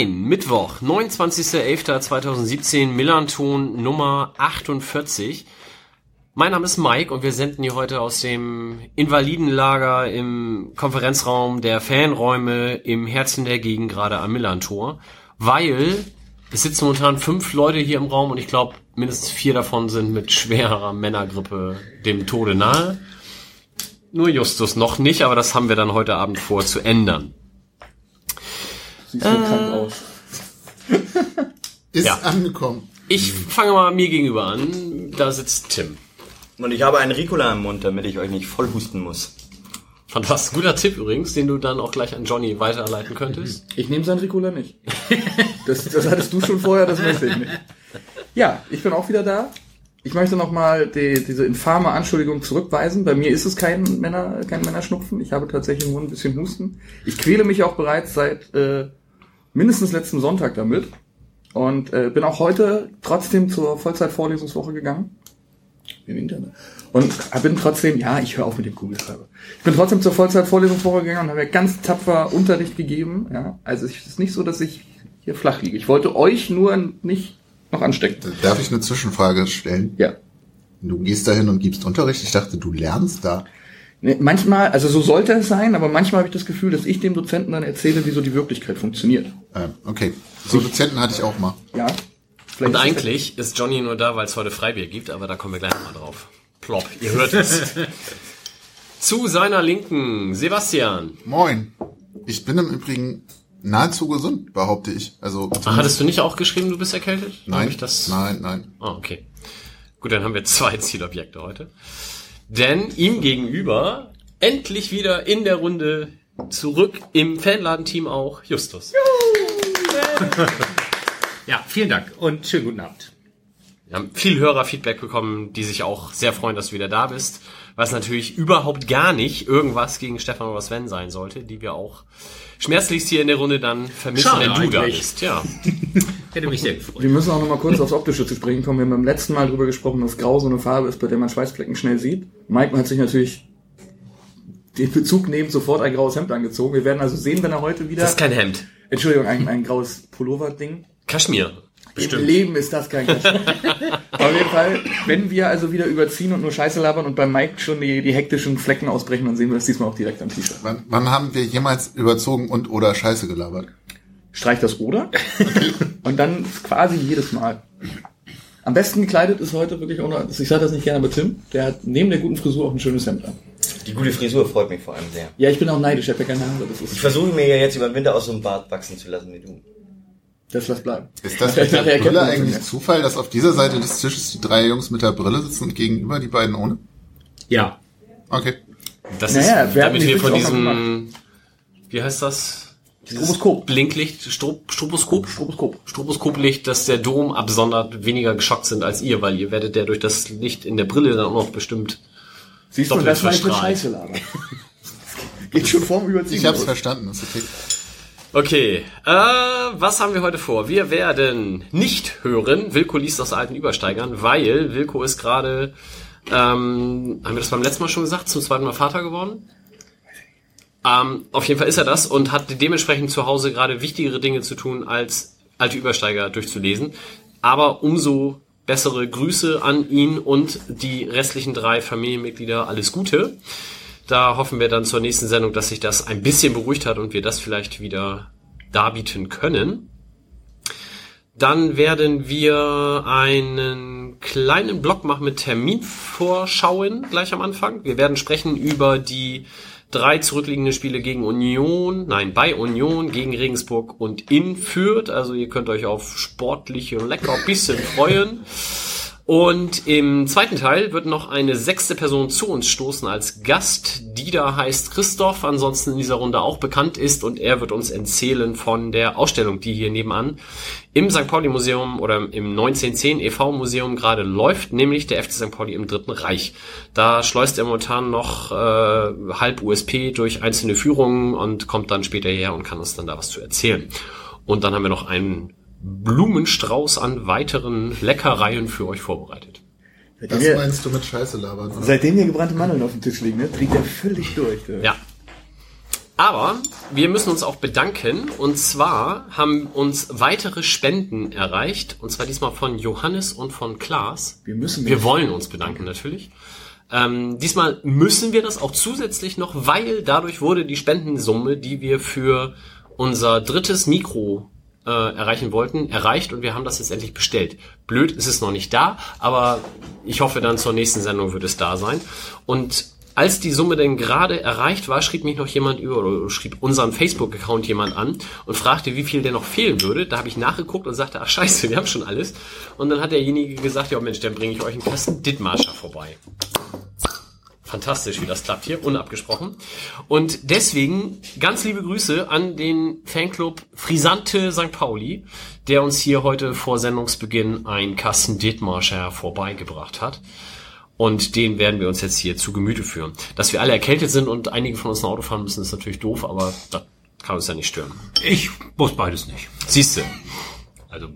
9, Mittwoch, 29.11.2017, Millanton Nummer 48. Mein Name ist Mike und wir senden hier heute aus dem Invalidenlager im Konferenzraum der Fanräume im Herzen der Gegend gerade am Millantor, weil es sitzen momentan fünf Leute hier im Raum und ich glaube, mindestens vier davon sind mit schwerer Männergrippe dem Tode nahe. Nur Justus noch nicht, aber das haben wir dann heute Abend vor zu ändern. Sieht so krank aus. Ist Ja. angekommen. Ich fange mal mir gegenüber an. Da sitzt Tim. Und ich habe einen Ricola im Mund, damit ich euch nicht voll husten muss. Fantastisch. Guter Tipp übrigens, den du dann auch gleich an Johnny weiterleiten könntest. Ich nehme sein Ricola nicht. Das, das hattest du schon vorher, das möchte ich nicht. Ja, ich bin auch wieder da. Ich möchte nochmal die, diese infame Anschuldigung zurückweisen. Bei mir ist es kein Männer, kein Männerschnupfen. Ich habe tatsächlich nur ein bisschen Husten. Ich quäle mich auch bereits seit äh, mindestens letzten Sonntag damit. Und äh, bin auch heute trotzdem zur Vollzeit-Vorlesungswoche gegangen. Im Internet. Und bin trotzdem, ja, ich höre auf mit dem Kugelschreiber. Ich bin trotzdem zur Vollzeit-Vorlesungswoche gegangen und habe ja ganz tapfer Unterricht gegeben. Ja, also es ist nicht so, dass ich hier flach liege. Ich wollte euch nur nicht noch anstecken. Darf ich eine Zwischenfrage stellen? Ja. Du gehst dahin und gibst Unterricht. Ich dachte, du lernst da. Nee, Manchmal, also so sollte es sein, aber manchmal habe ich das Gefühl, dass ich dem Dozenten dann erzähle, wie so die Wirklichkeit funktioniert. Äh, okay. So Dozenten hatte ich auch mal. Ja. Vielleicht Und eigentlich ist Johnny nur da, weil es heute Freibier gibt, aber da kommen wir gleich nochmal drauf. Plop, ihr hört es. Zu seiner Linken, Sebastian. Moin. Ich bin im Übrigen nahezu gesund, behaupte ich. Also Ach, hattest du nicht auch geschrieben, du bist erkältet? Hab nein, Ich das? nein, nein. Ah, okay. Gut, dann haben wir zwei Zielobjekte heute. Denn ihm gegenüber endlich wieder in der Runde zurück im Fanladenteam auch Justus. Ja, vielen Dank und schönen guten Abend. Wir haben viel Hörerfeedback bekommen, die sich auch sehr freuen, dass du wieder da bist. Was natürlich überhaupt gar nicht irgendwas gegen Stefan oder Sven sein sollte, die wir auch schmerzlichst hier in der Runde dann vermissen, Schade wenn du da bist. Ja. Hätte mich sehr gefreut. Wir müssen auch noch mal kurz aufs Optische zu sprechen kommen. Wir haben beim letzten Mal drüber gesprochen, dass Grau so eine Farbe ist, bei der man Schweißflecken schnell sieht. Mike hat sich natürlich den Bezug nehmend sofort ein graues Hemd angezogen. Wir werden also sehen, wenn er heute wieder... Das ist kein Hemd. Entschuldigung, ein, ein graues Pullover-Ding. Kaschmir. Im Leben ist das kein Kaschmir. Auf jeden Fall, wenn wir also wieder überziehen und nur Scheiße labern und beim Mike schon die, die hektischen Flecken ausbrechen, dann sehen wir das diesmal auch direkt am T-Shirt. Wann, wann haben wir jemals überzogen und oder Scheiße gelabert? Streich das oder und dann quasi jedes Mal. Am besten gekleidet ist heute wirklich ohne, ich sage das nicht gerne, aber Tim, der hat neben der guten Frisur auch ein schönes Hemd an. Die gute Frisur freut mich vor allem sehr. Ja, ich bin auch neidisch, ich habe ja keine Haare, das Ich versuche mir ja jetzt über den Winter aus so einem Bart wachsen zu lassen wie du. Das lass bleiben. Ist das mit der Brille das eigentlich. Zufall, dass auf dieser Seite des Tisches die drei Jungs mit der Brille sitzen und gegenüber die beiden ohne? Ja, Okay. Das Naja, ist, wir damit wir von diesem, wie heißt das? Dieses Stroboskop. Blinklicht, Stroboskop? Stroboskop. Stroboskoplicht, dass der Dom absondert, weniger geschockt sind als ihr, weil ihr werdet ja durch das Licht in der Brille dann auch noch bestimmt. Siehst du, Doppelt das war verstrahlt. Scheiße labern. Geht schon vorm Überziehen. Ich hab's los. verstanden, ist okay. Okay, äh, was haben wir heute vor? Wir werden nicht hören, Wilko liest aus alten Übersteigern, weil Wilko ist gerade, ähm, haben wir das beim letzten Mal schon gesagt, zum zweiten Mal Vater geworden? Ähm, auf jeden Fall ist er das und hat dementsprechend zu Hause gerade wichtigere Dinge zu tun, als alte Übersteiger durchzulesen. Aber umso bessere Grüße an ihn und die restlichen drei Familienmitglieder. Alles Gute. Da hoffen wir dann zur nächsten Sendung, dass sich das ein bisschen beruhigt hat und wir das vielleicht wieder darbieten können. Dann werden wir einen kleinen Block machen mit Terminvorschauen gleich am Anfang. Wir werden sprechen über die drei zurückliegenden Spiele gegen Union, nein, bei Union, gegen Regensburg und in Fürth. Also ihr könnt euch auf sportliche lecker bisschen freuen. Und im zweiten Teil wird noch eine sechste Person zu uns stoßen als Gast, die da heißt Christoph, ansonsten in dieser Runde auch bekannt ist und er wird uns erzählen von der Ausstellung, die hier nebenan im St. Pauli Museum oder im 1910 e.V. Museum gerade läuft, nämlich der FC St. Pauli im Dritten Reich. Da schleust er momentan noch äh, halb USP durch einzelne Führungen und kommt dann später her und kann uns dann da was zu erzählen. Und dann haben wir noch einen Blumenstrauß an weiteren Leckereien für euch vorbereitet. Seitdem Das meinst du mit Scheiße labern? oder? seitdem hier gebrannte Mandeln auf dem Tisch liegen, ne, dreht er völlig durch. Du. Ja. Aber wir müssen uns auch bedanken. Und zwar haben uns weitere Spenden erreicht. Und zwar diesmal von Johannes und von Klaas. Wir müssen Wir wollen uns bedanken natürlich. Ähm, diesmal müssen wir das auch zusätzlich noch, weil dadurch wurde die Spendensumme, die wir für unser drittes Mikro äh, erreichen wollten, erreicht und wir haben das jetzt endlich bestellt. Blöd ist es noch nicht da, aber ich hoffe dann zur nächsten Sendung wird es da sein. Und als die Summe denn gerade erreicht war, schrieb mich noch jemand über oder schrieb unseren Facebook-Account jemand an und fragte, wie viel denn noch fehlen würde. Da habe ich nachgeguckt und sagte, ach scheiße, wir haben schon alles. Und dann hat derjenige gesagt, ja Mensch, dann bringe ich euch einen Kasten Dithmarscher vorbei. Fantastisch, wie das klappt hier, unabgesprochen. Und deswegen ganz liebe Grüße an den Fanclub Frisante St. Pauli, der uns hier heute vor Sendungsbeginn einen Kasten Dithmarscher vorbeigebracht hat. Und den werden wir uns jetzt hier zu Gemüte führen. Dass wir alle erkältet sind und einige von uns ein Auto fahren müssen, ist natürlich doof, aber das kann uns ja nicht stören. Ich muss beides nicht. Siehst du, Also,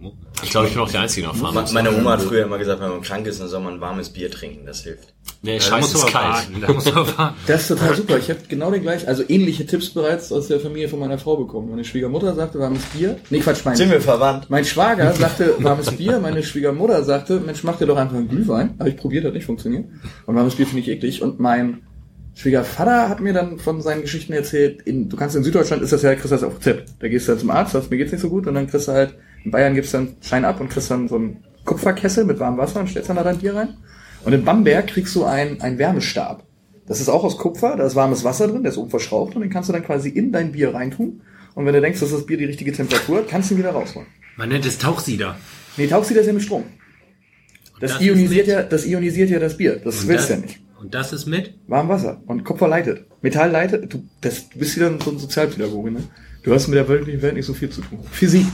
ich glaube, ich bin auch der Einzige, der noch fahren muss. Meine Oma hat früher immer gesagt, wenn man krank ist, dann soll man ein warmes Bier trinken, das hilft. Nee, scheiße, muss ist kalt. Da. Das ist total super. Ich habe genau den gleichen, also ähnliche Tipps bereits aus der Familie von meiner Frau bekommen. Meine Schwiegermutter sagte warmes Bier. Nee, Quatsch, mein, Sind wir verwandt? mein Schwager sagte warmes Bier. Meine Schwiegermutter sagte, Mensch, mach dir doch einfach einen Glühwein. Habe ich probiert, hat nicht funktioniert. Und warmes Bier finde ich eklig. Und mein Schwiegervater hat mir dann von seinen Geschichten erzählt, in, du kannst in Süddeutschland ist das ja, kriegst du das auf Rezept. Da gehst du dann zum Arzt, sagst, mir geht's nicht so gut, und dann kriegst du halt, in Bayern gibst du dann Schein ab und kriegst dann so einen Kupferkessel mit warmem Wasser und stellst dann da dein Bier rein. Und in Bamberg kriegst du einen, einen Wärmestab. Das ist auch aus Kupfer, da ist warmes Wasser drin, der ist oben verschraubt und den kannst du dann quasi in dein Bier reintun. Und wenn du denkst, dass das Bier die richtige Temperatur hat, kannst du ihn wieder rausholen. Man nennt es Tauchsieder. Nee, Tauchsieder ist ja mit Strom. Das, das ionisiert ja, das ionisiert ja das Bier. Das Und willst du ja nicht. Und das ist mit? Warm Wasser und Kupfer leitet. Metall leitet. Du, das, du bist wieder so ein Sozialpädagoge, ne? Du hast mit der weltlichen Welt nicht so viel zu tun. Physik.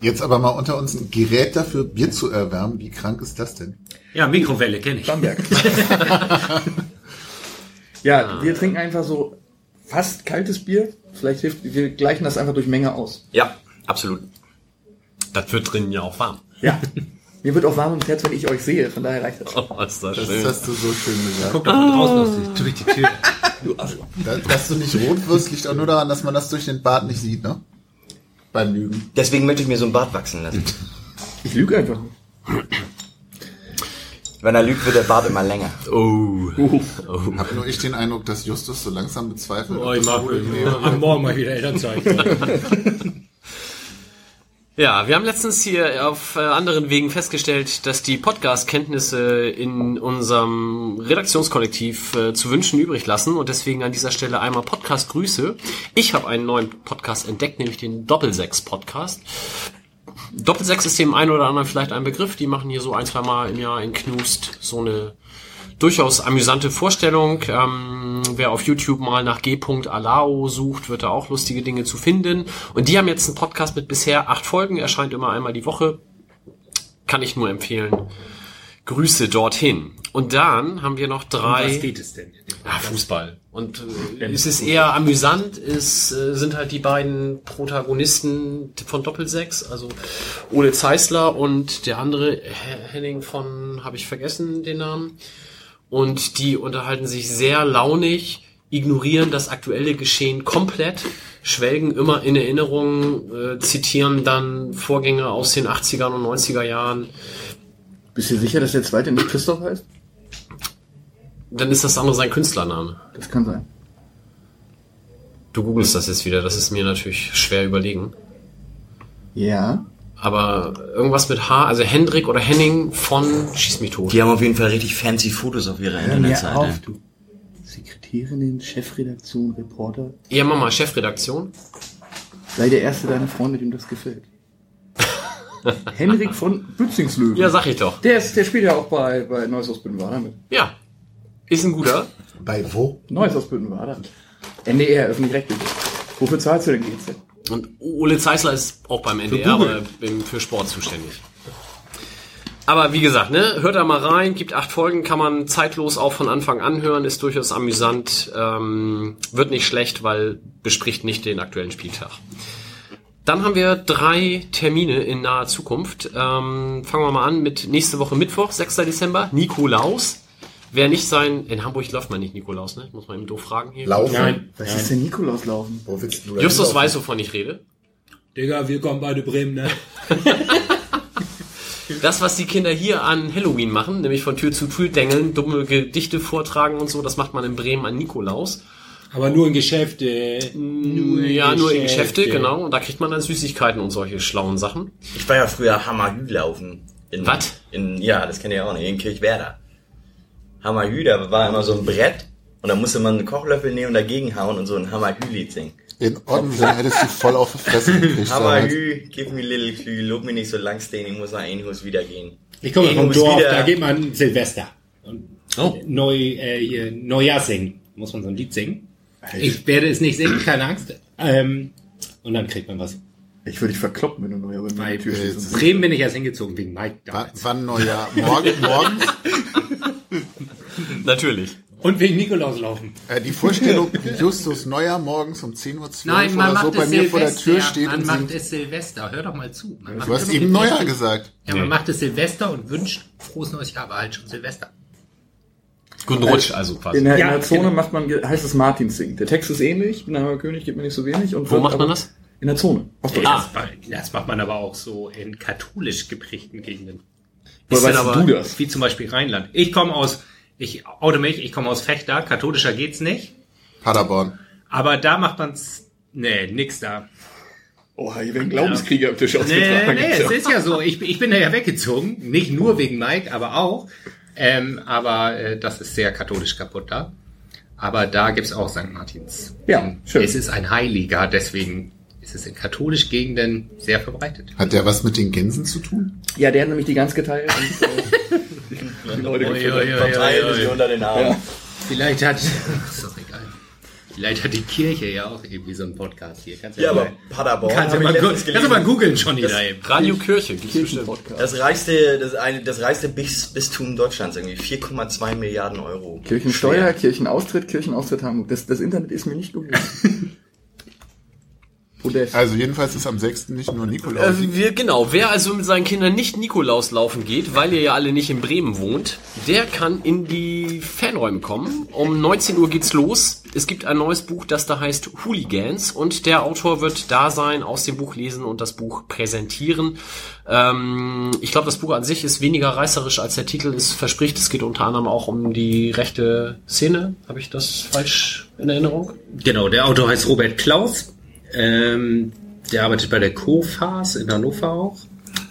Jetzt aber mal unter uns ein Gerät dafür, Bier zu erwärmen. Wie krank ist das denn? Ja, Mikrowelle kenne ich. Bamberg. ja, wir trinken einfach so fast kaltes Bier. Vielleicht hilft, wir gleichen das einfach durch Menge aus. Ja, absolut. Das wird drinnen ja auch warm. Ja. Mir wird auch warm ums Herz, wenn ich euch sehe. Von daher reicht das. Oh, ist das Das schön. hast du so schön gesagt. Guck doch von draußen aus, die- durch die Tür. Da- Dass du nicht rot wirst, liegt auch nur daran, dass man das durch den Bart nicht sieht, ne? Beim Lügen. Deswegen möchte ich mir so ein Bart wachsen lassen. Ich lüge einfach. Wenn er lügt, wird der Bart immer länger. Oh. Hab nur ich den Eindruck, dass Justus so langsam bezweifelt. Oh, ich das mach wohl irgendwie- am Morgen mal wieder Elternzeit. Ja, wir haben letztens hier auf äh, anderen Wegen festgestellt, dass die Podcast-Kenntnisse in unserem Redaktionskollektiv äh, zu wünschen übrig lassen und deswegen an dieser Stelle einmal Podcast-Grüße. Ich habe einen neuen Podcast entdeckt, nämlich den Doppelsechs-Podcast. Doppelsechs ist dem einen oder anderen vielleicht ein Begriff. Die machen hier so ein, zwei Mal im Jahr in Knust so eine durchaus amüsante Vorstellung. Ähm, wer auf YouTube mal nach G. Alao sucht, wird da auch lustige Dinge zu finden. Und die haben jetzt einen Podcast mit bisher acht Folgen, erscheint immer einmal die Woche. Kann ich nur empfehlen. Grüße dorthin. Und dann haben wir noch drei. Was geht es denn? Ah, Fußball. Und äh, es ist eher amüsant, es äh, sind halt die beiden Protagonisten von Doppelsechs, also Ole Zeisler und der andere Henning von, habe ich vergessen den Namen. Und die unterhalten sich sehr launig, ignorieren das aktuelle Geschehen komplett, schwelgen immer in Erinnerungen, äh, zitieren dann Vorgänge aus den 80er und 90er Jahren. Bist du sicher, dass der zweite nicht Christoph heißt? Dann ist das andere sein Künstlername. Das kann sein. Du googelst das jetzt wieder, das ist mir natürlich schwer überlegen. Ja. Aber irgendwas mit H, also Hendrik oder Henning von Schieß mich tot. Die haben auf jeden Fall richtig fancy Fotos auf ihrer Hör mir Internetseite. auf, du. Sekretärin, Chefredaktion, Reporter. Ja, Mama, Chefredaktion. Sei der erste deiner Freunde, dem das gefällt. Henrik von Bützingslöwen. Ja, sag ich doch. Der, ist, der spielt ja auch bei, bei Neues aus Büttenwader mit. Ja. Ist ein guter. Bei wo? Neues aus Büttenwader. NDR, öffentlich-rechtlich. Wofür zahlst du denn GZ? Und Ole Zeisler ist auch beim NDR, aber für Sport zuständig. Aber wie gesagt, ne, hört da mal rein, gibt acht Folgen, kann man zeitlos auch von Anfang an hören, ist durchaus amüsant, ähm, wird nicht schlecht, weil bespricht nicht den aktuellen Spieltag. Dann haben wir drei Termine in naher Zukunft. Ähm, fangen wir mal an mit nächste Woche Mittwoch, 6. Dezember, Nikolaus. Wer nicht sein, in Hamburg läuft man nicht Nikolaus, ne? Muss man eben doof fragen hier. Laufen. Nein. Was ist denn Nikolauslaufen? Wo willst du Justus weiß, wovon ich rede. Digga, wir kommen beide Bremen, ne? Das, was die Kinder hier an Halloween machen, nämlich von Tür zu Tür dengeln, dumme Gedichte vortragen und so, das macht man in Bremen an Nikolaus. Aber nur in Geschäfte. Nur ja, nur in Geschäfte, genau. Und da kriegt man dann Süßigkeiten und solche schlauen Sachen. Ich war ja früher Hammerhü laufen. In, Was? In, ja, das kennt ihr auch nicht, in Kirchwerder. Hammerhü, da war immer so ein Brett und da musste man einen Kochlöffel nehmen und dagegen hauen und so ein Hammerhü-Lied singen. In Ordnung, dann hättest du voll auf die Fresse gekriegt. Hammerhü, give me little Kühe, lob mir nicht so lang stehen, ich muss nach Enhus wieder gehen. Ich komme vom Dorf, wieder- da geht man Silvester. Und Oh. Neu, äh, hier, Neujahr singen. Muss man so ein Lied singen. Ich werde es nicht singen, keine Angst. Ähm, und dann kriegt man was. Ich würde dich verkloppen, wenn du neu bei mir Tür stehst. Bremen bin ich erst hingezogen wegen Mike damals. Wann Neujahr? Morgen, morgens? Natürlich. Und wegen Nikolaus laufen. Äh, die Vorstellung, Justus Neujahr morgens um 10.12 Uhr Nein, man oder macht so es bei mir vor der Silvester. Tür steht man und macht singt. es Silvester. Hör doch mal zu. Man macht Du hast eben Silvester. Neujahr gesagt. Ja, man macht es Silvester und wünscht frohes neues Jahr, aber halt schon Silvester. Guten Rutsch, also quasi. In der, Ja, in der Zone genau. macht man, heißt es Martins singen. Der Text ist ähnlich, bin aber König, gibt mir nicht so wenig. Und Wo wird macht man das? In der Zone. Ostdeutschland. Ah. Das, das macht man aber auch so in katholisch geprägten Gegenden. Ist Woher weißt aber- du das? Wie zum Beispiel Rheinland. Ich komme aus, ich oute mich, ich komme aus Fechter, katholischer geht's nicht. Paderborn. Aber da macht man's, nee, nix da. Oh, hier werden Glaubenskriege am Tisch Nee, ausgetragen. nee, es ist ja so. Ich, ich bin da ja weggezogen. Nicht nur wegen Mike, aber auch. Ähm, aber äh, das ist sehr katholisch kaputt da. Aber da gibt's auch St. Martins. Ja, schön. Es ist ein Heiliger, deswegen ist es in katholischen Gegenden sehr verbreitet. Hat der was mit den Gänsen zu tun? Ja, der hat nämlich die ganz geteilt. Und, äh, die, Leute. Verteilen sie unter den Armen. Ja. Vielleicht hat, ist doch egal. Vielleicht hat die Kirche ja auch irgendwie so einen Podcast hier. Kannst du Ja, aber mal, Paderborn. kannst du mal, kannst du mal googeln, Johnny, da eben. Radio Kirche, gibt's bestimmt. Kirchenpodcast. Das reichste, das eine, das reichste Bis, Bistum Deutschlands irgendwie. 4,2 Milliarden Euro. Kirchensteuer, Schwer. Kirchenaustritt, Kirchenaustritt Hamburg. Das, das Internet ist mir nicht gelungen. Podest. Also jedenfalls ist am 6. nicht nur Nikolaus. Äh, wir, genau, wer also mit seinen Kindern nicht Nikolaus laufen geht, weil ihr ja alle nicht in Bremen wohnt, der kann in die Fanräume kommen. Um 19 Uhr geht's los. Es gibt ein neues Buch, das da heißt Hooligans und der Autor wird da sein, aus dem Buch lesen und das Buch präsentieren. Ähm, ich glaube, das Buch an sich ist weniger reißerisch, als der Titel es verspricht. Es geht unter anderem auch um die rechte Szene. Habe ich das falsch in Erinnerung? Genau, der Autor heißt Robert Klaus. Ähm, der arbeitet bei der COFAS in Hannover auch.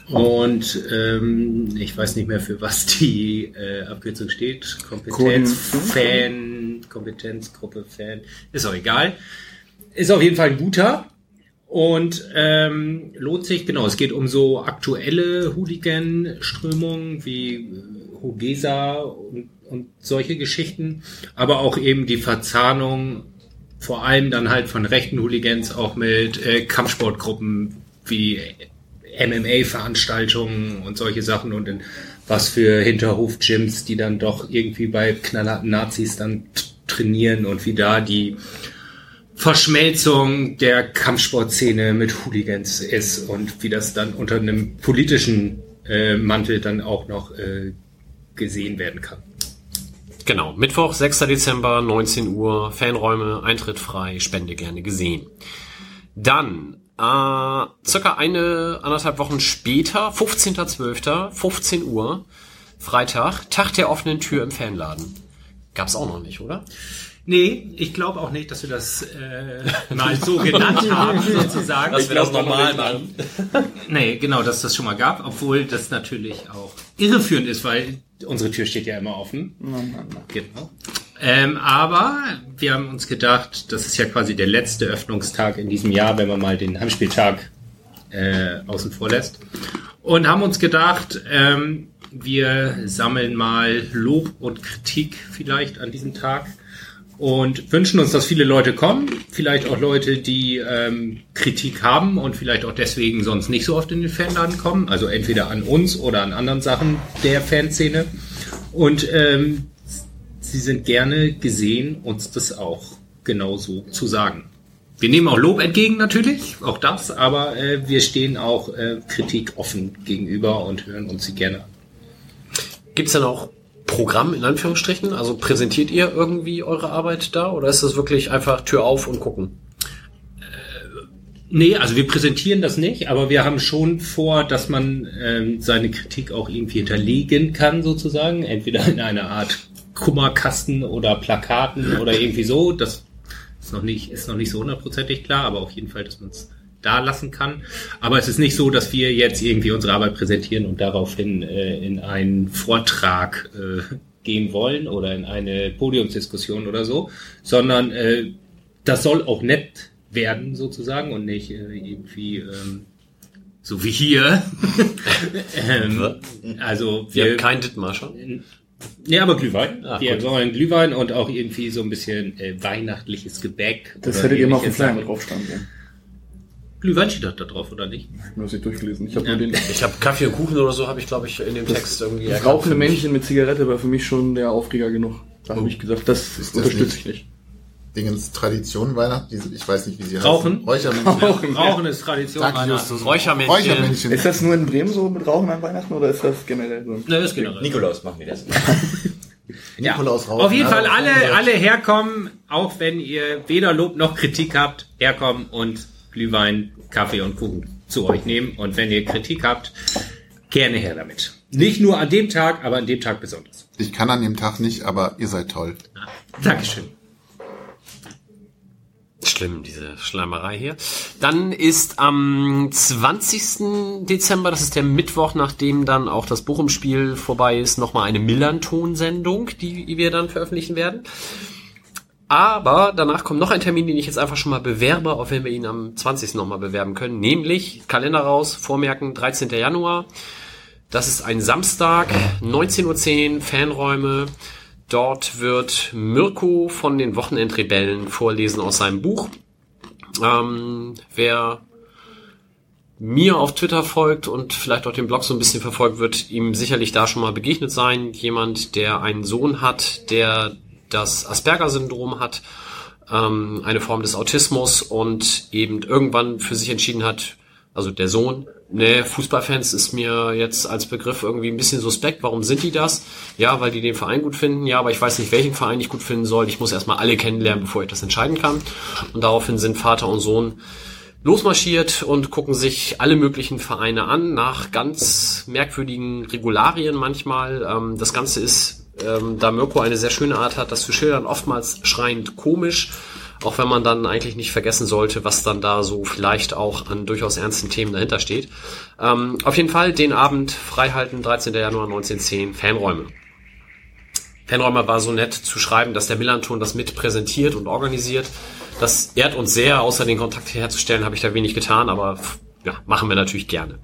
Und ähm, ich weiß nicht mehr, für was die äh, Abkürzung steht. Kompetenz, Fan, Kompetenzgruppe, Fan. Ist auch egal. Ist auf jeden Fall ein guter. Und ähm, lohnt sich, genau, es geht um so aktuelle Hooligan-Strömungen wie äh, Hogesa und, und solche Geschichten, aber auch eben die Verzahnung vor allem dann halt von rechten Hooligans auch mit äh, Kampfsportgruppen wie MMA-Veranstaltungen und solche Sachen und in was für Hinterhof-Gyms, die dann doch irgendwie bei knallharten Nazis dann trainieren und wie da die Verschmelzung der Kampfsportszene mit Hooligans ist und wie das dann unter einem politischen äh, Mantel dann auch noch äh, gesehen werden kann. Genau, Mittwoch, 6. Dezember, 19 Uhr, Fanräume, Eintritt frei, Spende gerne gesehen. Dann, äh, circa eine, anderthalb Wochen später, 15.12., 15 Uhr, Freitag, Tag der offenen Tür im Fanladen. Gab's auch noch nicht, oder? Nee, ich glaube auch nicht, dass wir das äh, mal so genannt haben, sozusagen. Dass wir das normal machen. Nee, genau, dass das schon mal gab, obwohl das natürlich auch irreführend ist, weil unsere Tür steht ja immer offen. Genau. Ähm, aber wir haben uns gedacht, das ist ja quasi der letzte Öffnungstag in diesem Jahr, wenn man mal den Heimspieltag äh, außen vor lässt. Und haben uns gedacht, ähm, wir sammeln mal Lob und Kritik vielleicht an diesem Tag und wünschen uns, dass viele Leute kommen. Vielleicht auch Leute, die ähm, Kritik haben und vielleicht auch deswegen sonst nicht so oft in den Fanladen kommen. Also entweder an uns oder an anderen Sachen der Fanszene. Und ähm, sie sind gerne gesehen, uns das auch genauso zu sagen. wir nehmen auch Lob entgegen natürlich, auch das, aber äh, wir stehen auch äh, Kritik offen gegenüber und hören uns sie gerne an. Gibt's denn auch Programm in Anführungsstrichen? Also präsentiert ihr irgendwie eure Arbeit da oder ist das wirklich einfach Tür auf und gucken? Nee, also wir präsentieren das nicht, aber wir haben schon vor, dass man ähm, seine Kritik auch irgendwie hinterlegen kann, sozusagen. Entweder in einer Art Kummerkasten oder Plakaten oder irgendwie so. Das ist noch nicht, ist noch nicht so hundertprozentig klar, aber auf jeden Fall, dass man es da lassen kann. Aber es ist nicht so, dass wir jetzt irgendwie unsere Arbeit präsentieren und daraufhin äh, in einen Vortrag äh, gehen wollen oder in eine Podiumsdiskussion oder so, sondern äh, das soll auch nett werden sozusagen und nicht äh, irgendwie ähm, so wie hier. ähm, also Wir wir, haben keinen Dithmarscher. ja, aber Glühwein. Ah, wir gut. wollen Glühwein und auch irgendwie so ein bisschen äh, weihnachtliches Gebäck. Das hättet ihr mal auf dem Flyer mit drauf standen. Ja. Glühwein steht doch da drauf, oder nicht? Ich habe das nicht durchgelesen. Ich habe Ja. nur den Ich habe Kaffee und Kuchen oder so, habe ich glaube ich in dem Text irgendwie das rauchende Männchen mit Zigarette war für mich schon der Aufreger genug. Da habe ich gesagt, das, das unterstütze ich nicht. Dingens Tradition Weihnachten, ich weiß nicht, wie sie Rauchen? heißen. Räuchermännchen. Rauchen ist Tradition. Danke, Weihnachten. Räuchermännchen. Räuchermännchen. Ist das nur in Bremen so mit Rauchen an Weihnachten oder ist das generell so? Ne, ist generell. Nikolaus machen wir das. Ja. Nikolaus rauchen, Auf jeden Fall das alle, alle herkommen, auch wenn ihr weder Lob noch Kritik habt, herkommen und Glühwein, Kaffee und Kuchen zu euch nehmen. Und wenn ihr Kritik habt, gerne her damit. Nicht nur an dem Tag, aber an dem Tag besonders. Ich kann an dem Tag nicht, aber ihr seid toll. Dankeschön. Schlimm, diese Schleimerei hier. Dann ist am 20. Dezember, das ist der Mittwoch, nachdem dann auch das Bochum-Spiel vorbei ist, nochmal eine Millanton-Sendung, die wir dann veröffentlichen werden. Aber danach kommt noch ein Termin, den ich jetzt einfach schon mal bewerbe, auch wenn wir ihn am 20. nochmal bewerben können. Nämlich, Kalender raus, Vormerken, 13. Januar. Das ist ein Samstag, 19.10 Uhr, Fanräume. Dort wird Mirko von den Wochenendrebellen vorlesen aus seinem Buch. Ähm, wer mir auf Twitter folgt und vielleicht auch den Blog so ein bisschen verfolgt, wird ihm sicherlich da schon mal begegnet sein. Jemand, der einen Sohn hat, der das Asperger-Syndrom hat, ähm, eine Form des Autismus und eben irgendwann für sich entschieden hat, also der Sohn, ne, Fußballfans ist mir jetzt als Begriff irgendwie ein bisschen suspekt. Warum sind die das? Ja, weil die den Verein gut finden. Ja, aber ich weiß nicht, welchen Verein ich gut finden soll. Ich muss erstmal alle kennenlernen, bevor ich das entscheiden kann. Und daraufhin sind Vater und Sohn losmarschiert und gucken sich alle möglichen Vereine an, nach ganz merkwürdigen Regularien manchmal. Ähm, das Ganze ist, ähm, da Mirko eine sehr schöne Art hat, das zu schildern, oftmals schreiend komisch, auch wenn man dann eigentlich nicht vergessen sollte, was dann da so vielleicht auch an durchaus ernsten Themen dahinter steht. Ähm, auf jeden Fall den Abend freihalten, 13. Januar 1910, Fanräume. Fanräume war so nett zu schreiben, dass der Millanton das mit präsentiert und organisiert. Das ehrt uns sehr, außer den Kontakt herzustellen, habe ich da wenig getan, aber ja, machen wir natürlich gerne.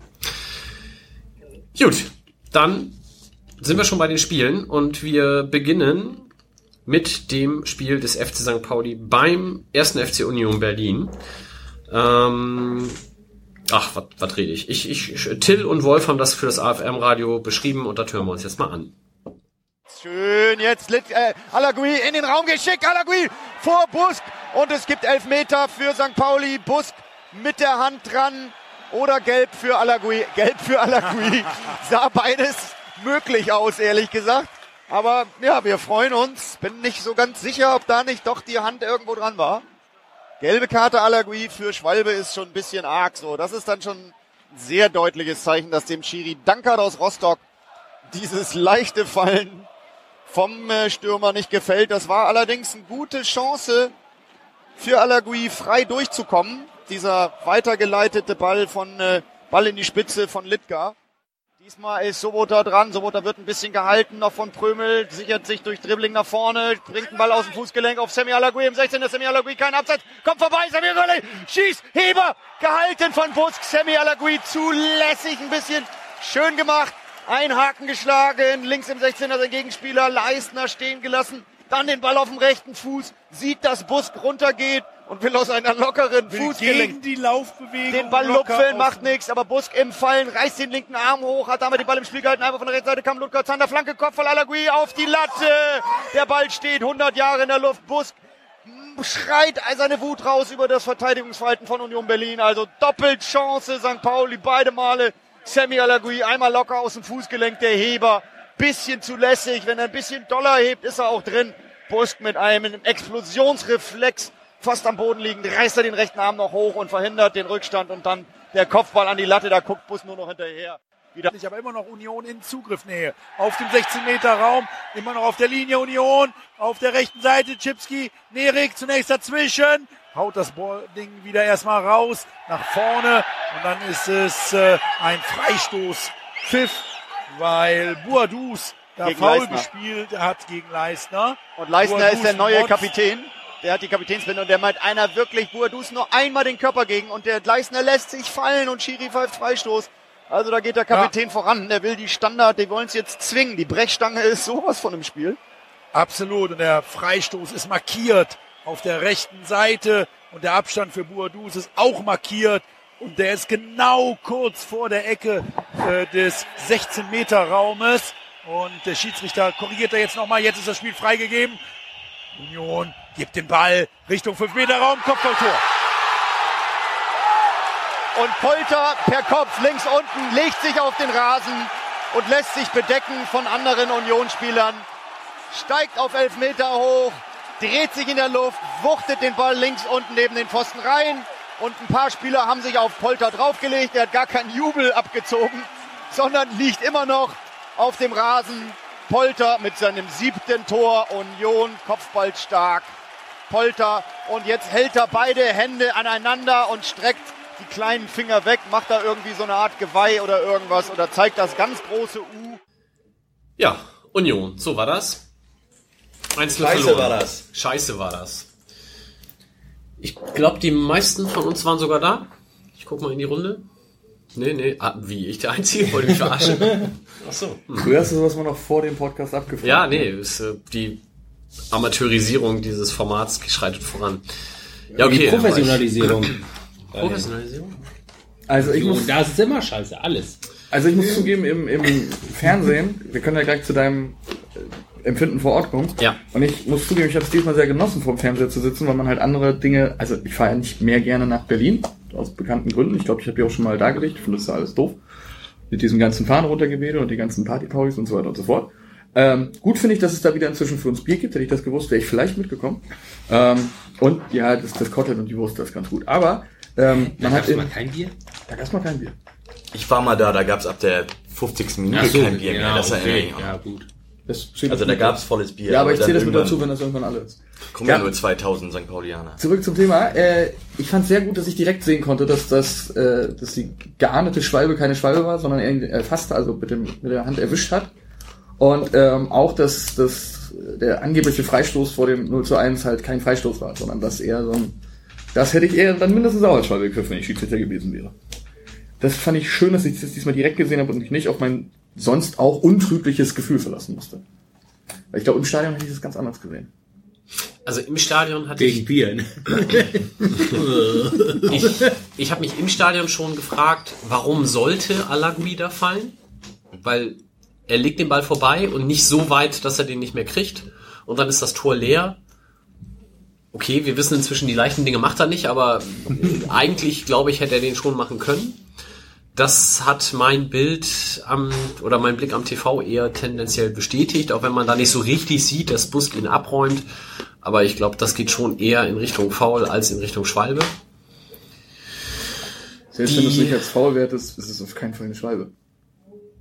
Gut, dann sind wir schon bei den Spielen und wir beginnen mit dem Spiel des FC St. Pauli beim ersten FC Union Berlin. Ähm, ach, was rede ich? Ich, ich? Till und Wolf haben das für das AFM-Radio beschrieben und das hören wir uns jetzt mal an. Schön, jetzt äh, Alagui in den Raum geschickt, Alagui vor Busk und es gibt Elfmeter für St. Pauli, Busk mit der Hand dran oder Gelb für Alagui, Gelb für Alagui, sah beides möglich aus, ehrlich gesagt. Aber ja, wir freuen uns, bin nicht so ganz sicher, ob da nicht doch die Hand irgendwo dran war. Gelbe Karte Alagui für Schwalbe ist schon ein bisschen arg so. Das ist dann schon ein sehr deutliches Zeichen, dass dem Schiri Dankert aus Rostock dieses leichte Fallen vom äh, Stürmer nicht gefällt. Das war allerdings eine gute Chance für Alagui frei durchzukommen. Dieser weitergeleitete Ball von äh, Ball in die Spitze von Litka. Diesmal ist Sobota dran. Sobota wird ein bisschen gehalten noch von Prömel, sichert sich durch Dribbling nach vorne, bringt einen Ball aus dem Fußgelenk auf Semi Alagui im 16. Semi Alagui kein Absatz, kommt vorbei, Semi Alagui schießt, Heber, gehalten von Busk, Semi Alagui zulässig ein bisschen, schön gemacht, ein Haken geschlagen, links im 16er sein Gegenspieler, Leistner stehen gelassen, dann den Ball auf dem rechten Fuß, sieht, dass Busk runtergeht und will aus einer lockeren Fußgelenk Gegen die Laufbewegung. den Ball lupfeln, macht nichts, aber Busk im Fallen, reißt den linken Arm hoch, hat damit den Ball im Spiel gehalten, einfach von der rechten Seite kam Ludger Zander, Flanke, Kopfball, Alagui auf die Latte. Der Ball steht 100 Jahre in der Luft, Busk schreit seine Wut raus über das Verteidigungsverhalten von Union Berlin. Also doppelt Chance St. Pauli, beide Male. Sammy Alagui einmal locker aus dem Fußgelenk, der Heber. Bisschen zu lässig. Wenn er ein bisschen doller hebt, ist er auch drin. Busk mit einem Explosionsreflex fast am Boden liegend, reißt er den rechten Arm noch hoch und verhindert den Rückstand und dann der Kopfball an die Latte, da guckt Bus nur noch hinterher. Wieder. Ich aber immer noch Union in Zugriffnähe. Auf dem 16 Meter Raum, immer noch auf der Linie Union. Auf der rechten Seite Chipski, Nerik zunächst dazwischen. Haut das Ding wieder erstmal raus, nach vorne. Und dann ist es äh, ein Freistoß. Pfiff, weil Buadus da Gegen faul gespielt hat gegen Leistner. Und Leistner Boadus ist der neue. Kapitän. Der hat die Kapitänsbinde und der meint einer wirklich Buadus nur einmal den Körper gegen und der Leistner lässt sich fallen und Schiri pfeift Freistoß. Also da geht der Kapitän voran. Der will die Standard, die wollen es jetzt zwingen. Die Brechstange ist sowas von im Spiel. Absolut. Und der Freistoß ist markiert auf der rechten Seite. Und der Abstand für Buadus ist auch markiert. Und der ist genau kurz vor der Ecke äh, des 16-Meter-Raumes. Und der Schiedsrichter korrigiert da jetzt nochmal. Jetzt ist das Spiel freigegeben. Union gibt den Ball Richtung 5-Meter-Raum. Kopfballtor. Und Polter per Kopf links unten legt sich auf den Rasen und lässt sich bedecken von anderen Unionsspielern. Steigt auf elf Meter hoch, dreht sich in der Luft, wuchtet den Ball links unten neben den Pfosten rein. Und ein paar Spieler haben sich auf Polter draufgelegt. Er hat gar keinen Jubel abgezogen, sondern liegt immer noch auf dem Rasen. Polter mit seinem siebten Tor. Union kopfballstark. Polter und jetzt hält er beide Hände aneinander und streckt die kleinen Finger weg, macht da irgendwie so eine Art Geweih oder irgendwas oder zeigt das ganz große U. Ja, Union, so war das. 1 Scheiße war das. Scheiße war das. Ich glaube, die meisten von uns waren sogar da. Ich guck mal in die Runde. Nee, nee, ah, wie, ich der Einzige? Wollte mich verarschen? Ach so. Hm. Früher hast du sowas mal noch vor dem Podcast abgefragt. Ja, nee, ist, äh, die Amateurisierung dieses Formats schreitet voran. Ja, Die okay. ich- Professionalisierung. Professionalisierung? Also ich muss, da ist immer scheiße, alles. also ich muss zugeben, im, im Fernsehen, wir können ja gleich zu deinem äh, Empfinden vor Ort kommen. Ja. Und ich muss zugeben, ich habe es diesmal sehr genossen, vor dem Fernseher zu sitzen, weil man halt andere Dinge, also ich fahre ja nicht mehr gerne nach Berlin, aus bekannten Gründen. Ich glaube, ich habe die auch schon mal dargelegt, ich finde das ja alles doof. Mit diesem ganzen Fahren runtergebete und die ganzen Partypaus und so weiter und so fort. Ähm, gut finde ich, dass es da wieder inzwischen für uns Bier gibt. Hätte ich das gewusst, wäre ich vielleicht mitgekommen. Ähm, und ja, das, das Kotelett und die Wurst, das ist ganz gut. Aber ähm, man hat Gab's in, mal kein Bier? da gab's mal kein Bier. Ich war mal da, da gab's ab der 50. Minute kein Bier mehr. Das erinnere ich auch. ja, gut. Also da gut. gab's volles Bier. Ja, aber ich zähle das mit dazu, wenn das irgendwann alle ist. Kommen ja Ja. nur 2000 St. Paulianer. Zurück zum Thema. Äh, ich fand sehr gut, dass ich direkt sehen konnte, dass das, äh, dass die geahndete Schwalbe keine Schwalbe war, sondern er erfasst, also mit, dem, mit der Hand erwischt hat. Und ähm, auch, dass, dass der angebliche Freistoß vor dem 0 zu 1 halt kein Freistoß war, sondern dass eher so ein. Das hätte ich eher dann mindestens auch als Schwalbe gegriffen, wenn ich Schiedsrichter gewesen wäre. Das fand ich schön, dass ich das diesmal direkt gesehen habe und mich nicht auf mein sonst auch untrügliches Gefühl verlassen musste. Weil ich glaube, im Stadion hätte ich das ganz anders gesehen. Also im Stadion hatte Gegen ich, Bier. Ne? ich, ich habe mich im Stadion schon gefragt, warum sollte Alagui da fallen? Weil er legt den Ball vorbei und nicht so weit, dass er den nicht mehr kriegt. Und dann ist das Tor leer. Okay, wir wissen inzwischen, die leichten Dinge macht er nicht, aber eigentlich, glaube ich, hätte er den schon machen können. Das hat mein Bild am, oder mein Blick am TV eher tendenziell bestätigt, auch wenn man da nicht so richtig sieht, dass Busk ihn abräumt. Aber ich glaube, das geht schon eher in Richtung Foul als in Richtung Schwalbe. Selbst wenn du es Die- nicht als faul wertest, ist es auf keinen Fall eine Schwalbe.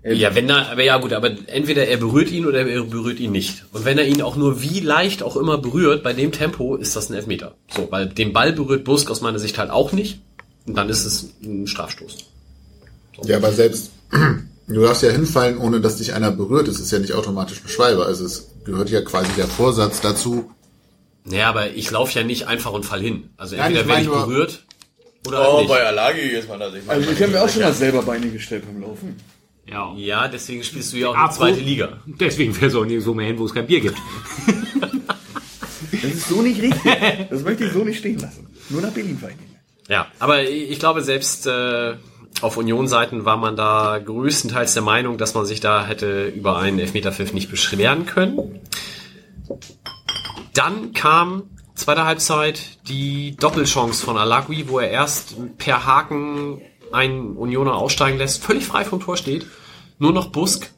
Ja, wenn er, aber ja gut, aber entweder er berührt ihn oder er berührt ihn nicht. Und wenn er ihn auch nur wie leicht auch immer berührt, bei dem Tempo ist das ein Elfmeter. So, weil den Ball berührt Busk aus meiner Sicht halt auch nicht. Und dann ist es ein Strafstoß. Ja, aber selbst, du darfst ja hinfallen, ohne dass dich einer berührt. Es ist ja nicht automatisch Schwalbe. Also es gehört ja quasi der Vorsatz dazu. Naja, aber ich laufe ja nicht einfach und fall hin. Also Nein, entweder ich werde ich berührt oder halt nicht. Alagi ist man da sich Also ich habe mir auch schon mal selber Beine gestellt beim Laufen. Ja. Ja, deswegen spielst du ja auch in Apro- die zweite Liga. Deswegen fährst du auch nirgendwo mehr hin, wo es kein Bier gibt. Das ist so nicht richtig. Das möchte ich so nicht stehen lassen. Nur nach Berlin fahren. Ja, aber ich glaube, selbst äh, auf Union-Seiten war man da größtenteils der Meinung, dass man sich da hätte über einen Elfmeterpfiff nicht beschweren können. Dann kam zweite Halbzeit die Doppelchance von Alagui, wo er erst per Haken einen Unioner aussteigen lässt, völlig frei vom Tor steht, nur noch Busk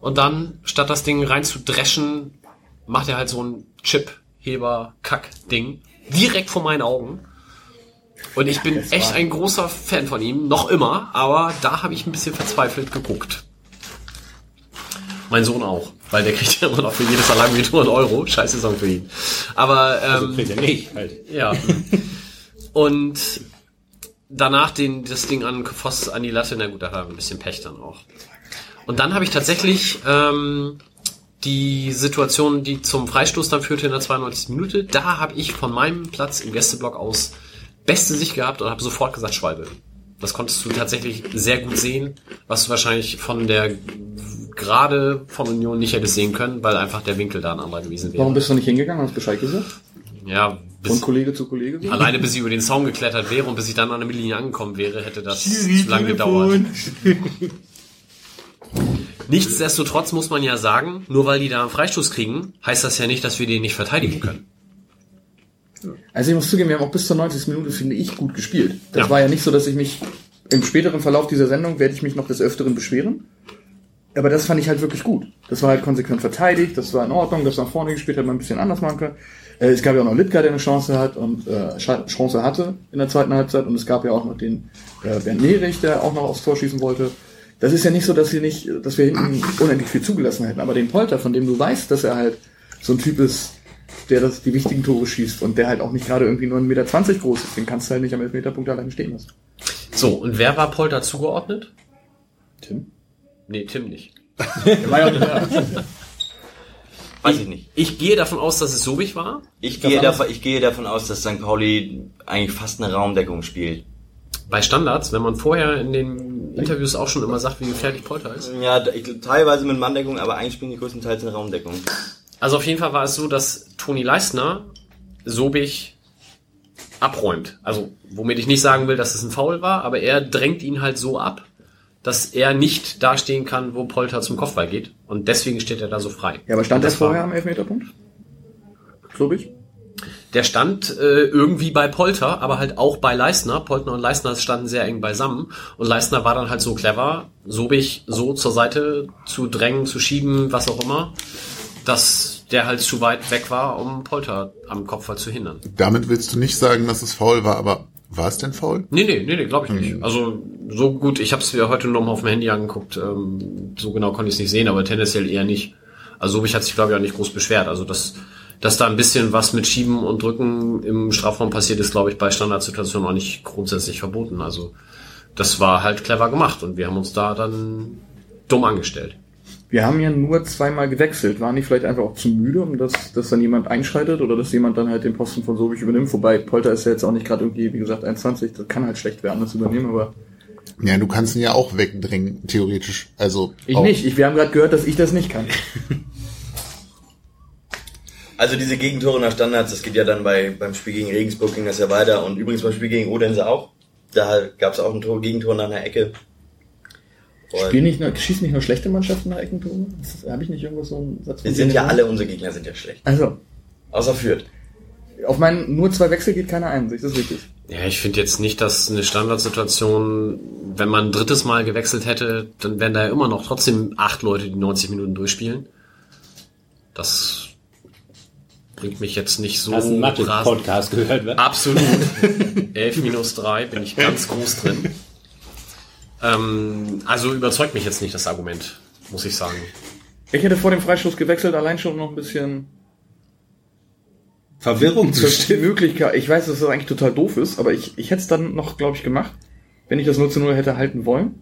und dann, statt das Ding rein zu dreschen, macht er halt so ein Chip-Heber-Kack-Ding direkt vor meinen Augen. Und ich bin echt ein großer Fan von ihm, noch immer, aber da habe ich ein bisschen verzweifelt geguckt. Mein Sohn auch, weil der kriegt ja immer noch für jedes Alarm 100 Euro. Scheiß Saison für ihn. Aber ähm, Also kriegt er nicht, halt. ja. Und danach den, das Ding an Voss an die Latte, na gut, da war ein bisschen Pech dann auch. Und dann habe ich tatsächlich ähm, die Situation, die zum Freistoß dann führte in der 92. Minute, da habe ich von meinem Platz im Gästeblock aus beste Sicht gehabt und habe sofort gesagt Schwalbe. Das konntest du tatsächlich sehr gut sehen, was du wahrscheinlich von der gerade von Union nicht hättest sehen können, weil einfach der Winkel da ein anderer gewesen wäre. Warum bist du nicht hingegangen und hast Bescheid gesagt? Ja, bis, Von Kollege zu Kollege? Alleine bis ich über den Zaun geklettert wäre und bis ich dann an der Mittellinie angekommen wäre, hätte das zu lange gedauert. Nichtsdestotrotz muss man ja sagen, nur weil die da einen Freistoß kriegen, heißt das ja nicht, dass wir den nicht verteidigen können. Also ich muss zugeben, wir haben auch bis zur 90. Minute, finde ich, gut gespielt. Das Ja. war ja nicht so, dass ich mich im späteren Verlauf dieser Sendung werde ich mich noch des Öfteren beschweren. Aber das fand ich halt wirklich gut. Das war halt konsequent verteidigt, das war in Ordnung, das nach vorne gespielt hat man ein bisschen anders machen können. Äh, es gab ja auch noch Litka, der eine Chance hat und äh, Chance hatte in der zweiten Halbzeit und es gab ja auch noch den äh, Bernd Nerich, der auch noch aufs Tor schießen wollte. Das ist ja nicht so, dass wir nicht, dass wir hinten unendlich viel zugelassen hätten, aber den Polter, von dem du weißt, dass er halt so ein Typ ist, der das, die wichtigen Tore schießt und der halt auch nicht gerade irgendwie nur 1,20 Meter groß ist, den kannst du halt nicht am Elfmeterpunkt alleine stehen lassen. So, und wer war Polter zugeordnet? Tim? Nee, Tim nicht. Der war ja nicht da. Weiß ich nicht. Ich gehe davon aus, dass es Sobich war. Ich gehe, davon, ich gehe davon aus, dass St. Pauli eigentlich fast eine Raumdeckung spielt. Bei Standards, wenn man vorher in den Interviews auch schon immer sagt, wie gefährlich Polter ist. Ja, ich, teilweise mit Manndeckung, aber eigentlich spielen die größtenteils eine Raumdeckung. Also auf jeden Fall war es so, dass Toni Leistner Sobich abräumt. Also, womit ich nicht sagen will, dass es ein Foul war, aber er drängt ihn halt so ab, dass er nicht dastehen kann, wo Polter zum Kopfball geht. Und deswegen steht er da so frei. Ja, aber stand er vorher am Elfmeterpunkt? Glaube ich. Der stand äh, irgendwie bei Polter, aber halt auch bei Leistner. Polter und Leistner standen sehr eng beisammen. Und Leistner war dann halt so clever, Sobich so zur Seite zu drängen, zu schieben, was auch immer, dass der halt zu weit weg war, um Polter am Kopfball zu hindern. Damit willst du nicht sagen, dass es faul war, aber war es denn faul? Nee, nee, nee, nee glaube ich nicht. Also so gut, ich habe es mir heute noch mal auf dem Handy angeguckt, ähm, so genau konnte ich es nicht sehen, aber tendenziell eher nicht. Also Sobich hat sich, glaube ich, auch nicht groß beschwert. Also dass, dass da ein bisschen was mit Schieben und Drücken im Strafraum passiert ist, glaube ich, bei Standardsituationen auch nicht grundsätzlich verboten. Also das war halt clever gemacht und wir haben uns da dann dumm angestellt. Wir haben ja nur zweimal gewechselt. Waren die vielleicht einfach auch zu müde, um dass, dass dann jemand einschreitet oder dass jemand dann halt den Posten von Sobich übernimmt? Wobei Polter ist ja jetzt auch nicht gerade irgendwie, wie gesagt, 1,20. Das kann halt schlecht werden, das übernehmen, aber Ja, du kannst ihn ja auch wegdrängen, theoretisch. Also ich auch. nicht. Ich, wir haben gerade gehört, dass ich das nicht kann. Also diese Gegentore nach Standards, das geht ja dann bei, beim Spiel gegen Regensburg ging das ja weiter und übrigens beim Spiel gegen Odense auch. Da gab es auch ein Tor, Gegentor nach einer Ecke. Und Spielen nicht nur, schießen nicht nur schlechte Mannschaften nach Eckentore? Habe ich nicht irgendwas so einen Satz wir sind ja alle, unsere Gegner sind ja schlecht. Also, Außer Fürth. auf meinen nur zwei Wechsel geht keiner ein, das ist richtig. Ja, ich finde jetzt nicht, dass eine Standardsituation, wenn man ein drittes Mal gewechselt hätte, dann wären da ja immer noch trotzdem acht Leute, die 90 Minuten durchspielen. Das bringt mich jetzt nicht so Hast du einen Mathe-Podcast gehört, wa? Absolut. 11 minus 3 bin ich ganz groß drin. Ähm, also überzeugt mich jetzt nicht das Argument, muss ich sagen. Ich hätte vor dem Freistoß gewechselt, allein schon noch ein bisschen Verwirrung zu stimmen. Möglichkeit. Ich weiß, dass das eigentlich total doof ist, aber ich, ich hätte es dann noch, glaube ich, gemacht, wenn ich das 0 zu 0 hätte halten wollen.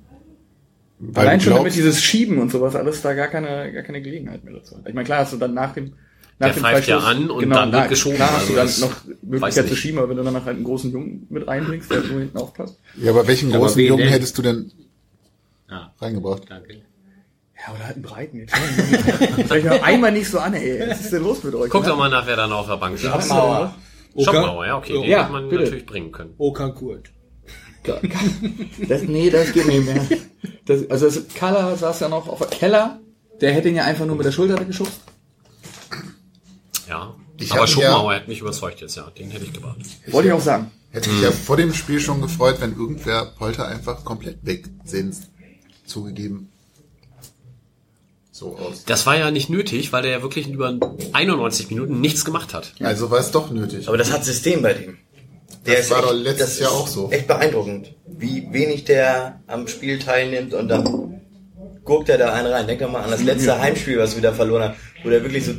Weil Allein schon damit dieses Schieben und sowas alles da gar keine, gar keine Gelegenheit mehr dazu. hat. Ich meine, klar hast du dann nach dem, nach Der dem pfeift ja Freistoß- an und genau, dann wird na, geschoben, Klar hast du dann also noch Möglichkeit zu nicht. schieben, aber wenn du dann halt einen großen Jungen mit reinbringst, der nur hinten aufpasst. ja, aber welchen Aber großen Jungen denn? hättest du denn Ah, reingebracht? danke. Ja, oder halt einen breiten. Jetzt Vielleicht noch einmal nicht so an, ey. Was ist denn los mit euch? Guck doch mal nach, wer dann auf der Bank sitzt. Schopenhauer. Schopenhauer, ja, okay. Den Ja, hätte man bitte. natürlich bringen können. Okan Kurt. Das, nee, das geht nicht mehr. Das, also das, Kalla saß ja noch auf der Keller. Der hätte ihn ja einfach nur mit der Schulter weggeschubst. Ja. Ich Aber Schopenhauer ja, hätte mich überzeugt jetzt, ja. Den hätte ich gebracht. Wollte ich auch sagen. hätte mich ja vor dem Spiel schon gefreut, wenn irgendwer Polter einfach komplett wegsenzt. Zugegeben. So aus. Das war ja nicht nötig, weil der ja wirklich über 91 Minuten nichts gemacht hat. Also war es doch nötig. Aber das hat System bei dem. Der Das war doch letztes Jahr auch so. Echt beeindruckend, wie wenig der am Spiel teilnimmt und dann guckt er da einen rein. Denk doch mal an das letzte Heimspiel, was wir da verloren haben, wo der wirklich so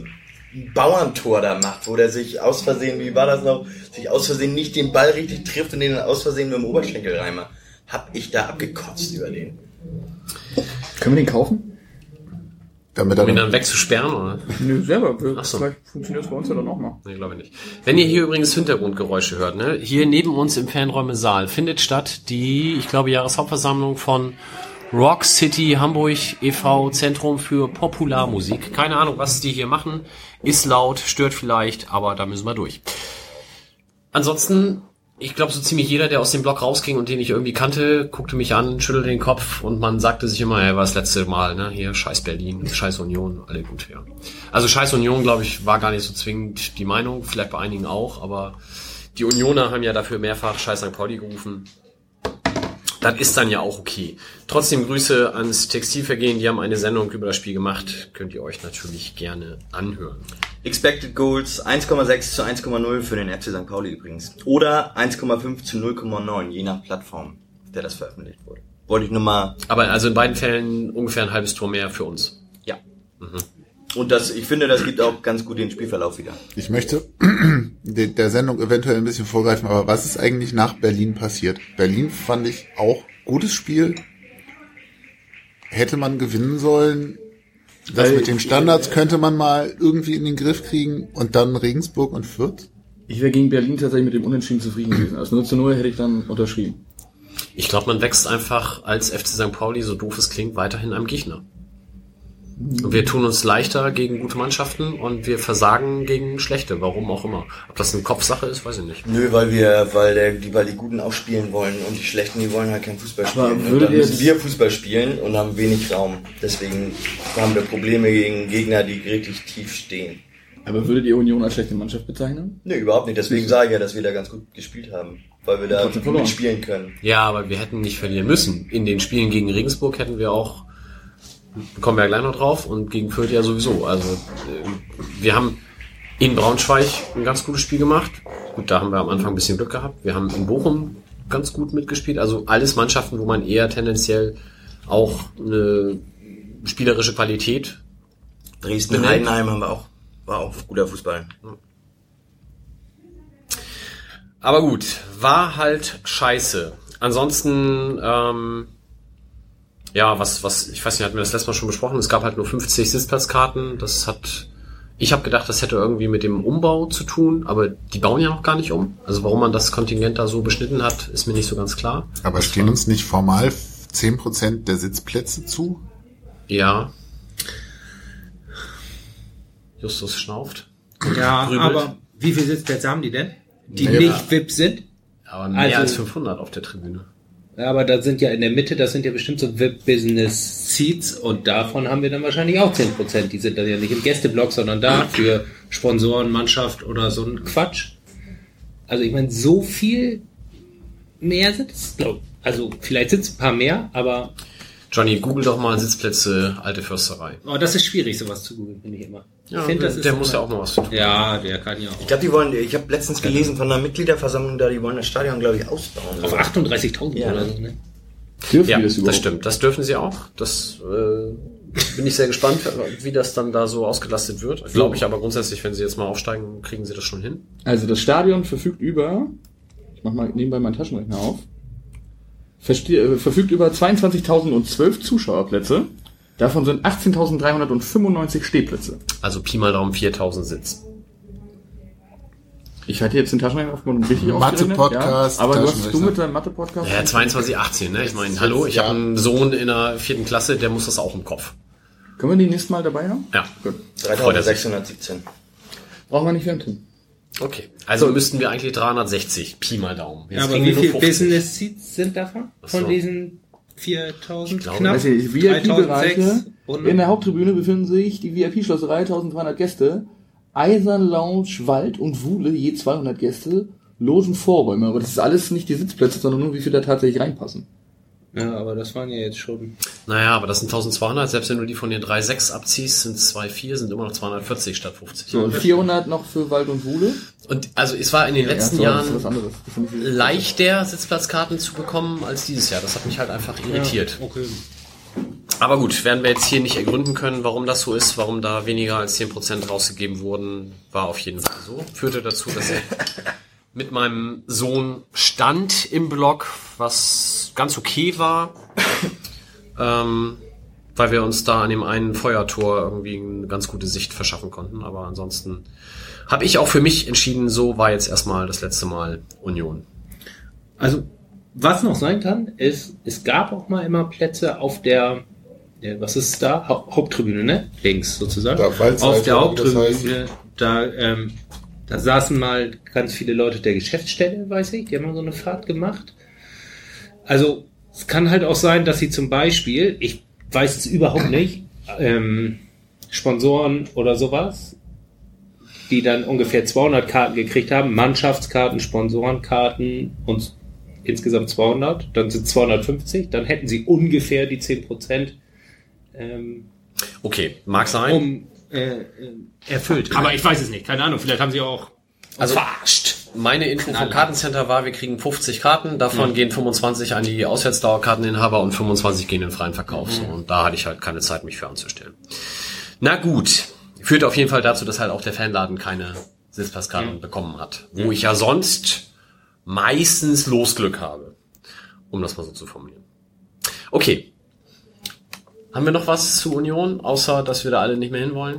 Bauerntor da macht, wo der sich aus Versehen, wie war das noch, sich aus Versehen nicht den Ball richtig trifft und den dann aus Versehen mit dem Oberschenkel reinmacht. Hab ich da abgekotzt über den. Können wir den kaufen? Damit er Um ihn dann wegzusperren, oder? Nö, selber. Ach so. Vielleicht funktioniert es bei uns ja dann auch mal. Nee, glaube ich nicht. Wenn ihr hier übrigens Hintergrundgeräusche hört, ne? hier neben uns im Fanräume Saal findet statt die, ich glaube, Jahreshauptversammlung von Rock City Hamburg e.V. Zentrum für Popularmusik. Keine Ahnung, was die hier machen. Ist laut, stört vielleicht, aber da müssen wir durch. Ansonsten, ich glaube, so ziemlich jeder, der aus dem Block rausging und den ich irgendwie kannte, guckte mich an, schüttelte den Kopf und man sagte sich immer, ja, war das letzte Mal, ne? Hier, scheiß Berlin, scheiß Union, alle gut, ja. Also scheiß Union, glaube ich, war gar nicht so zwingend die Meinung, vielleicht bei einigen auch, aber die Unioner haben ja dafür mehrfach scheiß St. Pauli gerufen. Das ist dann ja auch okay. Trotzdem Grüße ans Textilvergehen, die haben eine Sendung über das Spiel gemacht. Könnt ihr euch natürlich gerne anhören. Expected Goals 1,6 zu 1,0 für den FC St. Pauli übrigens. Oder 1,5 zu 0,9, je nach Plattform, auf der das veröffentlicht wurde. Wollte ich nur mal, Aber also in beiden Fällen ungefähr ein halbes Tor mehr für uns. ja. Und das, ich finde, das gibt auch ganz gut den Spielverlauf wieder. Ich möchte de- der Sendung eventuell ein bisschen vorgreifen, aber was ist eigentlich nach Berlin passiert? Berlin fand ich auch gutes Spiel. Hätte man gewinnen sollen. Das mit den Standards könnte man mal irgendwie in den Griff kriegen und dann Regensburg und Fürth. Ich wäre gegen Berlin tatsächlich mit dem Unentschieden zufrieden gewesen. Also 0 zu 0 hätte ich dann unterschrieben. Ich glaube, man wächst einfach als FC St. Pauli, so doof es klingt, weiterhin am Gegner. Und wir tun uns leichter gegen gute Mannschaften und wir versagen gegen schlechte, warum auch immer. Ob das eine Kopfsache ist, weiß ich nicht. Nö, weil wir, weil der, die, weil die Guten auch spielen wollen und die Schlechten, die wollen halt kein Fußball Aber spielen. Und würdet dann müssen wir Fußball spielen und haben wenig Raum. Deswegen haben wir Probleme gegen Gegner, die wirklich tief stehen. Aber würdet ihr Union als schlechte Mannschaft bezeichnen? Nö, überhaupt nicht. Deswegen sage ich ja, dass wir da ganz gut gespielt haben. Weil wir da verloren. mitspielen können. Ja, aber wir hätten nicht verlieren müssen. In den Spielen gegen Regensburg hätten wir auch, kommen wir ja gleich noch drauf, und gegen Fürth ja sowieso. Also äh, wir haben in Braunschweig ein ganz gutes Spiel gemacht. Gut, da haben wir am Anfang ein bisschen Glück gehabt. Wir haben in Bochum ganz gut mitgespielt. Also alles Mannschaften, wo man eher tendenziell auch eine spielerische Qualität Dresden, Benennt. Heidenheim haben wir auch, war auch guter Fußball. Aber gut, war halt scheiße. Ansonsten, ähm, ja, was, was, ich weiß nicht, hatten wir das letzte Mal schon besprochen, es gab halt nur 50 Sitzplatzkarten. Das hat, ich habe gedacht, das hätte irgendwie mit dem Umbau zu tun, aber die bauen ja noch gar nicht um. Also warum man das Kontingent da so beschnitten hat, ist mir nicht so ganz klar. Aber stehen uns nicht formal 10% der Sitzplätze zu? Ja. Justus schnauft. Ja, Grübelt. aber wie viele Sitzplätze haben die denn? Die Ja. nicht VIP sind? Aber mehr Also- als 500 auf der Tribüne. Ja, aber da sind ja in der Mitte, das sind ja bestimmt so VIP-Business-Seats und davon haben wir dann wahrscheinlich auch 10%. Die sind dann ja nicht im Gästeblock, sondern da für Sponsoren, Mannschaft oder so ein Quatsch. Also ich meine, so viel mehr sind es, glaube Also vielleicht sind es ein paar mehr, aber Johnny, google doch mal Sitzplätze Alte Försterei. oh, das ist schwierig, sowas zu googeln, finde ich immer. Ja, das ist der muss ja auch mal was tun. Ja, der kann ja auch. Ich glaube, die wollen, ich habe letztens gelesen von einer Mitgliederversammlung da, die wollen das Stadion, glaube ich, ausbauen. Auf 38.000 Ja. oder so, ne? Dürfen Ja, das das stimmt. Das dürfen sie auch. Das äh, bin ich sehr gespannt, wie das dann da so ausgelastet wird. Glaube ich aber grundsätzlich, wenn sie jetzt mal aufsteigen, kriegen sie das schon hin. Also das Stadion verfügt über, ich mach mal nebenbei meinen Taschenrechner auf, äh, verfügt über 22.012 Zuschauerplätze. Davon sind 18.395 Stehplätze. Also Pi mal Daumen 4000 Sitz. Ich hatte jetzt den Taschenrechner auf und richtig Mathe-Podcast, Ja, aber du hast du mit deinem Mathe-Podcast. Ja, 22, 18, ne? Ich meine, hallo, ich ja. habe einen Sohn in der vierten Klasse, der muss das auch im Kopf. Können wir die nächsten Mal dabei haben? Ja. Gut. 3617. Brauchen wir nicht hin. Okay. Also müssten wir eigentlich 360, Pi mal Daumen. Jetzt Ja, aber wie wir nur viel 50. Business Seats sind davon? Von so. diesen 4000 glaube, knapp? VIP-Bereiche. 3600? In der Haupttribüne befinden sich die VIP-Schlosserei, 1300 Gäste. Eisern Lounge, Wald und Wuhle, je 200 Gäste, Logen Vorräume. Aber das ist alles nicht die Sitzplätze, sondern nur wie viele da tatsächlich reinpassen. Ja, aber das waren ja jetzt schon. Naja, aber das sind 1200. Selbst wenn du die von den 3,6 abziehst, sind 2,4, sind immer noch 240 statt 50. So, und 400 noch für Wald und Wuhle. Und also es war in den letzten Ja, so, ist was Jahren leichter, Sitzplatzkarten zu bekommen als dieses Jahr. Das hat mich halt einfach irritiert. Okay. Aber gut, werden wir jetzt hier nicht ergründen können, warum das so ist, warum da weniger als 10% rausgegeben wurden, war auf jeden Fall so. Führte dazu, dass er mit meinem Sohn stand im Block, was ganz okay war, ähm, weil wir uns da an dem einen Feuertor irgendwie eine ganz gute Sicht verschaffen konnten. Aber ansonsten habe ich auch für mich entschieden, so war jetzt erstmal das letzte Mal Union. Also, was noch sein kann, ist, es gab auch mal immer Plätze auf der, der was ist da? Hau Haupttribüne, ne? Links sozusagen. Da, auf der wie das Haupttribüne, da, ähm, da saßen mal ganz viele Leute der Geschäftsstelle, weiß ich, die haben mal so eine Fahrt gemacht. Also, es kann halt auch sein, dass sie zum Beispiel, ich weiß es überhaupt nicht, ähm, Sponsoren oder sowas, die dann ungefähr 200 Karten gekriegt haben, Mannschaftskarten, Sponsorenkarten und insgesamt 200, dann sind 250, dann hätten sie ungefähr die 10 Prozent ähm, Okay, mag sein. um äh, äh, erfüllt. Aber ich weiß es nicht, keine Ahnung, vielleicht haben sie auch Also verarscht. Meine Info vom Kartencenter war, wir kriegen 50 Karten, davon gehen 25 an die Auswärtsdauerkarteninhaber und 25 gehen in den freien Verkauf. So, und da hatte ich halt keine Zeit, mich für anzustellen. Na gut, führt auf jeden Fall dazu, dass halt auch der Fanladen keine Sitzplatzkarten bekommen hat. Wo ich ja sonst meistens Losglück habe. Um das mal so zu formulieren. Okay. Haben wir noch was zu Union, außer dass wir da alle nicht mehr hinwollen?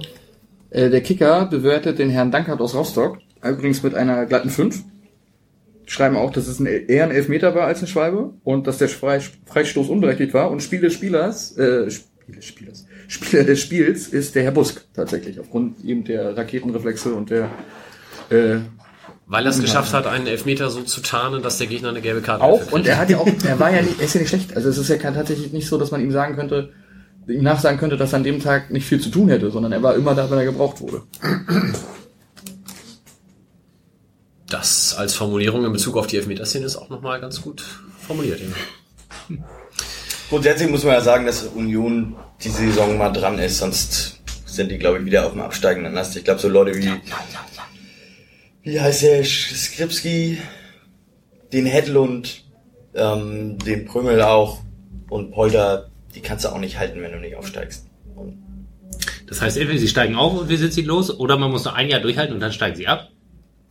Äh, der Kicker bewertet den Herrn Dankert aus Rostock, übrigens mit einer glatten 5. Schreiben auch, dass es ein, eher ein Elfmeter war als eine Schwalbe und dass der Frei- Freistoß unberechtigt war. Und Spiel des Spielers, äh, Spiel des Spielers, Spieler des Spiels ist der Herr Busk tatsächlich, aufgrund eben der Raketenreflexe und der äh, Weil er es geschafft hat, einen Elfmeter so zu tarnen, dass der Gegner eine gelbe Karte auch dafür und er hat ja auch, er war ja nicht, er ist ja nicht schlecht. Also es ist ja tatsächlich nicht so, dass man ihm sagen könnte, ihm nachsagen könnte, dass er an dem Tag nicht viel zu tun hätte, sondern er war immer da, wenn er gebraucht wurde. Das als Formulierung in Bezug auf die Elfmeterszene ist auch nochmal ganz gut formuliert. Ja. Grundsätzlich muss man ja sagen, dass Union die Saison mal dran ist, sonst sind die, glaube ich, wieder auf dem absteigenden Ast. Ich glaube, so Leute wie, wie heißt der, Skripski, den Hedlund, ähm, den Prümmel auch und Polter, die kannst du auch nicht halten, wenn du nicht aufsteigst. Und Das heißt, entweder sie steigen auf und wir sind sie los, oder man muss noch ein Jahr durchhalten und dann steigen sie ab.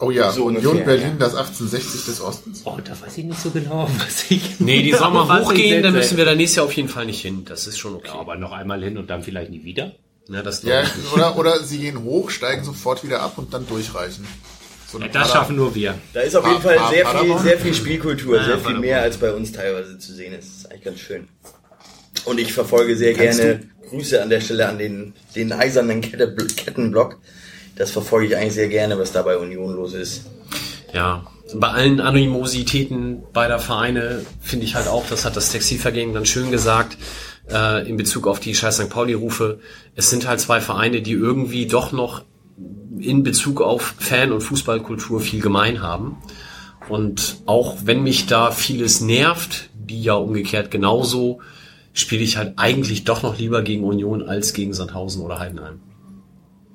Oh ja, So Union ungefähr, Berlin, ja. das 1860 des Ostens. Oh, da weiß ich nicht so genau, was ich. Nee, die soll mal hochgehen, da jetzt müssen wir da nächstes Jahr auf jeden Fall nicht hin. Das ist schon okay. Ja, aber noch einmal hin und dann vielleicht nie wieder. Ja, das Ja, oder, oder sie gehen hoch, steigen sofort wieder ab und dann durchreichen. So Ja, das Pader- schaffen nur wir. da ist auf Pa- jeden Fall Pa- sehr viel, sehr viel Spielkultur, Ja, sehr viel Paderborn. mehr als bei uns teilweise zu sehen ist. Das ist eigentlich ganz schön. Und ich verfolge sehr Kannst gerne Grüße an der Stelle an den, den eisernen Kette, Kettenblock. Das verfolge ich eigentlich sehr gerne, was da bei Union los ist. Ja, bei allen Animositäten beider Vereine finde ich halt auch, das hat das Textilvergehen ganz schön gesagt, äh, in Bezug auf die scheiß St. Pauli-Rufe. Es sind halt zwei Vereine, die irgendwie doch noch in Bezug auf Fan- und Fußballkultur viel gemein haben. Und auch wenn mich da vieles nervt, die ja umgekehrt genauso, spiele ich halt eigentlich doch noch lieber gegen Union als gegen Sandhausen oder Heidenheim.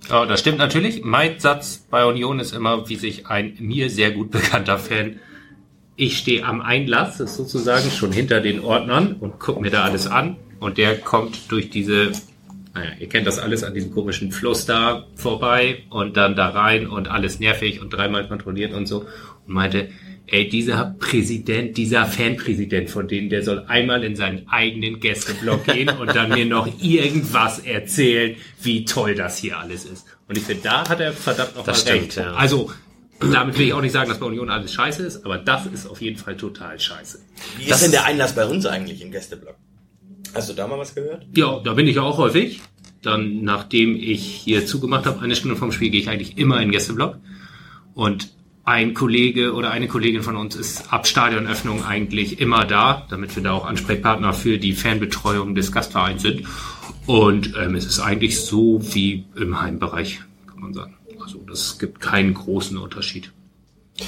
Ja, das stimmt natürlich. Mein Satz bei Union ist immer, wie sich ein mir sehr gut bekannter Fan. Ich stehe am Einlass, ist sozusagen schon hinter den Ordnern und guck mir da alles an. Und der kommt durch diese, naja, ihr kennt das alles an diesem komischen Fluss da vorbei und dann da rein und alles nervig und dreimal kontrolliert und so. Und meinte, ey, dieser Präsident, dieser Fanpräsident von denen, der soll einmal in seinen eigenen Gästeblock gehen und dann mir noch irgendwas erzählen, wie toll das hier alles ist. Und ich finde, da hat er verdammt noch Das mal stimmt, recht. ja. Also, damit will ich auch nicht sagen, dass bei Union alles scheiße ist, aber das ist auf jeden Fall total scheiße. Wie Das ist denn der Einlass bei uns eigentlich im Gästeblock? Hast du da mal was gehört? Ja, da bin ich ja auch häufig. Dann, nachdem ich hier zugemacht habe, eine Stunde vom Spiel, gehe ich eigentlich immer in den Gästeblock. Und ein Kollege oder eine Kollegin von uns ist ab Stadionöffnung eigentlich immer da, damit wir da auch Ansprechpartner für die Fanbetreuung des Gastvereins sind. Und ähm, es ist eigentlich so wie im Heimbereich, kann man sagen. Also das gibt keinen großen Unterschied.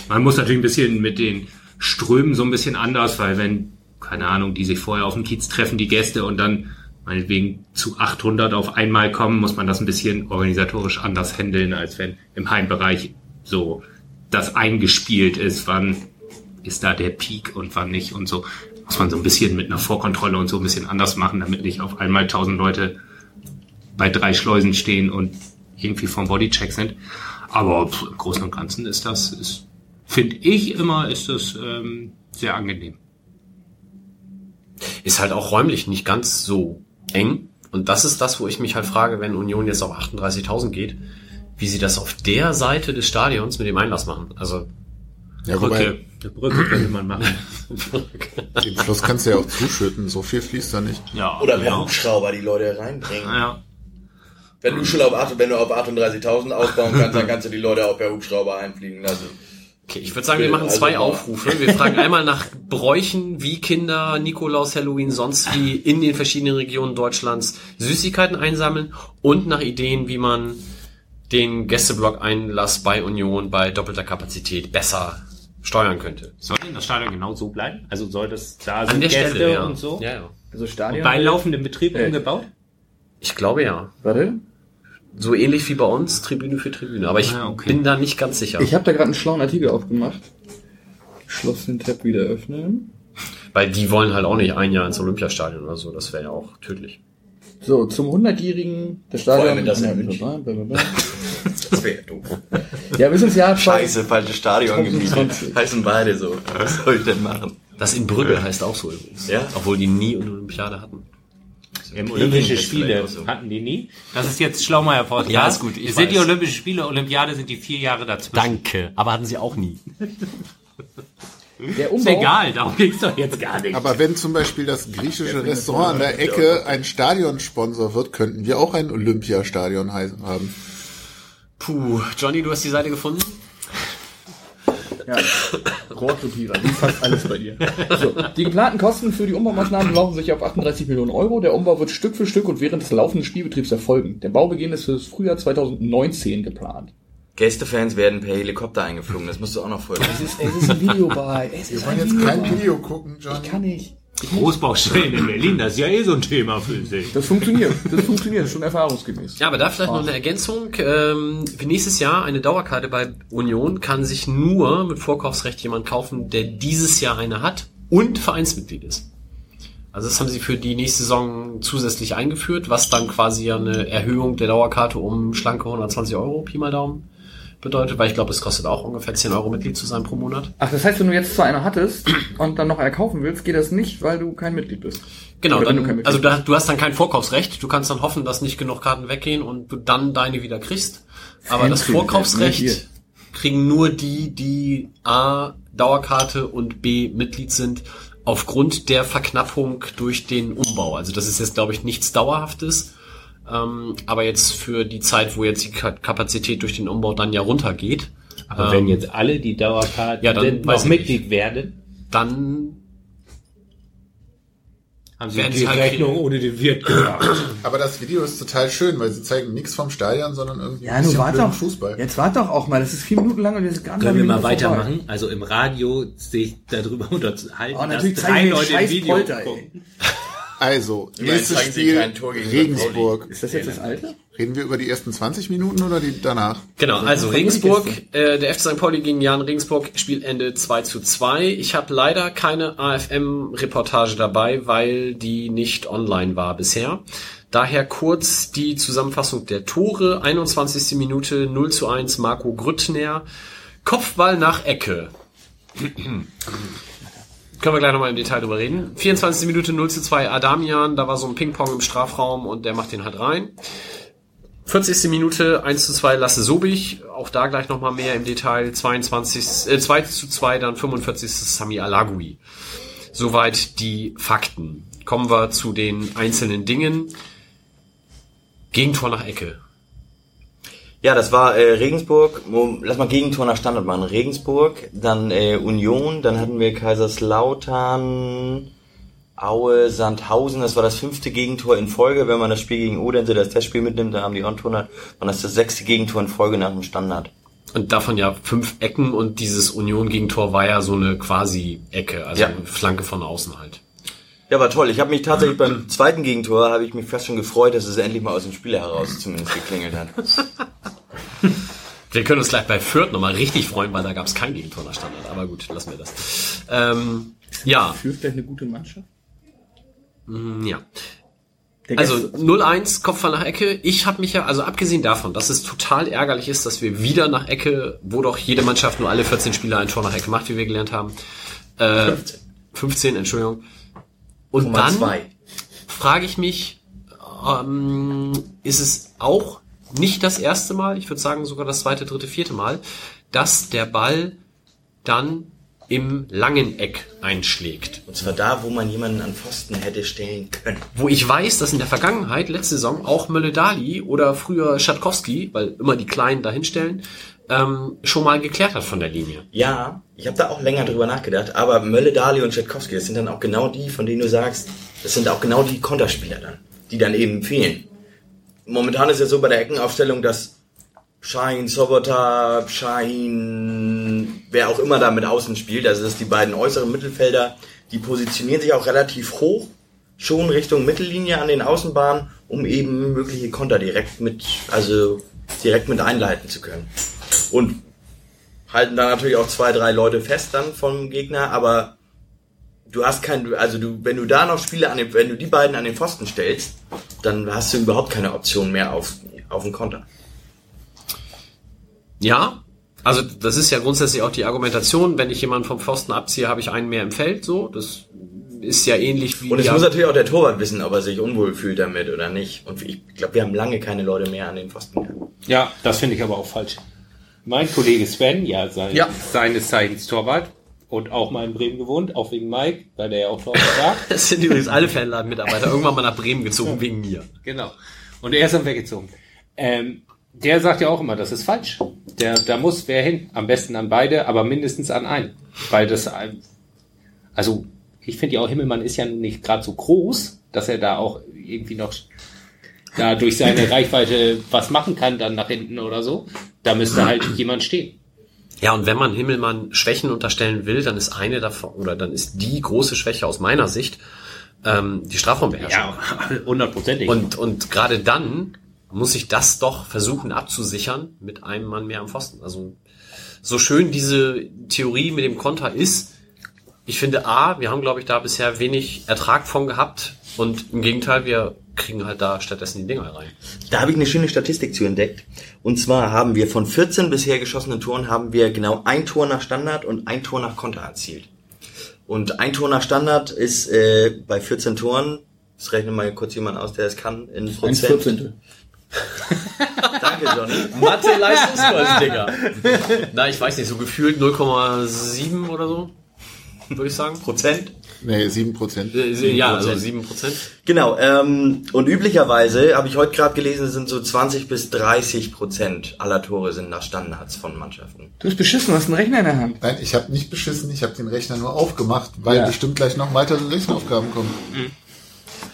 Man muss natürlich ein bisschen mit den Strömen so ein bisschen anders, weil wenn, keine Ahnung, die sich vorher auf dem Kiez treffen, die Gäste, und dann meinetwegen zu 800 auf einmal kommen, muss man das ein bisschen organisatorisch anders handeln, als wenn im Heimbereich so das eingespielt ist, wann ist da der Peak und wann nicht und so. Muss man so ein bisschen mit einer Vorkontrolle und so ein bisschen anders machen, damit nicht auf einmal 1000 Leute bei drei Schleusen stehen und irgendwie vom Bodycheck sind. Aber im Großen und Ganzen ist das, ist, finde ich immer, ist das ähm, sehr angenehm. Ist halt auch räumlich nicht ganz so eng. Und das ist das, wo ich mich halt frage, wenn Union jetzt auf 38.000 geht, wie sie das auf der Seite des Stadions mit dem Einlass machen. Also Ja, wobei, Brücke, eine Brücke könnte man machen. den Fluss kannst du ja auch zuschütten, so viel fließt da nicht. Ja, Oder per genau. Hubschrauber die Leute reinbringen. Ja. Wenn du schon auf, acht- wenn du auf 38.000 ausbauen kannst, dann kannst du die Leute auch per Hubschrauber einfliegen lassen. Okay, ich würde sagen, wir machen zwei Also, Aufrufe. Wir fragen einmal nach Bräuchen, wie Kinder Nikolaus, Halloween, sonst wie in den verschiedenen Regionen Deutschlands Süßigkeiten einsammeln und nach Ideen, wie man den Gästeblock-Einlass bei Union bei doppelter Kapazität besser steuern könnte. Soll denn das Stadion genau so bleiben? Also soll das da An sind der Gäste Stelle, ja. und so? Ja, ja. Also Stadion. Bei laufendem Betrieb Äh. umgebaut? Ich glaube ja. Warte. So ähnlich wie bei uns, Tribüne für Tribüne. Aber ich Ah, okay. bin da nicht ganz sicher. Ich habe da gerade einen schlauen Artikel aufgemacht. Geschlossenen Tab wieder öffnen. Weil die wollen halt auch nicht ein Jahr ins Olympiastadion oder so. Das wäre ja auch tödlich. So, zum 100-jährigen der Vor Stadion. allem das wäre doof. Ja, bis ins Jahr Scheiße, falsches Stadion gemietet. 2020. Heißen beide so. Was soll ich denn machen? Das in Brügge heißt auch so übrigens. Ja? Obwohl die nie eine Olympiade hatten. Im Olympische Spiele so. hatten die nie. Das ist jetzt Schlaumeier Podcast. Ja, ist gut, ich Es sind die weiß. Olympischen Spiele, Olympiade sind die vier Jahre dazwischen. Danke. Aber hatten sie auch nie. Der Ist Umbau, egal, darum geht's doch jetzt gar nicht. Aber wenn zum Beispiel das griechische Restaurant an der Ecke ein Stadionsponsor wird, könnten wir auch ein Olympiastadion heißen haben. Puh, Johnny, du hast die Seite gefunden? Ja. Rohrkrepierer, wie fast alles bei dir. So, die geplanten Kosten für die Umbaumaßnahmen belaufen sich auf 38 Millionen Euro. Der Umbau wird Stück für Stück und während des laufenden Spielbetriebs erfolgen. Der Baubeginn ist für das Frühjahr 2019 geplant. Gästefans werden per Helikopter eingeflogen, das musst du auch noch folgen. Es ist, es ist ein Video bei. Es ist Wir wollen jetzt Video kein. Video gucken, John. Kann ich. Großbaustellen in Berlin, das ist ja eh so ein Thema für sich. Das funktioniert. Das funktioniert, schon erfahrungsgemäß. Ja, aber da vielleicht noch eine Ergänzung. Ähm, für nächstes Jahr eine Dauerkarte bei Union kann sich nur mit Vorkaufsrecht jemand kaufen, der dieses Jahr eine hat und Vereinsmitglied ist. Also das haben sie für die nächste Saison zusätzlich eingeführt, was dann quasi ja eine Erhöhung der Dauerkarte um schlanke 120 Euro, Pi mal Daumen, bedeutet, weil ich glaube, es kostet auch ungefähr 10 Euro Mitglied zu sein pro Monat. Ach, das heißt, wenn du jetzt zwar eine hattest und dann noch eine kaufen willst, geht das nicht, weil du kein Mitglied bist. Genau, dann, Mitglied also da, du hast dann kein Vorkaufsrecht. Du kannst dann hoffen, dass nicht genug Karten weggehen und du dann deine wieder kriegst. Aber das Vorkaufsrecht kriegen nur die, die A, Dauerkarte und B, Mitglied sind, aufgrund der Verknappung durch den Umbau. Also das ist jetzt, glaube ich, nichts Dauerhaftes. Ähm, aber jetzt für die Zeit, wo jetzt die Ka- Kapazität durch den Umbau dann ja runtergeht, Aber wenn jetzt alle die Dauerkarten Ja, dann noch Mitglied werden, dann haben sie Werden die halt Rechnung kriegen. ohne den Wirt gemacht. Aber das Video ist total schön, weil sie zeigen nichts vom Stadion, sondern irgendwie Ja, nur warte blöden doch. Fußball. Jetzt warte doch auch mal. Das ist vier Minuten lang und wir sind gar Können wir mal weitermachen? Also im Radio sich darüber unterhalten, Oh, natürlich dass zeigen drei Leute im Video Polter, gucken. Also, nächstes zeigen sie Spiel kein Tor gegen Regensburg. Ist das jetzt das alte? Reden wir über die ersten 20 Minuten oder die danach? Genau, also Regensburg, äh, der FC St. Pauli gegen Jan Regensburg, Spielende 2 zu 2. Ich habe leider keine AFM-Reportage dabei, weil die nicht online war bisher. Daher kurz die Zusammenfassung der Tore. 21. Minute 0 zu 1 Marco Grüttner. Kopfball nach Ecke. Können wir gleich nochmal im Detail drüber reden. 24. Minute 0 zu 2 Adamian, da war so ein Ping-Pong im Strafraum und der macht den halt rein. 40. Minute 1 zu 2 Lasse Sobich, auch da gleich nochmal mehr im Detail. 22, äh, 2 zu 2, dann 45. Sami Alagui. Soweit die Fakten. Kommen wir zu den einzelnen Dingen. Gegentor nach Ecke. Ja, das war äh, Regensburg. Lass mal Gegentor nach Standard machen. Regensburg, dann äh, Union, dann hatten wir Kaiserslautern, Aue Sandhausen, das war das fünfte Gegentor in Folge. Wenn man das Spiel gegen Odense, das Testspiel mitnimmt, da haben die Ontoner, war das das sechste Gegentor in Folge nach dem Standard. Und davon ja fünf Ecken und dieses Union-Gegentor war ja so eine quasi Ecke, also Ja. eine Flanke von außen halt. Ja, war toll. Ich habe mich tatsächlich beim zweiten Gegentor, habe ich mich fast schon gefreut, dass es endlich mal aus dem Spiel heraus zumindest geklingelt hat. Wir können uns gleich bei Fürth nochmal richtig freuen, weil da gab es kein Gegentor nach Standard. Aber gut, lassen wir das. Ähm, ja, Führt vielleicht eine gute Mannschaft? ja. Der Also Gäste- 0-1, Kopfball nach Ecke. Ich habe mich ja, also abgesehen davon, dass es total ärgerlich ist, dass wir wieder nach Ecke, wo doch jede Mannschaft nur alle 14 Spieler ein Tor nach Ecke macht, wie wir gelernt haben. Äh, 15. 15, Entschuldigung. Und dann frage ich mich, ähm, ist es auch nicht das erste Mal, ich würde sagen sogar das zweite, dritte, vierte Mal, dass der Ball dann im langen Eck einschlägt. Und zwar da, wo man jemanden an Pfosten hätte stellen können. Wo ich weiß, dass in der Vergangenheit, letzte Saison, auch Mölle-Dali oder früher Schatkowski, weil immer die Kleinen dahinstellen, ähm, schon mal geklärt hat von der Linie. Ja, ich habe da auch länger drüber nachgedacht, aber Mölle, Dali und Schetkowski, das sind dann auch genau die, von denen du sagst, das sind auch genau die Konterspieler dann, die dann eben fehlen. Momentan ist ja so bei der Eckenaufstellung, dass Shahin, Sobota, Shahin, wer auch immer da mit außen spielt, also dass die beiden äußeren Mittelfelder, die positionieren sich auch relativ hoch, schon Richtung Mittellinie an den Außenbahnen, um eben mögliche Konter direkt mit, also direkt mit einleiten zu können. Und halten da natürlich auch zwei, drei Leute fest dann vom Gegner, aber du hast kein, also du, wenn du da noch Spiele an den, wenn du die beiden an den Pfosten stellst, dann hast du überhaupt keine Option mehr auf, auf den Konter. Ja, also das ist ja grundsätzlich auch die Argumentation, wenn ich jemanden vom Pfosten abziehe, habe ich einen mehr im Feld, so. Das ist ja ähnlich wie... Und es muss natürlich auch der Torwart wissen, ob er sich unwohl fühlt damit oder nicht. Und ich glaube, wir haben lange keine Leute mehr an den Pfosten. gehabt. Ja, das finde ich aber auch falsch. Mein Kollege Sven, ja, sein, Ja. seines Zeichens Torwart und auch mal in Bremen gewohnt, auch wegen Mike, weil der ja auch Torwart war. das sind übrigens alle Fanladen-Mitarbeiter irgendwann mal nach Bremen gezogen wegen mir. Genau. Und er ist dann weggezogen. Ähm, der sagt ja auch immer, das ist falsch. Der, da muss wer hin. Am besten an beide, aber mindestens an einen. Weil das, ein- also, ich finde ja auch, Himmelmann ist ja nicht gerade so groß, dass er da auch irgendwie noch da durch seine Reichweite was machen kann, dann nach hinten oder so. Da müsste halt jemand stehen. Ja, und wenn man Himmelmann Schwächen unterstellen will, dann ist eine davon, oder dann ist die große Schwäche aus meiner Sicht, ähm, die Strafraumbeherrschung. hundertprozentig. Und, und gerade dann muss ich das doch versuchen abzusichern mit einem Mann mehr am Pfosten. Also so schön diese Theorie mit dem Konter ist, ich finde A, wir haben glaube ich da bisher wenig Ertrag von gehabt und im Gegenteil, wir kriegen halt da stattdessen die Dinger rein. Da habe ich eine schöne Statistik zu entdeckt. Und zwar haben wir von 14 bisher geschossenen Toren haben wir genau ein Tor nach Standard und ein Tor nach Konter erzielt. Und ein Tor nach Standard ist äh, bei 14 Toren, das rechnet mal kurz jemand aus, der es kann, in Ein Prozent. Vierzehntel. Danke, Johnny. Mathe Leistungskurs, Digga. Na, ich weiß nicht, so gefühlt 0,7 oder so, würde ich sagen. Prozent? Nee, sieben Prozent. Äh, Ja, also 7 Prozent. Genau, ähm, und üblicherweise, habe ich heute gerade gelesen, sind so 20 bis 30 Prozent aller Tore sind nach Standards von Mannschaften. Du bist beschissen, du hast einen Rechner in der Hand. Nein, ich habe nicht beschissen, ich habe den Rechner nur aufgemacht, weil Ja. bestimmt gleich noch weitere Rechenaufgaben kommen.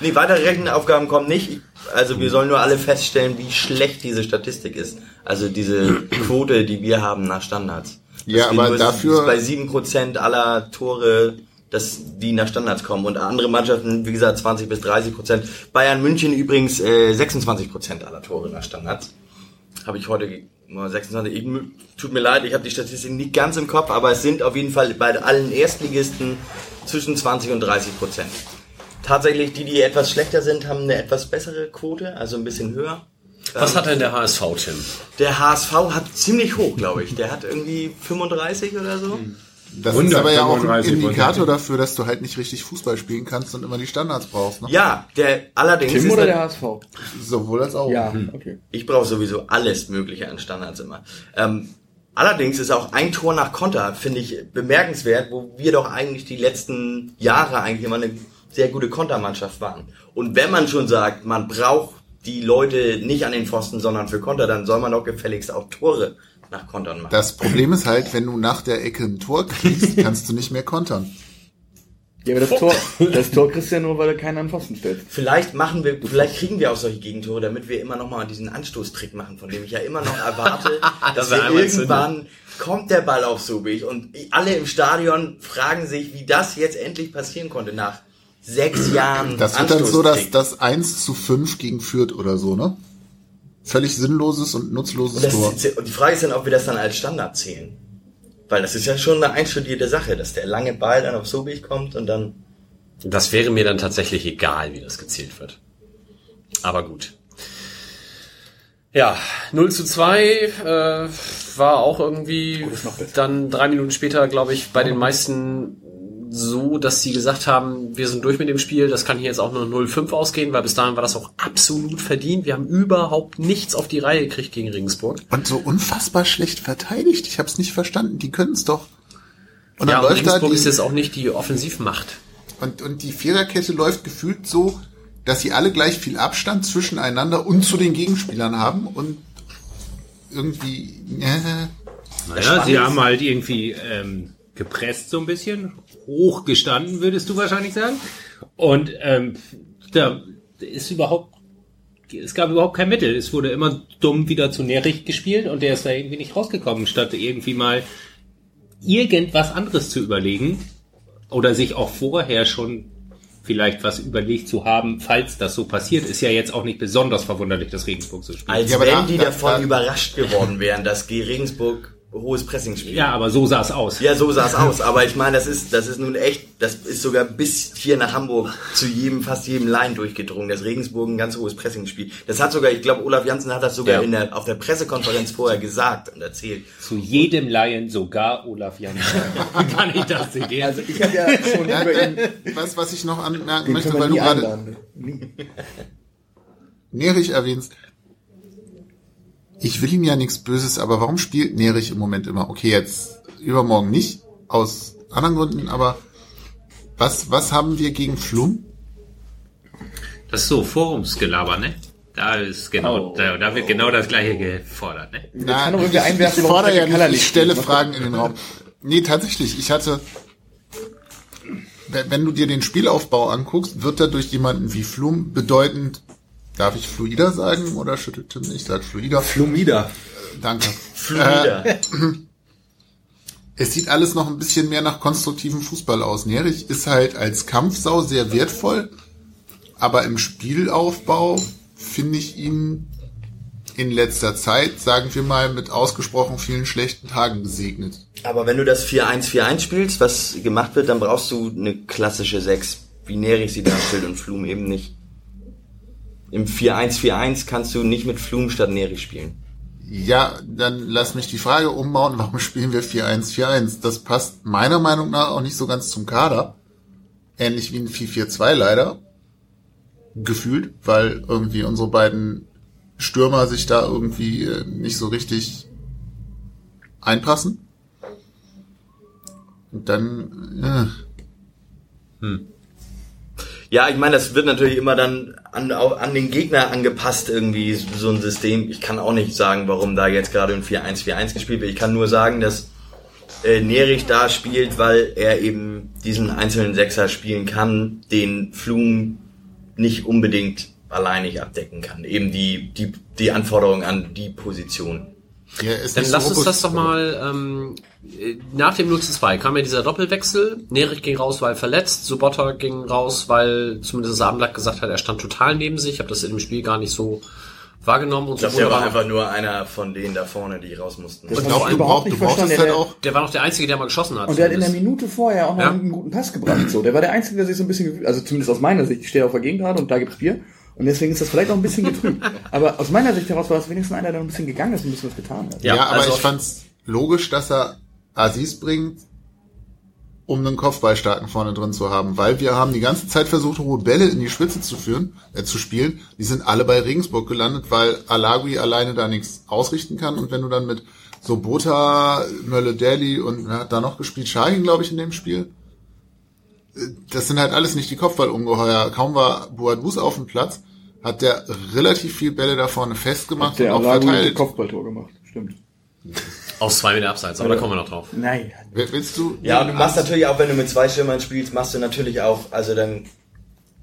Nee, weitere Rechenaufgaben kommen nicht. Ich- Also wir sollen nur alle feststellen, wie schlecht diese Statistik ist. Also diese Quote, die wir haben nach Standards. Ja, Dass wir aber dafür- Bei 7% aller Tore, dass die nach Standards kommen. Und andere Mannschaften, wie gesagt, 20 bis 30 Prozent. Bayern München übrigens äh, 26 Prozent aller Tore nach Standards. Habe ich heute ge- nur 26. Ich, mü- tut mir leid, ich habe die Statistik nicht ganz im Kopf, aber es sind auf jeden Fall bei allen Erstligisten zwischen 20 und 30 Prozent. Tatsächlich, die, die etwas schlechter sind, haben eine etwas bessere Quote, also ein bisschen höher. Was hat denn der HSV, Tim? Der HSV hat ziemlich hoch, glaube ich. Der hat irgendwie 35 oder so. Das ist aber ja auch ein 135 Indikator dafür, dass du halt nicht richtig Fußball spielen kannst und immer die Standards brauchst. Ne? Ja, der allerdings Tim ist oder der- der HSV? Sowohl als auch. Ja, okay. Ich brauche sowieso alles Mögliche an Standards immer. Ähm, allerdings ist auch ein Tor nach Konter, finde ich, bemerkenswert, wo wir doch eigentlich die letzten Jahre eigentlich immer eine sehr gute Kontermannschaft waren. Und wenn man schon sagt, man braucht die Leute nicht an den Pfosten, sondern für Konter, dann soll man doch gefälligst auch Tore nach Kontern machen. Das Problem ist halt, wenn du nach der Ecke ein Tor kriegst, kannst du nicht mehr kontern. Ja, aber das Tor, das Tor kriegst du ja nur, weil du keinen an Pfosten stellst. Vielleicht machen wir, vielleicht kriegen wir auch solche Gegentore, damit wir immer noch mal diesen Anstoßtrick machen, von dem ich ja immer noch erwarte, dass wir irgendwann kommt der Ball auf Subich und alle im Stadion fragen sich, wie das jetzt endlich passieren konnte nach sechs Jahren Das wird dann so, dass das 1 zu 5 gegen Fürth oder so, ne? Völlig sinnloses und nutzloses Und, Tor. das, und die Frage ist dann, ob wir das dann als Standard zählen. Weil das ist ja schon eine einstudierte Sache, dass der lange Ball dann auf Subich kommt und dann Das wäre mir dann tatsächlich egal, wie das gezählt wird. Aber gut. Ja, 0 zu 2 äh, war auch irgendwie dann drei Minuten später, glaube ich, bei den meisten so, dass sie gesagt haben, wir sind durch mit dem Spiel, das kann hier jetzt auch nur 0-5 ausgehen, weil bis dahin war das auch absolut verdient. Wir haben überhaupt nichts auf die Reihe gekriegt gegen Regensburg. Und so unfassbar schlecht verteidigt. Ich habe es nicht verstanden. Die können es doch. Und ja, dann und läuft da Regensburg die, ist jetzt auch nicht die Offensivmacht. und, und die Viererkette läuft gefühlt so, dass sie alle gleich viel Abstand zwischeneinander und zu den Gegenspielern haben und irgendwie, äh, Naja, sie haben halt irgendwie ähm, gepresst so ein bisschen, hochgestanden, würdest du wahrscheinlich sagen. Und ähm, da ist überhaupt, es gab überhaupt kein Mittel. Es wurde immer dumm wieder zu Nerich gespielt und der ist da irgendwie nicht rausgekommen, statt irgendwie mal irgendwas anderes zu überlegen oder sich auch vorher schon vielleicht was überlegt zu haben, falls das so passiert, ist ja jetzt auch nicht besonders verwunderlich, dass Regensburg so spielt. als Ja, wenn da- die da- davon da- überrascht geworden wären, dass G Regensburg hohes Pressing spielt. Ja, aber so sah es aus. Ja, so sah es aus. Aber ich meine, das ist, das ist nun echt, das ist sogar bis hier nach Hamburg zu jedem, fast jedem Line durchgedrungen, dass Regensburg ein ganz hohes Pressing spielt. Das hat sogar, ich glaube, Olaf Janssen hat das sogar Ja. in der, auf der Pressekonferenz vorher gesagt und erzählt. Zu jedem Laien, sogar Olaf Janssen. Kann ich das sehen? Also ich habe ja schon Ja, über ihn, was, was ich noch anmerken den möchte, weil du gerade. Nerich erwähnst. Ich will ihm ja nichts Böses, aber warum spielt Nerich im Moment immer? Okay, jetzt übermorgen nicht, aus anderen Gründen, aber was, was haben wir gegen Flum? Das ist so Forumsgelaber, ne? Da ist genau, da, da wird genau das gleiche gefordert, ne? Na, kann ich, einwerfen, ich fordere ja nicht, ich stelle. Fragen in den Raum. Nee, tatsächlich, ich hatte, wenn wenn du dir den Spielaufbau anguckst, wird er durch jemanden wie Flum bedeutend, darf ich Fluider sagen oder schüttelt Tim nicht? Ich sag Fluider. Flumida. Danke. Fluider. Es sieht alles noch ein bisschen mehr nach konstruktivem Fußball aus. Nerich ist halt als Kampfsau sehr wertvoll, aber im Spielaufbau finde ich ihn in letzter Zeit, sagen wir mal, mit ausgesprochen vielen schlechten Tagen gesegnet. Aber wenn du das 4-1-4-1 spielst, was gemacht wird, dann brauchst du eine klassische 6, wie Nerich sie darstellt und Flum eben nicht. Im 4-1-4-1 kannst du nicht mit Flum statt Nerich spielen. Ja, dann lass mich die Frage umbauen, warum spielen wir 4-1-4-1? Das passt meiner Meinung nach auch nicht so ganz zum Kader. Ähnlich wie ein 4-4-2 leider. Gefühlt, weil irgendwie unsere beiden Stürmer sich da irgendwie äh, nicht so richtig einpassen. Und dann, äh, Ja, ich meine, das wird natürlich immer dann an, an den Gegner angepasst, irgendwie so ein System. Ich kann auch nicht sagen, warum da jetzt gerade ein 4-1-4-1 gespielt wird. Ich kann nur sagen, dass äh, Nerich da spielt, weil er eben diesen einzelnen Sechser spielen kann, den Flum nicht unbedingt alleinig abdecken kann. Eben die, die, die Anforderung an die Position. ja, ist Dann lass so uns das doch mal, ähm, äh, nach dem 0 zu 2 kam ja dieser Doppelwechsel. Nerich ging raus, weil verletzt. Subotta ging raus, weil zumindest Abendlack gesagt hat, er stand total neben sich. Ich habe das in dem Spiel gar nicht so wahrgenommen. Und Ich glaube, so der war einfach nur einer von denen da vorne, die raus mussten. Ich hab glaube, ich du, überhaupt brauch, du nicht brauchst verstanden, halt der- auch, der war noch der Einzige, der mal geschossen hat. Und der hat in der. Minute vorher auch noch Ja. einen guten Pass gebracht. So, der war der Einzige, der sich so ein bisschen, also zumindest aus meiner Sicht, ich stehe auf der Gegend gerade und da gibt's Bier. Und deswegen ist das vielleicht auch ein bisschen getrübt. Aber aus meiner Sicht heraus war es wenigstens einer, der ein bisschen gegangen ist und ein bisschen was getan hat. Ja, Ja, aber also- ich fand's logisch, dass er Aziz bringt, um einen Kopfballstarken vorne drin zu haben, weil wir haben die ganze Zeit versucht, hohe Bälle in die Spitze zu führen, äh, zu spielen. Die sind alle bei Regensburg gelandet, weil Alagui alleine da nichts ausrichten kann. Und wenn du dann mit Sobota, Mölle Daly und wer hat da noch gespielt? Schagin, glaube ich, in dem Spiel. Äh, Das sind halt alles nicht die Kopfballungeheuer. Kaum war Boadus auf dem Platz, hat der relativ viel Bälle da vorne festgemacht Der und auch Alago verteilt. Kopfballtor gemacht, stimmt. Aus zwei Meter Abseits, aber da kommen wir noch drauf. Nein. Willst du? Ja, und du machst natürlich auch, wenn du mit zwei Stürmern spielst, machst du natürlich auch, also dann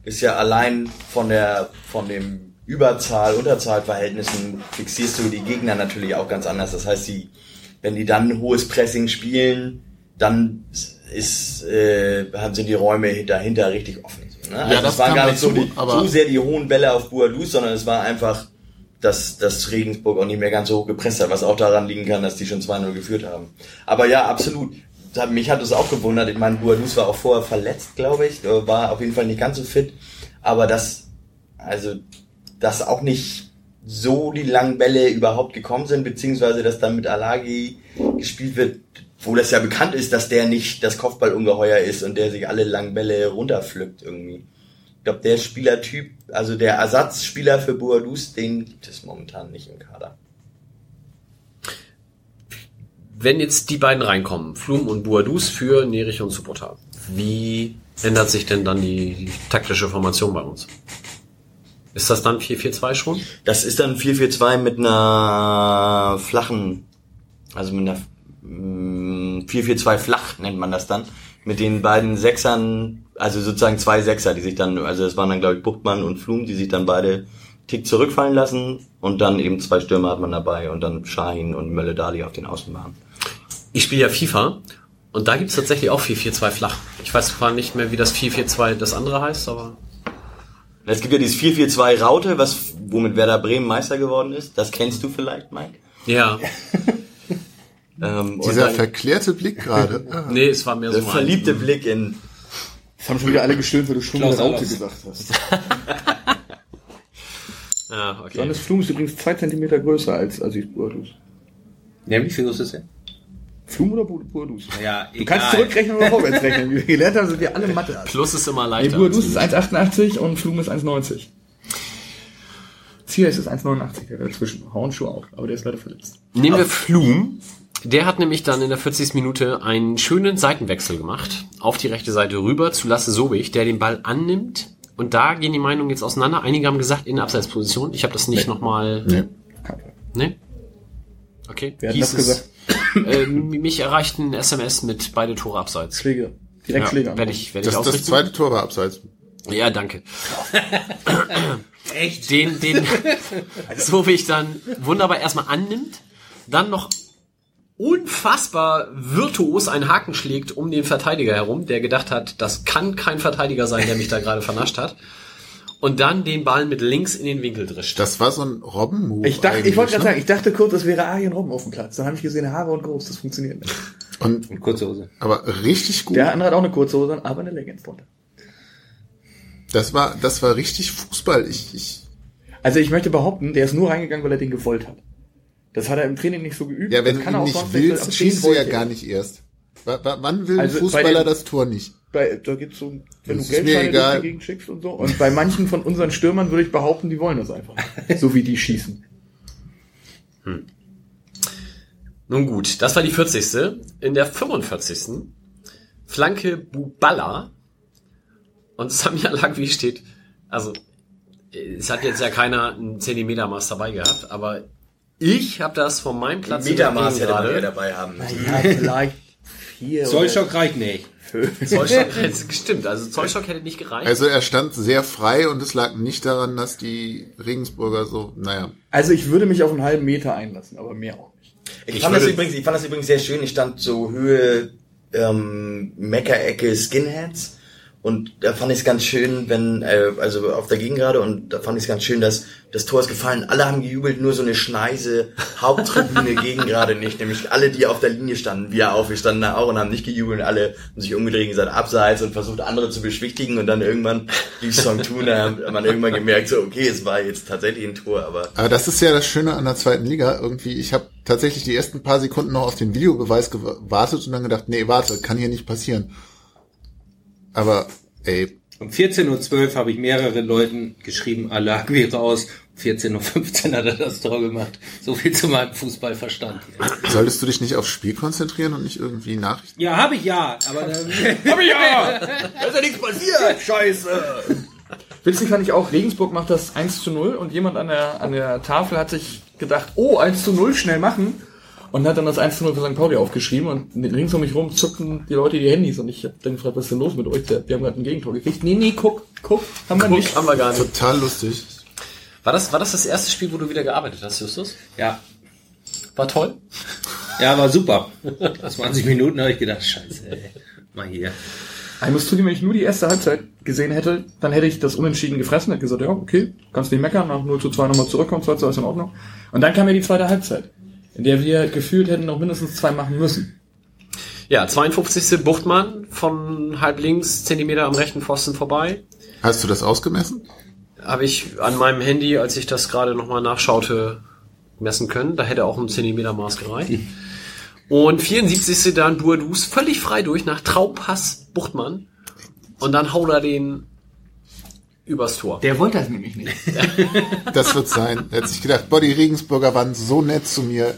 ist ja allein von der, von dem Überzahl, Unterzahlverhältnissen fixierst du die Gegner natürlich auch ganz anders. Das heißt, die, wenn die dann ein hohes Pressing spielen, dann ist, äh, sind die Räume dahinter richtig offen. Ne? Also das es waren gar nicht so, die, aber- so sehr die hohen Bälle auf Buadus, sondern es war einfach, dass, dass Regensburg auch nicht mehr ganz so hoch gepresst hat, was auch daran liegen kann, dass die schon 2-0 geführt haben. Aber ja, absolut. Mich hat es auch gewundert. Ich meine, Buadus war auch vorher verletzt, glaube ich, äh, war auf jeden Fall nicht ganz so fit. Aber dass, also, dass auch nicht so die langen Bälle überhaupt gekommen sind, beziehungsweise dass dann mit Alagi gespielt wird, wo das ja bekannt ist, dass der nicht das Kopfballungeheuer ist und der sich alle langen Bälle runterpflückt irgendwie. Ich glaube, der Spielertyp, also der Ersatzspieler für Boadus, den gibt es momentan nicht im Kader. Wenn jetzt die beiden reinkommen, Flum und Buadus für Nerich und Subota, wie ändert sich denn dann die, taktische Formation bei uns? Ist das dann 4-4-2 schon? Das ist dann 4-4-2 mit einer flachen, also mit einer mm, 4-4-2 flach nennt man das dann. Mit den beiden Sechsern, also sozusagen zwei Sechser, die sich dann, also das waren dann glaube ich Buchtmann und Flum, die sich dann beide Tick zurückfallen lassen und dann eben zwei Stürmer hat man dabei und dann Shahin und Mölle Dali auf den Außenbahnen. Ich spiele ja FIFA und da gibt's tatsächlich auch 4-4-2 flach. Ich weiß zwar nicht mehr, wie das 4-4-2 das andere heißt, aber Es gibt ja dieses 4-4-2 Raute, was, womit Werder Bremen Meister geworden ist. Das kennst du vielleicht, Mike. ja, Ähm, und Dieser dann verklärte Blick gerade. Ah. nee, es war mehr so der ein- verliebte Blick in Das haben schon wieder alle gestöhnt, weil du schon Klaus wieder Raute gesagt hast. Ja, okay. Johannes Flum ist übrigens zwei Zentimeter größer als Aziz Boadus. Nämlich, wie groß ist der? Flum oder Bu- Boadus? Ja, Du kannst zurückrechnen oder vorwärts rechnen. Wie wir gelernt haben, sind wir alle Mathe. Plus ist immer Nee, leichter. Boadus ist 1,88 und Flum ist 1,90. Zierers ist 1,89, der dazwischen. Hornschuh auch, aber der ist leider verletzt. Nehmen wir Flum. Der hat nämlich dann in der 40. Minute einen schönen Seitenwechsel gemacht. Auf die rechte Seite rüber zu Lasse Sobich, der den Ball annimmt. Und da gehen die Meinungen jetzt auseinander. Einige haben gesagt, in der Abseitsposition. Ich habe das nicht nochmal... Nee. Kein Fall. Ne? Okay. Wer hat Hieß das es, Äh, mich erreicht ein SMS mit beide Tore abseits. Schläge. Direkt Ja, Schläge. werde ich, werde ich Das, das ausrichten. zweite Tor war abseits. Ja, danke. Echt? Den, den, so wie ich dann wunderbar erstmal annimmt, dann noch unfassbar virtuos einen Haken schlägt um den Verteidiger herum, der gedacht hat, das kann kein Verteidiger sein, der mich da gerade vernascht hat. Und dann den Ball mit links in den Winkel drischt. Das war so ein Robben-Move. Ich dachte, ich wollte gerade eigentlich, sagen, ich dachte kurz, das wäre Arjen Robben auf dem Platz. Dann habe ich gesehen, Haare und groß, das funktioniert nicht. ne? Und, Und kurze Hose. aber richtig gut. Der andere hat auch eine kurze Hose, aber eine Leggings drunter. Das war, das war richtig Fußball. Ich, ich, Also ich möchte behaupten, der ist nur reingegangen, weil er den gewollt hat. Das hat er im Training nicht so geübt. ja, wenn das du ihn er auch nicht willst, schießt du ja gar nicht erst. W wann will Also ein Fußballer den- das Tor nicht? Bei, da geht's so, wenn Das du Geldscheine durch die Gegend schickst und so. Und bei manchen von unseren Stürmern würde ich behaupten, die wollen das einfach. so wie die schießen. Nun gut, das war die 40. In der 45. Flanke Buballa. Und Samir Lagwi steht, also es hat jetzt ja keiner einen Zentimetermaß dabei gehabt, aber ich habe das von meinem Platz Metermaß hätte gerade. dabei haben müssen. Ja, vielleicht vier Zollstock reicht nicht. Zollstock hätte gestimmt, also Zollstock hätte nicht gereicht. Also er stand sehr frei und es lag nicht daran, dass die Regensburger so, naja. Also ich würde mich auf einen halben Meter einlassen, aber mehr auch nicht. Ich, Ich fand das übrigens, ich fand das übrigens sehr schön. Ich stand so Höhe ähm, Meckerecke Skinheads und da fand ich es ganz schön, wenn äh, also auf der Gegengrade und da fand ich es ganz schön, dass das Tor ist gefallen. Alle haben gejubelt, nur so eine Schneise Haupttribüne Gegengrade nicht. Nämlich alle, die auf der Linie standen, wir auch, wir standen da auch und haben nicht gejubelt. Alle haben sich umgedreht und gesagt abseits und versucht andere zu beschwichtigen und dann irgendwann die Song tun, da hat man irgendwann gemerkt, so okay, es war jetzt tatsächlich ein Tor, aber Aber das ist ja das Schöne an der zweiten Liga. Irgendwie, ich habe tatsächlich die ersten paar Sekunden noch auf den Videobeweis gewartet und dann gedacht, nee, warte, kann hier nicht passieren. Aber, ey, Um 14.12 Uhr habe ich mehreren Leuten geschrieben, Alagwi raus. Um 14.15 Uhr hat er das Tor gemacht. So viel zu meinem Fußballverstand. solltest du dich nicht aufs Spiel konzentrieren und nicht irgendwie Nachrichten? Ja, habe ich ja, aber dann, Hab ich ja! Da ist ja nichts passiert! Scheiße! Witzig fand ich auch, Regensburg macht das 1 zu 0 und jemand an der, an der Tafel hat sich gedacht, oh, 1 zu 0 schnell machen. Und hat dann das 1 zu 0 für St. Pauli aufgeschrieben und rings um mich rum zuckten die Leute die Handys und ich habe dann gefragt, was ist denn los mit euch? Wir haben gerade ein Gegentor gekriegt. Nee, nee, guck, guck, haben wir Guck, nicht. haben wir gar nicht. Total lustig. War das, war das das erste Spiel, wo du wieder gearbeitet hast, Justus? Ja. War toll? Ja, war super. 20 Minuten habe ich gedacht, scheiße, ey. Mal hier. Ich muss zugeben, wenn ich nur die erste Halbzeit gesehen hätte, dann hätte ich das Unentschieden gefressen, hätte gesagt, ja, okay, kannst nicht meckern, nach 0 zu 2 nochmal zurückkommen, 2 zu 2 ist in Ordnung. Und dann kam ja die zweite Halbzeit, in der wir gefühlt hätten noch mindestens zwei machen müssen. Ja, 52. Buchtmann von halb links, Zentimeter am rechten Pfosten vorbei. Hast du das ausgemessen? Habe ich an meinem Handy, als ich das gerade nochmal nachschaute, messen können. Da hätte auch ein Zentimeter Maß gereicht. Und 74. dann Bourdous völlig frei durch nach Traupass Buchtmann. Und dann haut er den übers Tor. Der wollte das nämlich nicht. Das wird sein. Er hat sich gedacht, boah, die Regensburger waren so nett zu mir.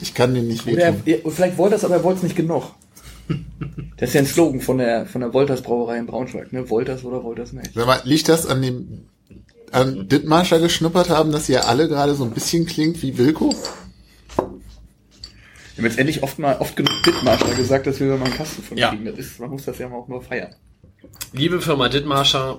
Ich kann denen nicht wehtun. vielleicht wollte er es, aber er wollte es nicht genug. Das ist ja ein Slogan von der, von der Wolters Brauerei in Braunschweig, ne? Wolters oder Wolters nicht. Sag mal, liegt das an dem an Dittmarscher geschnuppert haben, dass ihr alle gerade so ein bisschen klingt wie Wilko? Wir haben jetzt endlich oft mal, oft genug Dittmarscher gesagt, dass wir mal einen Kasten von Ja. kriegen. Das ist, man muss das ja auch nur feiern. Liebe Firma Dittmarscher,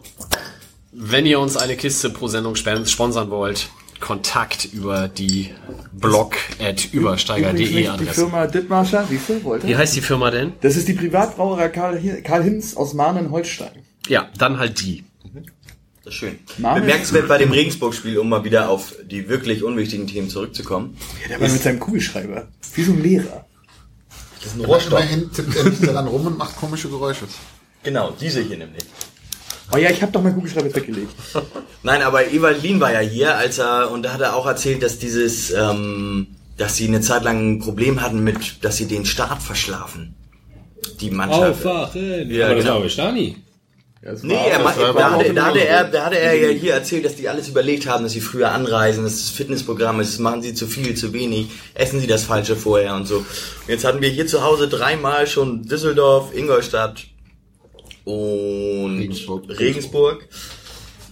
wenn ihr uns eine Kiste pro Sendung sponsern wollt, Kontakt über die blog at Übrigens übersteiger.de nicht die Adresse. Firma Dittmarscher, siehst du, wollte? Wie heißt die Firma denn? Das ist die Privatbrauerei Karl, Karl Hinz aus Mahnen-Holstein. Ja, dann halt die. Das ist schön. Name Bemerkenswert bei dem Regensburg-Spiel, um mal wieder auf die wirklich unwichtigen Themen zurückzukommen. Der war mit seinem Kugelschreiber. Wie so ein Lehrer. Das ist ein Rohrstock. Immerhin tippt er nicht daran rum und macht komische Geräusche. Genau, diese hier nämlich. Oh ja, ich habe doch meinen Kugelschreiber jetzt weggelegt. Nein, aber Ewald Lien war ja hier, als er, und da hat er auch erzählt, dass dieses, ähm, dass sie eine Zeit lang ein Problem hatten mit, dass sie den Start verschlafen. Die Mannschaft. Aufwachen! Ja, Aber das genau. war Stani. Ja, Nee, war- er, das ma- war- da, hatte, da, hatte genauso. er, da hatte er ja hier erzählt, dass die alles überlegt haben, dass sie früher anreisen, dass das Fitnessprogramm ist, machen sie zu viel, zu wenig, essen sie das Falsche vorher und so. Und jetzt hatten wir hier zu Hause dreimal schon Düsseldorf, Ingolstadt und Regensburg. Regensburg,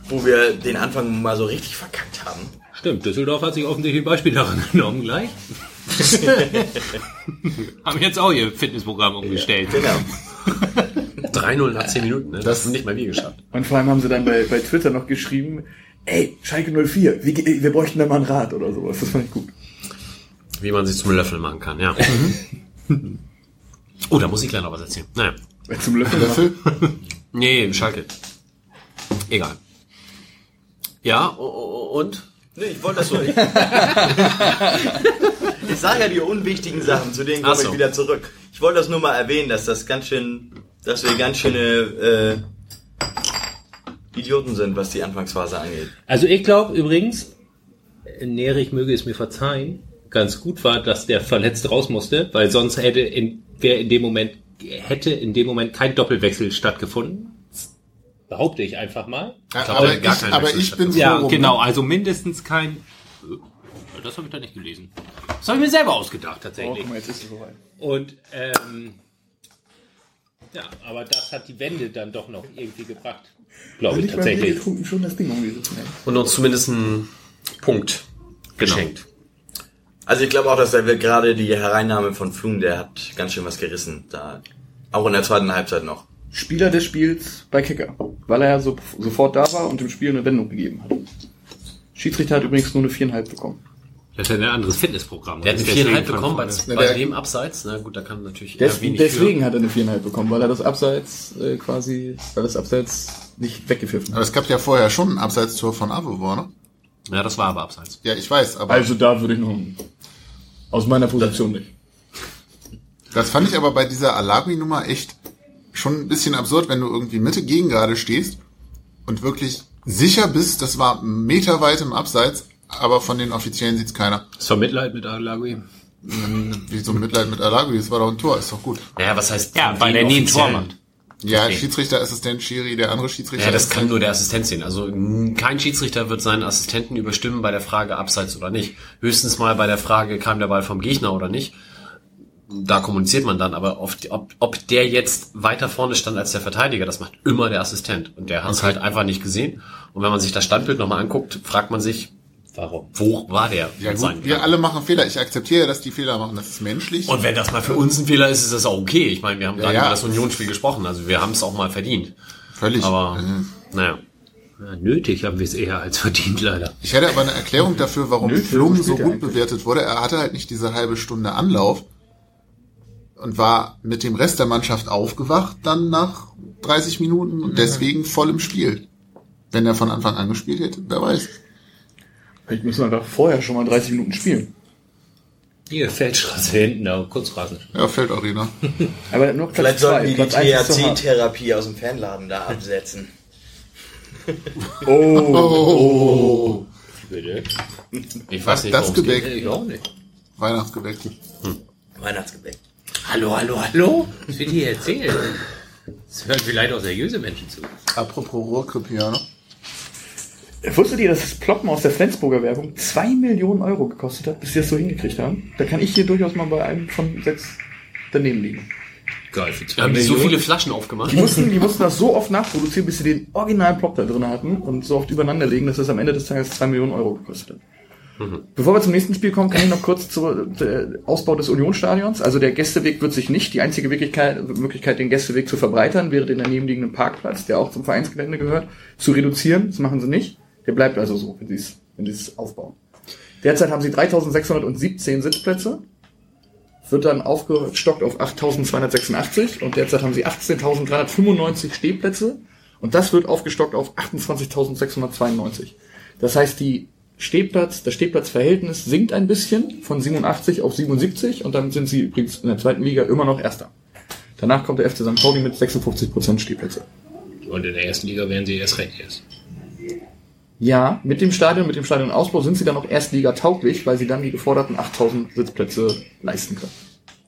wo wir den Anfang mal so richtig verkackt haben. Stimmt, Düsseldorf hat sich offensichtlich ein Beispiel daran genommen gleich. Haben jetzt auch ihr Fitnessprogramm umgestellt. Genau. 3-0 nach 10 Minuten, ne? Das ist nicht mal wir geschafft. Und vor allem haben sie dann bei, bei Twitter noch geschrieben, ey, Schalke 04, wie, ge- wir bräuchten da mal ein Rad oder sowas. Das fand ich gut. Wie man sie zum Löffel machen kann, ja. oh, da muss ich gleich noch was erzählen. Naja. Zum Löffel. Löffel? Nee, Schalke. Egal. Ja, und? Nee, ich wollte das so nicht. ich sage ja die unwichtigen Sachen, zu denen komme so. ich wieder zurück. Ich wollte das nur mal erwähnen, dass das ganz schön, dass wir ganz schöne äh, Idioten sind, was die Anfangsphase angeht. Also ich glaube übrigens, Nerich möge es mir verzeihen, ganz gut war, dass der verletzt raus musste, weil sonst hätte in, wäre in dem Moment, hätte in dem Moment kein Doppelwechsel stattgefunden. Behaupte ich einfach mal. Ja, glaub, aber ich, aber ich bin so Ja, rum, genau, Ne? also mindestens kein. äh, Das habe ich da nicht gelesen. Das habe ich mir selber ausgedacht Oh, tatsächlich. guck mal, jetzt ist es soweit. Und ähm, ja, aber das hat die Wende dann doch noch irgendwie gebracht. Glaube ich tatsächlich. schon das Ding. Und uns zumindest einen Punkt geschenkt. Also ich glaube auch, dass er gerade die Hereinnahme von Flum, der hat ganz schön was gerissen. Da, auch in der zweiten Halbzeit noch. Spieler des Spiels bei Kicker, weil er ja so, sofort da war und dem Spiel eine Wendung gegeben hat. Schiedsrichter hat übrigens nur eine viereinhalb bekommen. Das ist ja ein anderes Fitnessprogramm. Der hat eine viereinhalb bekommen bei, bei der- dem Abseits. Na gut, da kann natürlich Des, wenig deswegen hat er eine viereinhalb bekommen, weil er das Abseits äh, quasi, weil das Abseits nicht weggepfiffen Aber hat. es gab ja vorher schon ein Abseitstor von Avovor, ne? Ja, das war aber Abseits. Ja, ich weiß, aber Also da würde ich noch aus meiner Position nicht. das fand ich aber bei dieser Alagui-Nummer echt schon ein bisschen absurd, wenn du irgendwie Mitte gegen gerade stehst und wirklich sicher bist, das war meterweit im Abseits, aber von den Offiziellen sieht's keiner. Das war Mitleid mit Alagui. Wie so ein Mitleid mit Alagui, das war doch ein Tor, ist doch gut. Ja, was heißt? Ja, weil er nie ein Tor macht. Ja, Okay. Schiedsrichter, Assistent, Schiri, der andere Schiedsrichter. Ja, das kann nur der Assistent sehen. Also kein Schiedsrichter wird seinen Assistenten überstimmen bei der Frage Abseits oder nicht. Höchstens mal bei der Frage, kam der Ball vom Gegner oder nicht. Da kommuniziert man dann, aber oft, ob, ob der jetzt weiter vorne stand als der Verteidiger, das macht immer der Assistent. Und der hat es halt einfach nicht gesehen. Und wenn man sich das Standbild nochmal anguckt, fragt man sich, Warum? Wo war der? Ja gut, wir alle machen Fehler. Ich akzeptiere, dass die Fehler machen. Das ist menschlich. Und wenn das mal für uns ein Fehler ist, ist das auch okay. Ich meine, wir haben gerade ja. über das Unionsspiel gesprochen, also wir haben es auch mal verdient. Völlig. Aber, Mhm. naja. Ja, nötig haben wir es eher als verdient, leider. Ich hätte aber eine Erklärung dafür, warum Nö, Flum so gut bewertet wurde. Er hatte halt nicht diese halbe Stunde Anlauf und war mit dem Rest der Mannschaft aufgewacht dann nach 30 Minuten und deswegen voll im Spiel. Wenn er von Anfang an gespielt hätte, wer weiß. Vielleicht müssen wir einfach vorher schon mal 30 Minuten spielen. Hier, Feldstraße hinten, da, Kunstrasen. Ja, Feldarena. Aber nur Platz Vielleicht zwei. sollten die die. THC-Therapie aus dem Fanladen da absetzen. Oh, Bitte? Ich weiß nicht, das es geht. Gebäck, Ich auch nicht. Weihnachtsgebäck. Weihnachtsgebäck. Hallo, hallo, hallo? Was wird hier erzählt? Das hören vielleicht auch seriöse Menschen zu. Apropos Rohrkreppiano. Wusstet ihr, dass das Ploppen aus der Flensburger Werbung 2 Millionen Euro gekostet hat, bis sie das so hingekriegt haben? Da kann ich hier durchaus mal bei einem von sechs daneben liegen. Geil, für zwei Haben die so Millionen. viele Flaschen aufgemacht? Die mussten, die mussten das so oft nachproduzieren, bis sie den originalen Plop da drin hatten und so oft übereinander legen, dass das am Ende des Tages 2 Millionen Euro gekostet hat. Bevor wir zum nächsten Spiel kommen, kann ich noch kurz zum äh, Ausbau des Unionsstadions. Also der Gästeweg wird sich nicht, die einzige Möglichkeit, Möglichkeit, den Gästeweg zu verbreitern, wäre den daneben liegenden Parkplatz, der auch zum Vereinsgelände gehört, zu reduzieren. Das machen sie nicht. Der bleibt also so, wenn sie es, wenn sie es aufbauen. Derzeit haben sie 3617 Sitzplätze. Wird dann aufgestockt auf 8286 und derzeit haben sie 18.395 Stehplätze und das wird aufgestockt auf 28.692. Das heißt, die Stehplatz, das Stehplatzverhältnis sinkt ein bisschen von 87 auf 77 und dann sind sie übrigens in der zweiten Liga immer noch Erster. Danach kommt der FC St. Pauli mit 56% Stehplätze. Und in der ersten Liga wären sie erst recht erst. Ja, mit dem Stadion, mit dem Stadionausbau sind sie dann auch Erstliga tauglich, weil sie dann die geforderten 8000 Sitzplätze leisten können.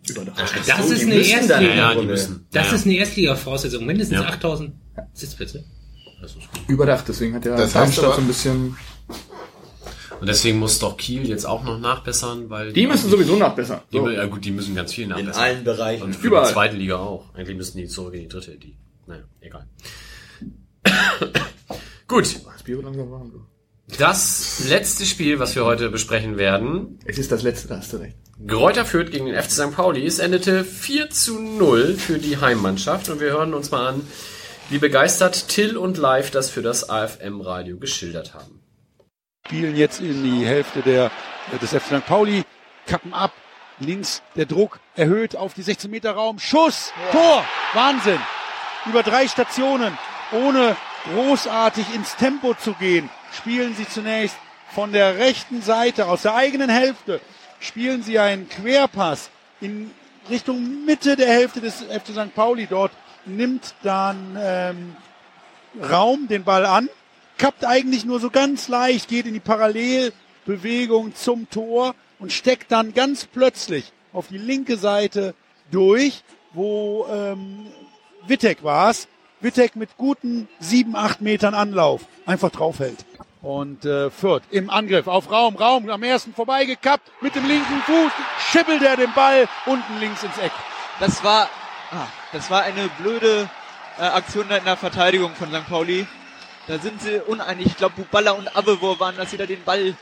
Überdacht. Das So, ist die eine Erstliga. Ja, die müssen. Das ja. ist eine Erstliga-Voraussetzung. Mindestens Ja. 8000 Sitzplätze. Das ist gut. Überdacht, deswegen hat der Das heißt Darmstadt so ein bisschen... Und deswegen muss doch Kiel jetzt auch noch nachbessern, weil Die müssen sowieso nachbessern. Die, So. ja gut, die müssen ganz viel In nachbessern. allen Bereichen. Und für Überall. die zweite Liga auch. Eigentlich müssen die zurück in die dritte, die. Naja, egal. Gut, Bier wird langsam warm, du. das letzte Spiel, was wir heute besprechen werden, Es ist das letzte, da hast du recht. Greuther führt gegen den FC St. Pauli. Es endete 4 zu 0 für die Heimmannschaft und wir hören uns mal an, wie begeistert Till und Live das für das AFM-Radio geschildert haben. spielen jetzt in die Hälfte der, des FC St. Pauli, kappen ab, links der Druck erhöht auf die 16 Meter Raum, Schuss, Tor, Wahnsinn. Über drei Stationen, ohne großartig ins Tempo zu gehen, spielen sie zunächst von der rechten Seite, aus der eigenen Hälfte, spielen sie einen Querpass in Richtung Mitte der Hälfte des FC St. Pauli. Dort nimmt dann ähm, Raum den Ball an, kappt eigentlich nur so ganz leicht, geht in die Parallelbewegung zum Tor und steckt dann ganz plötzlich auf die linke Seite durch, wo ähm, Wittek war's. Wittek mit guten sieben, acht Metern Anlauf einfach draufhält. Und äh, Fürth im Angriff auf Raum, Raum am ersten vorbeigekappt, mit dem linken Fuß schippelt er den Ball unten links ins Eck. Das war, ah, das war eine blöde äh, Aktion da in der Verteidigung von St. Pauli. Da sind sie uneinig. Ich glaube, Buballa und Abevor waren, dass sie da den Ball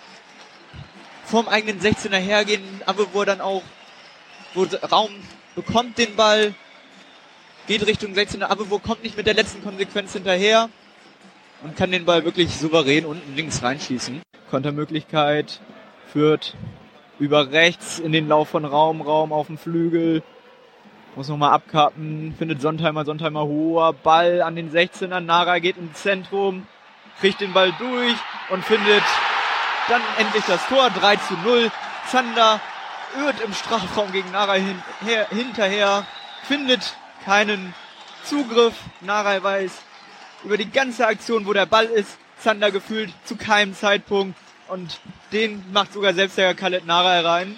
vorm eigenen 16er hergehen. Abevor dann auch, wo Raum bekommt den Ball, geht Richtung 16er. Abevor kommt nicht mit der letzten Konsequenz hinterher und kann den Ball wirklich souverän unten links reinschießen. Kontermöglichkeit führt über rechts in den Lauf von Raum, Raum auf dem Flügel. Muss nochmal abkappen, findet Sontheimer, Sontheimer hoher Ball an den 16er. Nara geht ins Zentrum, kriegt den Ball durch und findet dann endlich das Tor. 3 zu 0. Zander irrt im Strafraum gegen Nara hin, her, hinterher, findet keinen Zugriff. Nara weiß über die ganze Aktion, wo der Ball ist, Zander gefühlt zu keinem Zeitpunkt und den macht sogar selbst der Khaled Nara rein.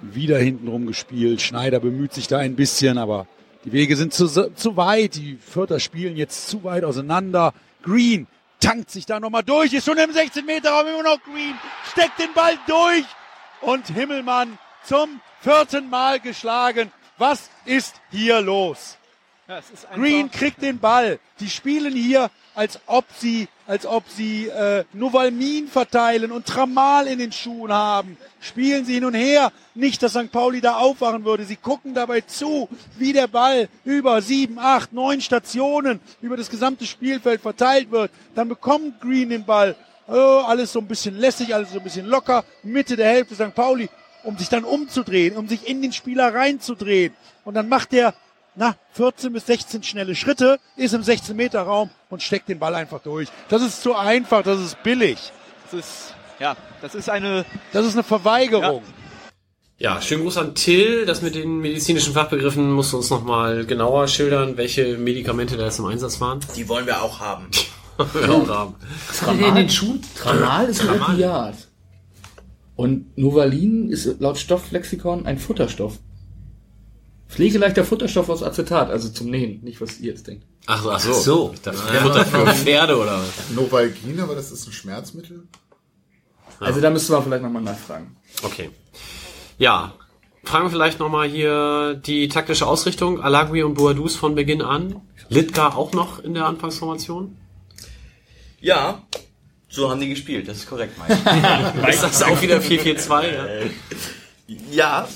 wieder hintenrum gespielt. Schneider bemüht sich da ein bisschen, aber die Wege sind zu, zu weit. Die Vierter spielen jetzt zu weit auseinander. Green tankt sich da nochmal durch, ist schon im 16 Meter Raum immer noch Green, steckt den Ball durch und Himmelmann zum vierten Mal geschlagen. Was ist hier los? Green kriegt den Ball. Die spielen hier als ob sie, als ob sie äh, Novalmin verteilen und Tramal in den Schuhen haben. Spielen sie hin und her. Nicht, dass St. Pauli da aufwachen würde. Sie gucken dabei zu, wie der Ball über sieben, acht, neun Stationen über das gesamte Spielfeld verteilt wird. Dann bekommt Green den Ball. Oh, alles so ein bisschen lässig, alles so ein bisschen locker. Mitte der Hälfte St. Pauli, um sich dann umzudrehen, um sich in den Spieler reinzudrehen. Und dann macht der na, 14 bis 16 schnelle Schritte, ist im 16-Meter-Raum und steckt den Ball einfach durch. Das ist zu einfach, das ist billig. Das ist, ja, das ist eine, Das ist eine Verweigerung. Ja, schönen Gruß an Till. Das mit den medizinischen Fachbegriffen musst du uns nochmal genauer schildern, welche Medikamente da jetzt im Einsatz waren. Die wollen wir auch haben. Wir auch haben. Der in den Schuhen? Tramal ist ein Opiat. Und Novalin ist laut Stofflexikon ein Futterstoff. Pflegeleichter Futterstoff aus Acetat, also zum Nähen, nicht was ihr jetzt denkt. Ach so, ach so. Ach so. Ich dachte, Futter für Pferde oder was? Novalgin, aber das ist ein Schmerzmittel. Also da müsste man vielleicht nochmal nachfragen. Okay. Ja. Fragen wir vielleicht nochmal hier die taktische Ausrichtung. Alagui und Boadus von Beginn an. Litka auch noch in der Anfangsformation. Ja, so haben die gespielt, das ist korrekt, Mike. Ist das auch wieder 4-4-2? Ja? ja,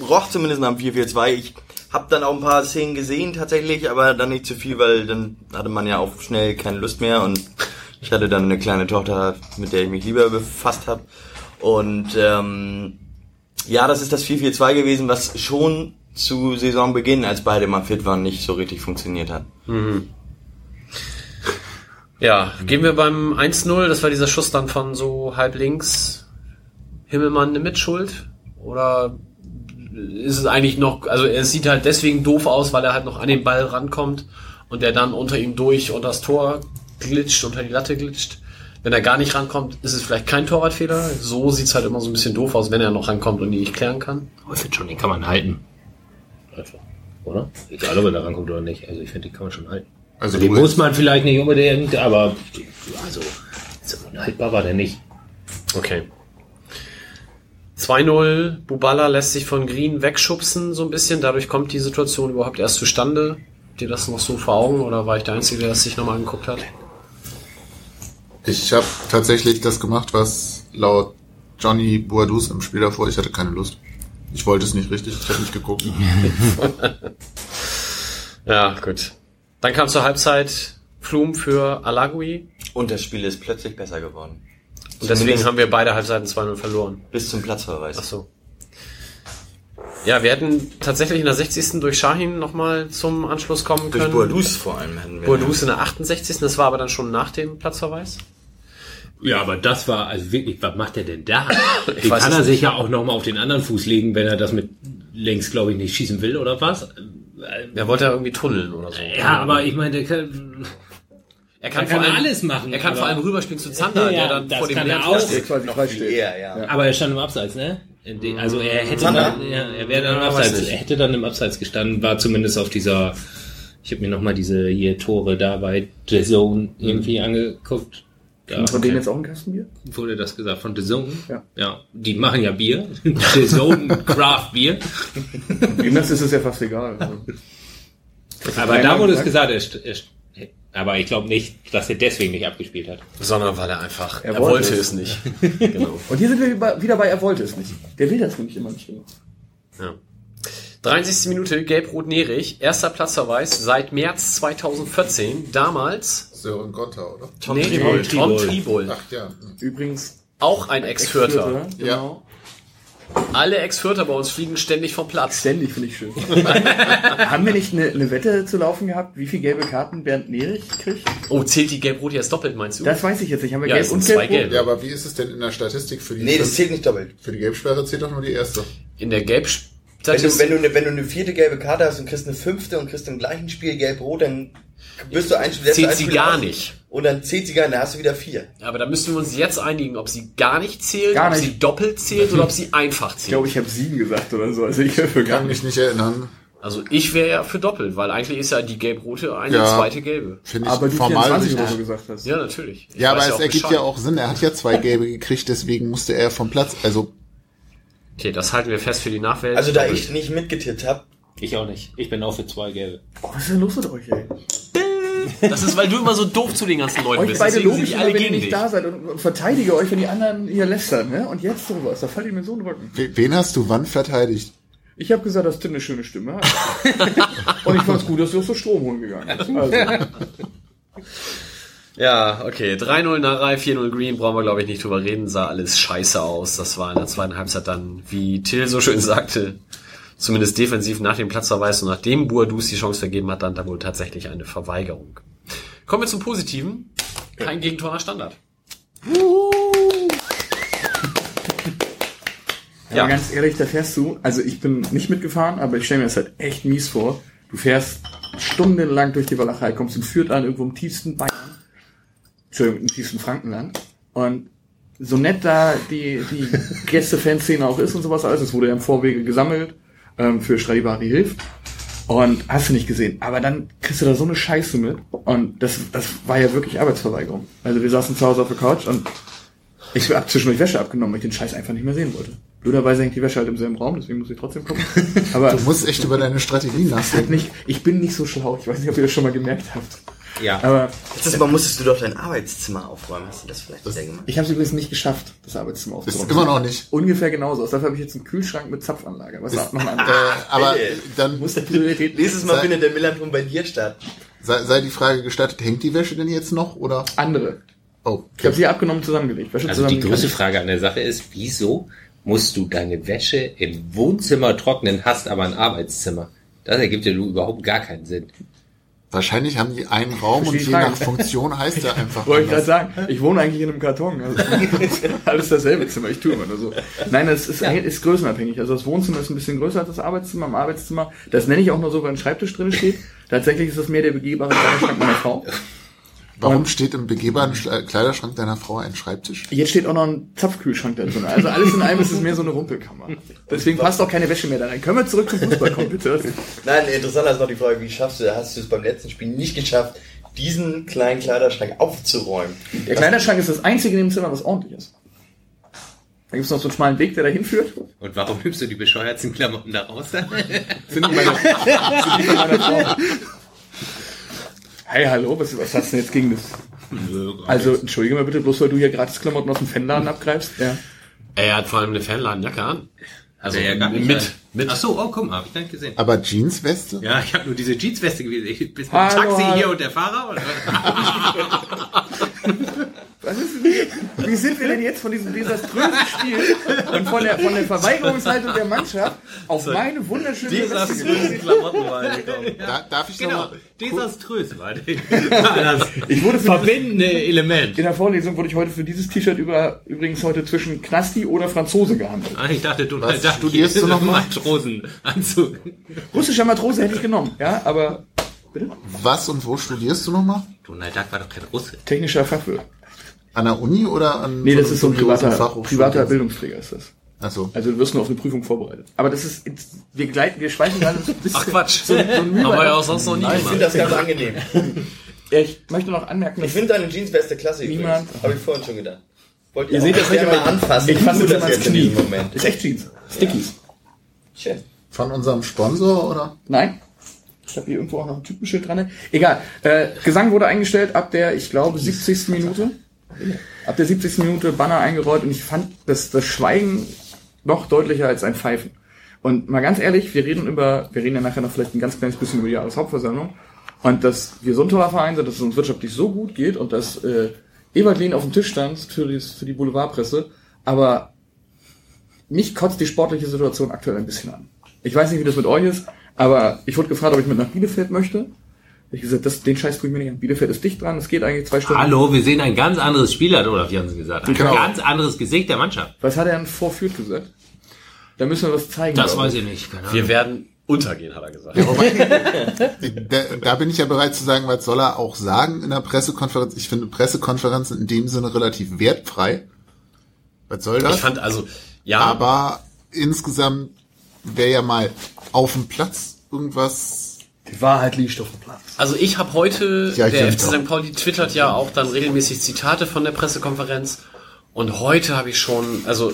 roch zumindest nach dem 4-4-2. Ich habe dann auch ein paar Szenen gesehen tatsächlich, aber dann nicht zu viel, weil dann hatte man ja auch schnell keine Lust mehr und ich hatte dann eine kleine Tochter, mit der ich mich lieber befasst habe. Und ähm, ja, das ist das 4-4-2 gewesen, was schon zu Saisonbeginn, als beide mal fit waren, nicht so richtig funktioniert hat. Ja, gehen wir beim 1-0. Das war dieser Schuss dann von so halb links. Himmelmann eine Mitschuld? Oder ist es eigentlich noch, also er sieht halt deswegen doof aus, weil er halt noch an den Ball rankommt und der dann unter ihm durch und das Tor glitscht, unter die Latte glitscht. Wenn er gar nicht rankommt, ist es vielleicht kein Torwartfehler. So sieht's halt immer so ein bisschen doof aus, wenn er noch rankommt und die nicht klären kann. Aber ich finde schon, den kann man halten. Einfach. Oder? Egal, ob er da rankommt oder nicht. Also ich finde, den kann man schon halten. Also Den muss man vielleicht nicht unbedingt, aber also so unhaltbar war der nicht. Okay. 2-0. Bubala lässt sich von Green wegschubsen, so ein bisschen. Dadurch kommt die Situation überhaupt erst zustande. Habt ihr das noch so vor Augen oder war ich der Einzige, der es sich nochmal angeguckt hat? Ich habe tatsächlich das gemacht, was laut Johnny Boadus im Spiel davor, ich hatte keine Lust. Ich wollte es nicht richtig, ich habe nicht geguckt. Ja, gut. Dann kam zur Halbzeit Flum für Alagui. Und das Spiel ist plötzlich besser geworden. Und deswegen Zumindest haben wir beide Halbzeiten 2-0 verloren. bis zum Platzverweis. Ach so. Ja, wir hätten tatsächlich in der 60. durch Shahin nochmal zum Anschluss kommen Durch können. Boadus vor allem hätten wir. Boadus in der 68. Das war aber dann schon nach dem Platzverweis. Ja, aber das war, also wirklich, was macht er denn da? Ich Den weiß kann er sich nicht. ja auch nochmal auf den anderen Fuß legen, wenn er das mit links, glaube ich, nicht schießen will oder was. Er wollte ja irgendwie tunneln oder so. Ja, aber ich meine, der kann, er kann, er vor kann allem alles machen. Er kann vor allem rüberspielen zu Zander, Ja, der dann das vor dem kann er leeren auch. Steht. steht. eher, ja. Aber er stand im Abseits, ne? Also er hätte Zander? dann, ja, er wäre dann im Ja, Abseits, er hätte dann im Abseits gestanden, war zumindest auf dieser, ich habe mir nochmal diese hier Tore da bei The Zone irgendwie angeguckt. Da Von denen jetzt auch ein Kastenbier? wurde das gesagt, von The Zone. Ja. Ja, die machen ja Bier. The Zone Craft Bier. Dem ist es ja fast egal. Also. Aber da wurde es gesagt, er, er, aber ich glaube nicht, dass er deswegen nicht abgespielt hat. Sondern weil er einfach, er, Er wollte, wollte es es. nicht. genau. Und hier sind wir wieder bei, er wollte es nicht. Der will das nämlich immer nicht genug. Ja. 63. Minute, Gelb-Rot-Nerig. Erster Platzverweis seit März 2014. Damals Sören Gonter, oder? Tom nee, Triebold. Tom Triebold. Ach ja. Übrigens, Auch ein Ex-Fürther. Genau. Alle Ex-Fürther bei uns fliegen ständig vom Platz. Ständig finde ich schön. Haben wir nicht eine, eine Wette zu laufen gehabt, wie viel gelbe Karten Bernd Nerich kriegt? Oh, zählt die Gelb-Rot jetzt doppelt, meinst du? Das weiß ich jetzt nicht. Haben wir Ja, gelb und zwei gelb? Ja, aber wie ist es denn in der Statistik für die Nee, das zählt nicht doppelt. Für die Gelbsperre zählt doch nur die erste. In der Gelb Wenn du, wenn, du eine, wenn du eine vierte gelbe Karte hast und kriegst eine fünfte und kriegst im gleichen Spiel gelb-rot, dann wirst du ein Zählt sie gar aus. nicht. Und dann zählt sie gar nicht, dann hast du wieder vier. Aber da müssen wir uns jetzt einigen, ob sie gar nicht zählt, Gar ob nicht. sie doppelt zählt oder ob sie einfach Ich zählt. glaube, ich habe sieben gesagt oder so. Also ich für gar Kann nicht. mich nicht erinnern. Also ich wäre ja für doppelt, weil eigentlich ist ja die gelb-rote eine Ja. zweite gelbe. Finde ich Aber du formal 24 richtig. oder so gesagt hast. Ja, natürlich. Ich Ja, aber es ergibt Bescheid. ja auch Sinn. Er hat ja zwei gelbe gekriegt, deswegen musste er vom Platz. Also Okay, das halten wir fest für die Nachwelt. Also da ich nicht mitgetippt habe, Ich auch nicht. Ich bin auch für zwei Gelbe. Oh, was ist denn los mit euch, ey? Das ist, weil du immer so doof zu den ganzen Leuten Euch bist. beide die immer, alle wenn ihr nicht dich. da seid und, verteidige euch, wenn die anderen hier lästern. Ne? Und jetzt sowas, da fallt ihr mir so in den Rücken. We- Wen hast du wann verteidigt? Ich habe gesagt, dass Tim eine schöne Stimme hat. und ich fand's gut, dass du aus der Strom holen gegangen bist. Also, Ja, okay. 3-0 Narei, 4-0 Green, brauchen wir glaube ich nicht drüber reden. Sah alles scheiße aus. Das war in der zweiten Halbzeit dann, wie Till so schön sagte, zumindest defensiv nach dem Platzverweis und nachdem Boadus die Chance vergeben hat, dann da wohl tatsächlich eine Verweigerung. Kommen wir zum Positiven. Kein Gegentor nach Standard. ja. ganz ehrlich, da fährst du, also ich bin nicht mitgefahren, aber ich stelle mir das halt echt mies vor. Du fährst stundenlang durch die Walachei, kommst in Fürth an, irgendwo im tiefsten Bayern, Entschuldigung, im tiefsten Frankenland und so nett da die, die Gäste-Fanszene auch ist und sowas alles, es wurde ja im Vorwege gesammelt ähm, für Stradivari Hilf und hast du nicht gesehen. Aber dann kriegst du da so eine Scheiße mit und das, das war ja wirklich Arbeitsverweigerung. Also wir saßen zu Hause auf der Couch und ich habe zwischendurch Wäsche abgenommen, weil ich den Scheiß einfach nicht mehr sehen wollte. Blöderweise hängt die Wäsche halt im selben Raum, deswegen muss ich trotzdem gucken. Aber Du musst echt über deine Strategie nachdenken. nicht, ich bin nicht so schlau. Ich weiß nicht, ob ihr das schon mal gemerkt habt. Ja. Aber Letztes Mal musstest du doch dein Arbeitszimmer aufräumen. Hast du das vielleicht sehr gemacht? ich habe es übrigens nicht geschafft, das Arbeitszimmer Ist aufzuräumen. immer noch nicht. Ungefähr genauso. aus. Dafür habe ich jetzt einen Kühlschrank mit Zapfanlage. Was ist noch ein Äh, aber Hey. dann Muss der Priorität Nächstes Mal Sei- findet der Millanton bei dir statt. sei, sei die Frage gestattet, hängt die Wäsche denn jetzt noch oder? andere. Oh, Ich habe sie abgenommen, zusammengelegt. Wäsche Also die zusammengelegt. große Frage an der Sache ist, wieso musst du deine Wäsche im Wohnzimmer trocknen, hast aber ein Arbeitszimmer? Das ergibt ja überhaupt gar keinen Sinn. Wahrscheinlich haben die einen Raum und je die nach. Funktion heißt er einfach Wollte ich gerade sagen, ich wohne eigentlich in einem Karton. Also alles dasselbe Zimmer, ich tue immer nur so. Nein, das ist, ist größenabhängig. Also das Wohnzimmer ist ein bisschen größer als das Arbeitszimmer. Im Arbeitszimmer, das nenne ich auch nur so, weil ein Schreibtisch drin steht. Tatsächlich ist das mehr der begehbare Kleiderschrank meiner Frau. Warum steht im begehbaren Kleiderschrank deiner Frau ein Schreibtisch? Jetzt steht auch noch ein Zapfkühlschrank da drin. Also alles in allem ist es mehr so eine Rumpelkammer. Deswegen passt auch keine Wäsche mehr da rein. Können wir zurück zum Fußball kommen, bitte? Nein, interessanter ist noch die Frage, wie schaffst du, hast du es beim letzten Spiel nicht geschafft, diesen kleinen Kleiderschrank aufzuräumen? Der Kleiderschrank ist das einzige in dem Zimmer, was ordentlich ist. Da gibt's noch so einen schmalen Weg, der da hinführt. Und warum nimmst du die bescheuerten Klamotten da raus? Sind die, meine, sind die meiner Frau. Hey, hallo, was, was hast du denn jetzt gegen das? Also, entschuldige mal bitte, bloß weil du hier gratis Klamotten aus dem Fanladen abgreifst. Ja. Er hat vor allem eine Fanladenjacke an. Also ja gar nicht mit, mit. Ach so, oh, guck mal, hab ich gar nicht gesehen. Aber Jeansweste? Ja, ich habe nur diese Jeansweste gewesen. Ich bin mit dem Hallo, Taxi hallo. hier und der Fahrer. Was ist denn, wie sind wir denn jetzt von diesem desaströsen Spiel und von der, von der Verweigerungshaltung der Mannschaft auf meine wunderschöne gekommen? Klamottenwahl Da, darf ich Genau, noch mal, desaströs war das Ich wurde für verbindende Element. in der Vorlesung wurde ich heute für dieses T-Shirt über, übrigens heute zwischen Knasti oder Franzose gehandelt. Ah, ich dachte, du Was dachte, studierst du noch mal? Matrosenanzug. Russischer Matrose hätte ich genommen, ja, aber was und wo studierst du nochmal? Donald Duck war doch kein Russe. technischer Fachwirt. An der Uni oder an Nee, das ist so ein privater, privater Bildungsträger ist das. Achso. Also du wirst nur auf eine Prüfung vorbereitet. Aber das ist, wir gleiten, wir schweifen gerade so ein bisschen. Ach Quatsch. So, so ein Haben wir ja auch sonst noch nie Ich finde das ganz angenehm. Ja, ich möchte noch anmerken, Ich finde deine Jeansweste klasse Niemand- übrigens. Habe ich vorhin schon gedacht. Wollt ihr, ihr seht das nicht, aber mal anfassen? ich fasse das jetzt in Knie. diesem Moment. Ist echt Jeans. Stickies. Schön. Von unserem Sponsor oder? Nein. Ich habe hier irgendwo auch noch ein Typenschild dran. Egal. Äh, Gesang wurde eingestellt ab der, ich glaube, 70. Minute. Ab der 70. Minute Banner eingerollt und ich fand das, das Schweigen noch deutlicher als ein Pfeifen. Und mal ganz ehrlich, wir reden über, wir reden ja nachher noch vielleicht ein ganz kleines bisschen über die Jahreshauptversammlung und dass wir so ein toller Verein sind, dass es uns wirtschaftlich so gut geht und dass äh, Ebert Lehn auf dem Tisch stand für, die, für die Boulevardpresse, aber mich kotzt die sportliche Situation aktuell ein bisschen an. Ich weiß nicht, wie das mit euch ist, aber ich wurde gefragt, ob ich mit nach Bielefeld möchte. Ich gesagt, das, den Scheiß tue ich mir nicht an. Bielefeld ist dicht dran, es geht eigentlich zwei Stunden. Hallo, wir sehen ein ganz anderes Spiel, hat Olaf Jansen gesagt. Ein Genau. ganz anderes Gesicht der Mannschaft. Was hat er denn vor Fürth gesagt? Da müssen wir was zeigen. Das weiß ich nicht. Keine Ahnung. Wir werden untergehen, hat er gesagt. Da, da bin ich ja bereit zu sagen, was soll er auch sagen in der Pressekonferenz. Ich finde Pressekonferenzen in dem Sinne relativ wertfrei. Was soll das? Ich fand also, ja, Aber insgesamt wäre ja mal auf dem Platz irgendwas. Die Wahrheit liegt auf dem Platz. Also ich habe heute, Ja, ich der FC. St. Pauli twittert ja auch dann regelmäßig Zitate von der Pressekonferenz. Und heute habe ich schon, also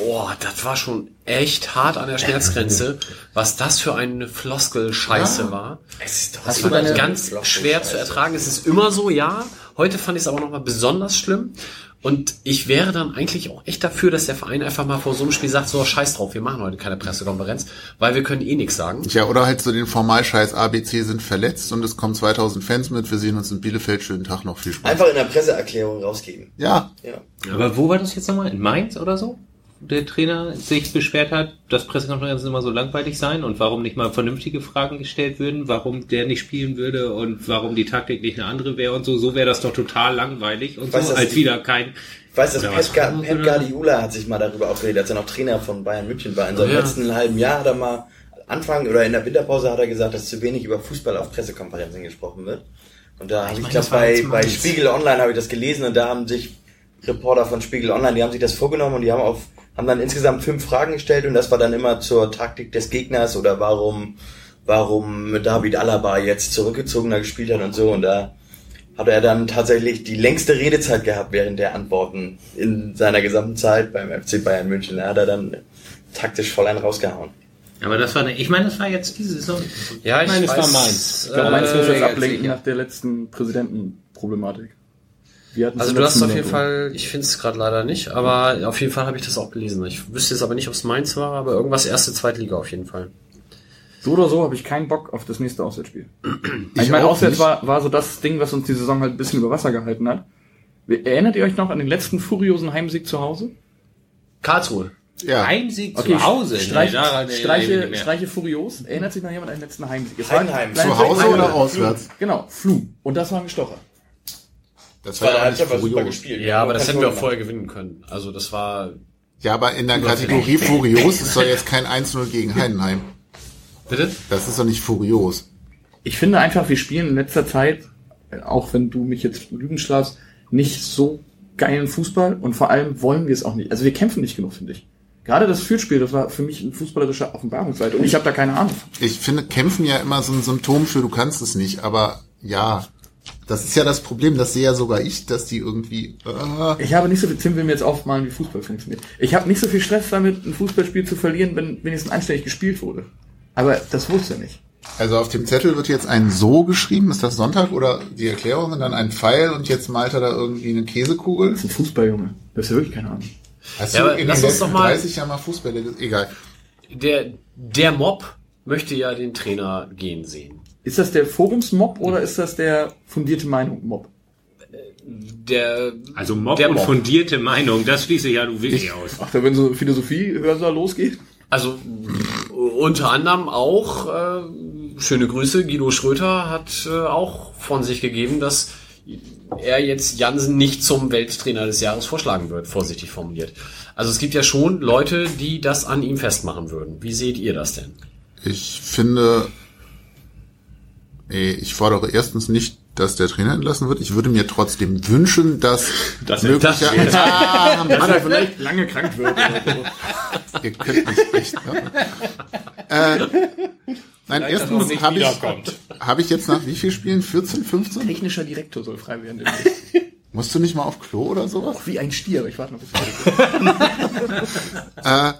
Oh, das war schon echt hart an der Schmerzgrenze, was das für eine Floskel-Scheiße war. Es ist doch Das war ganz schwer zu ertragen. Es ist immer so, ja. Heute fand ich es aber nochmal besonders schlimm. Und ich wäre dann eigentlich auch echt dafür, dass der Verein einfach mal vor so einem Spiel sagt, so scheiß drauf, wir machen heute keine Pressekonferenz, weil wir können eh nichts sagen. Ja, oder halt so den Formalscheiß ABC sind verletzt und es kommen 2000 Fans mit, wir sehen uns in Bielefeld, schönen Tag noch, viel Spaß. Einfach in der Presseerklärung rausgeben. Ja, Ja. Aber wo war das jetzt nochmal? In Mainz oder so? Der Trainer sich beschwert hat, dass Pressekonferenzen immer so langweilig seien und warum nicht mal vernünftige Fragen gestellt würden, warum der nicht spielen würde und warum die Taktik nicht eine andere wäre und so. So wäre das doch total langweilig und Weiß, so, als die- wieder kein. Ich weiß, dass Oder was? Pep, Ga- Pep Guardiola hat sich mal darüber aufgeregt, als er noch Trainer von Bayern München war. In seinem Ja. letzten halben Jahr hat er mal Anfang oder in der Winterpause hat er gesagt, dass zu wenig über Fußball auf Pressekonferenzen gesprochen wird. Und da habe ich, meine, glaube bei, bei. Spiegel Online habe ich das gelesen und da haben sich Reporter von Spiegel Online, die haben sich das vorgenommen und die haben auf haben dann insgesamt fünf Fragen gestellt und das war dann immer zur Taktik des Gegners oder warum warum David Alaba jetzt zurückgezogener gespielt hat und so und da hat er dann tatsächlich die längste Redezeit gehabt während der Antworten in seiner gesamten Zeit beim FC Bayern München. Da hat er dann taktisch voll einen rausgehauen. Aber das war, eine, ich meine, das war jetzt diese Saison. Ja, ich meine, es war Mainz. Ich glaube, das Äh, jetzt ablenken nach der letzten Präsidentenproblematik? Wir hatten Also du hast auf jeden. Fall, ich finde es gerade leider nicht, aber auf jeden Fall habe ich das auch gelesen. Ich wüsste jetzt aber nicht, ob es Mainz war, aber irgendwas erste, zweite Liga auf jeden Fall. So oder so habe ich keinen Bock auf das nächste Auswärtsspiel. Ich, Ich meine, auswärts war, war so das Ding, was uns die Saison halt ein bisschen über Wasser gehalten hat. Erinnert ihr euch noch an den letzten furiosen Heimsieg zu Hause? Karlsruhe. ja. Heimsieg zu Hause. Streich, Nee, daran Streiche. Streiche furios. Erinnert sich noch jemand an den letzten Heimsieg? Es kleines- Zu Hause oder auswärts? Genau, Flum. Und das war ein Gestocher. Das War war ja nicht furios. gespielt. Ja, aber das hätten wir auch vorher gewinnen können. Also das war. Ja, aber in der Kategorie furios ist doch jetzt kein 1-0 gegen Heidenheim. Bitte? Das ist doch nicht furios. Ich finde einfach, wir spielen in letzter Zeit, auch wenn du mich jetzt lügen schlafst, nicht so geilen Fußball und vor allem wollen wir es auch nicht. Also wir kämpfen nicht genug, finde ich. Gerade das Fürspiel, das war für mich ein fußballerischer Offenbarungsseite und ich habe da keine Ahnung. Ich finde, kämpfen ja immer so ein Symptom für du kannst es nicht, aber ja, das ist ja das Problem, das sehe ja sogar ich, dass die irgendwie, äh, Ich habe nicht so viel, Tim will mir jetzt aufmalen, wie Fußball funktioniert. Ich habe nicht so viel Stress damit, ein Fußballspiel zu verlieren, wenn wenigstens anständig gespielt wurde. Aber das wusste er nicht. also auf dem Zettel wird jetzt ein So geschrieben, ist das Sonntag oder die Erklärung und dann ein Pfeil und jetzt malt er da irgendwie eine Käsekugel. Das ist ein Fußballjunge. Das ist ja wirklich keine Ahnung. Hast Ja, du in lass den uns doch mal- 30 Jahren mal Fußball, egal. Der, der Mob möchte ja den Trainer gehen sehen. Ist das der Forumsmob oder ist das der fundierte Meinung Mob? Der, Also Mob der und Mob. fundierte Meinung, das schließe ich ja du wirklich aus. Ach, da wenn so Philosophie-Hörsaal losgeht? Also unter anderem auch, äh, schöne Grüße, Guido Schröter hat äh, auch von sich gegeben, dass er jetzt Jansen nicht zum Welttrainer des Jahres vorschlagen wird, vorsichtig formuliert. Also es gibt ja schon Leute, die das an ihm festmachen würden. Wie seht ihr das denn? Ich finde, ich fordere erstens nicht, dass der Trainer entlassen wird. Ich würde mir trotzdem wünschen, dass er möglicher, das ah, Dass er vielleicht lange krank wird. Oder so. ihr könnt mich echt. Äh, nein, erstens habe ich, habe ich jetzt nach wie viel Spielen? 14, 15? Technischer Direktor soll frei werden. Musst du nicht mal auf Klo oder sowas? Wie ein Stier, aber ich warte noch bis Äh,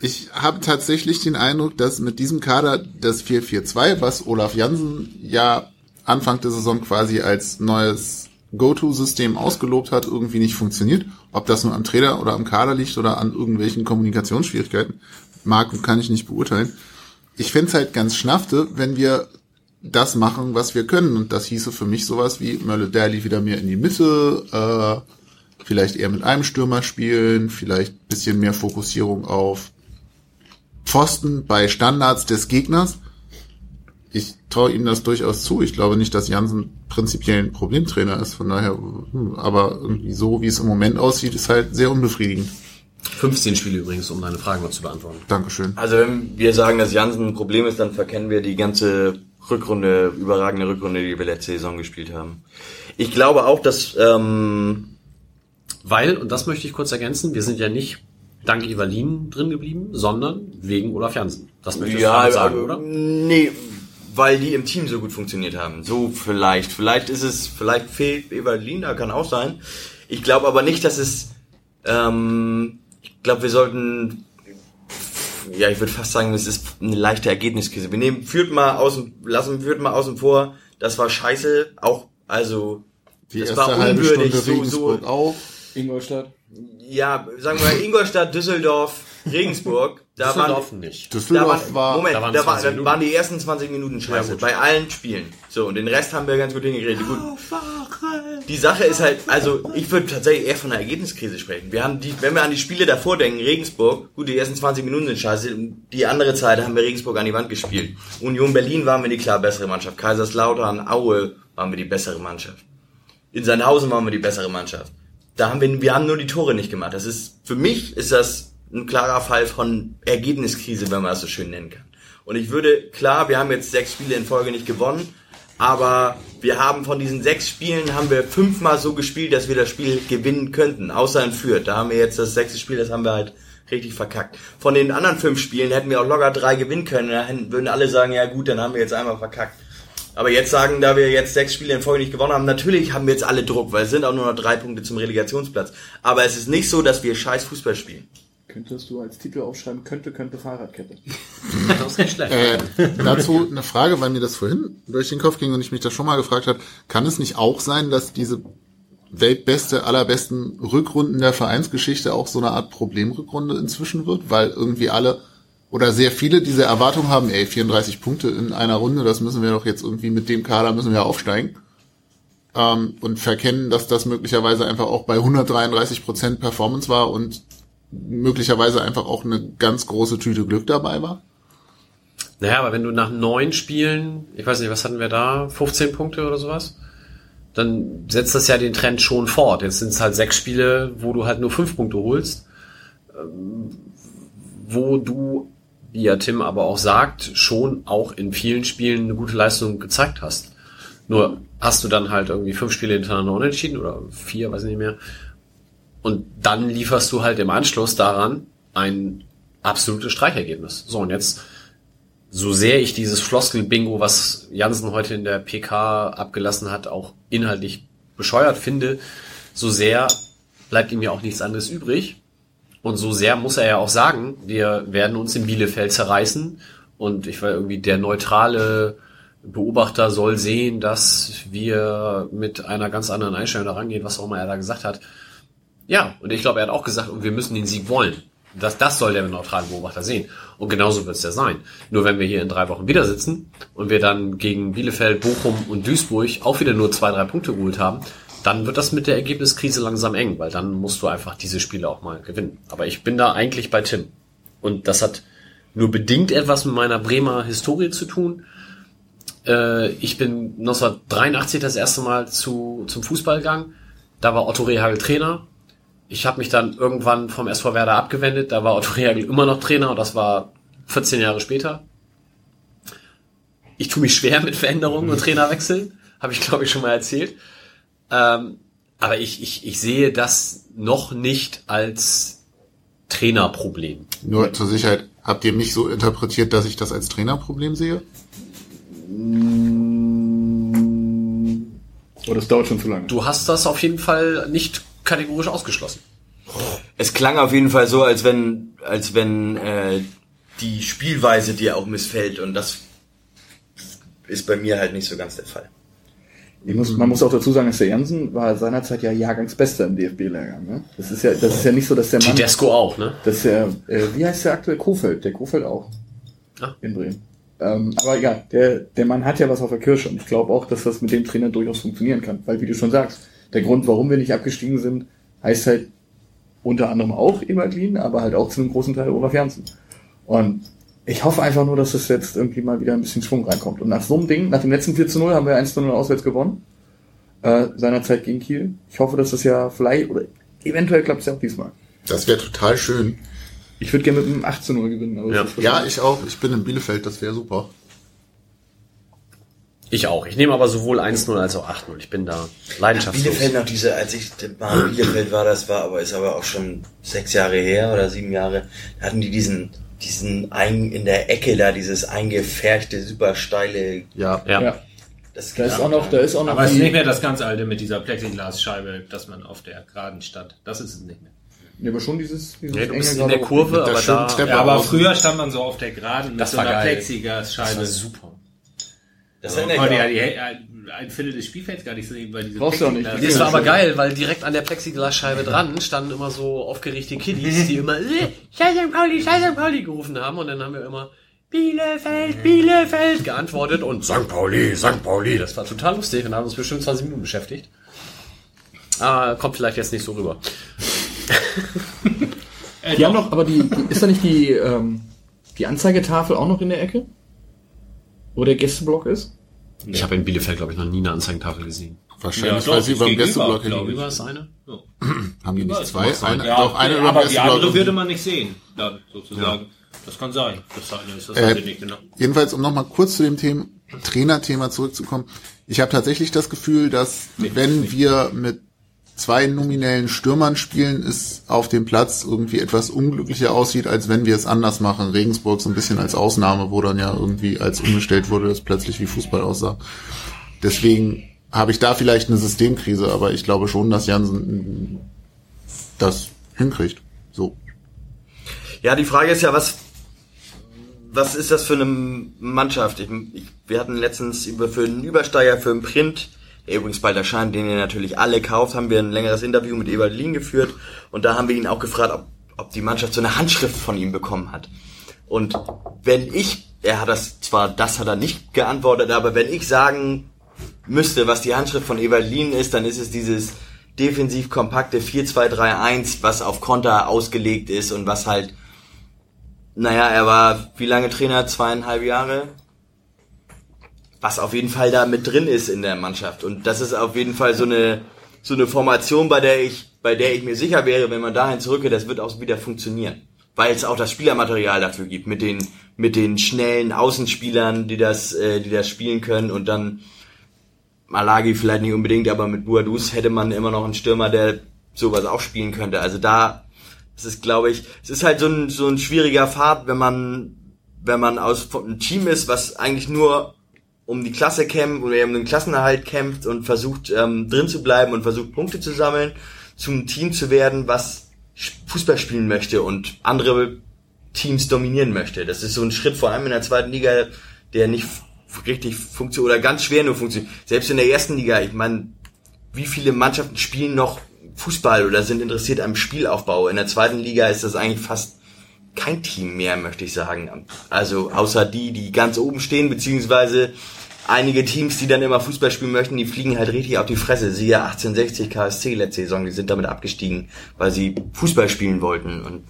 ich habe tatsächlich den Eindruck, dass mit diesem Kader das 4-4-2, was Olaf Jansen ja Anfang der Saison quasi als neues Go-To-System ausgelobt hat, irgendwie nicht funktioniert. Ob das nur am Trainer oder am Kader liegt oder an irgendwelchen Kommunikationsschwierigkeiten, mag und kann ich nicht beurteilen. Ich fänd's halt ganz schnafte, wenn wir das machen, was wir können. Und das hieße für mich sowas wie Mölle Daly wieder mehr in die Mitte, äh, vielleicht eher mit einem Stürmer spielen, vielleicht bisschen mehr Fokussierung auf Pfosten bei Standards des Gegners. Ich traue ihm das durchaus zu. Ich glaube nicht, dass Jansen prinzipiell ein Problemtrainer ist. Von daher, hm, aber irgendwie so, wie es im Moment aussieht, ist halt sehr unbefriedigend. 15 Spiele übrigens, um deine Fragen noch zu beantworten. Dankeschön. Also wenn wir sagen, dass Jansen ein Problem ist, dann verkennen wir die ganze Rückrunde, überragende Rückrunde, die wir letzte Saison gespielt haben. Ich glaube auch, dass ähm, Weil, und das möchte ich kurz ergänzen, wir sind ja nicht dank Ivalin drin geblieben, sondern wegen Olaf Jansen. Das möchte ich damit sagen, äh, oder? Nee, weil die im Team so gut funktioniert haben. So vielleicht. Vielleicht ist es, vielleicht fehlt Evalin, da kann auch sein. Ich glaube aber nicht, dass es, ähm, Ich glaube, wir sollten, ja, ich würde fast sagen, es ist eine leichte Ergebniskrise. Wir nehmen, führt mal außen, lassen, führt mal außen vor, das war scheiße, auch, also, Die das erste war halbe unwürdig, Stunde so, Regensburg so, auch. Ingolstadt. ja, sagen wir mal, Ingolstadt, Düsseldorf, Regensburg, da waren, Düsseldorf nicht. da Düsseldorf waren, war, Moment, da waren da, war, 20 da Minuten. waren die ersten 20 Minuten scheiße, bei allen Spielen. So, und den Rest haben wir ganz gut hingekriegt. Gut. Die Sache ist halt, also ich würde tatsächlich eher von einer Ergebniskrise sprechen. Wir haben die, wenn wir an die Spiele davor denken, Regensburg, gut, die ersten 20 Minuten sind scheiße, die andere Zeit haben wir Regensburg an die Wand gespielt. Union Berlin waren wir die klar bessere Mannschaft. Kaiserslautern, Aue waren wir die bessere Mannschaft. In Sandhausen waren wir die bessere Mannschaft. Da haben wir, wir haben nur die Tore nicht gemacht. Das ist, für mich ist das ein klarer Fall von Ergebniskrise, wenn man das so schön nennen kann. Und ich würde, klar, wir haben jetzt sechs Spiele in Folge nicht gewonnen, aber wir haben von diesen sechs Spielen haben wir fünfmal so gespielt, dass wir das Spiel gewinnen könnten, außer in Fürth. Da haben wir jetzt das sechste Spiel, das haben wir halt richtig verkackt. Von den anderen fünf Spielen hätten wir auch locker drei gewinnen können. Da würden alle sagen, ja gut, dann haben wir jetzt einmal verkackt. Aber jetzt sagen, da wir jetzt sechs Spiele in Folge nicht gewonnen haben, natürlich haben wir jetzt alle Druck, weil es sind auch nur noch drei Punkte zum Relegationsplatz. Aber es ist nicht so, dass wir scheiß Fußball spielen. Könntest du als Titel aufschreiben, könnte, könnte Fahrradkette. Das ist nicht schlecht. Äh, dazu eine Frage, weil mir das vorhin durch den Kopf ging und ich mich das schon mal gefragt habe, kann es nicht auch sein, dass diese weltbeste, allerbesten Rückrunden der Vereinsgeschichte auch so eine Art Problemrückrunde inzwischen wird, weil irgendwie alle oder sehr viele diese Erwartung haben, ey, 34 Punkte in einer Runde, das müssen wir doch jetzt irgendwie mit dem Kader müssen wir aufsteigen. Ähm, und verkennen, dass das möglicherweise einfach auch bei 133 Prozent Performance war und möglicherweise einfach auch eine ganz große Tüte Glück dabei war. Naja, aber wenn du nach neun Spielen, ich weiß nicht, was hatten wir da, 15 Punkte oder sowas, dann setzt das ja den Trend schon fort. Jetzt sind es halt sechs Spiele, wo du halt nur fünf Punkte holst, ähm, wo du, wie ja Tim aber auch sagt, schon auch in vielen Spielen eine gute Leistung gezeigt hast. Nur hast du dann halt irgendwie fünf Spiele hintereinander unentschieden oder vier, weiß ich nicht mehr. Und dann lieferst du halt im Anschluss daran ein absolutes Streichergebnis. So, und jetzt so sehr ich dieses Floskel-Bingo, was Jansen heute in der PK abgelassen hat, auch inhaltlich bescheuert finde, so sehr bleibt ihm ja auch nichts anderes übrig. Und so sehr muss er ja auch sagen, wir werden uns in Bielefeld zerreißen. Und ich war irgendwie der neutrale Beobachter soll sehen, dass wir mit einer ganz anderen Einstellung da rangehen, was auch immer er da gesagt hat. Ja, und ich glaube, er hat auch gesagt, wir müssen den Sieg wollen. Das, das soll der neutrale Beobachter sehen. Und genauso wird es ja sein. Nur wenn wir hier in drei Wochen wieder sitzen und wir dann gegen Bielefeld, Bochum und Duisburg auch wieder nur zwei, drei Punkte geholt haben, dann wird das mit der Ergebniskrise langsam eng, weil dann musst du einfach diese Spiele auch mal gewinnen. Aber ich bin da eigentlich bei Tim. Und das hat nur bedingt etwas mit meiner Bremer Historie zu tun. Äh, ich bin 1983 das erste Mal zu, zum Fußball gegangen. Da war Otto Rehagel Trainer. Ich habe mich dann irgendwann vom SV Werder abgewendet. Da war Otto Rehagel immer noch Trainer und das war 14 Jahre später. Ich tue mich schwer mit Veränderungen und Trainerwechseln. Habe ich, glaube ich, schon mal erzählt. Ähm, aber ich, ich, ich sehe das noch nicht als Trainerproblem. Nur zur Sicherheit, habt ihr mich so interpretiert, dass ich das als Trainerproblem sehe? Oder das dauert schon zu lange. Du hast das auf jeden Fall nicht kategorisch ausgeschlossen. Es klang auf jeden Fall so, als wenn, als wenn äh, die Spielweise dir auch missfällt und das ist bei mir halt nicht so ganz der Fall. Ich muss, man muss auch dazu sagen, dass der Jansen war seinerzeit ja Jahrgangsbester im DFB-Lehrgang. Ne? Das ist ja, das ist ja nicht so, dass der Mann, Tedesco auch, ne? dass der, äh, wie heißt der aktuell? Kofeld, der Kofeld auch. Ah. In Bremen. Ähm, aber ja, der, der Mann hat ja was auf der Kirsche und ich glaube auch, dass das mit dem Trainer durchaus funktionieren kann. Weil, wie du schon sagst, der Grund, warum wir nicht abgestiegen sind, heißt halt unter anderem auch Eberglin, aber halt auch zu einem großen Teil Olaf Janssen. Und ich hoffe einfach nur, dass es jetzt irgendwie mal wieder ein bisschen Schwung reinkommt. Und nach so einem Ding, nach dem letzten 4 zu 0 haben wir 1 zu 0 auswärts gewonnen. Äh, seinerzeit gegen Kiel. Ich hoffe, dass das ja vielleicht, oder eventuell klappt es ja auch diesmal. Das wäre total schön. Ich würde gerne mit einem 8 zu 0 gewinnen. Ja. Ja, ich auch. Ich bin in Bielefeld, das wäre super. Ich auch. Ich nehme aber sowohl 1-0 als auch 8-0. Ich bin da leidenschaftslos. Bielefeld noch diese, als ich mal in Bielefeld war, das war aber ist aber auch schon sechs Jahre her oder sieben Jahre, da hatten die diesen diesen ein, in der Ecke da dieses eingefärchte super steile Ja. Ja. ja. das Da ist auch noch, da ist auch noch Aber es ist nicht mehr das ganz alte mit dieser Plexiglasscheibe, dass man auf der Geraden stand. Das ist es nicht mehr. Ja, aber schon dieses, dieses Ja, du bist in der. Kurve, aber da, Treppe. Ja, aber früher stand man so auf der Geraden mit Das so war einer. Plexiglasscheibe. das war super. Das erinnert konnte ja die, ein- ein Viertel des Spielfelds gar nicht sehen, weil diese Brauchst du auch nicht. Plexiglas- Das war aber geil, weil direkt an der Plexiglasscheibe dran standen immer so aufgeregte Kiddies, die immer äh, Scheiße Pauli, Scheiße Pauli gerufen haben und dann haben wir immer Bielefeld, Bielefeld geantwortet und St. Pauli, St. Pauli. Das war total lustig und haben uns bestimmt 20 Minuten beschäftigt. Ah, kommt vielleicht jetzt nicht so rüber. Die haben noch, aber die, die ist da nicht die, ähm, die Anzeigetafel auch noch in der Ecke? Wo der Gästeblock ist? Ich habe in Bielefeld, glaube ich, noch nie eine Anzeigentafel gesehen. Wahrscheinlich, Ja, weil sie beim gegenüber, Gästeblock glaub hängen. Über ist eine? Haben die nicht zwei? Eine, ja, doch, eine über dem aber die andere würde man nicht sehen, dann sozusagen. Das kann sein. Das eine ist, das Äh, ich nicht genau. Jedenfalls, um nochmal kurz zu dem Thema, Trainerthema zurückzukommen. Ich habe tatsächlich das Gefühl, dass wenn wir mit zwei nominellen Stürmern spielen, es auf dem Platz irgendwie etwas unglücklicher aussieht, als wenn wir es anders machen. Regensburg so ein bisschen als Ausnahme, wo dann ja irgendwie als umgestellt wurde, das plötzlich wie Fußball aussah. Deswegen habe ich da vielleicht eine Systemkrise, aber ich glaube schon, dass Jansen das hinkriegt. So. Ja, die Frage ist ja, was, was ist das für eine Mannschaft? Ich, ich, wir hatten letztens über für einen Übersteiger, für einen Print, der übrigens bald erscheint, den ihr natürlich alle kauft, haben wir ein längeres Interview mit Ewald Lien geführt und da haben wir ihn auch gefragt, ob, ob die Mannschaft so eine Handschrift von ihm bekommen hat. Und wenn ich, er hat das zwar, das hat er nicht geantwortet, aber wenn ich sagen müsste, was die Handschrift von Ewald Lien ist, dann ist es dieses defensiv kompakte 4-2-3-1, was auf Konter ausgelegt ist und was halt naja, er war wie lange Trainer? Zweieinhalb Jahre? Was auf jeden Fall da mit drin ist in der Mannschaft. Und das ist auf jeden Fall so eine, so eine Formation, bei der ich, bei der ich mir sicher wäre, wenn man dahin zurückgeht, das wird auch wieder funktionieren. Weil es auch das Spielermaterial dafür gibt, mit den, mit den schnellen Außenspielern, die das, äh, die das spielen können und dann Malagi vielleicht nicht unbedingt, aber mit Buadus hätte man immer noch einen Stürmer, der sowas auch spielen könnte. Also da, es ist, glaube ich, es ist halt so ein, so ein schwieriger Pfad, wenn man, wenn man aus einem Team ist, was eigentlich nur um die Klasse kämpft oder um den Klassenerhalt kämpft und versucht ähm, drin zu bleiben und versucht Punkte zu sammeln, zum Team zu werden, was Fußball spielen möchte und andere Teams dominieren möchte. Das ist so ein Schritt, vor allem in der zweiten Liga, der nicht richtig funktioniert oder ganz schwer nur funktioniert. Selbst in der ersten Liga, ich meine, wie viele Mannschaften spielen noch Fußball oder sind interessiert am Spielaufbau? In der zweiten Liga ist das eigentlich fast kein Team mehr, möchte ich sagen. Also außer die, die ganz oben stehen, beziehungsweise einige Teams, die dann immer Fußball spielen möchten, die fliegen halt richtig auf die Fresse. Siehe 1860 KSC letzte Saison, die sind damit abgestiegen, weil sie Fußball spielen wollten. Und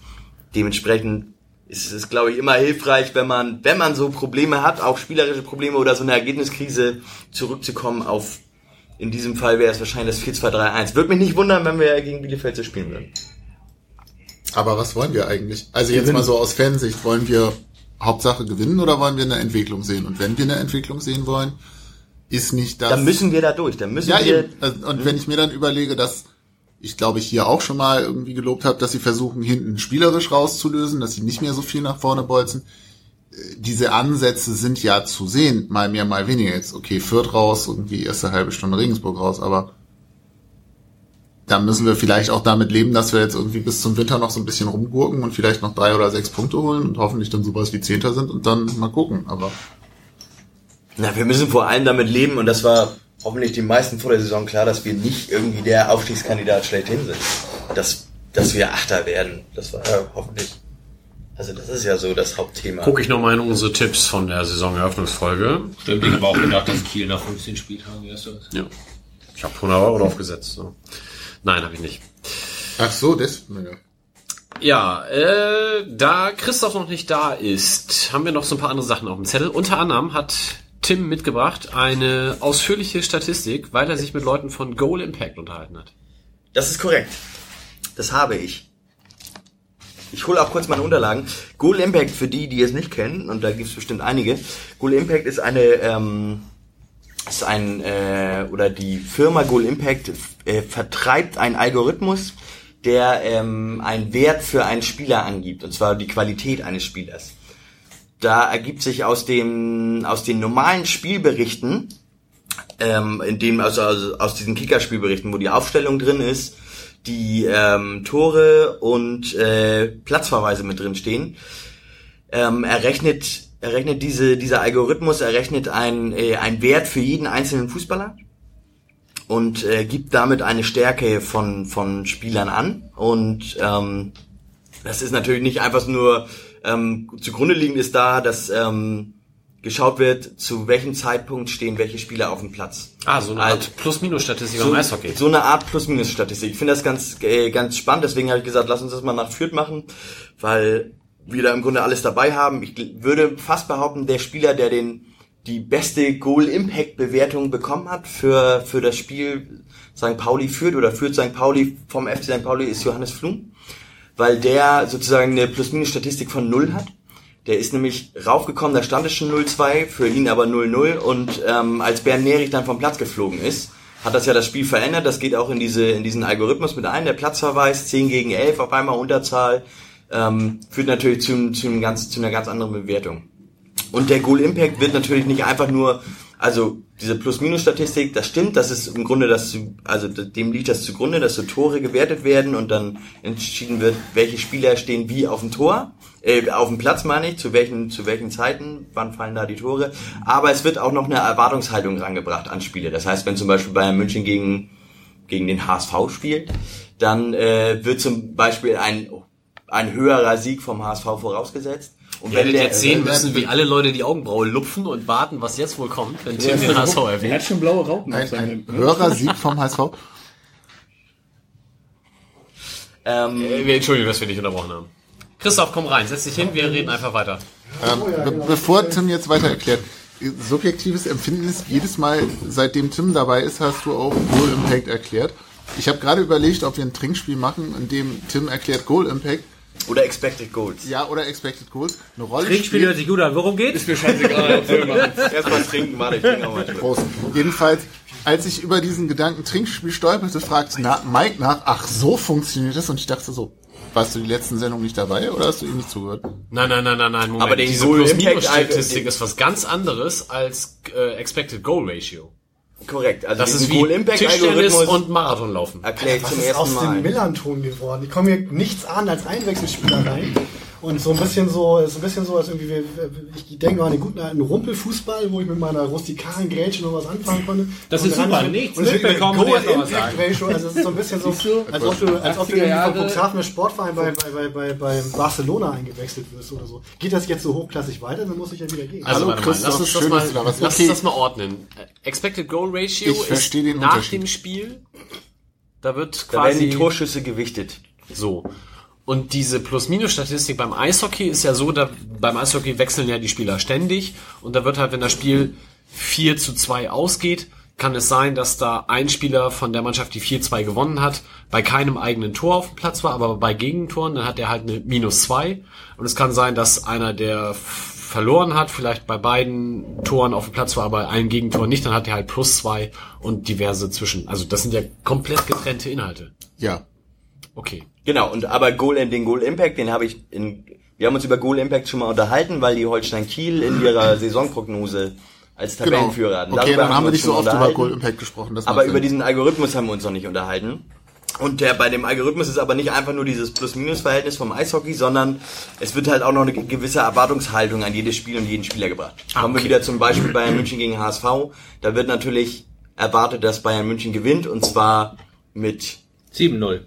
dementsprechend ist es, glaube ich, immer hilfreich, wenn man, wenn man so Probleme hat, auch spielerische Probleme oder so eine Ergebniskrise, zurückzukommen auf, in diesem Fall wäre es wahrscheinlich das 4-2-3-1. Würde mich nicht wundern, wenn wir gegen Bielefeld so spielen würden. Aber was wollen wir eigentlich? Also jetzt mal so aus Fansicht, wollen wir Hauptsache gewinnen oder wollen wir eine Entwicklung sehen? Und wenn wir eine Entwicklung sehen wollen, ist nicht das... Dann müssen wir da durch, dann müssen ja, wir, eben. Also, Und wenn ich mir dann überlege, dass ich glaube ich hier auch schon mal irgendwie gelobt habe, dass sie versuchen, hinten spielerisch rauszulösen, dass sie nicht mehr so viel nach vorne bolzen. Äh, Diese Ansätze sind ja zu sehen, mal mehr, mal weniger. Jetzt, okay, Fürth raus, irgendwie erste halbe Stunde Regensburg raus, aber da müssen wir vielleicht auch damit leben, dass wir jetzt irgendwie bis zum Winter noch so ein bisschen rumgurken und vielleicht noch drei oder sechs Punkte holen und hoffentlich dann sowas wie Zehnter sind und dann mal gucken. Aber Na, wir müssen vor allem damit leben und das war hoffentlich die meisten vor der Saison klar, dass wir nicht irgendwie der Aufstiegskandidat schlechthin sind. Dass, dass wir Achter werden. Das war ja hoffentlich. Also das ist ja so das Hauptthema. Gucke ich nochmal in unsere Tipps von der Saisoneröffnungsfolge. Stimmt, ich habe auch gedacht, dass Kiel nach 15 Spieltagen erst ist. Ja. Ich habe 100 Euro draufgesetzt. So. Nein, habe ich nicht. ach so, das. Ja. Ja, äh, da Christoph noch nicht da ist, haben wir noch so ein paar andere Sachen auf dem Zettel. Unter anderem hat Tim mitgebracht eine ausführliche Statistik, weil er sich mit Leuten von Goal Impact unterhalten hat. Das ist korrekt. Das habe ich. Ich hole auch kurz meine Unterlagen. Goal Impact, für die, die es nicht kennen, und da gibt es bestimmt einige, Goal Impact ist eine, ähm, ist ein, äh, oder die Firma Goal Impact äh, vertreibt einen Algorithmus, der ähm, einen Wert für einen Spieler angibt, und zwar die Qualität eines Spielers. Da ergibt sich aus dem, aus den normalen Spielberichten, ähm, in dem, also, also aus diesen Kickerspielberichten, wo die Aufstellung drin ist, die ähm, Tore und äh, Platzverweise mit drin stehen. Ähm, er rechnet, er rechnet diese, dieser Algorithmus, er rechnet ein, äh, ein Wert für jeden einzelnen Fußballer und äh, gibt damit eine Stärke von, von Spielern an. Und ähm, das ist natürlich nicht einfach nur ähm, zugrunde liegend ist da, dass ähm, geschaut wird, zu welchem Zeitpunkt stehen welche Spieler auf dem Platz. Ah, so eine Art Plus-Minus-Statistik beim Eishockey. So eine Art Plus-Minus-Statistik. Ich finde das ganz, äh, ganz spannend, deswegen habe ich gesagt, lass uns das mal nach Fürth machen, weil wir da im Grunde alles dabei haben. Ich würde fast behaupten, der Spieler, der den die beste Goal-Impact-Bewertung bekommen hat für, für das Spiel St. Pauli führt oder führt St. Pauli vom FC St. Pauli ist Johannes Flum, weil der sozusagen eine Plus-Minus-Statistik von null hat. Der ist nämlich raufgekommen, da stand es schon 0-2, für ihn aber 0-0 und ähm, als Bernd Nerich dann vom Platz geflogen ist, hat das ja das Spiel verändert. Das geht auch in diese in diesen Algorithmus mit ein. Der Platzverweis 10 gegen 11 auf einmal Unterzahl ähm, führt natürlich zu, zu, einem ganz, zu einer ganz anderen Bewertung. Und der Goal Impact wird natürlich nicht einfach nur, also diese Plus-Minus-Statistik, das stimmt, das ist im Grunde das, also dem liegt das zugrunde, dass so Tore gewertet werden und dann entschieden wird, welche Spieler stehen wie auf dem Tor, äh, auf dem Platz meine ich, zu welchen, zu welchen Zeiten, wann fallen da die Tore. Aber es wird auch noch eine Erwartungshaltung rangebracht an Spiele. Das heißt, wenn zum Beispiel Bayern München gegen, gegen den HSV spielt, dann äh, wird zum Beispiel ein, ein höherer Sieg vom HSV vorausgesetzt. Und wenn werdet der, jetzt sehen müssen, wie alle Leute die Augenbraue lupfen und warten, was jetzt wohl kommt, wenn Tim den HSV Er hat erwähnt. schon blaue Raupen auf Ein, seinem ein höherer Sieg vom HSV. ähm, Äh, wir- Entschuldigung, dass wir dich unterbrochen haben. Christoph, komm rein, setz dich hin, wir reden einfach weiter. Ähm, be bevor Tim jetzt weiter erklärt, subjektives Empfinden ist jedes Mal, seitdem Tim dabei ist, hast du auch Goal Impact erklärt. Ich habe gerade überlegt, ob wir ein Trinkspiel machen, in dem Tim erklärt Goal Impact, oder Expected Goals. ja oder Expected Goals, eine Rolle Trinkspiel hört sich gut an. Worum geht's? Ist mir scheißegal. Erstmal trinken, warte, ich trinke auch mal. Prost. Jedenfalls, als ich über diesen Gedanken Trinkspiel stolperte, fragte na, Mike nach, ach, so funktioniert das? Und ich dachte so, warst du die letzten Sendungen nicht dabei oder hast du ihm nicht zugehört? Nein, nein, nein, nein, nein, Moment. Aber Impact- Plus-Minus-Statistik ist was ganz anderes als äh, Expected Goal Ratio. Korrekt, also Das ist wie Goal Impact Tischtennis Algorithmus und Marathonlaufen. erkläre ich Was zum ist aus ersten dem Mal. Millanton geworden? Ich komme hier nichts an als Einwechselspieler rein. Und so ein bisschen so, ist ein bisschen so, als irgendwie, wir- ich denke an den guten alten Rumpelfußball, wo ich mit meiner rustikalen Grätsche noch was anfangen konnte. Das Und ist super, ich- nichts und es wird mitbekommen und noch was Impact sagen. Ratio, also es ist so ein bisschen so, als ob du, als ob du 80er irgendwie vom Cuxhavener Sportverein bei, bei, bei, bei, bei Barcelona eingewechselt wirst oder so. Geht das jetzt so hochklassig weiter, dann muss ich ja wieder gehen. Also, Hallo, mal, lass uns das mal, lass Okay. uns das mal ordnen. Expected Goal Ratio Ich ist nach dem Spiel, da wird Da werden quasi die Torschüsse gewichtet. so. Und diese Plus-Minus-Statistik beim Eishockey ist ja so, da, beim Eishockey wechseln ja die Spieler ständig und da wird halt, wenn das Spiel 4 zu 2 ausgeht, kann es sein, dass da ein Spieler von der Mannschaft, die 4-2 gewonnen hat, bei keinem eigenen Tor auf dem Platz war, aber bei Gegentoren, dann hat er halt eine Minus 2. Und es kann sein, dass einer, der verloren hat, vielleicht bei beiden Toren auf dem Platz war, aber ein Gegentor nicht, dann hat er halt plus 2 und diverse zwischen. Also das sind ja komplett getrennte Inhalte. Ja. Okay. Genau, und aber Goal, den Goal Impact, den habe ich in, wir haben uns über Goal Impact schon mal unterhalten, weil die Holstein Kiel in ihrer Saisonprognose als Genau. Tabellenführer hatten. Okay, Darüber dann haben wir nicht so oft über. Goal Impact gesprochen. Aber über diesen Algorithmus haben wir uns noch nicht unterhalten. Und der, bei dem Algorithmus ist aber nicht einfach nur dieses Plus-Minus-Verhältnis vom Eishockey, sondern es wird halt auch noch eine gewisse Erwartungshaltung an jedes Spiel und jeden Spieler gebracht. Kommen wir wieder zum Beispiel Bayern München gegen HSV. Da wird natürlich erwartet, dass Bayern München gewinnt und zwar mit 7-0.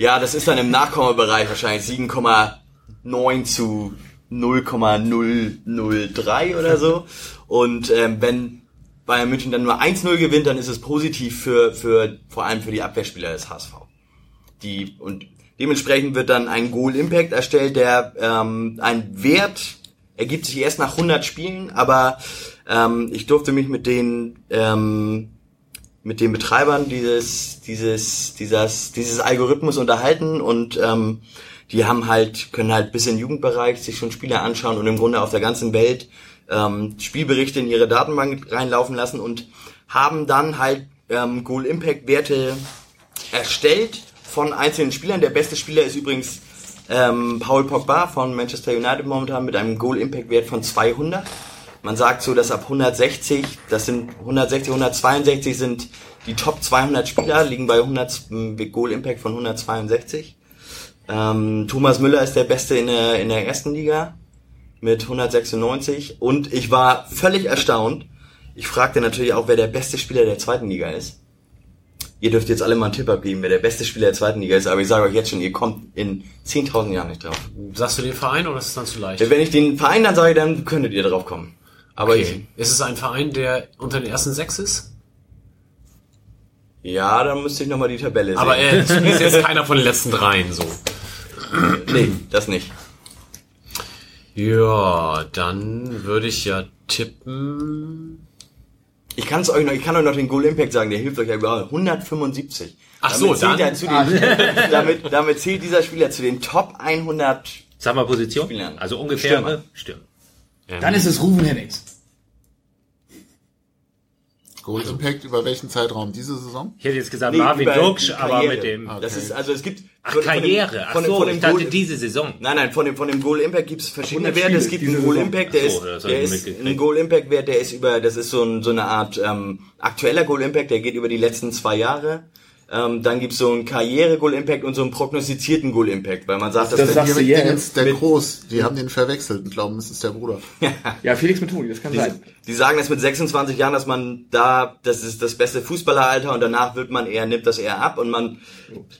Ja, das ist dann im Nachkommabereich wahrscheinlich 7,9 zu 0,003 oder so. Und ähm, wenn Bayern München dann nur 1-0 gewinnt, dann ist es positiv für, für vor allem für die Abwehrspieler des HSV. Die, und dementsprechend wird dann ein Goal Impact erstellt, der ähm, ein Wert ergibt sich erst nach 100 Spielen, aber ähm, ich durfte mich mit den ähm, mit den Betreibern dieses dieses dieses dieses Algorithmus unterhalten und ähm, die haben halt können halt bis in den Jugendbereich sich schon Spiele anschauen und im Grunde auf der ganzen Welt ähm, Spielberichte in ihre Datenbank reinlaufen lassen und haben dann halt ähm, Goal Impact Werte erstellt von einzelnen Spielern. Der beste Spieler ist übrigens ähm, Paul Pogba von Manchester United momentan mit einem Goal Impact Wert von 200 Man sagt so, dass ab 160, das sind 160, 162 sind die Top 200 Spieler, liegen bei 100 m, Goal Impact von 162. Ähm, Thomas Müller ist der Beste in der, in der ersten Liga mit 196 und ich war völlig erstaunt. Ich fragte natürlich auch, wer der beste Spieler der zweiten Liga ist. Ihr dürft jetzt alle mal einen Tipp abgeben, wer der beste Spieler der zweiten Liga ist, aber ich sage euch jetzt schon, ihr kommt in 10.000 Jahren nicht drauf. Sagst du den Verein oder ist es dann zu leicht? Wenn ich den Verein dann sage, dann könntet ihr drauf kommen. Aber Okay. Ist es ein Verein, der unter den ersten sechs ist? ich, ja, dann müsste ich nochmal die Tabelle sehen. Aber er ist jetzt keiner von den letzten dreien so. nee, das nicht. Ja, dann würde ich ja tippen. Ich kann's euch noch, ich kann euch noch den Goal Impact sagen, der hilft euch ja überall. 175. Ach so, zählt dann- er zu den, damit, damit zählt dieser Spieler zu den Top 100 Sag mal Position. Spielern. Also ungefähr. Stürmer. Stürmer. Dann ist es Ruven Hennings. Goal Impact über welchen Zeitraum? Diese Saison? Ich hätte jetzt gesagt Nee, Marvin Duksch, aber mit dem. Das ist, also es gibt... Ach, von- von dem- Karriere. Ach von dem- so, von dem ich dachte Goal- diese Saison. Nein, nein, von dem, von dem Goal Impact gibt es verschiedene 100 Werte. Es gibt einen Goal Saison. Impact, der Ach so, ist, der ist ein Goal Impact Wert, der ist über, das ist so, ein, so eine Art ähm, aktueller Goal Impact, der geht über die letzten zwei Jahre. Ähm, dann gibt's so einen Karriere Goal Impact und so einen prognostizierten Goal Impact, weil man sagt, dass Das der- sagst du mit jetzt. Der Groß, die haben den verwechselt und glauben, es ist der Bruder. Ja, Felix Metoni, das kann Die, sein. die sagen das mit 26 Jahren, dass man da, das ist das beste Fußballeralter und danach wird man eher, nimmt das eher ab und man,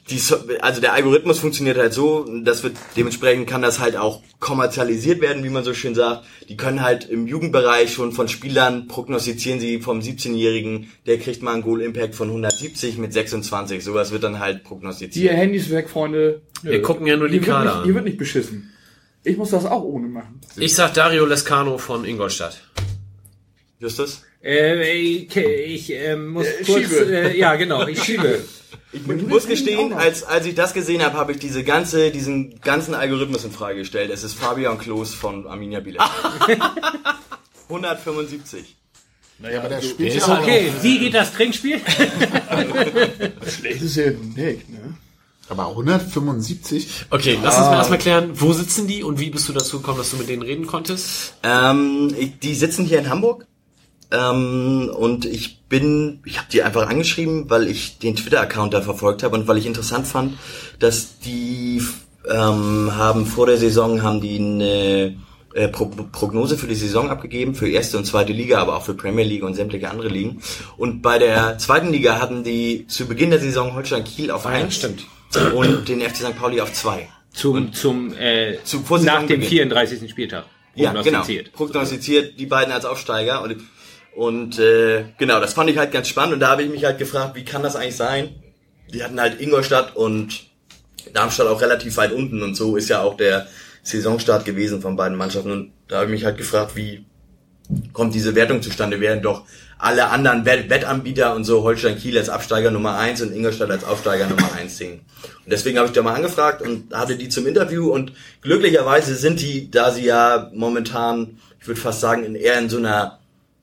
die, so- also der Algorithmus funktioniert halt so, das wird, dementsprechend kann das halt auch kommerzialisiert werden, wie man so schön sagt. Die können halt im Jugendbereich schon von Spielern prognostizieren sie vom 17-Jährigen, der kriegt mal einen Goal Impact von 170 mit 26, sowas wird dann halt prognostiziert. Hier, Handys weg, Freunde. Nö. Wir gucken ja nur die Hier wird Kader nicht- an. Hier wird nicht beschissen. Ich muss das auch ohne machen. Ich sag Dario Lescano von Ingolstadt. Justus? Äh, ich ich äh, muss Äh, kurz. schiebe. Äh, ja, genau, ich schiebe. Ich muss gestehen, als, als ich das gesehen habe, habe ich diese ganze, diesen ganzen Algorithmus in Frage gestellt. Es ist Fabian Klos von Arminia Bielefeld. 175. Naja, aber der spielt ist ja auch. Okay, wie geht das Trinkspiel? Schlecht ist ja nicht, ne? Aber 175? Okay, lass uns mal erstmal klären, wo sitzen die und wie bist du dazu gekommen, dass du mit denen reden konntest? Ähm, ich, die sitzen hier in Hamburg. Ähm, und ich bin, ich habe die einfach angeschrieben, weil ich den Twitter-Account da verfolgt habe und weil ich interessant fand, dass die ähm, haben vor der Saison haben die eine äh, Pro Prognose für die Saison abgegeben, für erste und zweite Liga, aber auch für Premier League und sämtliche andere Ligen. Und bei der zweiten Liga hatten die zu Beginn der Saison Holstein Kiel auf ja, eins stimmt. und den FC St. Pauli auf zwei. Zum, zum, äh, Zu- nach dem 34. Spieltag. Ja, genau. Prognostiziert. Prognostiziert, die beiden als Aufsteiger. Und, und äh, genau, das fand ich halt ganz spannend. Und da habe ich mich halt gefragt, wie kann das eigentlich sein? Die hatten halt Ingolstadt und Darmstadt auch relativ weit unten. Und so ist ja auch der Saisonstart gewesen von beiden Mannschaften. Und da habe ich mich halt gefragt, wie kommt diese Wertung zustande, während doch alle anderen Wett Wettanbieter und so Holstein Kiel als Absteiger Nummer eins und Ingolstadt als Aufsteiger Nummer eins sehen. Und deswegen habe ich da mal angefragt und hatte die zum Interview und glücklicherweise sind die, da sie ja momentan, ich würde fast sagen, eher in so einer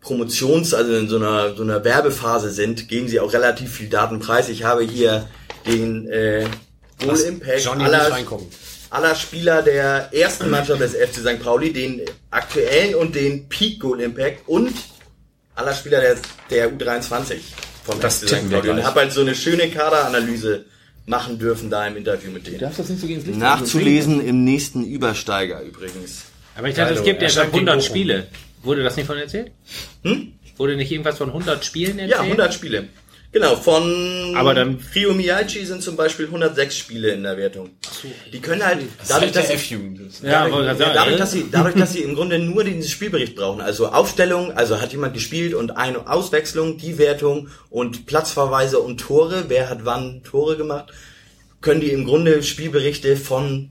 Promotions-, also in so einer, so einer Werbephase sind, geben sie auch relativ viel Daten preis. Ich habe hier den äh, Goal Impact aller, aller Spieler der ersten Mannschaft des FC St. Pauli, den aktuellen und den Peak Goal Impact und aller Spieler der, der U23 vom Das FC St. Pauli. Und gleich. habe halt so eine schöne Kaderanalyse machen dürfen da im Interview mit denen. darfst das nicht so gegen das Licht Nachzulesen im nächsten Übersteiger übrigens. Aber ich dachte, es gibt ja schon gegen 100 Bochum. Spiele. Wurde das nicht von erzählt? Hm? Wurde nicht irgendwas von 100 Spielen erzählt? Ja, 100 Spiele. Genau, von Aber dann- Rio Miyachi sind zum Beispiel 106 Spiele in der Wertung. Die können halt, dadurch, dass sie, F-Jugend. Ja, dadurch, wollte ja, dadurch, dass sie, dadurch, dass sie im Grunde nur den Spielbericht brauchen, also Aufstellung, also hat jemand gespielt und eine Auswechslung, die Wertung und Platzverweise und Tore, wer hat wann Tore gemacht, können die im Grunde Spielberichte von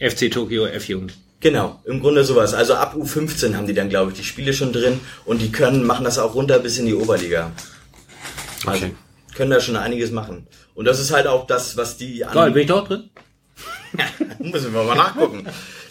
FC Tokio F-Jugend. Genau, im Grunde sowas. Also ab U15 haben die dann, glaube ich, die Spiele schon drin und die können, machen das auch runter bis in die Oberliga. Also Okay. können da schon einiges machen. Und das ist halt auch das, was die Geil, bin ich dort drin? Müssen wir mal nachgucken.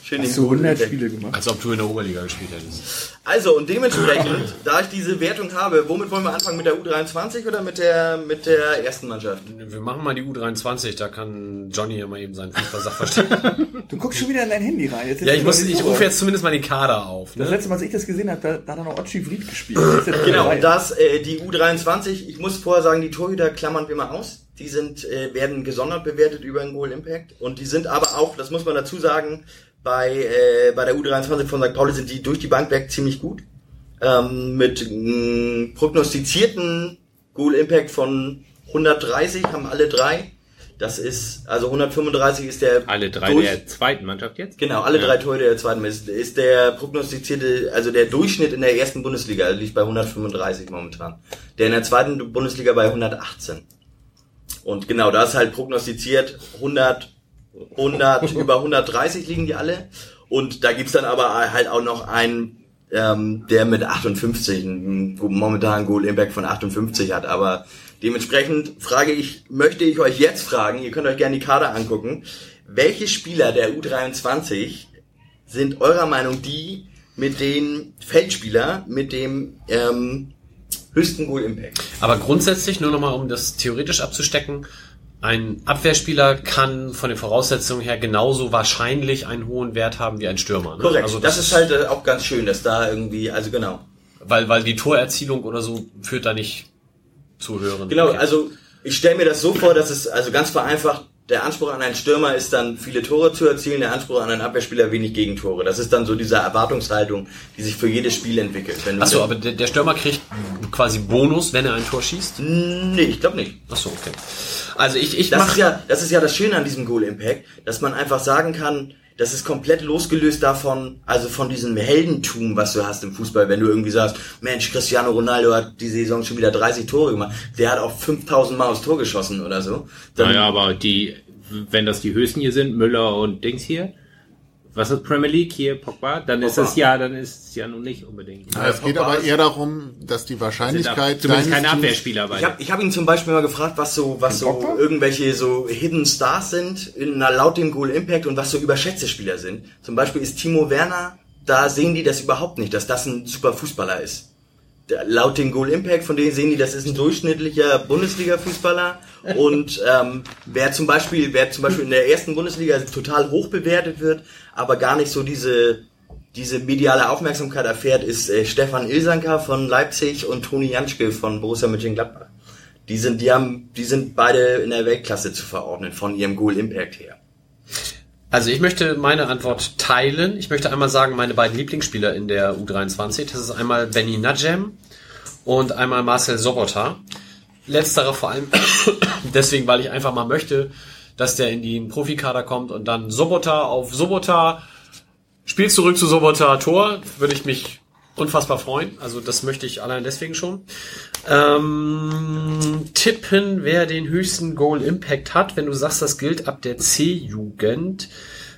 Schön Hast du 100 Google-Impact. Spiele gemacht? Als ob du in der Oberliga gespielt hättest. Also und dementsprechend, da ich diese Wertung habe, womit wollen wir anfangen? Mit der U23 oder mit der mit der ersten Mannschaft? Wir machen mal die U23, da kann Johnny ja mal eben seinen Fußball-Sachverstand. Du guckst schon wieder in dein Handy rein. Jetzt ja, ich, muss, ich rufe jetzt zumindest mal den Kader auf. Das Ne? letzte Mal, als ich das gesehen habe, da, da hat er noch Ochi Vried gespielt. Das Genau, das, äh, die U23, ich muss vorher sagen, die Torhüter klammern wir mal aus. Die sind, äh, werden gesondert bewertet über den Goal Impact. Und die sind aber auch, das muss man dazu sagen, bei, äh, bei der U23 von St. Pauli sind die durch die Bank weg ziemlich gut. Ähm, mit mh, prognostizierten Goal Impact von 130 haben alle drei. Das ist, also 135 ist der Alle drei durch- der zweiten Mannschaft jetzt? Genau, alle Ja. drei Tore der zweiten ist, ist der prognostizierte, also der Durchschnitt in der ersten Bundesliga liegt bei 135 momentan. Der in der zweiten Bundesliga bei 118. Und genau, da ist halt prognostiziert 100, 100, über 130 liegen die alle. Und da gibt's dann aber halt auch noch einen, ähm, der mit 58, einen momentanen Goal Impact von 58 hat. Aber dementsprechend frage ich, möchte ich euch jetzt fragen, ihr könnt euch gerne die Kader angucken, welche Spieler der U23 sind eurer Meinung die mit den Feldspieler mit dem ähm, höchsten Goal Impact? Aber grundsätzlich, nur nochmal, um das theoretisch abzustecken, ein Abwehrspieler kann von den Voraussetzungen her genauso wahrscheinlich einen hohen Wert haben wie ein Stürmer. Ne? Korrekt. Also das, ist halt äh, auch ganz schön, dass da irgendwie, also genau. Weil, weil die Torerzielung oder so führt da nicht zu höheren. Genau, Werten. also ich stelle mir das so vor, dass es also ganz vereinfacht, der Anspruch an einen Stürmer ist dann viele Tore zu erzielen, der Anspruch an einen Abwehrspieler wenig Gegentore. Das ist dann so diese Erwartungshaltung, die sich für jedes Spiel entwickelt. Achso, aber der, der Stürmer kriegt quasi Bonus, wenn er ein Tor schießt? Nee, ich glaube nicht. Achso, okay. Also ich, ich Das mach, ist ja, das ist ja das Schöne an diesem Goal Impact, dass man einfach sagen kann, das ist komplett losgelöst davon, also von diesem Heldentum, was du hast im Fußball, wenn du irgendwie sagst, Mensch, Cristiano Ronaldo hat die Saison schon wieder 30 Tore gemacht, der hat auch 5000 Mal aufs Tor geschossen oder so. Dann, Naja, aber die, wenn das die höchsten hier sind, Müller und Dings hier, was ist Premier League hier, Pogba, dann ist Pogba. es ja, dann ist es ja nun nicht unbedingt. Ja, es geht aber ist- eher darum, dass die Wahrscheinlichkeit Zumindest deines kein Abwehrspieler, weil Ich habe ich hab ihn zum Beispiel mal gefragt, was so, was so Pogba? irgendwelche so Hidden Stars sind, in, na, laut dem Goal Impact und was so überschätzte Spieler sind. Zum Beispiel ist Timo Werner, da sehen die das überhaupt nicht, dass das ein super Fußballer ist. Laut dem Goal Impact, von denen sehen die, das ist ein durchschnittlicher Bundesliga-Fußballer. Und ähm, wer zum Beispiel, wer zum Beispiel in der ersten Bundesliga total hoch bewertet wird, aber gar nicht so diese diese mediale Aufmerksamkeit erfährt, ist äh, Stefan Ilsanker von Leipzig und Toni Janschke von Borussia Mönchengladbach. Die sind, die haben, die sind beide in der Weltklasse zu verordnen von ihrem Goal Impact her. Also ich möchte meine Antwort teilen. Ich möchte einmal sagen, meine beiden Lieblingsspieler in der U23, das ist einmal Benny Najem und einmal Marcel Sobota. Letzterer vor allem deswegen, weil ich einfach mal möchte, dass der in den Profikader kommt und dann Sobota auf Sobota, Spiel zurück zu Sobota, Tor, würde ich mich unfassbar freuen. Also das möchte ich allein deswegen schon. Ähm, tippen, wer den höchsten Goal Impact hat. Wenn du sagst, das gilt ab der C-Jugend,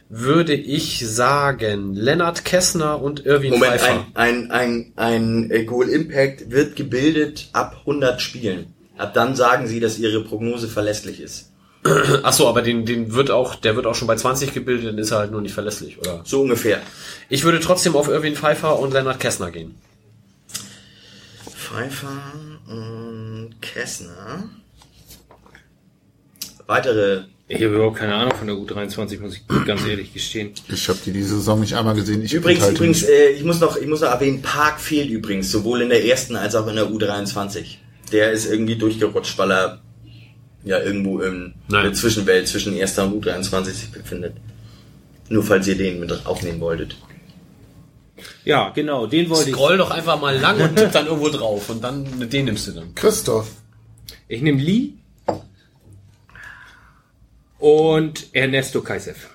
würde ich sagen Lennart Kessner und Irwin Moment, Pfeiffer. ein, ein, ein, ein äh, Goal Impact wird gebildet ab 100 Spielen. Ab dann sagen sie, dass ihre Prognose verlässlich ist. Ach so, aber den, den wird auch, der wird auch schon bei 20 gebildet, dann ist er halt nur nicht verlässlich, oder? So ungefähr. Ich würde trotzdem auf Irwin Pfeiffer und Lennart Kessner gehen. Pfeiffer und Kessner. Weitere Ich habe überhaupt keine Ahnung von der U23, muss ich ganz ehrlich gestehen. Ich habe die diese Saison nicht einmal gesehen. Ich Übrigens, übrigens, äh, ich muss noch, ich muss noch erwähnen, Park fehlt übrigens, sowohl in der ersten als auch in der U23. Der ist irgendwie durchgerutscht, weil er ja irgendwo in Nein. der Zwischenwelt zwischen erster und U23 sich befindet. Nur falls ihr den mit aufnehmen wolltet. Ja, genau, den wollte ich. Scroll doch einfach mal lang und tipp dann irgendwo drauf und dann den nimmst du dann. Christoph. Ich nehme Lee und Ernesto Kaisev.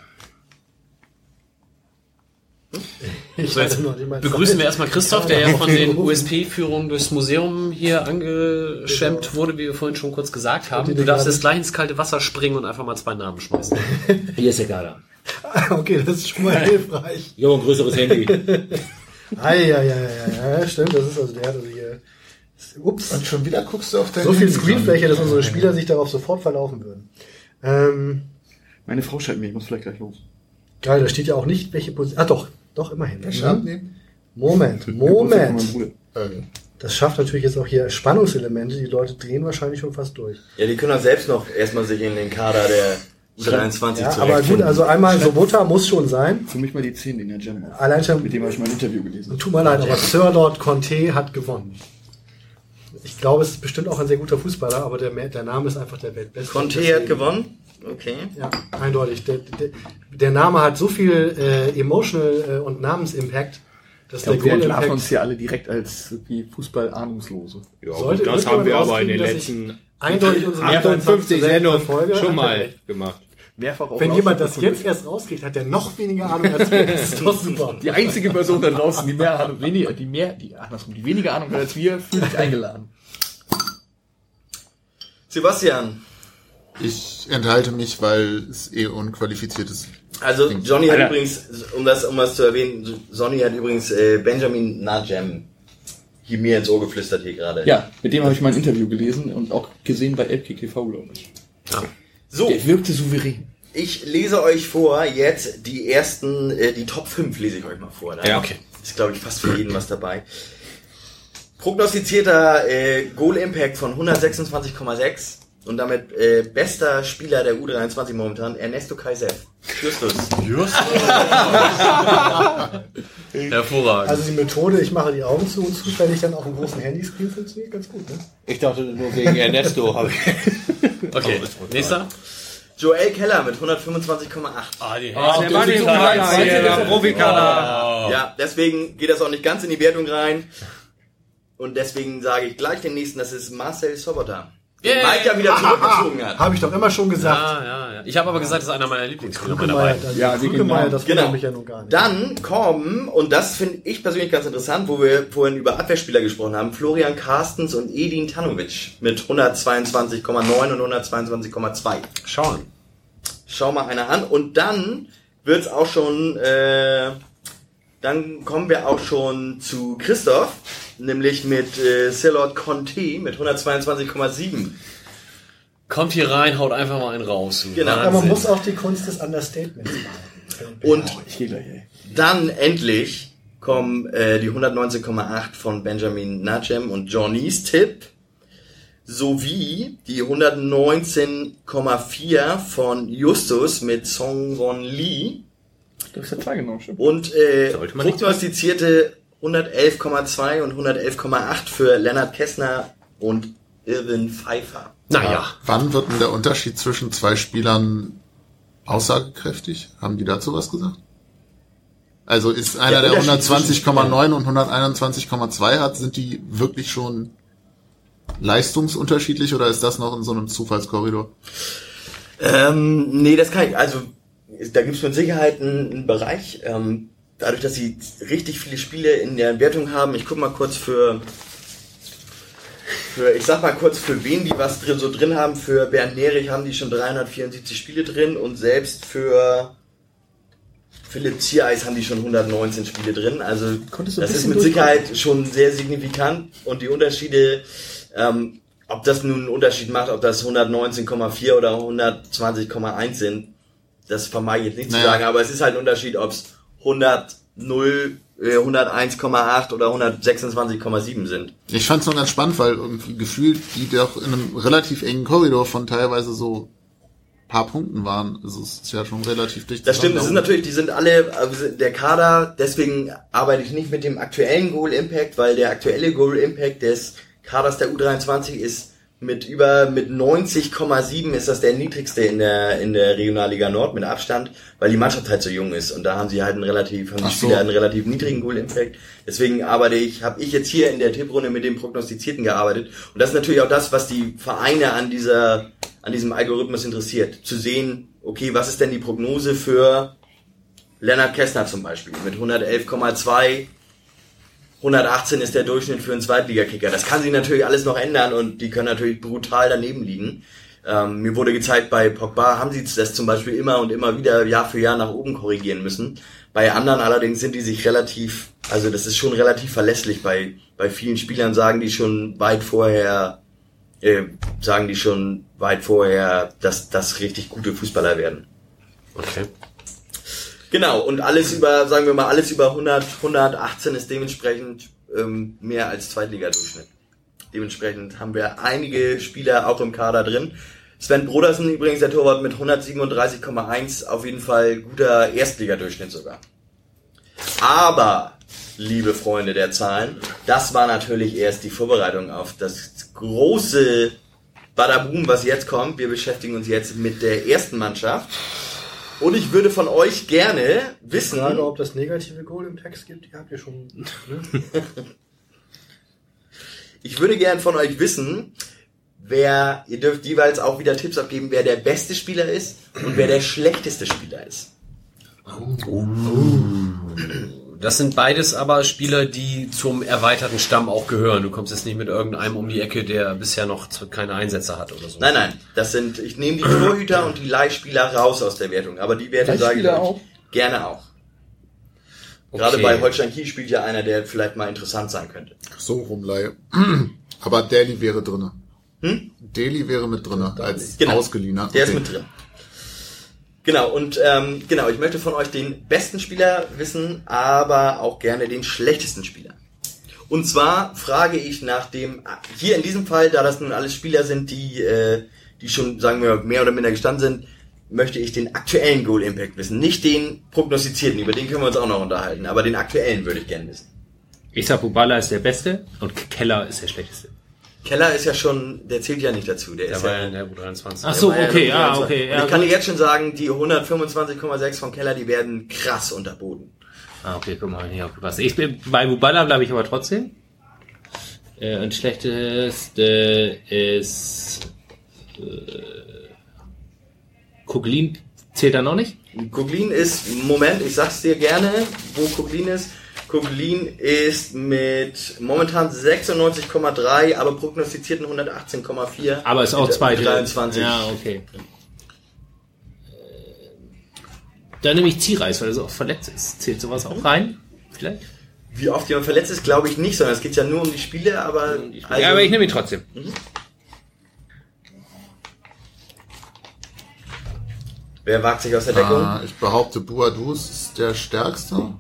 Ich So, jetzt hatte noch nicht mal begrüßen wir erstmal Christoph, der ja von den. USP-Führungen durchs Museum hier angeschwemmt wurde, wie wir vorhin schon kurz gesagt haben. Du darfst jetzt gleich ins kalte Wasser springen und einfach mal zwei Namen schmeißen. Hier ist der Kader. Okay, das ist schon mal hilfreich. Ich habe ein größeres Handy. Ah, ja, ja, ja, ja, ja, stimmt. Das ist also der also hier. Ups. Und schon wieder guckst du auf dein So viel. Screenfläche, dass unsere Spieler sich darauf sofort verlaufen würden. Ähm, Meine Frau schreibt mir, ich muss vielleicht gleich los. Geil, da steht ja auch nicht, welche Position. Ah, doch, doch, immerhin. Nee. Moment, Moment. Bruder. Das schafft natürlich jetzt auch hier Spannungselemente. Die Leute drehen wahrscheinlich schon fast durch. Ja, die können auch selbst noch erstmal sich in den Kader der U23 Ja, aber gut, also einmal Sobota muss schon sein. Für mich mal die 10 in der. Allein schon, Mit dem habe ich mal ein Interview gelesen. tut mir leid, aber Sir Lord Conte hat gewonnen. Ich glaube, es ist bestimmt auch ein sehr guter Fußballer, aber der, der Name ist einfach der Weltbeste. Conte hat gewonnen. Okay. Ja, eindeutig. Der, der, der Name hat so viel äh, Emotional äh, und Namensimpact, der glaube, wir entlarven uns hier alle direkt als Fußball-Ahnungslose. Ja, Sollte gut, das haben wir aber in den letzten eindeutig unsere 58 Sendungen schon mal gemacht. Wenn jemand das jetzt erst rauskriegt, hat der noch weniger Ahnung als wir. Das ist doch super. Die einzige Person da draußen, die mehr Ahnung, weniger, die mehr, die, andersrum, die weniger Ahnung hat als wir, fühlt sich eingeladen. Sebastian. Ich enthalte mich, weil es eh unqualifiziert ist. Also Johnny hat Alter. übrigens, um das, um das zu erwähnen, Johnny hat übrigens äh, Benjamin Najem hier mir ins Ohr geflüstert hier gerade. Ja, mit dem habe ich mal ein Interview gelesen und auch gesehen bei Elbkick TV, glaube ich. So, Der wirkte souverän. ich lese euch vor jetzt die ersten, äh, die Top 5 lese ich euch mal vor. Ne? Ja, okay. Ist, glaube ich, fast für jeden was dabei. Prognostizierter äh, Goal Impact von 126,6 und damit äh, bester Spieler der U23 momentan, Ernesto Kaisev. Justus. Hervorragend. Also die Methode, ich mache die Augen zu und zufällig dann auf dem großen Handyscreen funktioniert ganz gut, ne? Ich dachte nur wegen Ernesto habe ich. okay, nächster. Joel Keller mit 125,8. Ah, die der war nicht so klein, der Profikader. Ja, deswegen geht das auch nicht ganz in die Wertung rein. Und deswegen sage ich gleich den nächsten, das ist Marcel Sobota. Den Yeah. Mike ja wieder zurückgezogen hat. Habe ich doch immer schon gesagt. Ja, ja, ja. Ich habe aber gesagt, das ist einer meiner Krügemeier, dabei. dann, Ja, die Krügemeier, das Genau. mich ja nun gar nicht. Dann kommen, und das finde ich persönlich ganz interessant, wo wir vorhin über Abwehrspieler gesprochen haben, Florian Carstens und Edin Tanovic mit 122,9 und 122,2. Schauen. Schau mal einer an. Und dann wird's auch schon, äh, dann kommen wir auch schon zu Christoph, nämlich mit äh, Celot Conti mit 122,7. Kommt hier rein, haut einfach mal einen raus. Genau. Aber man muss auch die Kunst des Understatements machen. Und Ich gehe gleich, ey. dann endlich kommen äh, die 119,8 von Benjamin Najem und Johnnys Tipp sowie die 119,4 von Justus mit Song Won Lee Du hast ja zwei genommen, stimmt. und äh, prognostizierte 111,2 und 111,8 für Lennart Kessner und Irwin Pfeiffer. Naja. Wann wird denn der Unterschied zwischen zwei Spielern aussagekräftig? Haben die dazu was gesagt? Also ist einer, Der der Unterschied zwischen 120,9 und 121,2 hat, sind die wirklich schon leistungsunterschiedlich oder ist das noch in so einem Zufallskorridor? Ähm, nee, das kann ich. Also, da gibt's mit Sicherheit einen, einen Bereich. Ähm, dadurch, dass sie richtig viele Spiele in der Wertung haben, ich guck mal kurz für, für ich sag mal kurz, für wen die was drin, so drin haben. Für Bernd Nerich haben die schon 374 Spiele drin und selbst für Philipp Ziereis haben die schon 119 Spiele drin. Also, das ist mit Sicherheit schon sehr signifikant und die Unterschiede, ähm, ob das nun einen Unterschied macht, ob das 119,4 oder 120,1 sind, das vermag ich jetzt nicht Naja. zu sagen, aber es ist halt ein Unterschied, ob es 100, 0, äh, 101,8 oder 126,7 sind. Ich fand es nur ganz spannend, weil irgendwie gefühlt die doch in einem relativ engen Korridor von teilweise so paar Punkten waren. Also es ist ja schon relativ dicht. Das stimmt, das sind natürlich, die sind alle, also der Kader, deswegen arbeite ich nicht mit dem aktuellen Goal Impact, weil der aktuelle Goal Impact des Kaders der U23 ist mit über, mit 90,7 ist das der niedrigste in der, in der Regionalliga Nord mit Abstand, weil die Mannschaft halt so jung ist und da haben sie halt einen relativ, haben die so. Spieler einen relativ niedrigen Goal Impact. Deswegen arbeite ich, habe ich jetzt hier in der Tipprunde mit dem Prognostizierten gearbeitet und das ist natürlich auch das, was die Vereine an dieser, an diesem Algorithmus interessiert. Zu sehen, okay, was ist denn die Prognose für Lennart Kessner zum Beispiel mit 111,2 118 ist der Durchschnitt für einen Zweitligakicker. Das kann sich natürlich alles noch ändern und die können natürlich brutal daneben liegen. Ähm, mir wurde gezeigt, bei Pogba haben sie das zum Beispiel immer und immer wieder Jahr für Jahr nach oben korrigieren müssen. Bei anderen allerdings sind die sich relativ, also das ist schon relativ verlässlich. Bei, bei vielen Spielern sagen die schon weit vorher, äh, sagen die schon weit vorher, dass das richtig gute Fußballer werden. Okay. Genau, und alles über, sagen wir mal, alles über 100, 118 ist dementsprechend ähm, mehr als Zweitligadurchschnitt. Dementsprechend haben wir einige Spieler auch im Kader drin. Sven Brodersen übrigens, der Torwart mit 137,1, auf jeden Fall guter Erstligadurchschnitt sogar. Aber, liebe Freunde der Zahlen, das war natürlich erst die Vorbereitung auf das große Badaboom, was jetzt kommt. Wir beschäftigen uns jetzt mit der ersten Mannschaft. Und ich würde von euch gerne wissen, Frage, ob das negative Goal im Text gibt, die habt ihr schon. Ne? ich würde gern von euch wissen, wer, ihr dürft jeweils auch wieder Tipps abgeben, wer der beste Spieler ist und wer der schlechteste Spieler ist. Das sind beides aber Spieler, die zum erweiterten Stamm auch gehören. Du kommst jetzt nicht mit irgendeinem um die Ecke, der bisher noch keine Einsätze hat oder so. Nein, nein, das sind, ich nehme die Torhüter und die Leihspieler raus aus der Wertung, aber die Werte sage ich auch? gerne auch. Gerade Okay. bei Holstein Kiel spielt ja einer, der vielleicht mal interessant sein könnte. So rumleihe. Aber Daly wäre drinne. Daly wäre mit drinne als Genau. Ausgeliehener. Der ist Okay. mit drin. Genau, und ähm, genau, ich möchte von euch den besten Spieler wissen, aber auch gerne den schlechtesten Spieler. Und zwar frage ich nach dem, hier in diesem Fall, da das nun alles Spieler sind, die, äh, die schon, sagen wir, mehr oder minder gestanden sind, möchte ich den aktuellen Goal Impact wissen. Nicht den prognostizierten, über den können wir uns auch noch unterhalten, aber den aktuellen würde ich gerne wissen. Ich sag, Bubala ist der Beste und Keller ist der Schlechteste. Keller ist ja schon, der zählt ja nicht dazu, der, Der ist war ja, in der U23. Ach so, okay, ja, 23. okay. Und Ja, ich kann dir jetzt schon sagen, die 125,6 von Keller, die werden krass unterboten. Ah, okay, guck mal, hier aufgepasst. Ich bin, bei Bubala bleibe ich aber trotzdem. Äh, und schlechteste ist äh, Kuglin zählt er noch nicht? Kuglin ist, Moment, ich sag's dir gerne, wo Kuglin ist. Kuglin ist mit momentan 96,3, aber prognostizierten 118,4. Aber ist auch zweite. 23. Ja, okay. Dann nehme ich Zierreis, weil er so oft verletzt ist. Zählt sowas auch rein? Vielleicht? Wie oft jemand verletzt ist, glaube ich nicht, sondern es geht ja nur um die Spiele, aber, also, ja, aber ich nehme ihn trotzdem. wer wagt sich aus der Deckung? Ah, ich behaupte, Buadus ist der stärkste.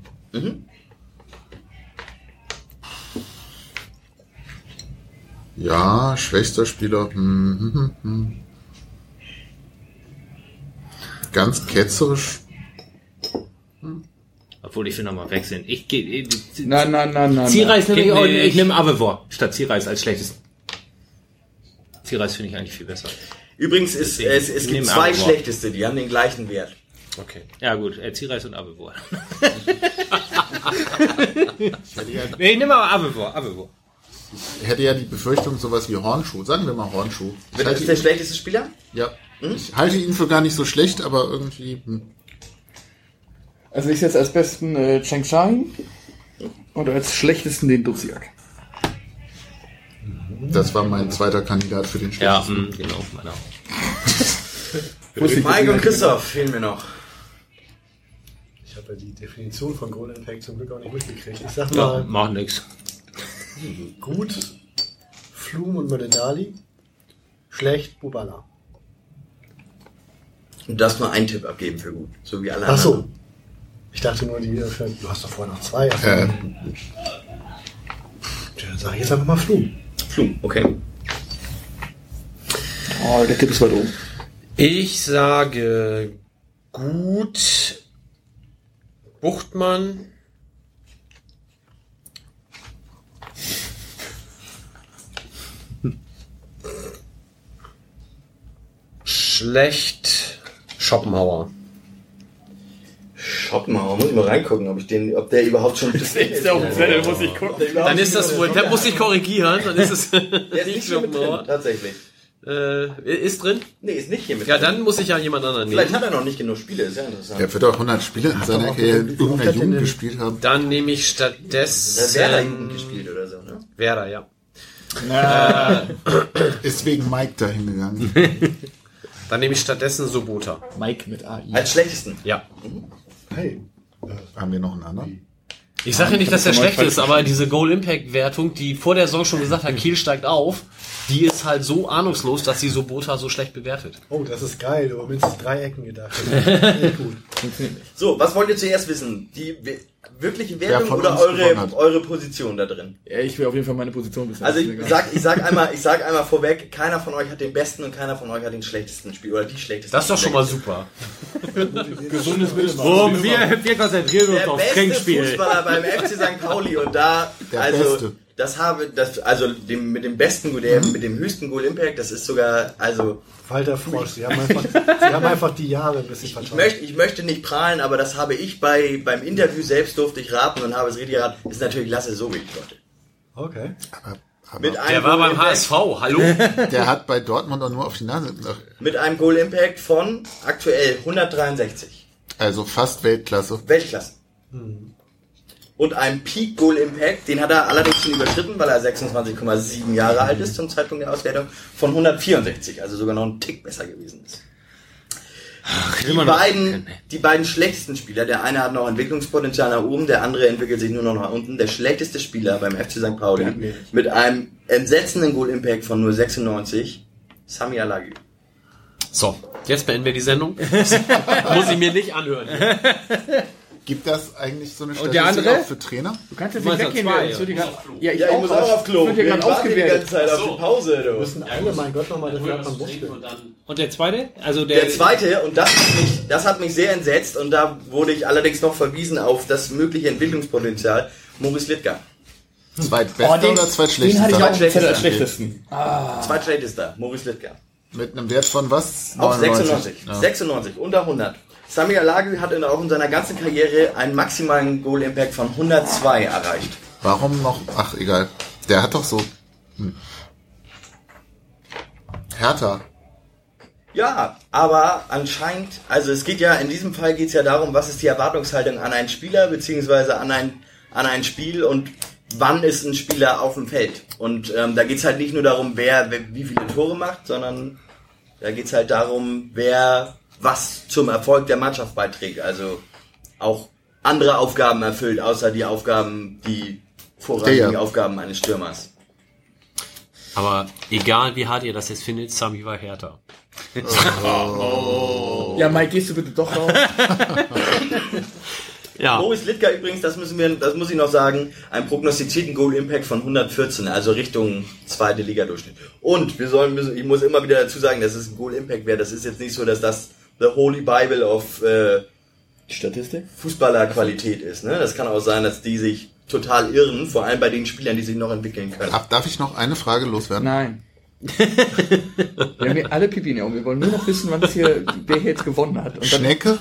Ja, schwächster Spieler. Hm, hm, hm, hm. Ganz ketzerisch. Obwohl ich will nochmal wechseln. Ich gehe. Nein, nein, nein, nein. Zierreis nehme ich auch. Ich nehme Avevor statt Zierreis als schlechtesten. Zierreis finde ich eigentlich viel besser. Übrigens ist Deswegen, es, es gibt zwei Avevor. schlechteste, die haben den gleichen Wert. Okay. Ja gut, äh, Zierreis und Avevor. nee, ich nehme aber Avevor. Avevor. Hätte ja die Befürchtung sowas wie Hornschuh. Sagen wir mal Hornschuh. Ich Wird das der ihn, schlechteste Spieler? ja, ich halte ihn für gar nicht so schlecht, aber irgendwie. Hm. Also ich setze als besten äh, Cheng Shai und als schlechtesten den Duziak. Das war mein zweiter Kandidat für den Ja, schlechtesten. mh, genau, meiner. Ich, dass Mike und Christoph fehlen mir noch. Ich habe ja die Definition von Goal Impact zum Glück auch nicht mitgekriegt. Ich sag Ja, mal, macht nix. Gut, Flum und Molinali, schlecht, Bubala. Du darfst nur einen Tipp abgeben für gut, so wie alle Ach so. anderen. Ich dachte nur, die, du hast doch vorher noch zwei. Also, Äh, ja, dann sag ich jetzt einfach mal Flum. Flum, okay. Oh, der Tipp ist weit oben. Ich sage gut Buchtmann. Schlecht Schopenhauer. Schopenhauer, muss ich mal reingucken, ob ich den, ob der überhaupt schon. das ist der auf dem Zettel, muss ich gucken. Dann ist das wohl, der muss ich korrigieren, dann ist es Der ist nicht mit drin, Schopenhauer. tatsächlich. Äh, ist drin? Nee, ist nicht hier mit Ja, drin. dann muss ich ja jemand anderen Vielleicht nehmen. hat er noch nicht genug Spiele, ist ja interessant. der wird auch 100 Spiele in seiner auch Karriere in irgendeiner Jugend gespielt haben. Dann nehme ich stattdessen wäre da hinten gespielt oder so, ne? Werder, ja. Ist wegen Mike dahin gegangen. Dann nehme ich stattdessen Sobota. Mike mit AI. Als schlechtesten. Ja. Hey, Haben wir noch einen anderen? Ich sage ja nicht, dass der schlecht ist, aber diese Goal-Impact-Wertung, die vor der Saison schon gesagt hat, Kiel steigt auf, die ist halt so ahnungslos, dass sie Sobota so schlecht bewertet. Oh, das ist geil. Du hast mindestens drei Ecken gedacht. Sehr gut. So, was wollt ihr zuerst wissen? Die wirkliche Wertung oder eure, eure Position da drin? Ja, ich will auf jeden Fall meine Position wissen. Also ich sag, ich sag einmal, ich sag einmal vorweg, keiner von euch hat den besten und keiner von euch hat den schlechtesten Spiel oder die schlechtesten. Das ist doch schon mal super. gesundes Mittelmaß. Warum? Wir, wir konzentrieren uns Der aufs beste Trinkspiel. Fußballer beim FC St. Pauli und da, Der also, Beste. Das habe, das, also dem, mit dem besten, Goal- der, mit dem höchsten Goal Impact, das ist sogar, also, Walter Frosch. Sie haben einfach, sie haben einfach die Jahre ein bisschen ich vertauscht. möchte, ich möchte nicht prahlen, aber das habe ich bei, beim Interview selbst durfte ich raten und habe es richtig geraten, ist natürlich Lasse Sobic, Leute. Okay. Aber, aber Mit einem Der war Goal beim Impact- HSV, hallo? der hat bei Dortmund auch nur auf die Nase. Mit einem Goal Impact von aktuell 163. Also fast Weltklasse. Weltklasse. Und ein Peak Goal Impact, den hat er allerdings schon überschritten, weil er 26,7 Jahre alt ist zum Zeitpunkt der Auswertung, von 164, also sogar noch ein Tick besser gewesen ist. Die beiden, die beiden schlechtesten Spieler, der eine hat noch Entwicklungspotenzial nach oben, der andere entwickelt sich nur noch nach unten. Der schlechteste Spieler beim FC St. Pauli mit einem entsetzenden Goal Impact von nur 96, Sami Alagi. So, jetzt beenden wir die Sendung. Muss ich mir nicht anhören. Gibt das eigentlich so eine Und der Statistik andere? auch für Trainer? Du kannst jetzt nicht meinst weggehen. zwei, ich würde ja. grad- ja, ich, Ja, ich muss auch auf Klo. Ich würde Wir gerade warten die ganze ausgewertet. Zeit auf die Pause, du. müssen alle, mein Gott, nochmal man Buchstaben. Und der zweite? Also der, Der zweite, und das hat, mich, das hat mich sehr entsetzt, und da wurde ich allerdings noch verwiesen auf das mögliche Entwicklungspotenzial, Maurice Littger. Zweitbester den- oder zweitschlechtester? Den hatte ich auch Zettel als Schlechtester. schlechtesten. Zweitschlechtester, Maurice Littger. Mit einem Wert von was? Auf 99. 96. Ja. 96, unter 100. Sami Alagü hat in, auch in seiner ganzen Karriere einen maximalen Goal-Impact von 102 erreicht. Warum noch? Ach, egal. Der hat doch so. Hm. Hertha. Ja, aber anscheinend, also es geht ja, in diesem Fall geht es ja darum, was ist die Erwartungshaltung an einen Spieler, beziehungsweise an ein, an ein Spiel und wann ist ein Spieler auf dem Feld. Und ähm, da geht es halt nicht nur darum, wer, wer wie viele Tore macht, sondern da geht es halt darum, wer was zum Erfolg der Mannschaft beiträgt. Also auch andere Aufgaben erfüllt, außer die Aufgaben, die vorrangigen Ja. Aufgaben eines Stürmers. Aber egal wie hart ihr das jetzt findet, Sami war härter. Ja, Mike, gehst du bitte doch raus? Ja. Boris Litka übrigens, das müssen wir, das muss ich noch sagen, einen prognostizierten Goal Impact von 114, also Richtung zweite Liga Durchschnitt. Und wir sollen, müssen, ich muss immer wieder dazu sagen, das ist ein Goal Impact Wert. Das ist jetzt nicht so, dass das the Holy Bible of äh, Statistik? Fußballerqualität ist. Ne? Das kann auch sein, dass die sich total irren, vor allem bei den Spielern, die sich noch entwickeln können. Ach, darf ich noch eine Frage loswerden? Nein. wir haben hier alle Pipi in den Augen. Wir wollen nur noch wissen, wann das hier, wer hier jetzt gewonnen hat. Und dann, Schnecke?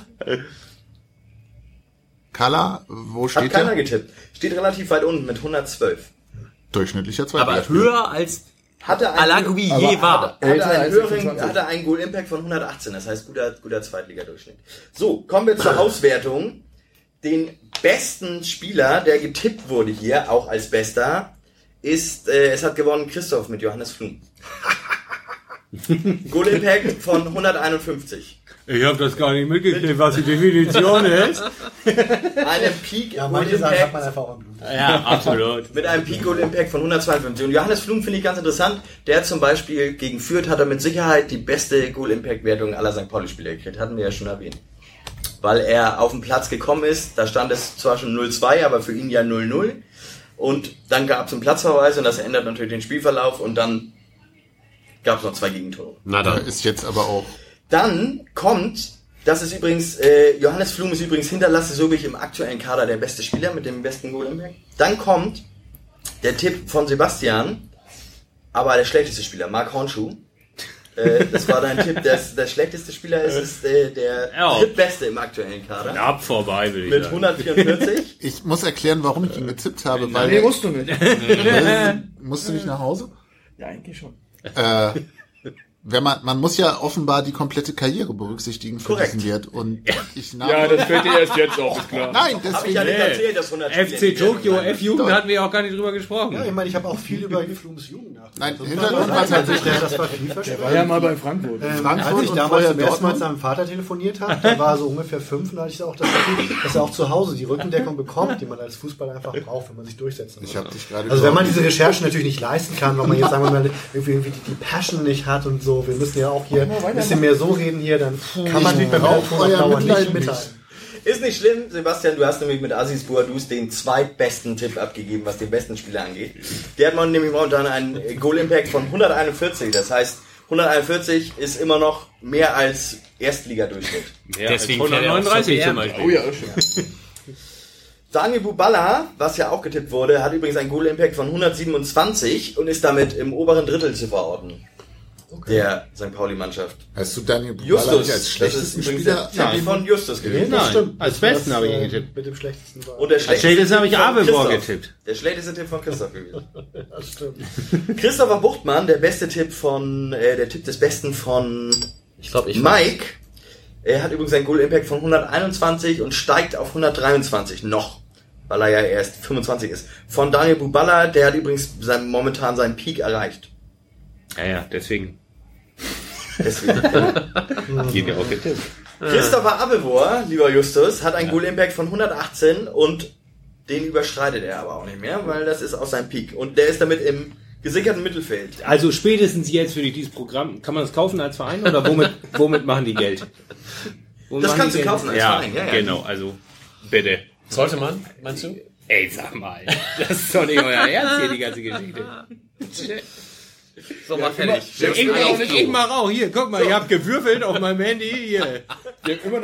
Kalla, wo Hat steht keiner der? getippt. Steht relativ weit unten mit 112. Durchschnittlicher Aber Zweitligaspieler. höher als Hatte ein, Alagui je war. hatte als höheren, 26. hatte einen Goal Impact von 118, das heißt guter, guter Zweitligadurchschnitt. So, kommen wir zur Auswertung. Den besten Spieler, der getippt wurde hier, auch als bester, ist, äh, es hat gewonnen Christoph mit Johannes Flum. Goal Impact von 151. Ich habe das gar nicht mitgekriegt, was die Definition ist. Einem Peak Ja, manche Sachen hat Impact man einfach auch im Blut. Ja, absolut. mit einem Peak Goal Impact von 152. Und Johannes Flum finde ich ganz interessant. Der zum Beispiel gegen Fürth hat er mit Sicherheit die beste Goal Impact Wertung aller St. Pauli Spieler gekriegt. Hatten wir ja schon erwähnt. Weil er auf den Platz gekommen ist, da stand es zwar schon 0-2, aber für ihn ja 0-0. Und dann gab es einen Platzverweis und das ändert natürlich den Spielverlauf und dann gab es noch zwei Gegentore. Na Da ist jetzt aber auch. Dann kommt, das ist übrigens, äh, Johannes Flum ist übrigens hinter Lasse Sobich im aktuellen Kader der beste Spieler mit dem besten Goal Impact. Dann kommt der Tipp von Sebastian, aber der schlechteste Spieler, Marc Hornschuh. Äh, das war dein Tipp, der, der schlechteste Spieler ist, ist äh, der Ja. drittbeste im aktuellen Kader. Knapp vorbei, will ich Mit sagen. 144. Ich muss erklären, warum ich ihn getippt habe, weil nee, musst du nicht. musst du nicht nach Hause? Ja, eigentlich schon. Äh, wenn man, man muss ja offenbar die komplette Karriere berücksichtigen für Korrekt. diesen Wert. Und ich nahm Ja, das fällt dir erst jetzt auch klar. Nein, Hab ich deswegen. ja nicht erzählt, dass 100 Spiele FC Wertung F-Jugend hatten wir ja auch gar nicht drüber gesprochen. Ja, ich meine, ich habe auch viel über Flums Jugend nachgedacht. Nein, So Hintergrund war tatsächlich, tatsächlich- das war vielversprechend. War ja mal bei Frankfurt. Ähm, Frankfurt als ich damals zum ersten Mal mit seinem Vater telefoniert habe, der war so ungefähr fünf, und da hatte ich auch das Gefühl, dass er auch zu Hause die Rückendeckung bekommt, die man als Fußballer einfach braucht, wenn man sich durchsetzen Ich habe dich gerade Also wenn man diese Recherchen natürlich nicht leisten kann, weil man jetzt sagen wir mal irgendwie, irgendwie die, die Passion nicht hat und so, wir müssen ja auch hier ein bisschen mehr so reden hier, dann kann man natürlich beim Telefon euer Dauer nicht mithalten. Ist nicht schlimm, Sebastian, du hast nämlich mit Aziz Boadus den zweitbesten Tipp abgegeben, was den besten Spieler angeht. Der hat man nämlich momentan einen Goal-Impact von 141, das heißt 141 ist immer noch mehr als Erstligadurchschnitt. Ja, Deswegen als fährt er auch 139 zur zum. Beispiel. Oh ja, schön. Daniel Buballa, was ja auch getippt wurde, hat übrigens einen Goal-Impact von 127 und ist damit im oberen Drittel zu verorten. Der St. Pauli-Mannschaft. Hast du Daniel Justus, als das ist schlechtesten Spieler? der Tipp von Justus gewesen. Das Nein, stimmt. als besten habe ich ihn äh, getippt. Mit dem schlechtesten war. Und der Als schlechtes habe ich Abelbohr getippt. Der schlechteste Tipp von Christoph gewesen. Das stimmt. Christopher Buchtmann, der beste Tipp von, äh, der Tipp des Besten von Ich glaube, ich Mike. Er hat übrigens einen Goal Impact von 121 und steigt auf 123 noch, weil er ja erst 25 ist. Von Daniel Buballa, der hat übrigens sein, momentan seinen Peak erreicht. Ja, ja, deswegen. Deswegen. Geht ja auch getippt. Christopher Abelbohr, lieber Justus, hat einen Goal Impact von 118 und den überschreitet er aber auch nicht mehr, weil das ist aus seinem Peak. Und der ist damit im gesicherten Mittelfeld. Also spätestens jetzt für dieses Programm, kann man das kaufen als Verein oder womit, womit machen die Geld? Womit Das kannst du Geld? kaufen als ja, Verein, ja, ja. Genau, also bitte. Sollte man, meinst du? Ey, sag mal, das ist doch nicht euer Ernst hier, die ganze Geschichte. So, mal fertig. Ich, ich, ich, ich mach auch, hier, guck mal, ich hab gewürfelt auf meinem Handy, hier.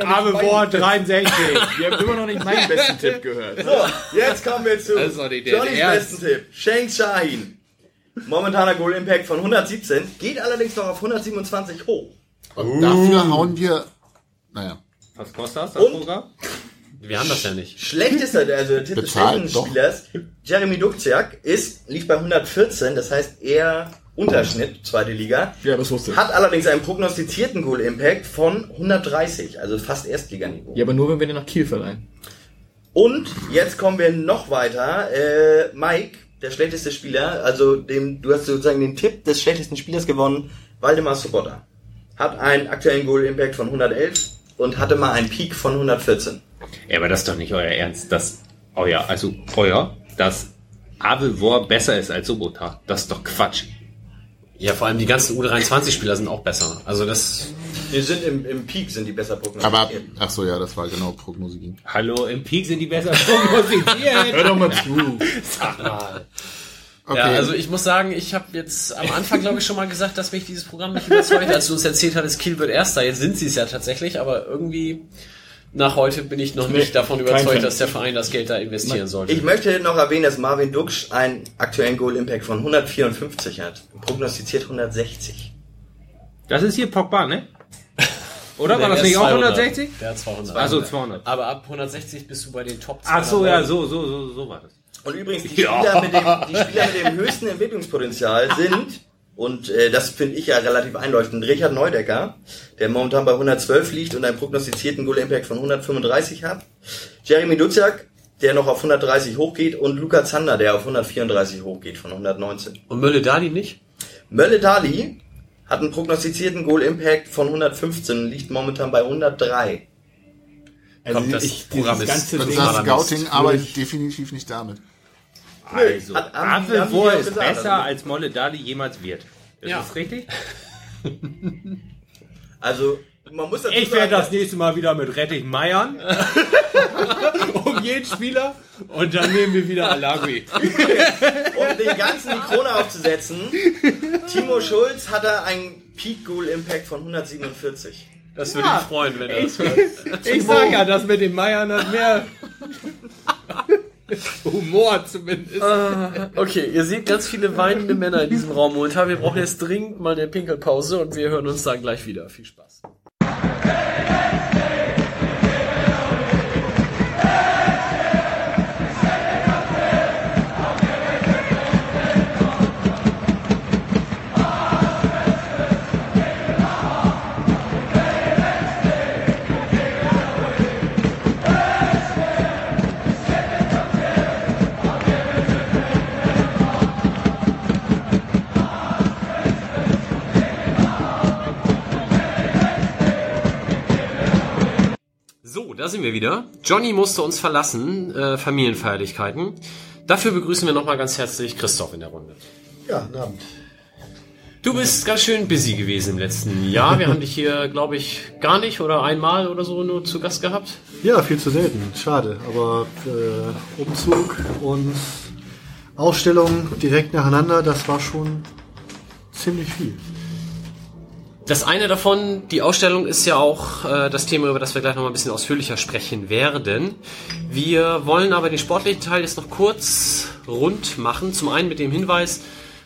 Abelbohr 63. Wir haben immer noch nicht meinen besten Tipp gehört. So, jetzt kommen wir zu Das ist doch nicht der Johnnys besten Tipp. Shanks Shahin. Momentaner Goal Impact von 117, geht allerdings noch auf 127 hoch. Und dafür hauen wir, naja, Was kostet das, das Und? Programm? Wir haben das ja nicht. Schlechtester, also der Tipp des. Spielers, Jeremy Dukziak, ist, liegt bei 114, das heißt eher Unterschnitt, zweite Liga. Ja, das wusste ich. Hat allerdings einen prognostizierten Goal Impact von 130, also fast Erstliganiveau. Ja, aber nur, wenn wir den nach Kiel verleihen. Und jetzt kommen wir noch weiter. Äh, Mike, der schlechteste Spieler, also dem, du hast sozusagen den Tipp des schlechtesten Spielers gewonnen, Waldemar Sobotta. Hat einen aktuellen Goal Impact von 111 und hatte mal einen Peak von 114. Ja, aber das ist doch nicht euer Ernst, dass euer, also euer, dass Abelbohr besser ist als Sobota. Das ist doch Quatsch. Ja, vor allem die ganzen U23-Spieler sind auch besser. Also das, Wir sind im, im Peak, sind die besser prognostiziert. aber, ach so, ja, das war genau Prognose. Hallo, im Peak sind die besser prognostiziert. Hör doch mal zu. Sag mal. Okay, ja, also ich muss sagen, ich habe jetzt am Anfang, glaube ich, schon mal gesagt, dass mich dieses Programm nicht überzeugt, als du uns erzählt hattest, Kiel wird Erster. Jetzt sind sie es ja tatsächlich, aber irgendwie nach heute bin ich noch nicht davon überzeugt, dass der Verein das Geld da investieren sollte. Ich möchte noch erwähnen, dass Marvin Duksch einen aktuellen Goal Impact von 154 hat. Prognostiziert 160. Das ist hier Pogba, ne? Oder? Nee, War das nicht auch 200. 160? Der hat 200. Also 200. Aber ab 160 bist du bei den Top Ach so, ja, 200. so, so, so, so war das. Und übrigens, die Ja. Spieler, mit, dem, die Spieler mit dem höchsten Entwicklungspotenzial sind, und äh, das finde ich ja relativ einleuchtend, Richard Neudecker, der momentan bei 112 liegt und einen prognostizierten Goal Impact von 135 hat. Jeremy Duziak, der noch auf 130 hochgeht und Luca Zander, der auf 134 hochgeht von 119. Und Mölle Dali nicht? Mölle Dali hat einen prognostizierten Goal Impact von 115 und liegt momentan bei 103. Also Kommt, das ich, Programm dieses ist- ganze Ding. Scouting arbeitet definitiv nicht damit. Also, hat- haben Abelbohr auch ist gesagt, besser also- als Molle Dali jemals wird. Ist Ja. das richtig? Also, man muss dazu Ich werde das nächste Mal wieder mit Rettich meiern. um jeden Spieler. Und dann nehmen wir wieder Alagui. um den ganzen die Krone aufzusetzen, Timo Schulz hatte einen Peak Goal Impact von 147. Das würde mich freuen, wenn er das hört. Ich sag ja, das mit den Meiern hat mehr Humor zumindest. Okay, ihr seht ganz viele weinende Männer in diesem Raum momentan. Wir brauchen jetzt dringend mal eine Pinkelpause und wir hören uns dann gleich wieder. Viel Spaß. Da sind wir wieder. Johnny musste uns verlassen, äh, Familienfeierlichkeiten. Dafür begrüßen wir nochmal ganz herzlich Christoph in der Runde. Ja, guten Abend. Du bist ganz schön busy gewesen im letzten Jahr. Wir haben dich hier, glaube ich, gar nicht oder einmal oder so nur zu Gast gehabt. Ja, viel zu selten. Schade. Aber äh, Umzug und Ausstellung direkt nacheinander, das war schon ziemlich viel. Das eine davon, die Ausstellung, ist ja auch äh, das Thema, über das wir gleich noch mal ein bisschen ausführlicher sprechen werden. Wir wollen aber den sportlichen Teil jetzt noch kurz rund machen. Zum einen mit dem Hinweis,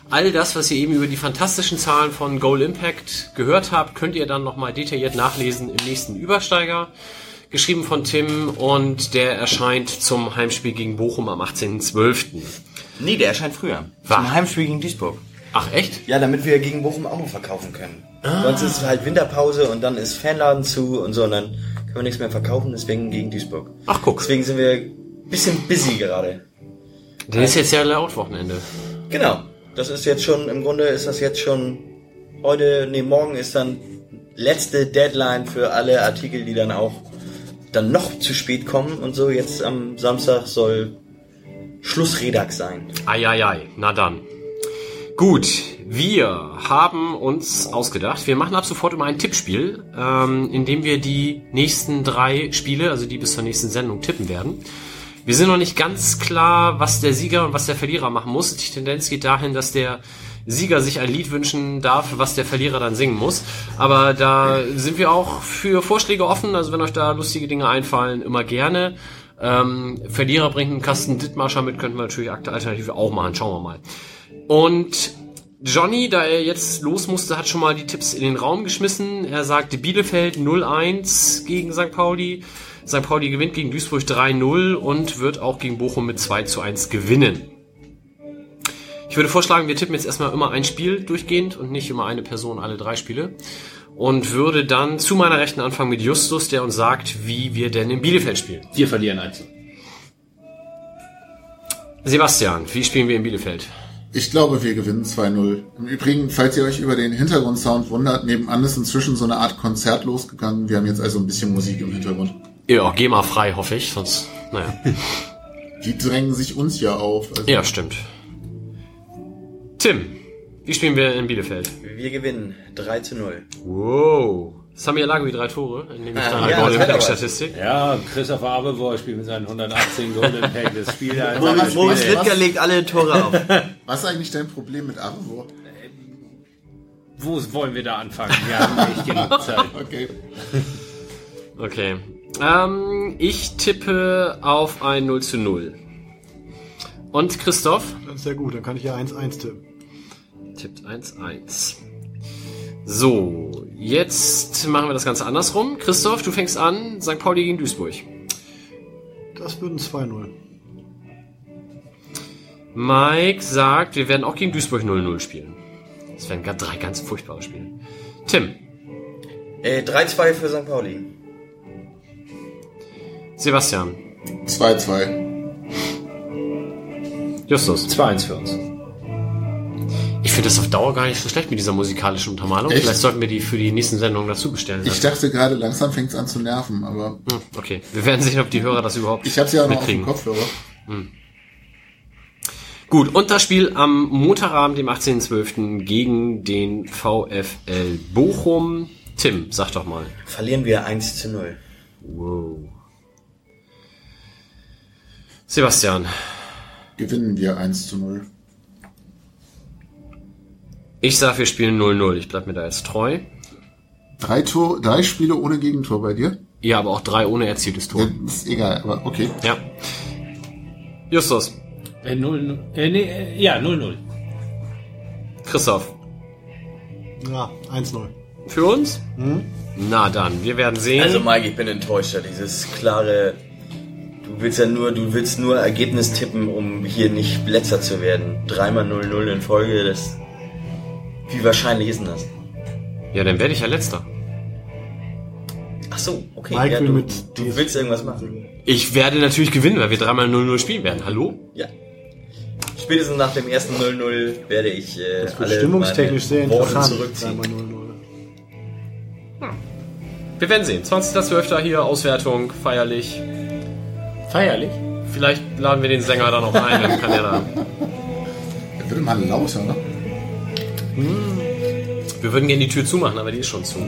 all das, was ihr eben über die fantastischen Zahlen von Goal Impact gehört habt, könnt ihr dann noch mal detailliert nachlesen im nächsten Übersteiger. Geschrieben von Tim und der erscheint zum Heimspiel gegen Bochum am 18.12. Nee, der erscheint früher. Was? Zum Heimspiel gegen Duisburg. Ach echt? Ja, damit wir gegen Bochum auch noch verkaufen können. Sonst ist es halt Winterpause und dann ist Fanladen zu und so und dann können wir nichts mehr verkaufen, deswegen gegen Duisburg. Ach guck, Deswegen sind wir ein bisschen busy gerade. der ist jetzt ja Layout-Wochenende. Genau. Das ist jetzt schon, im Grunde ist das jetzt schon heute, nee, morgen ist dann letzte Deadline für alle Artikel, die dann auch dann noch zu spät kommen und so. Jetzt am Samstag soll Schlussredax sein. Eieiei, na dann. Gut, wir haben uns ausgedacht, wir machen ab sofort immer ein Tippspiel, ähm, in dem wir die nächsten drei Spiele, also die bis zur nächsten Sendung, tippen werden. Wir sind noch nicht ganz klar, was der Sieger und was der Verlierer machen muss. Die Tendenz geht dahin, dass der Sieger sich ein Lied wünschen darf, was der Verlierer dann singen muss. Aber da sind wir auch für Vorschläge offen. Also wenn euch da lustige Dinge einfallen, immer gerne. Ähm, Verlierer bringt einen Kasten Dittmarscher mit, könnten wir natürlich alternativ auch machen. Schauen wir mal. Und Johnny, da er jetzt los musste, hat schon mal die Tipps in den Raum geschmissen. Er sagte Bielefeld 0-1 gegen St. Pauli. St. Pauli gewinnt gegen Duisburg 3-0 und wird auch gegen Bochum mit 2 zu 1 gewinnen. Ich würde vorschlagen, wir tippen jetzt erstmal immer ein Spiel durchgehend und nicht immer eine Person alle drei Spiele. Und würde dann zu meiner Rechten anfangen mit Justus, der uns sagt, wie wir denn in Bielefeld spielen. Wir verlieren eins. Sebastian, wie spielen wir in Bielefeld? Ich glaube, wir gewinnen 2-0. Im Übrigen, falls ihr euch über den Hintergrundsound wundert, nebenan ist inzwischen so eine Art Konzert losgegangen. Wir haben jetzt also ein bisschen Musik im Hintergrund. Ja, geh mal frei, hoffe ich, sonst, naja. Die drängen sich uns ja auf. Also Ja, stimmt. Tim, wie spielen wir in Bielefeld? Wir gewinnen 3 zu 0. Wow. Samir Lagui drei Tore, nehme ich Ah, da ja, Goal das Impact hat er Statistik. Ja, Christopher Abelbohr spielt mit seinen 118 Golden Pack. Das Spiel da Moritz, Moritz Littger legt alle Tore auf. Was ist eigentlich dein Problem mit Arvo? Wo wollen wir da anfangen? Wir haben nicht genug Zeit. Okay. Okay. Ähm, ich tippe auf ein 0 zu 0. Und Christoph Das ist sehr gut, dann kann ich ja 1-1 tippen. tippt 1-1. So, jetzt machen wir das Ganze andersrum. Christoph, du fängst an, St. Pauli gegen Duisburg. Das wird ein 2-0. Mike sagt, wir werden auch gegen Duisburg 0-0 spielen. Das wären ga- drei ganz furchtbare Spiele. Tim, Äh, 3-2 für St. Pauli. Sebastian, 2-2. Justus. 2-1 für uns. Ich finde das auf Dauer gar nicht so schlecht mit dieser musikalischen Untermalung. Echt? Vielleicht sollten wir die für die nächsten Sendungen dazu bestellen. Ich dachte gerade, langsam fängt es an zu nerven, aber Hm, okay, wir werden sehen, ob die Hörer das überhaupt ich habe ja auch noch auf dem mitkriegen. Kopfhörer. Gut, und das Spiel am Montagabend, dem 18.12. gegen den VfL Bochum. Tim, sag doch mal. Verlieren wir 1 zu 0. Wow. Sebastian, Gewinnen wir 1 zu 0. ich sag, wir spielen 0-0. Ich bleib mir da jetzt treu. Drei, Tor, drei Spiele ohne Gegentor bei dir? Ja, aber auch drei ohne erzieltes Ja, Tor. ist egal, aber okay. Ja. Justus, Äh, 0, äh, nee, äh, ja, 0-0. Christoph, Ja, 1-0. für uns? Na dann, wir werden sehen. Also Mike, ich bin enttäuscht. ja, Dieses klare, du willst ja nur, du willst nur Ergebnis tippen, um hier nicht letzter zu werden. Dreimal 0-0 in Folge, das, wie wahrscheinlich ist denn das? ja, dann werde ich ja letzter. Ach so, okay. Mike ja, will du, mit du willst irgendwas machen. Ich werde natürlich gewinnen, weil wir dreimal 0-0 spielen werden. Hallo? Ja. Spätestens nach dem ersten 0-0 werde ich äh, Das wird alle stimmungstechnisch sehr meine Worte interessant. zurückziehen. Dreimal 0-0. Wir werden sehen. 20.12. hier, Auswertung, feierlich. Feierlich? Vielleicht laden wir den Sänger dann noch ein, dann kann er da. Der wird mal lauter, ne? Wir würden gerne die Tür zumachen, aber die ist schon zu.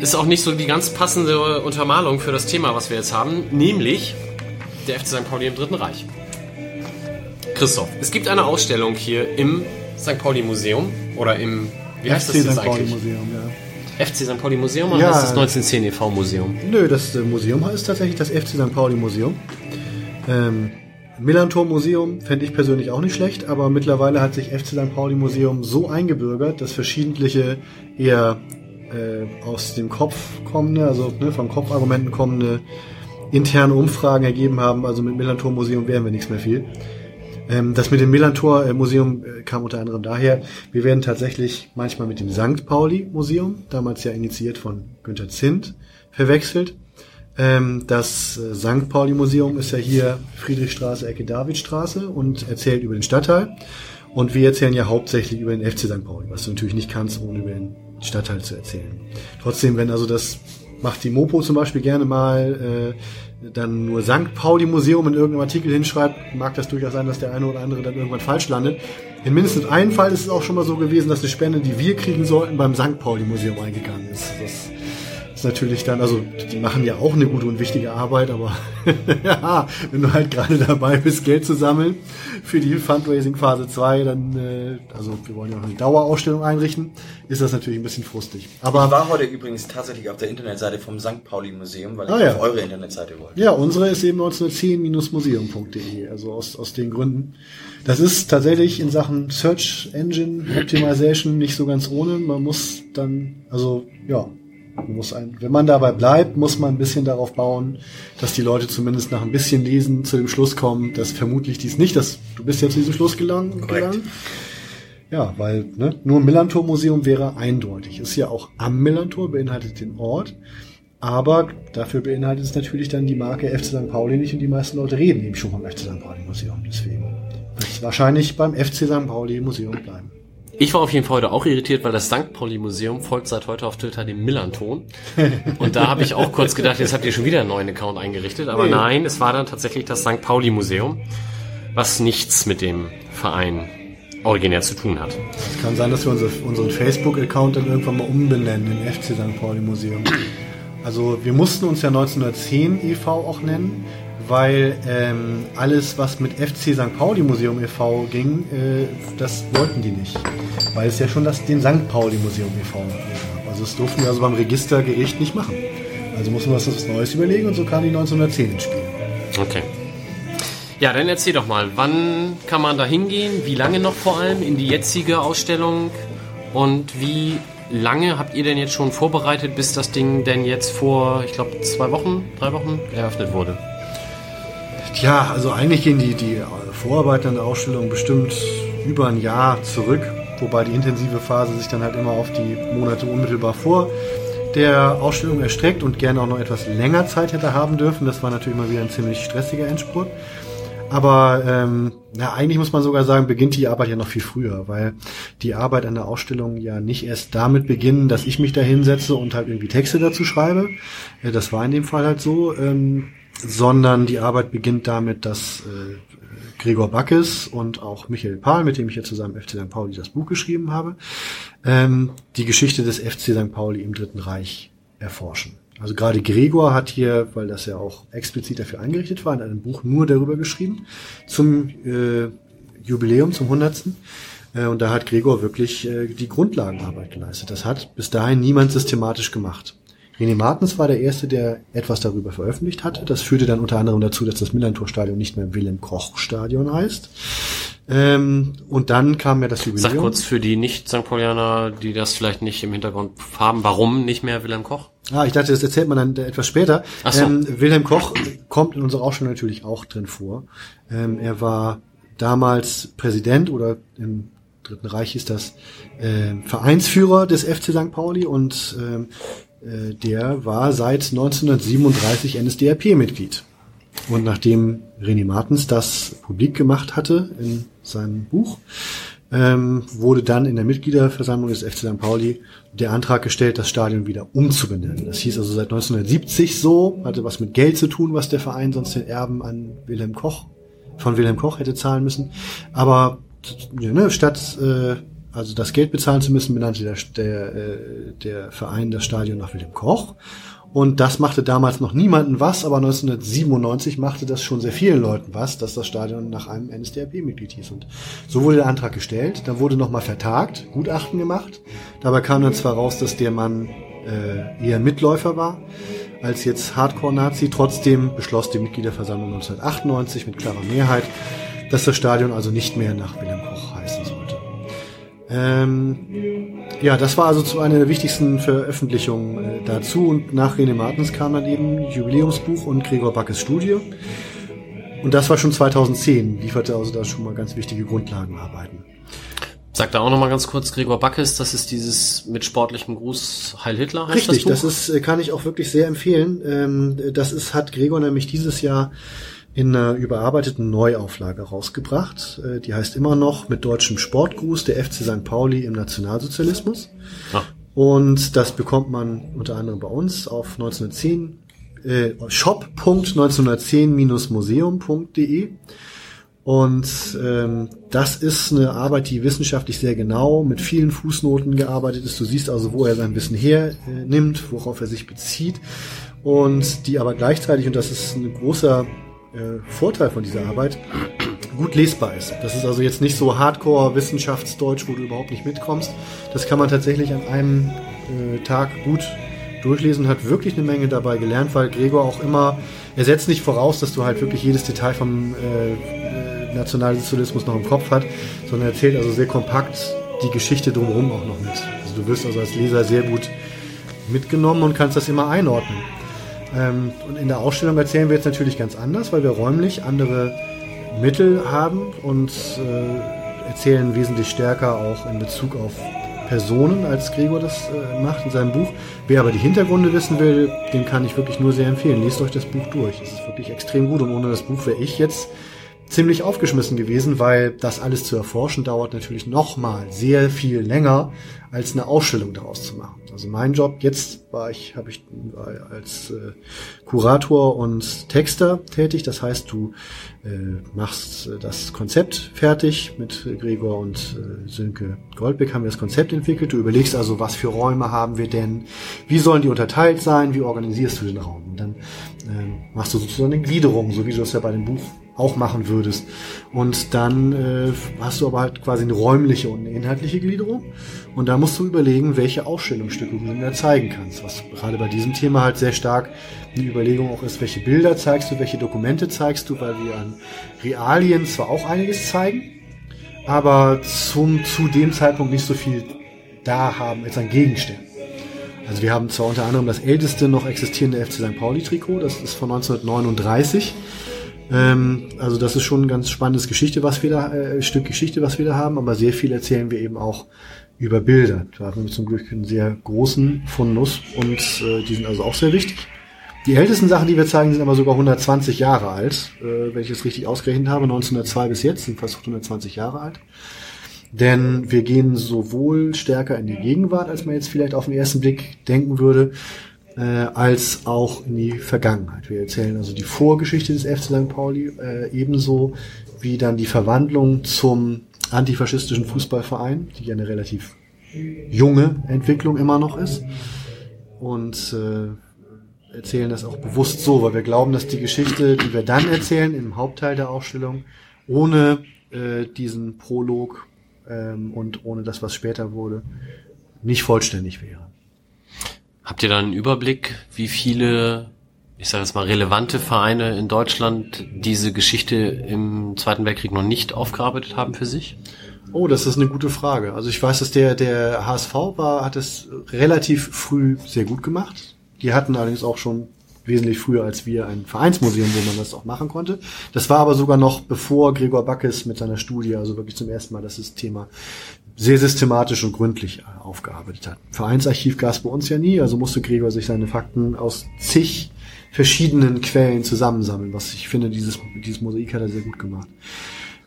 Ist auch nicht so die ganz passende Untermalung für das Thema, was wir jetzt haben, nämlich der FC St. Pauli im Dritten Reich. Christoph, es gibt eine Ausstellung hier im St. Pauli Museum oder im, wie heißt das FC jetzt St. Pauli eigentlich? Museum, ja. FC St. Pauli Museum oder Ja. heißt das 1910 e.V. Museum? Nö, das äh, Museum heißt tatsächlich das FC St. Pauli Museum. Ähm, Millantor Museum fände ich persönlich auch nicht schlecht, aber mittlerweile hat sich FC St. Pauli Museum so eingebürgert, dass verschiedentliche eher äh, aus dem Kopf kommende, also ne, von Kopfargumenten kommende interne Umfragen ergeben haben. Also mit Millantor Museum wären wir nichts mehr viel. Ähm, das mit dem Millantor äh, Museum äh, kam unter anderem daher, wir werden tatsächlich manchmal mit dem St. Pauli Museum, damals ja initiiert von Günter Zint, verwechselt. Ähm, das äh, St. Pauli Museum ist ja hier Friedrichstraße, Ecke Davidstraße und erzählt über den Stadtteil. Und wir erzählen ja hauptsächlich über den FC St. Pauli, was du natürlich nicht kannst, ohne über den Stadtteil zu erzählen. Trotzdem, wenn also das macht die Mopo zum Beispiel gerne mal äh, dann nur St. Pauli Museum in irgendeinem Artikel hinschreibt, mag das durchaus sein, dass der eine oder andere dann irgendwann falsch landet. In mindestens einem Fall ist es auch schon mal so gewesen, dass eine Spende, die wir kriegen sollten, beim St. Pauli Museum eingegangen ist. Das ist natürlich dann, also die machen ja auch eine gute und wichtige Arbeit, aber ja, wenn du halt gerade dabei bist, Geld zu sammeln für die Fundraising Phase 2, dann, äh, also wir wollen ja auch eine Dauerausstellung einrichten, ist das natürlich ein bisschen frustig. Ich Aber war heute übrigens tatsächlich auf der Internetseite vom St. Pauli Museum, weil ich Ah, ja. auf eure Internetseite wollte. ja, unsere ist eben 1910-museum.de, also aus, aus den Gründen. Das ist tatsächlich in Sachen Search Engine Optimization nicht so ganz ohne. Man muss dann, also ja, man muss ein, wenn man dabei bleibt, muss man ein bisschen darauf bauen, dass die Leute zumindest nach ein bisschen Lesen zu dem Schluss kommen, dass vermutlich dies nicht, dass du bist ja zu diesem Schluss gelangen, gelangen. Ja, weil ne, nur Millantor Museum wäre eindeutig. Ist ja auch am Millantor, beinhaltet den Ort. Aber dafür beinhaltet es natürlich dann die Marke FC St. Pauli nicht und die meisten Leute reden eben schon vom FC St. Pauli Museum. Deswegen wird es wahrscheinlich beim FC St. Pauli Museum bleiben. Ich war auf jeden Fall heute auch irritiert, weil das St. Pauli Museum folgt seit heute auf Twitter dem Millanton. Und da habe ich auch kurz gedacht, jetzt habt ihr schon wieder einen neuen Account eingerichtet. Aber nein, es war dann tatsächlich das St. Pauli Museum, was nichts mit dem Verein originär zu tun hat. Es kann sein, dass wir unser, unseren Facebook-Account dann irgendwann mal umbenennen in FC St. Pauli Museum. Also wir mussten uns ja 1910 e.V. auch nennen, weil ähm, alles, was mit FC St. Pauli Museum e.V. ging, äh, das wollten die nicht. Weil es ja schon das, den St. Pauli Museum e.V. gab. Also das durften wir also beim Registergericht nicht machen. Also mussten wir uns was Neues überlegen und so kam die 1910 ins Spiel. Okay. Ja, dann erzähl doch mal, wann kann man da hingehen? Wie lange noch vor allem in die jetzige Ausstellung? Und wie lange habt ihr denn jetzt schon vorbereitet, bis das Ding denn jetzt vor, ich glaube, zwei Wochen, drei Wochen eröffnet wurde? Tja, also eigentlich gehen die, die Vorarbeiten an der Ausstellung bestimmt über ein Jahr zurück, wobei die intensive Phase sich dann halt immer auf die Monate unmittelbar vor der Ausstellung erstreckt und gerne auch noch etwas länger Zeit hätte haben dürfen. Das war natürlich mal wieder ein ziemlich stressiger Endspurt. Aber ähm, na, eigentlich muss man sogar sagen, beginnt die Arbeit ja noch viel früher, weil die Arbeit an der Ausstellung ja nicht erst damit beginnt, dass ich mich da hinsetze und halt irgendwie Texte dazu schreibe. Äh, das war in dem Fall halt so. Ähm, sondern die Arbeit beginnt damit, dass äh, Gregor Backes und auch Michael Pahl, mit dem ich ja zusammen FC St. Pauli das Buch geschrieben habe, ähm, die Geschichte des FC St. Pauli im Dritten Reich erforschen. Also gerade Gregor hat hier, weil das ja auch explizit dafür eingerichtet war, in einem Buch nur darüber geschrieben, zum äh, Jubiläum, zum 100. Äh, und da hat Gregor wirklich äh, die Grundlagenarbeit geleistet. Das hat bis dahin niemand systematisch gemacht. René Martens war der Erste, der etwas darüber veröffentlicht hatte. Das führte dann unter anderem dazu, dass das Millantor-Stadion nicht mehr Wilhelm-Koch-Stadion heißt. Ähm, und dann kam ja das Jubiläum. Sag kurz für die Nicht-St. Paulianer, die das vielleicht nicht im Hintergrund haben, warum nicht mehr Wilhelm Koch? Ah, ich dachte, das erzählt man dann etwas später. Ach so. ähm, Wilhelm Koch kommt in unserer Ausstellung natürlich auch drin vor. Ähm, er war damals Präsident oder im Dritten Reich ist das äh, Vereinsführer des FC St. Pauli und ähm, äh, der war seit 1937 NSDAP-Mitglied. Und nachdem René Martens das publik gemacht hatte in seinem Buch, ähm, wurde dann in der Mitgliederversammlung des FC St. Pauli der Antrag gestellt, das Stadion wieder umzubenennen. Das hieß also seit 1970 so, hatte was mit Geld zu tun, was der Verein sonst den Erben an Wilhelm Koch, von Wilhelm Koch hätte zahlen müssen. Aber ja, ne, statt äh, also das Geld bezahlen zu müssen, benannte der, der, äh, der Verein das Stadion nach Wilhelm Koch. Und das machte damals noch niemanden was, aber 1997 machte das schon sehr vielen Leuten was, dass das Stadion nach einem NSDAP-Mitglied hieß. Und so wurde der Antrag gestellt, dann wurde nochmal vertagt, Gutachten gemacht. Dabei kam dann zwar raus, dass der Mann äh, eher Mitläufer war als jetzt Hardcore-Nazi. Trotzdem beschloss die Mitgliederversammlung 1998 mit klarer Mehrheit, dass das Stadion also nicht mehr nach Wilhelm Koch sollte. Ähm, ja, das war also zu einer der wichtigsten Veröffentlichungen äh, dazu. Und nach René Martens kam dann eben Jubiläumsbuch und Gregor Backes Studie. Und das war schon 2010, lieferte also da schon mal ganz wichtige Grundlagenarbeiten. Sag da auch noch mal ganz kurz, Gregor Backes, das ist dieses mit sportlichem Gruß Heil Hitler, heißt Richtig, das, Buch? das ist, äh, kann ich auch wirklich sehr empfehlen. Ähm, das ist, hat Gregor nämlich dieses Jahr in einer überarbeiteten Neuauflage rausgebracht. Äh, die heißt immer noch mit deutschem Sportgruß der FC St. Pauli im Nationalsozialismus. Ah. Und das bekommt man unter anderem bei uns auf 1910 äh, shop.1910-museum.de. Und ähm, das ist eine Arbeit, die wissenschaftlich sehr genau mit vielen Fußnoten gearbeitet ist. Du siehst also, wo er sein Wissen hernimmt, äh, worauf er sich bezieht. Und die aber gleichzeitig, und das ist ein großer äh, Vorteil von dieser Arbeit, gut lesbar ist. Das ist also jetzt nicht so Hardcore-Wissenschaftsdeutsch, wo du überhaupt nicht mitkommst. Das kann man tatsächlich an einem äh, Tag gut durchlesen, hat wirklich eine Menge dabei gelernt, weil Gregor auch immer, er setzt nicht voraus, dass du halt wirklich jedes Detail vom äh, Nationalsozialismus noch im Kopf hat, sondern erzählt also sehr kompakt die Geschichte drumherum auch noch mit. Also du wirst also als Leser sehr gut mitgenommen und kannst das immer einordnen. Ähm, und in der Ausstellung erzählen wir jetzt natürlich ganz anders, weil wir räumlich andere Mittel haben und äh, erzählen wesentlich stärker auch in Bezug auf Personen, als Gregor das äh, macht in seinem Buch. Wer aber die Hintergründe wissen will, den kann ich wirklich nur sehr empfehlen. Lest euch das Buch durch. Es ist wirklich extrem gut und ohne das Buch wäre ich jetzt ziemlich aufgeschmissen gewesen, weil das alles zu erforschen dauert natürlich nochmal sehr viel länger, als eine Ausstellung daraus zu machen. Also mein Job jetzt war ich, habe ich war als äh, Kurator und Texter tätig. Das heißt, du äh, machst äh, das Konzept fertig. Mit Gregor und äh, Sönke Goldbeck haben wir das Konzept entwickelt. Du überlegst also, was für Räume haben wir denn? Wie sollen die unterteilt sein? Wie organisierst du den Raum? Und dann äh, machst du sozusagen eine Gliederung, so wie du das ja bei dem Buch auch machen würdest. Und dann äh, hast du aber halt quasi eine räumliche und eine inhaltliche Gliederung. Und da musst du überlegen, welche Ausstellungsstücke du da zeigen kannst. Was gerade bei diesem Thema halt sehr stark eine Überlegung auch ist, welche Bilder zeigst du, welche Dokumente zeigst du, weil wir an Realien zwar auch einiges zeigen, aber zum, zu dem Zeitpunkt nicht so viel da haben als an Gegenständen. Also wir haben zwar unter anderem das älteste noch existierende FC St. Pauli Trikot, das ist von 1939. Ähm, also das ist schon ein ganz spannendes Geschichte, was wir da, äh, Stück Geschichte, was wir da haben, aber sehr viel erzählen wir eben auch über Bilder. Da haben wir zum Glück einen sehr großen Fundus und äh, die sind also auch sehr wichtig. Die ältesten Sachen, die wir zeigen, sind aber sogar 120 Jahre alt, äh, wenn ich es richtig ausgerechnet habe. 1902 bis jetzt sind fast 120 Jahre alt. Denn wir gehen sowohl stärker in die Gegenwart, als man jetzt vielleicht auf den ersten Blick denken würde, äh, als auch in die Vergangenheit. Wir erzählen also die Vorgeschichte des FC St. Pauli äh, ebenso wie dann die Verwandlung zum antifaschistischen Fußballverein, die ja eine relativ junge Entwicklung immer noch ist. Und äh, erzählen das auch bewusst so, weil wir glauben, dass die Geschichte, die wir dann erzählen im Hauptteil der Ausstellung, ohne äh, diesen Prolog ähm, und ohne das, was später wurde, nicht vollständig wäre. Habt ihr da einen Überblick, wie viele, ich sage jetzt mal, relevante Vereine in Deutschland diese Geschichte im Zweiten Weltkrieg noch nicht aufgearbeitet haben für sich? Oh, das ist eine gute Frage. Also ich weiß, dass der, der HSV war, hat es relativ früh sehr gut gemacht. Die hatten allerdings auch schon wesentlich früher als wir ein Vereinsmuseum, wo man das auch machen konnte. Das war aber sogar noch bevor Gregor Backes mit seiner Studie, also wirklich zum ersten Mal das Thema sehr systematisch und gründlich äh, aufgearbeitet hat. Vereinsarchiv gab es bei uns ja nie, also musste Gregor sich seine Fakten aus zig verschiedenen Quellen zusammensammeln, was ich finde, dieses, dieses Mosaik hat er sehr gut gemacht.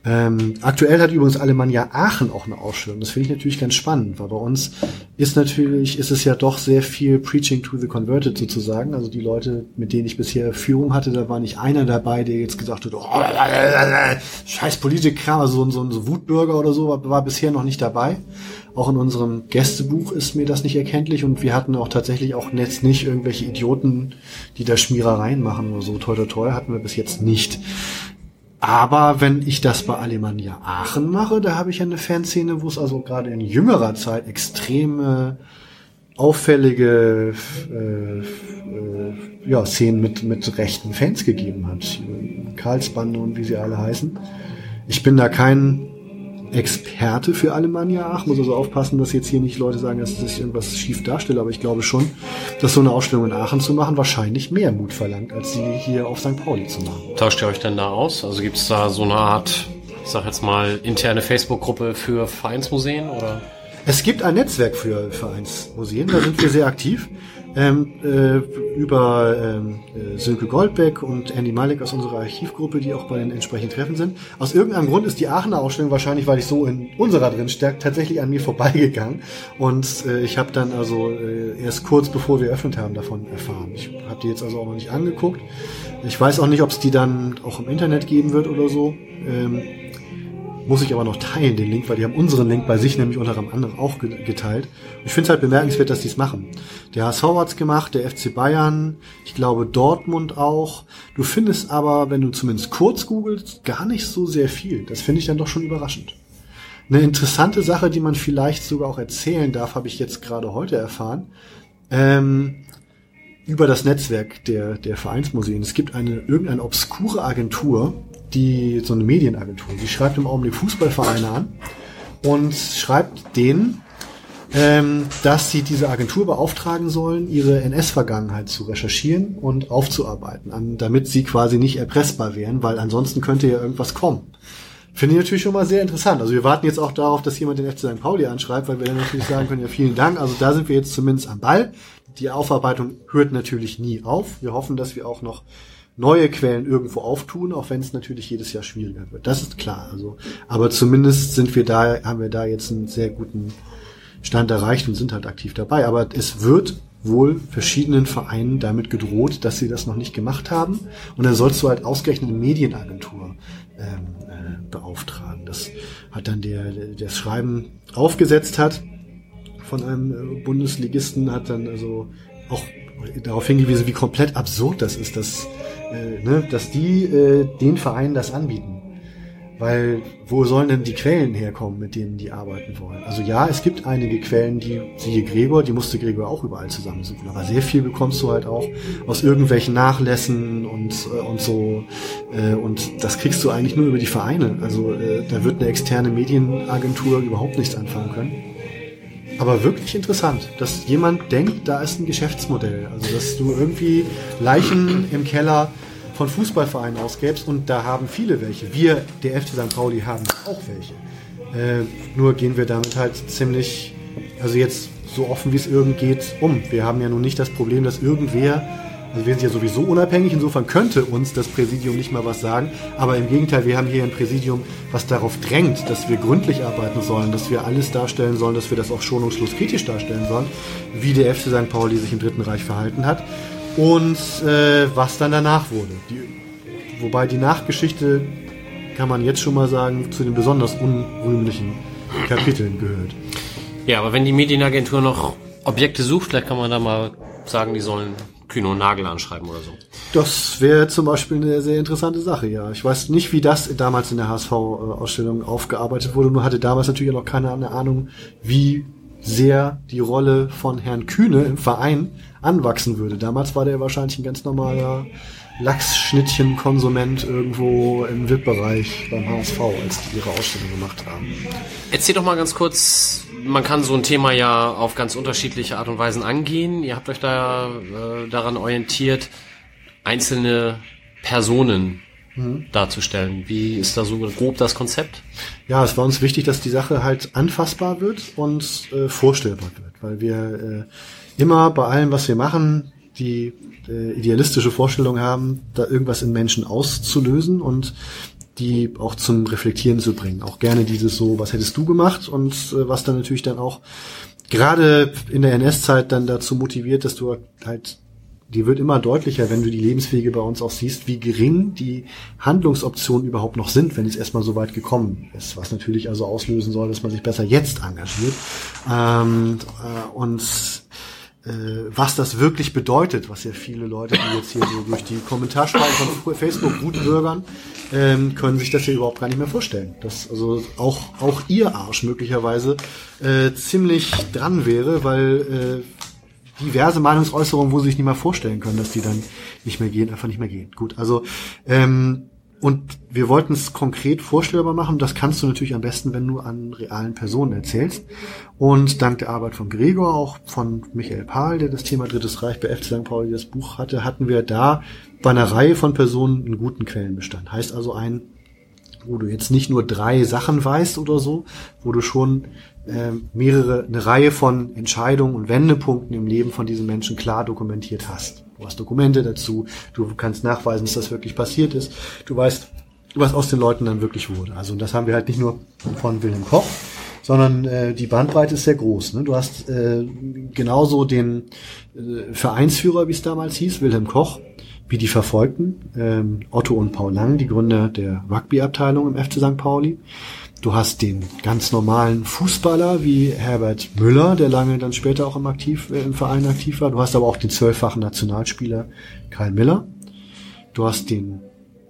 Ähm, aktuell hat übrigens Alemannia Aachen auch eine Ausstellung. Das finde ich natürlich ganz spannend, weil bei uns ist natürlich, ist es ja doch sehr viel Preaching to the Converted sozusagen. Also die Leute, mit denen ich bisher Führung hatte, da war nicht einer dabei, der jetzt gesagt hat, oh, scheiß Politikkram, also so, ein- so ein Wutbürger oder so, war, war bisher noch nicht dabei. Auch in unserem Gästebuch ist mir das nicht erkenntlich und wir hatten auch tatsächlich auch jetzt nicht irgendwelche Idioten, die da Schmierereien machen oder so. Toi, toi, toi hatten wir bis jetzt nicht. Aber wenn ich das bei Alemannia Aachen mache, da habe ich ja eine Fanszene, wo es also gerade in jüngerer Zeit extreme auffällige äh, äh, ja, Szenen mit, mit rechten Fans gegeben hat. Karlsbande und wie sie alle heißen. Ich bin da kein Experte für Alemannia Aachen, muss also aufpassen, dass jetzt hier nicht Leute sagen, dass ich irgendwas schief darstelle, aber ich glaube schon, dass so eine Ausstellung in Aachen zu machen wahrscheinlich mehr Mut verlangt, als sie hier auf St. Pauli zu machen. Tauscht ihr euch denn da aus? Also gibt es da so eine Art, ich sag jetzt mal, interne Facebook-Gruppe für Vereinsmuseen oder? Es gibt ein Netzwerk für Vereinsmuseen, da sind wir sehr aktiv. Ähm, äh, über ähm, äh, Sönke Goldbeck und Andy Malik aus unserer Archivgruppe, die auch bei den entsprechenden Treffen sind. Aus irgendeinem Grund ist die Aachener Ausstellung wahrscheinlich, weil ich so in unserer drin stärkt, tatsächlich an mir vorbeigegangen. Und äh, ich habe dann also äh, erst kurz bevor wir eröffnet haben davon erfahren. Ich habe die jetzt also auch noch nicht angeguckt. Ich weiß auch nicht, ob es die dann auch im Internet geben wird oder so. Ähm, muss ich aber noch teilen, den Link, weil die haben unseren Link bei sich nämlich unter anderem auch ge- geteilt. Ich finde es halt bemerkenswert, dass die es machen. Der HSV hat's gemacht, der FC Bayern, ich glaube Dortmund auch. Du findest aber, wenn du zumindest kurz googelst, gar nicht so sehr viel. Das finde ich dann doch schon überraschend. Eine interessante Sache, die man vielleicht sogar auch erzählen darf, habe ich jetzt gerade heute erfahren. Ähm, über das Netzwerk der, der Vereinsmuseen. Es gibt eine irgendeine obskure Agentur, die so eine Medienagentur, die schreibt im Augenblick Fußballvereine an und schreibt denen, ähm, dass sie diese Agentur beauftragen sollen, ihre NS-Vergangenheit zu recherchieren und aufzuarbeiten, an, damit sie quasi nicht erpressbar wären, weil ansonsten könnte ja irgendwas kommen. Finde ich natürlich schon mal sehr interessant. Also wir warten jetzt auch darauf, dass jemand den FC St. Pauli anschreibt, weil wir dann natürlich sagen können, ja vielen Dank. Also da sind wir jetzt zumindest am Ball. Die Aufarbeitung hört natürlich nie auf. Wir hoffen, dass wir auch noch neue Quellen irgendwo auftun, auch wenn es natürlich jedes Jahr schwieriger wird. Das ist klar. Also, aber zumindest sind wir da, haben wir da jetzt einen sehr guten Stand erreicht und sind halt aktiv dabei. Aber es wird wohl verschiedenen Vereinen damit gedroht, dass sie das noch nicht gemacht haben. Und dann sollst du halt ausgerechnet eine Medienagentur ähm, äh, beauftragen. Das hat dann der, der das Schreiben aufgesetzt hat von einem äh, Bundesligisten, hat dann also auch darauf hingewiesen, wie komplett absurd das ist, dass, äh, ne, dass die äh, den Vereinen das anbieten. Weil wo sollen denn die Quellen herkommen, mit denen die arbeiten wollen? Also ja, es gibt einige Quellen, die, siehe Gregor, die musste Gregor auch überall zusammensuchen. Aber sehr viel bekommst du halt auch aus irgendwelchen Nachlässen und, äh, und so. Äh, und das kriegst du eigentlich nur über die Vereine. Also äh, da wird eine externe Medienagentur überhaupt nichts anfangen können. Aber wirklich interessant, dass jemand denkt, da ist ein Geschäftsmodell. Also dass du irgendwie Leichen im Keller von Fußballvereinen ausgäbst und da haben viele welche. Wir, der FC St. Pauli, haben auch welche. Äh, nur gehen wir damit halt ziemlich, also jetzt so offen wie es irgend geht, um. Wir haben ja nun nicht das Problem, dass irgendwer, also wir sind ja sowieso unabhängig, insofern könnte uns das Präsidium nicht mal was sagen, aber im Gegenteil, wir haben hier ein Präsidium, was darauf drängt, dass wir gründlich arbeiten sollen, dass wir alles darstellen sollen, dass wir das auch schonungslos kritisch darstellen sollen, wie der FC St. Pauli sich im Dritten Reich verhalten hat und äh, was dann danach wurde. Die, wobei die Nachgeschichte, kann man jetzt schon mal sagen, zu den besonders unrühmlichen Kapiteln gehört. Ja, aber wenn die Medienagentur noch Objekte sucht, vielleicht kann man da mal sagen, die sollen Kühne und Nagel anschreiben oder so. Das wäre zum Beispiel eine sehr interessante Sache, ja. Ich weiß nicht, wie das damals in der HSV-Ausstellung aufgearbeitet wurde, nur hatte damals natürlich auch noch keine Ahnung, wie sehr die Rolle von Herrn Kühne im Verein anwachsen würde. Damals war der wahrscheinlich ein ganz normaler Lachsschnittchen-Konsument irgendwo im VIP-Bereich beim HSV, als die ihre Ausstellung gemacht haben. Erzähl doch mal ganz kurz, man kann so ein Thema ja auf ganz unterschiedliche Art und Weisen angehen. Ihr habt euch da äh, daran orientiert, einzelne Personen darzustellen. Wie ist da so grob das Konzept? Ja, es war uns wichtig, dass die Sache halt anfassbar wird und äh, vorstellbar wird, weil wir äh, immer bei allem, was wir machen, die äh, idealistische Vorstellung haben, da irgendwas in Menschen auszulösen und die auch zum Reflektieren zu bringen. Auch gerne dieses so, was hättest du gemacht und äh, was dann natürlich dann auch gerade in der NS-Zeit dann dazu motiviert, dass du halt die wird immer deutlicher, wenn du die Lebenswege bei uns auch siehst, wie gering die Handlungsoptionen überhaupt noch sind, wenn es erstmal so weit gekommen ist. Was natürlich also auslösen soll, dass man sich besser jetzt engagiert. Ähm, äh, und was das wirklich bedeutet, was ja viele Leute, die jetzt hier so durch die Kommentarspalten von Facebook guten Bürgern, ähm, können sich das ja überhaupt gar nicht mehr vorstellen. Dass also auch, auch ihr Arsch möglicherweise äh, ziemlich dran wäre, weil äh, diverse Meinungsäußerungen, wo sie sich nicht mal vorstellen können, dass die dann nicht mehr gehen, einfach nicht mehr gehen. Gut, also ähm, und wir wollten es konkret vorstellbar machen. Das kannst du natürlich am besten, wenn du an realen Personen erzählst. Und dank der Arbeit von Gregor, auch von Michael Pahl, der das Thema Drittes Reich bei FC St. Pauli das Buch hatte, hatten wir da bei einer Reihe von Personen einen guten Quellenbestand. Heißt also ein, wo du jetzt nicht nur drei Sachen weißt oder so, wo du schon äh, mehrere, eine Reihe von Entscheidungen und Wendepunkten im Leben von diesen Menschen klar dokumentiert hast. Du hast Dokumente dazu, du kannst nachweisen, dass das wirklich passiert ist. Du weißt, was aus den Leuten dann wirklich wurde. Also das haben wir halt nicht nur von Wilhelm Koch, sondern äh, die Bandbreite ist sehr groß. Ne? Du hast äh, genauso den äh, Vereinsführer, wie es damals hieß, Wilhelm Koch, wie die Verfolgten, ähm, Otto und Paul Lang, die Gründer der Rugby-Abteilung im FC St. Pauli. Du hast den ganz normalen Fußballer wie Herbert Müller, der lange dann später auch im, aktiv, äh, im Verein aktiv war. Du hast aber auch den zwölffachen Nationalspieler Karl Miller. Du hast den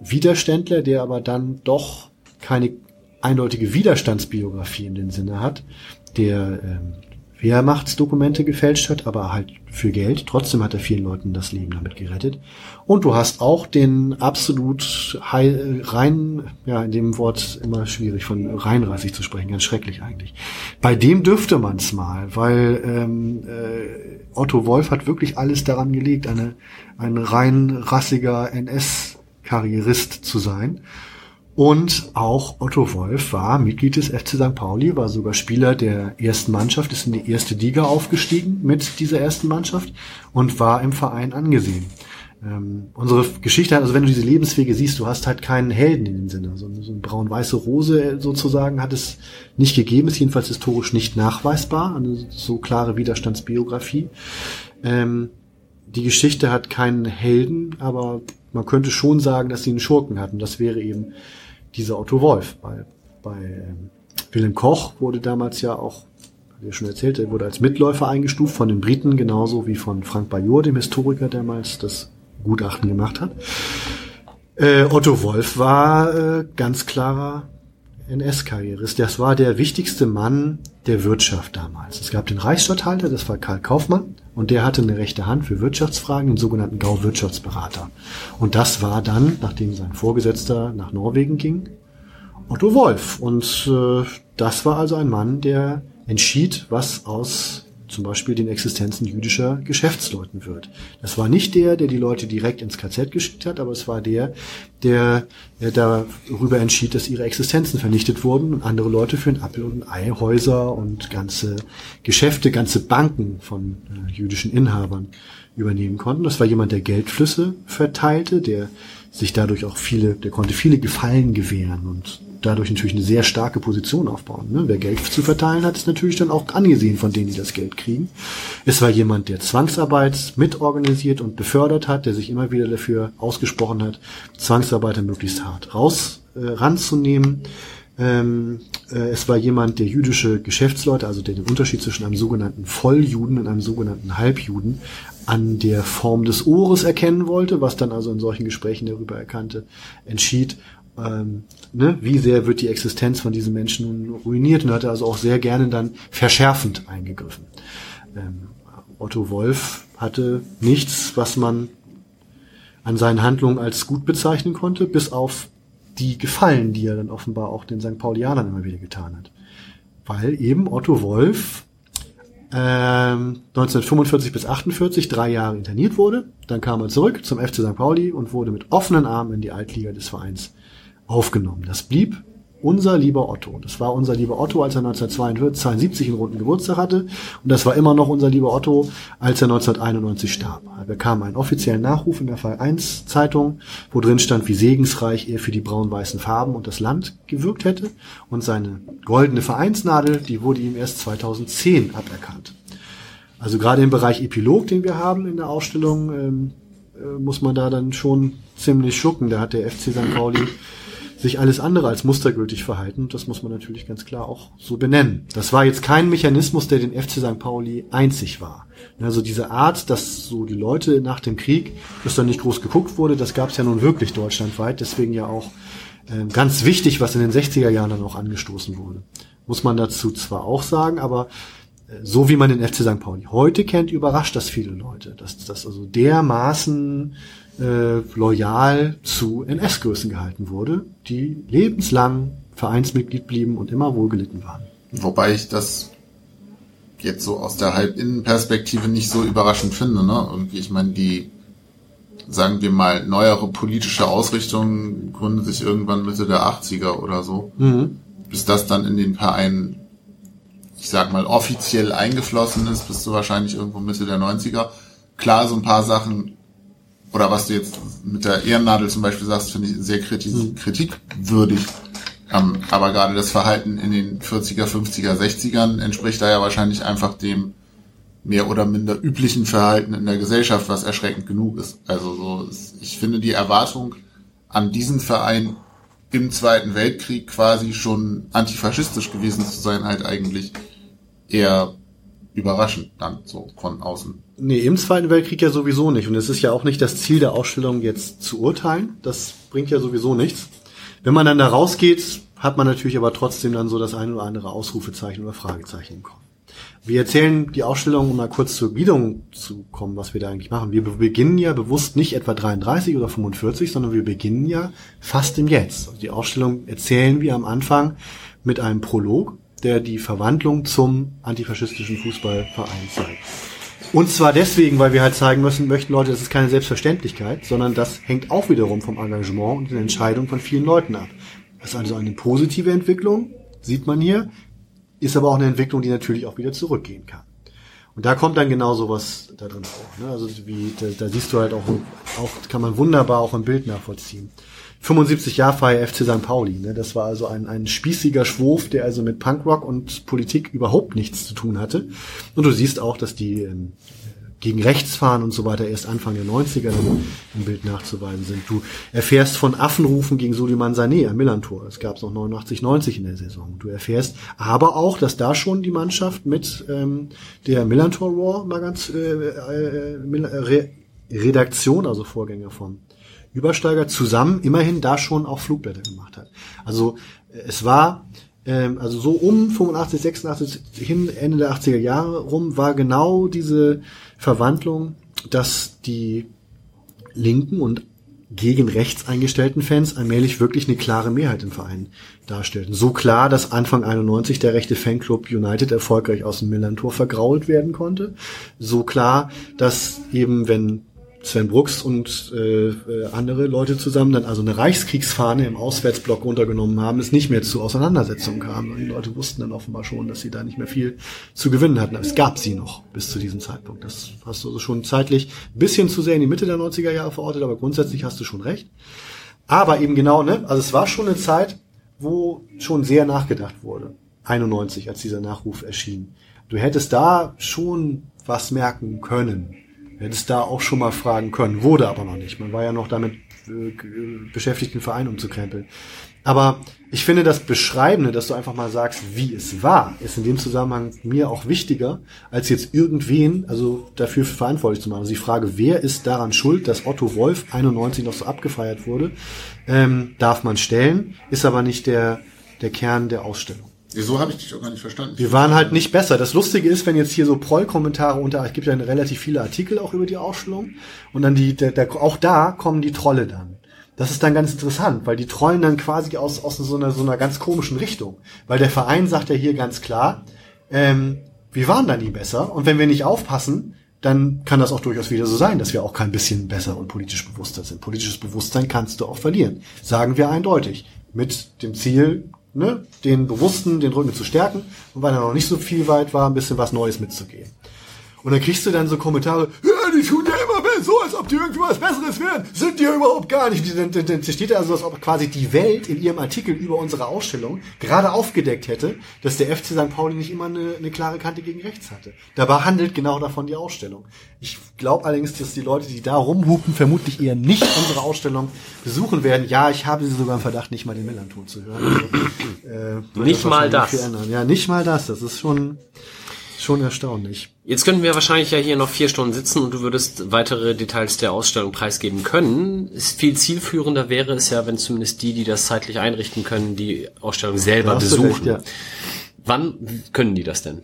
Widerständler, der aber dann doch keine eindeutige Widerstandsbiografie in dem Sinne hat, der ähm, Wehrmachtsdokumente gefälscht hat, aber halt für Geld. Trotzdem hat er vielen Leuten das Leben damit gerettet. Und du hast auch den absolut rein, ja, in dem Wort immer schwierig von reinrassig zu sprechen, ganz schrecklich eigentlich. Bei dem dürfte man es mal, weil ähm, äh, Otto Wolf hat wirklich alles daran gelegt, eine, ein rein rassiger NS-Karrierist zu sein. Und auch Otto Wolf war Mitglied des FC St. Pauli, war sogar Spieler der ersten Mannschaft, ist in die erste Liga aufgestiegen mit dieser ersten Mannschaft und war im Verein angesehen. Ähm, unsere Geschichte hat, also wenn du diese Lebenswege siehst, du hast halt keinen Helden in dem Sinne. So, so eine braun-weiße Rose sozusagen hat es nicht gegeben, ist jedenfalls historisch nicht nachweisbar, eine so klare Widerstandsbiografie. Ähm, die Geschichte hat keinen Helden, aber man könnte schon sagen, dass sie einen Schurken hatten. Das wäre eben dieser Otto Wolf. Bei, bei ähm, Wilhelm Koch wurde damals ja auch, hat ja schon erzählt, er wurde als Mitläufer eingestuft von den Briten, genauso wie von Frank Bajor, dem Historiker, der damals das Gutachten gemacht hat. Äh, Otto Wolf war äh, ganz klarer NS-Karrierist. Das war der wichtigste Mann der Wirtschaft damals. Es gab den Reichsstatthalter, das war Karl Kaufmann, und der hatte eine rechte Hand für Wirtschaftsfragen, den sogenannten Gau-Wirtschaftsberater. Und das war dann, nachdem sein Vorgesetzter nach Norwegen ging, Otto Wolf. Und äh, das war also ein Mann, der entschied, was aus zum Beispiel den Existenzen jüdischer Geschäftsleuten wird. Das war nicht der, der die Leute direkt ins KZ geschickt hat, aber es war der, der, darüber entschied, dass ihre Existenzen vernichtet wurden und andere Leute für ein Appel und ein Ei Häuser und ganze Geschäfte, ganze Banken von äh, jüdischen Inhabern übernehmen konnten. Das war jemand, der Geldflüsse verteilte, der sich dadurch auch viele, der konnte viele Gefallen gewähren und dadurch natürlich eine sehr starke Position aufbauen. Ne? Wer Geld zu verteilen hat, ist natürlich dann auch angesehen von denen, die das Geld kriegen. Es war jemand, der Zwangsarbeit mitorganisiert und befördert hat, der sich immer wieder dafür ausgesprochen hat, Zwangsarbeiter möglichst hart raus äh, ranzunehmen. Ähm, äh, es war jemand, der jüdische Geschäftsleute, also der den Unterschied zwischen einem sogenannten Volljuden und einem sogenannten Halbjuden an der Form des Ohres erkennen wollte, was dann also in solchen Gesprächen darüber erkannte, entschied ähm, ne, wie sehr wird die Existenz von diesen Menschen nun ruiniert und hat also auch sehr gerne dann verschärfend eingegriffen. Ähm, Otto Wolf hatte nichts, was man an seinen Handlungen als gut bezeichnen konnte, bis auf die Gefallen, die er dann offenbar auch den St. Paulianern immer wieder getan hat. Weil eben Otto Wolf ähm, 1945 bis 48 drei Jahre interniert wurde. Dann kam er zurück zum FC St. Pauli und wurde mit offenen Armen in die Altliga des Vereins aufgenommen. Das blieb unser lieber Otto. Das war unser lieber Otto, als er 1972 einen runden Geburtstag hatte. Und das war immer noch unser lieber Otto, als er 1991 starb. Er bekam einen offiziellen Nachruf in der Fall 1 Zeitung, wo drin stand, wie segensreich er für die braun-weißen Farben und das Land gewirkt hätte. Und seine goldene Vereinsnadel, die wurde ihm erst 2010 aberkannt. Also gerade im Bereich Epilog, den wir haben in der Ausstellung, ähm, äh, muss man da dann schon ziemlich schlucken. Da hat der FC St. Pauli sich alles andere als mustergültig verhalten. Das muss man natürlich ganz klar auch so benennen. Das war jetzt kein Mechanismus, der den FC St. Pauli einzig war. Also diese Art, dass so die Leute nach dem Krieg, dass dann nicht groß geguckt wurde, das gab es ja nun wirklich deutschlandweit. Deswegen ja auch äh, ganz wichtig, was in den 60er Jahren dann auch angestoßen wurde. Muss man dazu zwar auch sagen, aber äh, so wie man den FC St. Pauli heute kennt, überrascht das viele Leute, dass das also dermaßen äh, loyal zu NS-Größen gehalten wurde, die lebenslang Vereinsmitglied blieben und immer wohlgelitten waren. Wobei ich das jetzt so aus der Halbinnenperspektive nicht so überraschend finde. Ne? Irgendwie, ich meine, die, sagen wir mal, neuere politische Ausrichtung gründet sich irgendwann Mitte der 80er oder so. Mhm. Bis das dann in den Verein, ich sag mal, offiziell eingeflossen ist, bist du wahrscheinlich irgendwo Mitte der 90er. Klar, so ein paar Sachen oder was du jetzt mit der Ehrennadel zum Beispiel sagst, finde ich sehr kritis Mhm. kritikwürdig. Ähm, aber gerade das Verhalten in den 40er, 50er, 60ern entspricht da ja wahrscheinlich einfach dem mehr oder minder üblichen Verhalten in der Gesellschaft, was erschreckend genug ist. Also so, ich finde die Erwartung an diesen Verein im Zweiten Weltkrieg quasi schon antifaschistisch gewesen zu sein, halt eigentlich eher überraschend dann so von außen. Nee, im Zweiten Weltkrieg ja sowieso nicht. Und es ist ja auch nicht das Ziel der Ausstellung, jetzt zu urteilen. Das bringt ja sowieso nichts. Wenn man dann da rausgeht, hat man natürlich aber trotzdem dann so das ein oder andere Ausrufezeichen oder Fragezeichen im Kopf. Wir erzählen die Ausstellung, um mal kurz zur Gliederung zu kommen, was wir da eigentlich machen. Wir be- beginnen ja bewusst nicht etwa 33 oder 45, sondern wir beginnen ja fast im Jetzt. Also die Ausstellung erzählen wir am Anfang mit einem Prolog, der die Verwandlung zum antifaschistischen Fußballverein zeigt. Und zwar deswegen, weil wir halt zeigen müssen, möchten Leute, das ist keine Selbstverständlichkeit, sondern das hängt auch wiederum vom Engagement und den Entscheidungen von vielen Leuten ab. Das ist also eine positive Entwicklung, sieht man hier, ist aber auch eine Entwicklung, die natürlich auch wieder zurückgehen kann. Und da kommt dann genau sowas da drin vor. Ne? Also wie, da, da siehst du halt auch, auch, kann man wunderbar auch im Bild nachvollziehen. 75 Jahre Feier FC St. Pauli. Ne? Das war also ein, ein spießiger Schwurf, der also mit Punkrock und Politik überhaupt nichts zu tun hatte. Und du siehst auch, dass die ähm, gegen rechts fahren und so weiter erst Anfang der 90er dann im Bild nachzuweisen sind. Du erfährst von Affenrufen gegen Suleiman Sané am Millantor. Das gab es noch 89, 90 in der Saison. Du erfährst aber auch, dass da schon die Mannschaft mit ähm, der Millantor War mal ganz äh, äh, äh, Re Redaktion, also Vorgänger von Übersteiger, zusammen immerhin da schon auch Flugblätter gemacht hat. Also äh, es war ähm, also so um 85, 86 hin Ende der 80er Jahre rum war genau diese Verwandlung, dass die linken und gegen rechts eingestellten Fans allmählich wirklich eine klare Mehrheit im Verein darstellten. So klar, dass Anfang 91 der rechte Fanclub United erfolgreich aus dem Millantor vergrault werden konnte. So klar, dass eben wenn Sven Brooks und äh, andere Leute zusammen dann also eine Reichskriegsfahne im Auswärtsblock runtergenommen haben, es nicht mehr zu Auseinandersetzungen kam. Und die Leute wussten dann offenbar schon, dass sie da nicht mehr viel zu gewinnen hatten. Aber es gab sie noch bis zu diesem Zeitpunkt. Das hast du also schon zeitlich ein bisschen zu sehr in die Mitte der 90er Jahre verortet, aber grundsätzlich hast du schon recht. Aber eben genau, ne? Also es war schon eine Zeit, wo schon sehr nachgedacht wurde. 91, als dieser Nachruf erschien. Du hättest da schon was merken können. Hättest da auch schon mal fragen können, wurde aber noch nicht. Man war ja noch damit äh, beschäftigt, den Verein umzukrempeln. Aber ich finde das Beschreibende, dass du einfach mal sagst, wie es war, ist in dem Zusammenhang mir auch wichtiger, als jetzt irgendwen, also dafür verantwortlich zu machen. Also die Frage, wer ist daran schuld, dass Otto Wolf 91 noch so abgefeiert wurde, ähm, darf man stellen, ist aber nicht der, der Kern der Ausstellung. So habe ich dich auch gar nicht verstanden. Wir waren halt nicht besser. Das Lustige ist, wenn jetzt hier so Proll-Kommentare unter, es gibt ja relativ viele Artikel auch über die Ausstellung und dann die, der, der, auch da kommen die Trolle dann. Das ist dann ganz interessant, weil die trollen dann quasi aus, aus so einer, so einer ganz komischen Richtung. Weil der Verein sagt ja hier ganz klar, ähm, wir waren da nie besser und wenn wir nicht aufpassen, dann kann das auch durchaus wieder so sein, dass wir auch kein bisschen besser und politisch bewusster sind. Politisches Bewusstsein kannst du auch verlieren. Sagen wir eindeutig. Mit dem Ziel, ne, den Bewussten den Rücken zu stärken und weil er noch nicht so viel weit war, ein bisschen was Neues mitzugehen. Und dann kriegst du dann so Kommentare, ja, die tun ja immer mehr so, als ob die irgendwie was Besseres wären. Sind die ja überhaupt gar nicht. Dann, dann, dann steht da also, als ob quasi die Welt in ihrem Artikel über unsere Ausstellung gerade aufgedeckt hätte, dass der FC St. Pauli nicht immer eine, eine klare Kante gegen rechts hatte. Dabei handelt genau davon die Ausstellung. Ich glaube allerdings, dass die Leute, die da rumhupen, vermutlich eher nicht unsere Ausstellung besuchen werden. Ja, ich habe sie sogar im Verdacht, nicht mal den Millanton zu hören. Also, äh, Nicht mal das. Ja, nicht mal das. Das ist schon, schon erstaunlich. Jetzt könnten wir wahrscheinlich ja hier noch vier Stunden sitzen und du würdest weitere Details der Ausstellung preisgeben können. Ist viel zielführender wäre es ja, wenn zumindest die, die das zeitlich einrichten können, die Ausstellung selber besuchen. recht, ja. Wann können die das denn?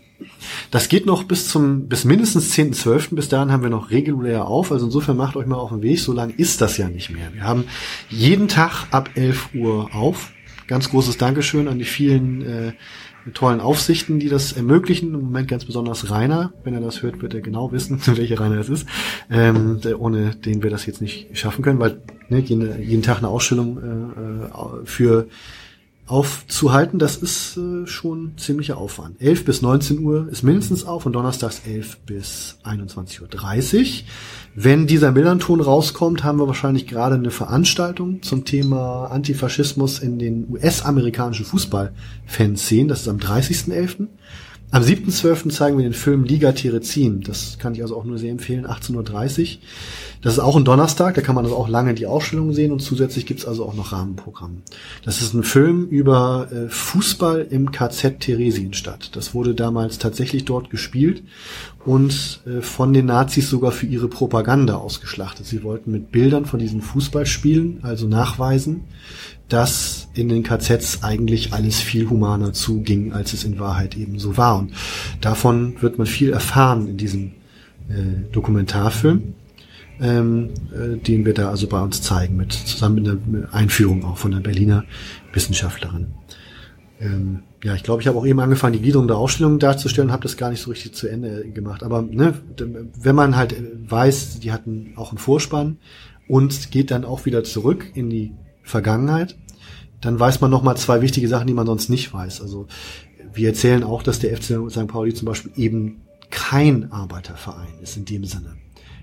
Das geht noch bis zum, bis mindestens 10.12. Bis dahin haben wir noch regulär auf. Also insofern macht euch mal auf den Weg. So lang ist das ja nicht mehr. Wir haben jeden Tag ab 11 Uhr auf. Ganz großes Dankeschön an die vielen äh, tollen Aufsichten, die das ermöglichen. Im Moment ganz besonders Rainer. Wenn er das hört, wird er genau wissen, welcher Rainer es ist. Ähm, der, ohne den wir das jetzt nicht schaffen können, weil ne, jeden, jeden Tag eine Ausstellung äh, äh, für aufzuhalten, das ist äh, schon ziemlicher Aufwand. 11 bis 19 Uhr ist mindestens auf und donnerstags 11 bis 21.30 Uhr. Wenn dieser Millanton rauskommt, haben wir wahrscheinlich gerade eine Veranstaltung zum Thema Antifaschismus in den US-amerikanischen Fußballfanszenen. Das ist am 30.11. Am 7.12. zeigen wir den Film Liga Terezin. Das kann ich also auch nur sehr empfehlen, 18.30 Uhr. Das ist auch ein Donnerstag, da kann man also auch lange die Ausstellung sehen und zusätzlich gibt's also auch noch Rahmenprogramm. Das ist ein Film über äh, Fußball im KZ Theresienstadt. Das wurde damals tatsächlich dort gespielt und äh, von den Nazis sogar für ihre Propaganda ausgeschlachtet. Sie wollten mit Bildern von diesen Fußballspielen also nachweisen, dass in den KZs eigentlich alles viel humaner zuging, als es in Wahrheit eben so war. Und davon wird man viel erfahren in diesem äh, Dokumentarfilm, ähm, äh, den wir da also bei uns zeigen, mit zusammen mit einer Einführung auch von einer Berliner Wissenschaftlerin. Ähm, ja, ich glaube, ich habe auch eben angefangen, die Gliederung der Ausstellung darzustellen, habe das gar nicht so richtig zu Ende gemacht. Aber ne, wenn man halt weiß, die hatten auch einen Vorspann und geht dann auch wieder zurück in die Vergangenheit, dann weiß man noch mal zwei wichtige Sachen, die man sonst nicht weiß. Also wir erzählen auch, dass der FC St. Pauli zum Beispiel eben kein Arbeiterverein ist in dem Sinne.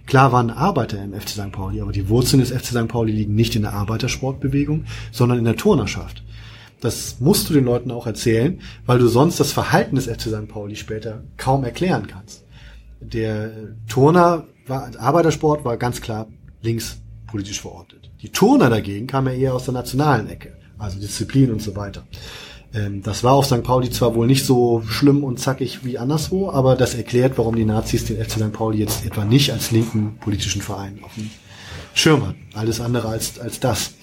Klar waren Arbeiter im FC St. Pauli, aber die Wurzeln des FC St. Pauli liegen nicht in der Arbeitersportbewegung, sondern in der Turnerschaft. Das musst du den Leuten auch erzählen, weil du sonst das Verhalten des FC St. Pauli später kaum erklären kannst. Der Turner war, Arbeitersport war ganz klar links politisch verortet. Die Turner dagegen kamen ja eher aus der nationalen Ecke, also Disziplin und so weiter. Ähm, das war auf St. Pauli zwar wohl nicht so schlimm und zackig wie anderswo, aber das erklärt, warum die Nazis den FC St. Pauli jetzt etwa nicht als linken politischen Verein auf dem Schirm hatten. Alles andere als, als das.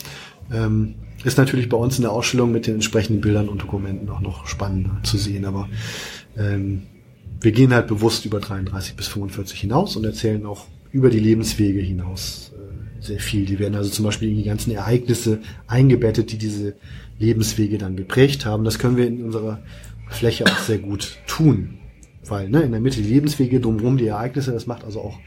Ähm, ist natürlich bei uns in der Ausstellung mit den entsprechenden Bildern und Dokumenten auch noch spannender zu sehen, aber ähm, wir gehen halt bewusst über 33 bis 45 hinaus und erzählen auch über die Lebenswege hinaus sehr viel. Die werden also zum Beispiel in die ganzen Ereignisse eingebettet, die diese Lebenswege dann geprägt haben. Das können wir in unserer Fläche auch sehr gut tun. Weil ne, in der Mitte die Lebenswege, drumherum die Ereignisse, das macht also auch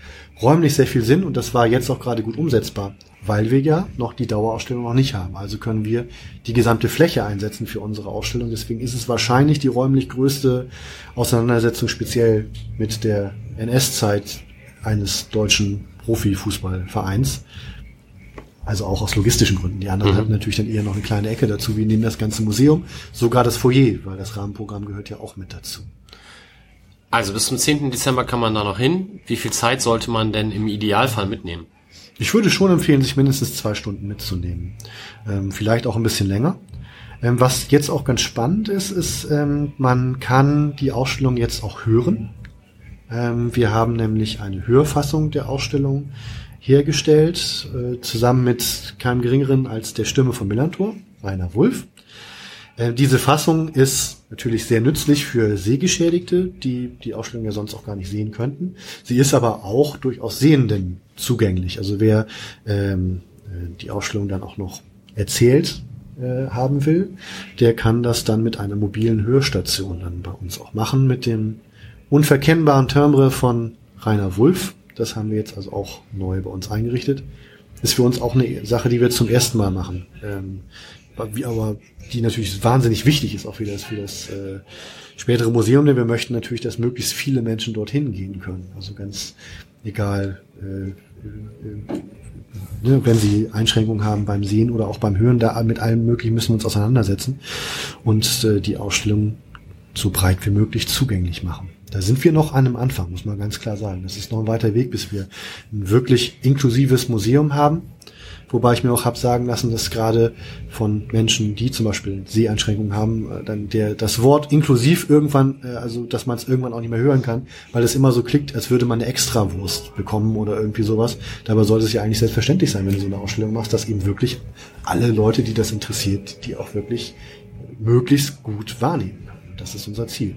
räumlich sehr viel Sinn und das war jetzt auch gerade gut umsetzbar, weil wir ja noch die Dauerausstellung noch nicht haben. Also können wir die gesamte Fläche einsetzen für unsere Ausstellung. Deswegen ist es wahrscheinlich die räumlich größte Auseinandersetzung speziell mit der NS-Zeit eines deutschen Profifußballvereins. Also auch aus logistischen Gründen. Die anderen Mhm. hatten natürlich dann eher noch eine kleine Ecke dazu. Wir nehmen das ganze Museum, sogar das Foyer, weil das Rahmenprogramm gehört ja auch mit dazu. Also bis zum 10. Dezember kann man da noch hin. Wie viel Zeit sollte man denn im Idealfall mitnehmen? Ich würde schon empfehlen, sich mindestens zwei Stunden mitzunehmen. Ähm, vielleicht auch ein bisschen länger. Ähm, was jetzt auch ganz spannend ist, ist, ähm, man kann die Ausstellung jetzt auch hören. Ähm, wir haben nämlich eine Hörfassung der Ausstellung hergestellt, äh, zusammen mit keinem geringeren als der Stimme von Millantor, Rainer Wulff. Äh, diese Fassung ist natürlich sehr nützlich für Sehgeschädigte, die die Ausstellung ja sonst auch gar nicht sehen könnten. Sie ist aber auch durchaus Sehenden zugänglich. Also wer ähm, äh, die Ausstellung dann auch noch erzählt äh, haben will, der kann das dann mit einer mobilen Hörstation dann bei uns auch machen, mit dem unverkennbaren Timbre von Rainer Wulff. Das haben wir jetzt also auch neu bei uns eingerichtet. Ist für uns auch eine Sache, die wir zum ersten Mal machen. Ähm, aber die natürlich wahnsinnig wichtig ist auch für das für das äh, spätere Museum, denn wir möchten natürlich, dass möglichst viele Menschen dorthin gehen können. Also ganz egal, äh, äh, ne, wenn sie Einschränkungen haben beim Sehen oder auch beim Hören, da mit allem Möglichen müssen wir uns auseinandersetzen und äh, die Ausstellung so breit wie möglich zugänglich machen. Da sind wir noch an einem Anfang, muss man ganz klar sagen. Das ist noch ein weiter Weg, bis wir ein wirklich inklusives Museum haben. Wobei ich mir auch hab sagen lassen, dass gerade von Menschen, die zum Beispiel Seheinschränkungen haben, äh, dann der das Wort inklusiv irgendwann, äh, also dass man es irgendwann auch nicht mehr hören kann, weil es immer so klickt, als würde man eine Extrawurst bekommen oder irgendwie sowas. Dabei sollte es ja eigentlich selbstverständlich sein, wenn du so eine Ausstellung machst, dass eben wirklich alle Leute, die das interessiert, die auch wirklich möglichst gut wahrnehmen können. Das ist unser Ziel.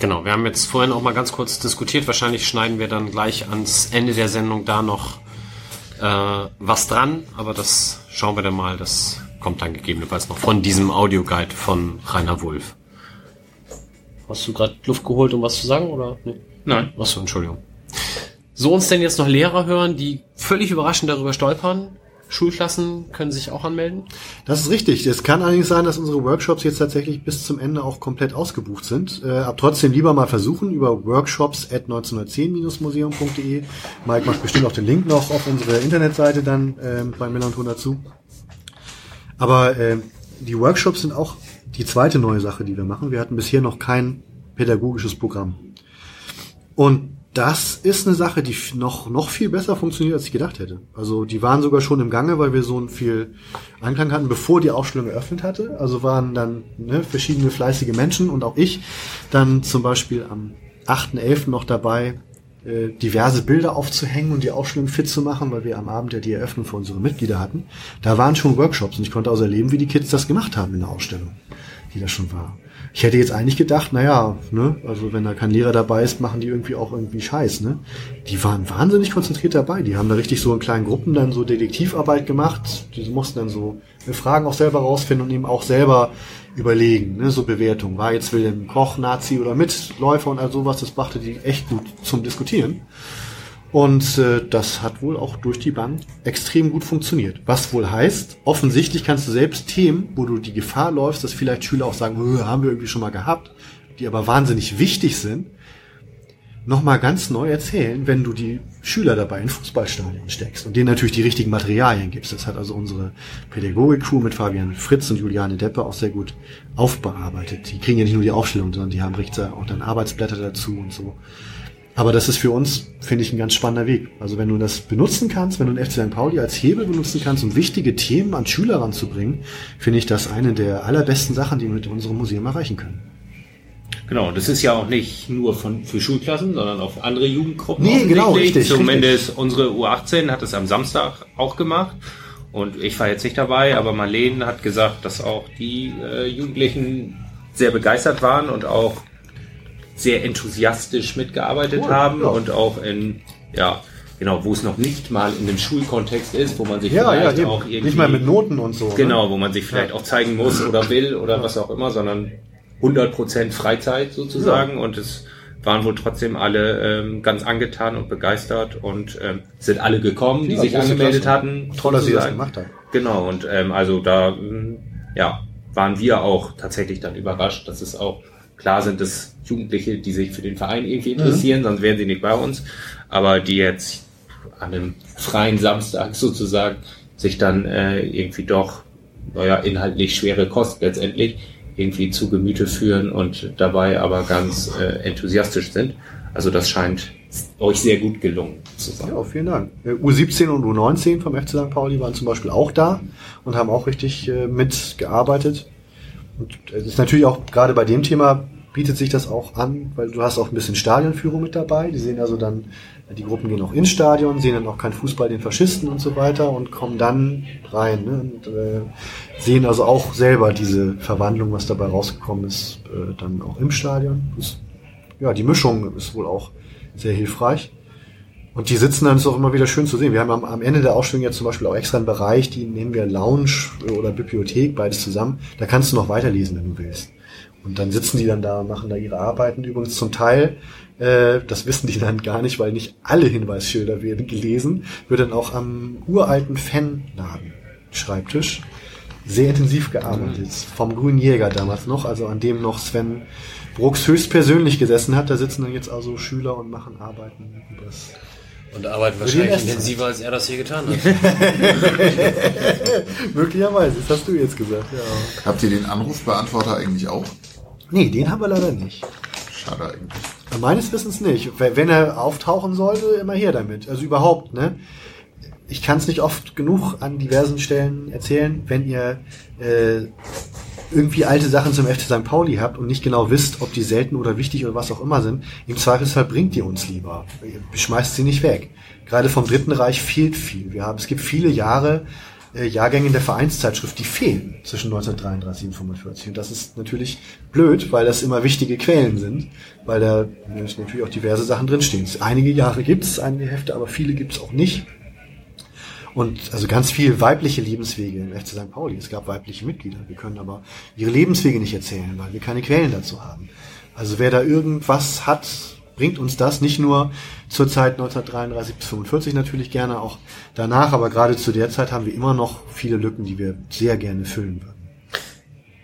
Genau, wir haben jetzt vorhin auch mal ganz kurz diskutiert. Wahrscheinlich schneiden wir dann gleich ans Ende der Sendung da noch äh, was dran, aber das schauen wir dann mal. Das kommt dann gegebenenfalls noch von diesem Audioguide von Rainer Wulff. Hast du gerade Luft geholt, um was zu sagen, oder? Nee? Nein. Achso, Entschuldigung. So uns denn jetzt noch Lehrer hören, die völlig überraschend darüber stolpern, Schulklassen können sich auch anmelden? Das ist richtig. Es kann allerdings sein, dass unsere Workshops jetzt tatsächlich bis zum Ende auch komplett ausgebucht sind. Äh, ab trotzdem lieber mal versuchen über workshops at 1910-museum.de. Mike macht bestimmt auch den Link noch auf unsere Internetseite dann äh, bei Melanton dazu. Aber äh, die Workshops sind auch die zweite neue Sache, die wir machen. Wir hatten bisher noch kein pädagogisches Programm. Und das ist eine Sache, die noch, noch viel besser funktioniert, als ich gedacht hätte. Also die waren sogar schon im Gange, weil wir so viel Anklang hatten, bevor die Ausstellung eröffnet hatte. Also waren dann ne, verschiedene fleißige Menschen und auch ich dann zum Beispiel am 8.11. noch dabei, äh, diverse Bilder aufzuhängen und die Ausstellung fit zu machen, weil wir am Abend ja die Eröffnung für unsere Mitglieder hatten. Da waren schon Workshops und ich konnte also erleben, wie die Kids das gemacht haben in der Ausstellung, die das schon war. Ich hätte jetzt eigentlich gedacht, naja, ne, also wenn da kein Lehrer dabei ist, machen die irgendwie auch irgendwie Scheiß, ne? Die waren wahnsinnig konzentriert dabei. Die haben da richtig so in kleinen Gruppen dann so Detektivarbeit gemacht. Die mussten dann so Fragen auch selber rausfinden und eben auch selber überlegen, ne, so Bewertung. War jetzt Wilhelm Koch Nazi oder Mitläufer und all sowas, das brachte die echt gut zum Diskutieren. Und äh, das hat wohl auch durch die Bank extrem gut funktioniert. Was wohl heißt, offensichtlich kannst du selbst Themen, wo du die Gefahr läufst, dass vielleicht Schüler auch sagen, haben wir irgendwie schon mal gehabt, die aber wahnsinnig wichtig sind, nochmal ganz neu erzählen, wenn du die Schüler dabei in Fußballstadien steckst und denen natürlich die richtigen Materialien gibst. Das hat also unsere Pädagogik-Crew mit Fabian Fritz und Juliane Deppe auch sehr gut aufbearbeitet. Die kriegen ja nicht nur die Aufstellung, sondern die haben richtig auch dann Arbeitsblätter dazu und so. Aber das ist für uns, finde ich, ein ganz spannender Weg. Also wenn du das benutzen kannst, wenn du den FC St. Pauli als Hebel benutzen kannst, um wichtige Themen an Schüler ranzubringen, finde ich das eine der allerbesten Sachen, die wir mit unserem Museum erreichen können. Genau, das ist ja auch nicht nur von, für Schulklassen, sondern auch für andere Jugendgruppen. Nee, genau, richtig. Zumindest richtig. unsere U18 hat es am Samstag auch gemacht. Und ich war jetzt nicht dabei, aber Marlene hat gesagt, dass auch die äh, Jugendlichen sehr begeistert waren und auch sehr enthusiastisch mitgearbeitet cool, haben ja. und auch in, ja, genau, wo es noch nicht mal in dem Schulkontext ist, wo man sich ja, vielleicht ja, auch irgendwie... Nicht mal mit Noten und so. Genau, ne? wo man sich vielleicht auch zeigen muss oder will oder was auch immer, sondern 100% Freizeit sozusagen und es waren wohl trotzdem alle ähm, ganz angetan und begeistert und ähm, sind alle gekommen, die sich angemeldet Klasse. hatten. Toll, dass sie das gemacht haben. Genau, und ähm, also da mm, ja, waren wir auch tatsächlich dann überrascht, dass es auch Klar sind es Jugendliche, die sich für den Verein irgendwie mhm. interessieren, mhm. sonst wären sie nicht bei uns. Aber die jetzt an einem freien Samstag sozusagen sich dann äh, irgendwie doch, naja, inhaltlich schwere Kost letztendlich irgendwie zu Gemüte führen und dabei aber ganz äh, enthusiastisch sind. Also das scheint euch sehr gut gelungen zu sein. Ja, vielen Dank. Äh, U17 und U19 vom FC St. Pauli waren zum Beispiel auch da und haben auch richtig äh, mitgearbeitet. Und es ist natürlich auch gerade bei dem Thema bietet sich das auch an, weil du hast auch ein bisschen Stadionführung mit dabei. Die sehen also dann, die Gruppen gehen auch ins Stadion, sehen dann auch kein Fußball den Faschisten und so weiter und kommen dann rein ne, und äh, sehen also auch selber diese Verwandlung, was dabei rausgekommen ist, äh, dann auch im Stadion. Das, ja, die Mischung ist wohl auch sehr hilfreich. Und die sitzen dann, ist auch immer wieder schön zu sehen. Wir haben am, am Ende der Ausstellung jetzt zum Beispiel auch extra einen Bereich, die nehmen wir Lounge oder Bibliothek, beides zusammen. Da kannst du noch weiterlesen, wenn du willst. Und dann sitzen die dann da, machen da ihre Arbeiten. Übrigens zum Teil, äh, das wissen die dann gar nicht, weil nicht alle Hinweisschilder werden gelesen, wird dann auch am uralten Fanladen Schreibtisch sehr intensiv gearbeitet. Vom Grünen Jäger damals noch, also an dem noch Sven Brooks höchstpersönlich gesessen hat. Da sitzen dann jetzt also Schüler und machen Arbeiten über das Und arbeiten wahrscheinlich intensiver, als er das hier getan hat. Möglicherweise, das hast du jetzt gesagt, ja. Habt ihr den Anrufbeantworter eigentlich auch? Nee, den haben wir leider nicht. Schade eigentlich. Meines Wissens nicht. Wenn er auftauchen sollte, immer her damit. Also überhaupt, ne? Ich kann es nicht oft genug an diversen Stellen erzählen, wenn ihr äh, irgendwie alte Sachen zum FC St. Pauli habt und nicht genau wisst, ob die selten oder wichtig oder was auch immer sind, im Zweifelsfall bringt ihr uns lieber. Ihr schmeißt sie nicht weg. Gerade vom Dritten Reich fehlt viel. Wir haben, es gibt viele Jahre, äh, Jahrgänge in der Vereinszeitschrift, die fehlen zwischen 1933 und 1945. Und das ist natürlich blöd, weil das immer wichtige Quellen sind, weil da natürlich auch diverse Sachen drinstehen. Einige Jahre gibt es, einige Hefte, aber viele gibt es auch nicht. Und also ganz viel weibliche Lebenswege im FC St. Pauli. Es gab weibliche Mitglieder. Wir können aber ihre Lebenswege nicht erzählen, weil wir keine Quellen dazu haben. Also wer da irgendwas hat, bringt uns das nicht nur zur Zeit 1933 bis 45 natürlich gerne, auch danach, aber gerade zu der Zeit haben wir immer noch viele Lücken, die wir sehr gerne füllen würden.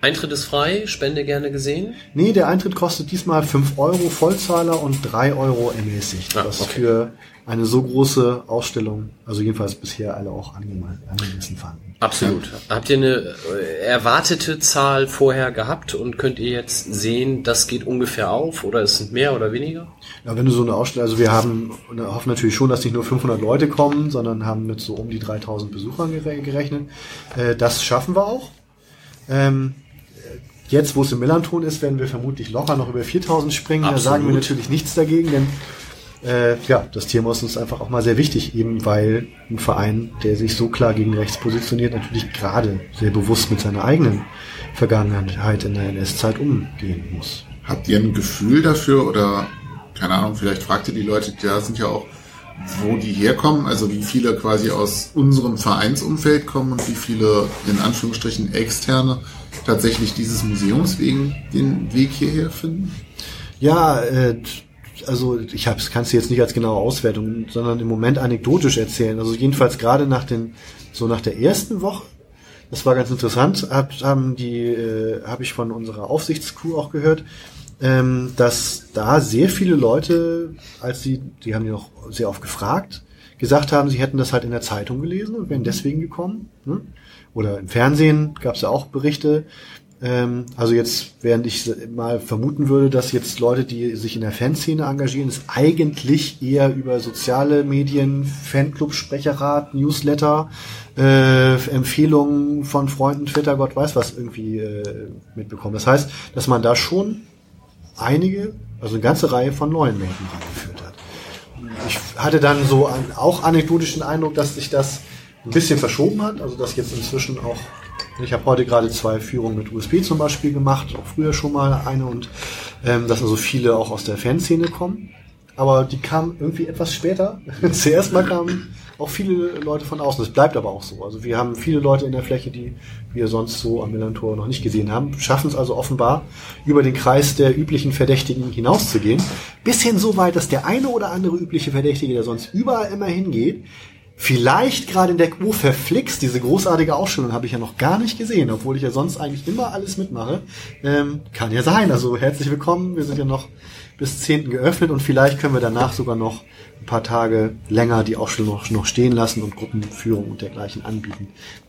Eintritt ist frei, Spende gerne gesehen. Nee, der Eintritt kostet diesmal 5 Euro Vollzahler und 3 Euro ermäßigt. Ah, was okay. für eine so große Ausstellung, also jedenfalls bisher alle auch angeme- angemessen fanden. Absolut. Habt ihr eine äh, erwartete Zahl vorher gehabt und könnt ihr jetzt sehen, das geht ungefähr auf oder es sind mehr oder weniger? Ja, wenn du so eine Ausstellung, also wir haben, hoffen natürlich schon, dass nicht nur 500 Leute kommen, sondern haben mit so um die 3000 Besuchern gere- gerechnet. Äh, das schaffen wir auch. Ähm, jetzt, wo es im Millanton ist, werden wir vermutlich locker noch über 4000 springen. Da Absolut. sagen wir natürlich nichts dagegen, denn äh, ja, das Thema ist uns einfach auch mal sehr wichtig, eben weil ein Verein, der sich so klar gegen rechts positioniert, natürlich gerade sehr bewusst mit seiner eigenen Vergangenheit in der NS-Zeit umgehen muss. Habt ihr ein Gefühl dafür oder, keine Ahnung, vielleicht fragt ihr die Leute, da sind ja auch, wo die herkommen, also wie viele quasi aus unserem Vereinsumfeld kommen und wie viele in Anführungsstrichen externe tatsächlich dieses Museums wegen den Weg hierher finden? Ja, äh, also ich kann es jetzt nicht als genaue Auswertung, sondern im Moment anekdotisch erzählen. Also jedenfalls gerade nach den, so nach der ersten Woche, das war ganz interessant, hab, haben die, äh, habe ich von unserer Aufsichtscrew auch gehört, ähm, dass da sehr viele Leute, als sie, die haben die noch sehr oft gefragt, gesagt haben, sie hätten das halt in der Zeitung gelesen und wären deswegen gekommen. Ne? Oder im Fernsehen gab es ja auch Berichte. Ähm, also jetzt, während ich mal vermuten würde, dass jetzt Leute, die sich in der Fanszene engagieren, es eigentlich eher über soziale Medien, Fanclub-Sprecherrat, Newsletter, äh, Empfehlungen von Freunden, Twitter, Gott weiß was irgendwie äh, mitbekommen. Das heißt, dass man da schon einige, also eine ganze Reihe von neuen Leuten rangeführt hat. Ich hatte dann so einen, auch anekdotischen Eindruck, dass sich das ein bisschen verschoben hat, also dass jetzt inzwischen auch, ich habe heute gerade zwei Führungen mit USB zum Beispiel gemacht, auch früher schon mal eine und ähm, dass also viele auch aus der Fanszene kommen, aber die kamen irgendwie etwas später. Zuerst mal kamen auch viele Leute von außen. Das bleibt aber auch so. Also wir haben viele Leute in der Fläche, die wir sonst so am Millantor noch nicht gesehen haben, schaffen es also offenbar über den Kreis der üblichen Verdächtigen hinauszugehen, bis hin so weit, dass der eine oder andere übliche Verdächtige, der sonst überall immer hingeht, Vielleicht gerade in der Quo verflixt, diese großartige Ausstellung habe ich ja noch gar nicht gesehen, obwohl ich ja sonst eigentlich immer alles mitmache. Ähm, kann ja sein. Also herzlich willkommen. Wir sind ja noch bis 10. geöffnet und vielleicht können wir danach sogar noch ein paar Tage länger die Ausstellung noch, noch stehen lassen und Gruppenführung und dergleichen anbieten.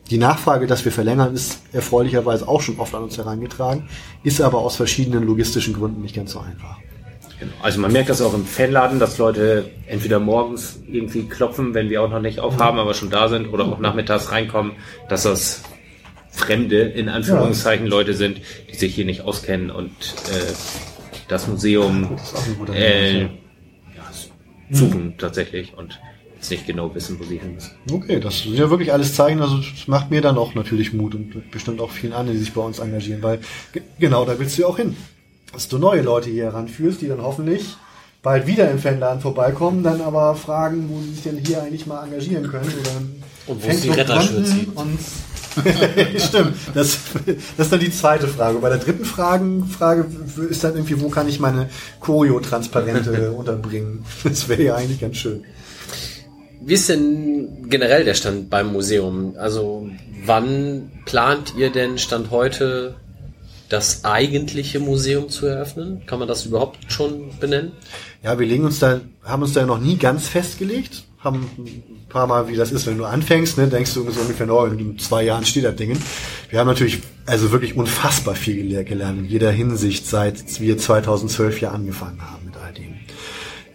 Die Nachfrage, dass wir verlängern, ist erfreulicherweise auch schon oft an uns herangetragen, ist aber aus verschiedenen logistischen Gründen nicht ganz so einfach. Genau. Also man merkt das auch im Fanladen, dass Leute entweder morgens irgendwie klopfen, wenn wir auch noch nicht aufhaben, aber schon da sind, oder auch nachmittags reinkommen, dass das Fremde, in Anführungszeichen, Leute sind, die sich hier nicht auskennen und äh, das Museum Das äh, ja, suchen tatsächlich und jetzt nicht genau wissen, wo sie hin müssen. Okay, das sind ja wirklich alles Zeichen, also das macht mir dann auch natürlich Mut und bestimmt auch vielen anderen, die sich bei uns engagieren, weil ge- genau da willst du ja auch hin. Dass du neue Leute hier heranführst, die dann hoffentlich bald wieder im Fanladen vorbeikommen, dann aber fragen, wo sie sich denn hier eigentlich mal engagieren können. Oder Und wo es die zieht. Und Stimmt, das, das ist dann die zweite Frage. Bei der dritten Fragen, Frage ist dann irgendwie, wo kann ich meine Choreo-Transparente unterbringen? Das wäre ja eigentlich ganz schön. wie ist denn generell der Stand beim Museum? Also wann plant ihr denn Stand heute das eigentliche Museum zu eröffnen? Kann man das überhaupt schon benennen? Ja, wir legen uns da, haben uns da noch nie ganz festgelegt, haben ein paar Mal, wie das ist, wenn du anfängst, ne, denkst du so ungefähr, oh, in zwei Jahren steht das Ding. Wir haben natürlich also wirklich unfassbar viel gele- gelernt in jeder Hinsicht, seit wir 2012 hier angefangen haben mit all dem.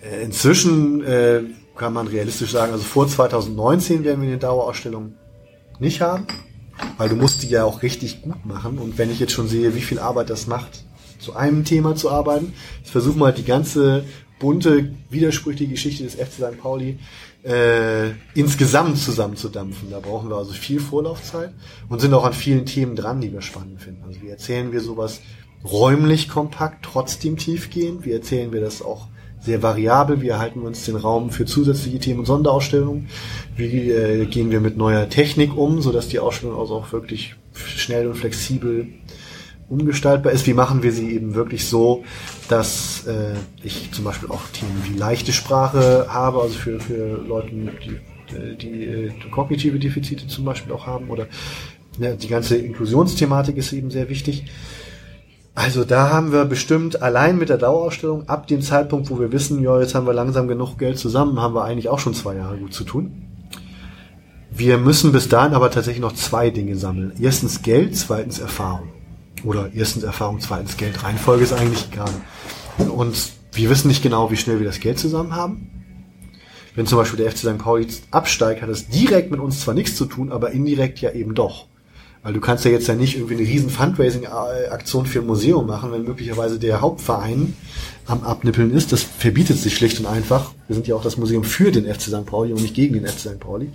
Äh, Inzwischen äh, kann man realistisch sagen, also vor 2019 werden wir eine Dauerausstellung nicht haben, weil du musst die ja auch richtig gut machen. Und wenn ich jetzt schon sehe, wie viel Arbeit das macht, zu einem Thema zu arbeiten, ich versuche mal die ganze bunte, widersprüchliche Geschichte des FC St. Pauli äh, insgesamt zusammenzudampfen. Da brauchen wir also viel Vorlaufzeit und sind auch an vielen Themen dran, die wir spannend finden. Also wie erzählen wir sowas räumlich kompakt, trotzdem tiefgehend? Wie erzählen wir das auch sehr variabel? Wie erhalten wir uns den Raum für zusätzliche Themen und Sonderausstellungen? Wie äh, gehen wir mit neuer Technik um, sodass die Ausstellung also auch wirklich schnell und flexibel umgestaltbar ist. Wie machen wir sie eben wirklich so, dass äh, ich zum Beispiel auch Themen wie leichte Sprache habe, also für, für Leute, die, die äh, kognitive Defizite zum Beispiel auch haben oder ne, die ganze Inklusionsthematik ist eben sehr wichtig. Also da haben wir bestimmt allein mit der Dauerausstellung ab dem Zeitpunkt, wo wir wissen, ja, jetzt haben wir langsam genug Geld zusammen, haben wir eigentlich auch schon zwei Jahre gut zu tun. Wir müssen bis dahin aber tatsächlich noch zwei Dinge sammeln. Erstens Geld, zweitens Erfahrung. Oder erstens Erfahrung, zweitens Geld. Reihenfolge ist eigentlich egal. Und wir wissen nicht genau, wie schnell wir das Geld zusammen haben. Wenn zum Beispiel der FC St. Pauli absteigt, hat das direkt mit uns zwar nichts zu tun, aber indirekt ja eben doch. Weil du kannst ja jetzt ja nicht irgendwie eine riesen Fundraising-Aktion für ein Museum machen, wenn möglicherweise der Hauptverein am Abnippeln ist. Das verbietet sich schlicht und einfach. Wir sind ja auch das Museum für den FC St. Pauli und nicht gegen den FC St. Pauli.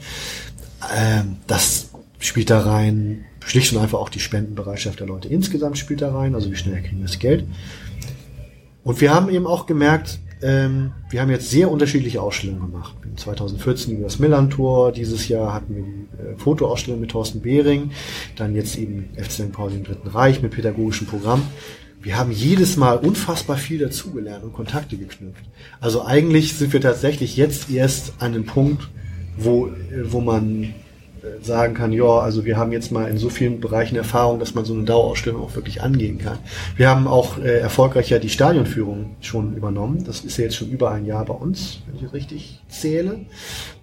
Ähm, das spielt da rein. Schlicht und einfach auch die Spendenbereitschaft der Leute insgesamt spielt da rein. Also wie schnell kriegen wir das Geld. Und wir haben eben auch gemerkt, ähm, wir haben jetzt sehr unterschiedliche Ausstellungen gemacht. 2014 über das Millantor, dieses Jahr hatten wir die äh, Fotoausstellung mit Thorsten Behring, dann jetzt eben FC St. Pauli im Dritten Reich mit pädagogischem Programm. Wir haben jedes Mal unfassbar viel dazugelernt und Kontakte geknüpft. Also eigentlich sind wir tatsächlich jetzt erst an einem Punkt, wo, äh, wo man sagen kann, ja, also wir haben jetzt mal in so vielen Bereichen Erfahrung, dass man so eine Dauerausstellung auch wirklich angehen kann. Wir haben auch äh, erfolgreich ja die Stadionführung schon übernommen. Das ist ja jetzt schon über ein Jahr bei uns, wenn ich es richtig zähle.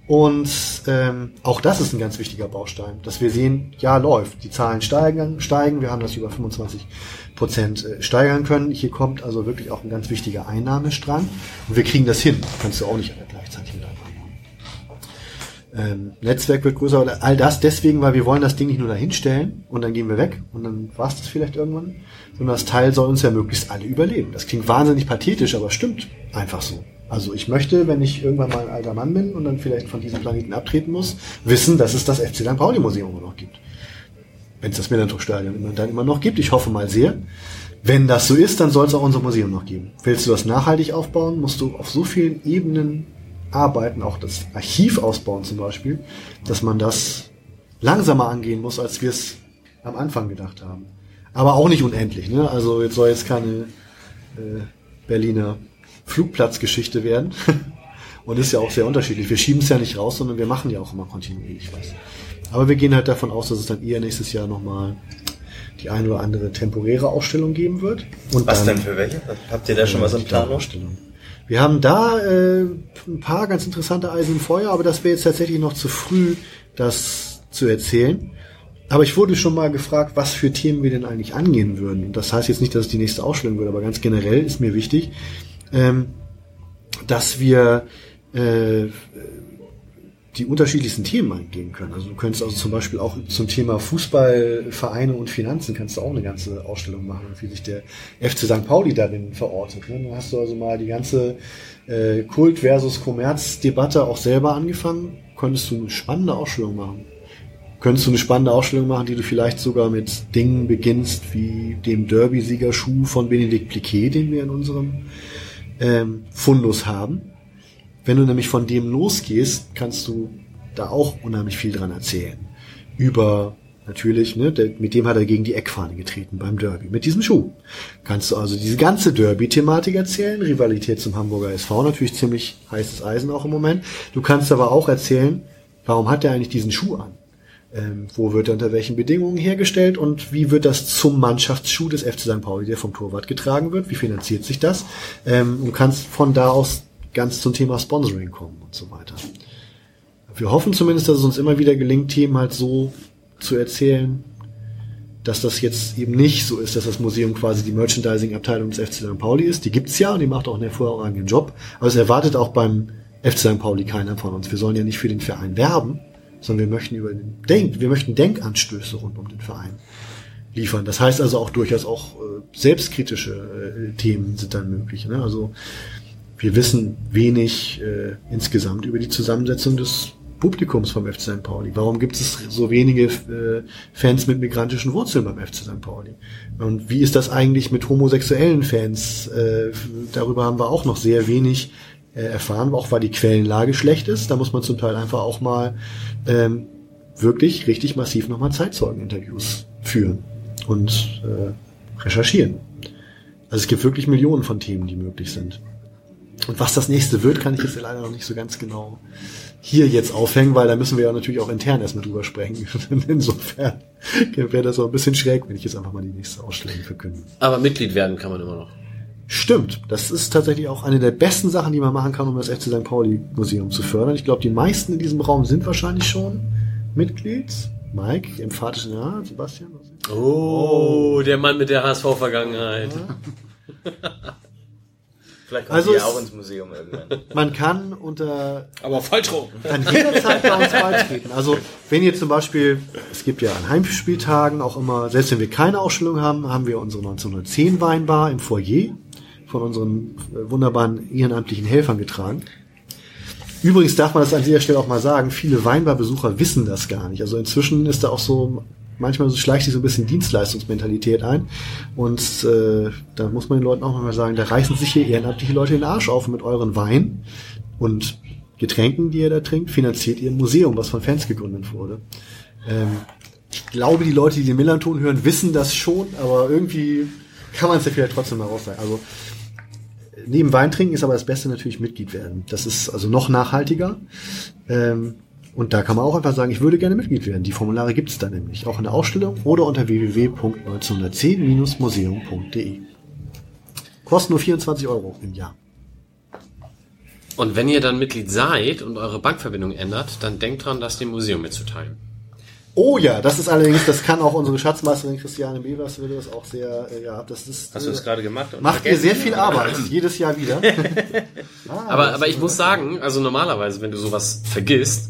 Und ähm, auch das ist ein ganz wichtiger Baustein, dass wir sehen, ja, läuft. Die Zahlen steigen, steigen. Wir haben das über 25 Prozent äh, steigern können. Hier kommt also wirklich auch ein ganz wichtiger Einnahmestrang. Und wir kriegen das hin. Kannst du auch nicht ähm, Netzwerk wird größer, all das deswegen, weil wir wollen das Ding nicht nur dahin stellen und dann gehen wir weg und dann war es das vielleicht irgendwann, sondern das Teil soll uns ja möglichst alle überleben. Das klingt wahnsinnig pathetisch, aber stimmt einfach so. Also ich möchte, wenn ich irgendwann mal ein alter Mann bin und dann vielleicht von diesem Planeten abtreten muss, wissen, dass es das FC St. Pauli Museum immer noch gibt. Wenn es das Millantor-Stadion dann immer noch gibt. Ich hoffe mal sehr. Wenn das so ist, dann soll es auch unser Museum noch geben. Willst du das nachhaltig aufbauen, musst du auf so vielen Ebenen arbeiten, auch das Archiv ausbauen zum Beispiel, dass man das langsamer angehen muss, als wir es am Anfang gedacht haben. Aber auch nicht unendlich. Ne? Also jetzt soll jetzt keine äh, Berliner Flugplatzgeschichte werden. Und ist ja auch sehr unterschiedlich. Wir schieben es ja nicht raus, sondern wir machen ja auch immer kontinuierlich was. Aber wir gehen halt davon aus, dass es dann eher nächstes Jahr nochmal die eine oder andere temporäre Ausstellung geben wird. Und Was dann, denn für welche? Habt ihr da schon was im die Plan? Dauerausstellung. Wir haben da äh, ein paar ganz interessante Eisen im Feuer, aber das wäre jetzt tatsächlich noch zu früh, das zu erzählen. Aber ich wurde schon mal gefragt, was für Themen wir denn eigentlich angehen würden. Das heißt jetzt nicht, dass es die nächste Ausstellung wird, aber ganz generell ist mir wichtig, ähm, dass wir äh, die unterschiedlichsten Themen eingehen können. Also du könntest also zum Beispiel auch zum Thema Fußball, Vereine und Finanzen kannst du auch eine ganze Ausstellung machen, wie sich der FC St. Pauli darin verortet. Ne? Dann hast du also mal die ganze äh, Kult versus Kommerz-Debatte auch selber angefangen. Könntest du eine spannende Ausstellung machen. Könntest du eine spannende Ausstellung machen, die du vielleicht sogar mit Dingen beginnst, wie dem Derby-Siegerschuh von Benedikt Pliquet, den wir in unserem ähm, Fundus haben. Wenn du nämlich von dem losgehst, kannst du da auch unheimlich viel dran erzählen. Über Natürlich, ne, der, mit dem hat er gegen die Eckfahne getreten beim Derby. Mit diesem Schuh. Kannst du also diese ganze Derby-Thematik erzählen, Rivalität zum Hamburger SV, natürlich ziemlich heißes Eisen auch im Moment. Du kannst aber auch erzählen, warum hat er eigentlich diesen Schuh an? Ähm, wo wird er unter welchen Bedingungen hergestellt und wie wird das zum Mannschaftsschuh des FC St. Pauli, der vom Torwart getragen wird? Wie finanziert sich das? Ähm, und kannst von da aus ganz zum Thema Sponsoring kommen und so weiter. Wir hoffen zumindest, dass es uns immer wieder gelingt, Themen halt so zu erzählen, dass das jetzt eben nicht so ist, dass das Museum quasi die Merchandising-Abteilung des FC St. Pauli ist. Die gibt's ja und die macht auch einen hervorragenden Job. Aber es erwartet auch beim FC St. Pauli keiner von uns. Wir sollen ja nicht für den Verein werben, sondern wir möchten über den Denk, wir möchten Denkanstöße rund um den Verein liefern. Das heißt also auch durchaus auch äh, selbstkritische äh, Themen sind dann möglich. Ne? Also wir wissen wenig äh, insgesamt über die Zusammensetzung des Publikums vom FC St. Pauli? Warum gibt es so wenige äh, Fans mit migrantischen Wurzeln beim FC St. Pauli? Und wie ist das eigentlich mit homosexuellen Fans? Äh, darüber haben wir auch noch sehr wenig äh, erfahren, auch weil die Quellenlage schlecht ist. Da muss man zum Teil einfach auch mal ähm, wirklich richtig massiv nochmal Zeitzeugeninterviews führen und äh, recherchieren. Also es gibt wirklich Millionen von Themen, die möglich sind. Und was das nächste wird, kann ich jetzt leider noch nicht so ganz genau hier jetzt aufhängen, weil da müssen wir ja natürlich auch intern erstmal drüber sprechen. Insofern wäre das auch ein bisschen schräg, wenn ich jetzt einfach mal die nächste Ausstellung verkünde. Aber Mitglied werden kann man immer noch. Stimmt, das ist tatsächlich auch eine der besten Sachen, die man machen kann, um das FC St. Pauli Museum zu fördern. Ich glaube, die meisten in diesem Raum sind wahrscheinlich schon Mitglied. Mike, emphatischen Ja, Sebastian. Oh, der Mann mit der HSV-Vergangenheit. Ja. Vielleicht kommt Also es- auch ins Museum irgendwann. Man kann unter Aber falsch rum. kann jederzeit bei uns beitreten. Also wenn ihr zum Beispiel, es gibt ja an Heimspieltagen auch immer, selbst wenn wir keine Ausstellung haben, haben wir unsere 1910 Weinbar im Foyer von unseren äh, wunderbaren ehrenamtlichen Helfern getragen. Übrigens darf man das an dieser Stelle auch mal sagen, viele Weinbarbesucher wissen das gar nicht. Also inzwischen ist da auch so, manchmal so schleicht sich so ein bisschen Dienstleistungsmentalität ein. Und äh, da muss man den Leuten auch mal sagen, da reißen sich hier ehrenamtliche Leute den Arsch auf mit euren Wein und Getränken, die ihr da trinkt, finanziert ihr ein Museum, was von Fans gegründet wurde. Ähm, ich glaube, die Leute, die den Millanton hören, wissen das schon, aber irgendwie kann man es ja vielleicht trotzdem mal raus sagen. Also neben Wein trinken ist aber das Beste natürlich Mitglied werden. Das ist also noch nachhaltiger. Ähm, und da kann man auch einfach sagen, ich würde gerne Mitglied werden. Die Formulare gibt es da nämlich, auch in der Ausstellung oder unter www.1910-museum.de. Kosten nur 24 Euro im Jahr. Und wenn ihr dann Mitglied seid und eure Bankverbindung ändert, dann denkt dran, das dem Museum mitzuteilen. Oh ja, das ist allerdings, das kann auch unsere Schatzmeisterin Christiane Bevers würde das auch sehr, äh, ja, das ist. Hast du das äh, gerade gemacht? und Macht ihr sehr viel Arbeit, jedes Jahr wieder. Ah, Aber, aber ich muss sagen, also normalerweise, wenn du sowas vergisst,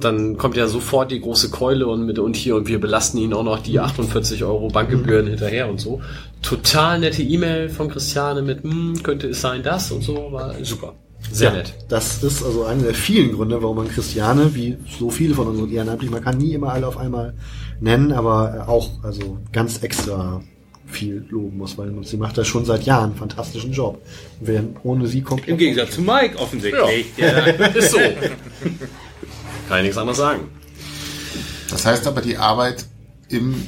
dann kommt ja sofort die große Keule und mit und hier und wir belasten ihn auch noch die 48 Euro Bankgebühren hinterher und so. Total nette E-Mail von Christiane mit, hm, könnte es sein das und so, war super. Sehr ja, nett. Das ist also einer der vielen Gründe, warum man Christiane, wie so viele von unseren Ehrenamtlichen, man kann nie immer alle auf einmal nennen, aber auch also ganz extra viel loben muss, weil sie macht da schon seit Jahren einen fantastischen Job. Wir ohne sie komplett. Im Gegensatz zu Mike offensichtlich. Ja. Ist so. Kann ich nichts anderes sagen. Das heißt aber, die Arbeit im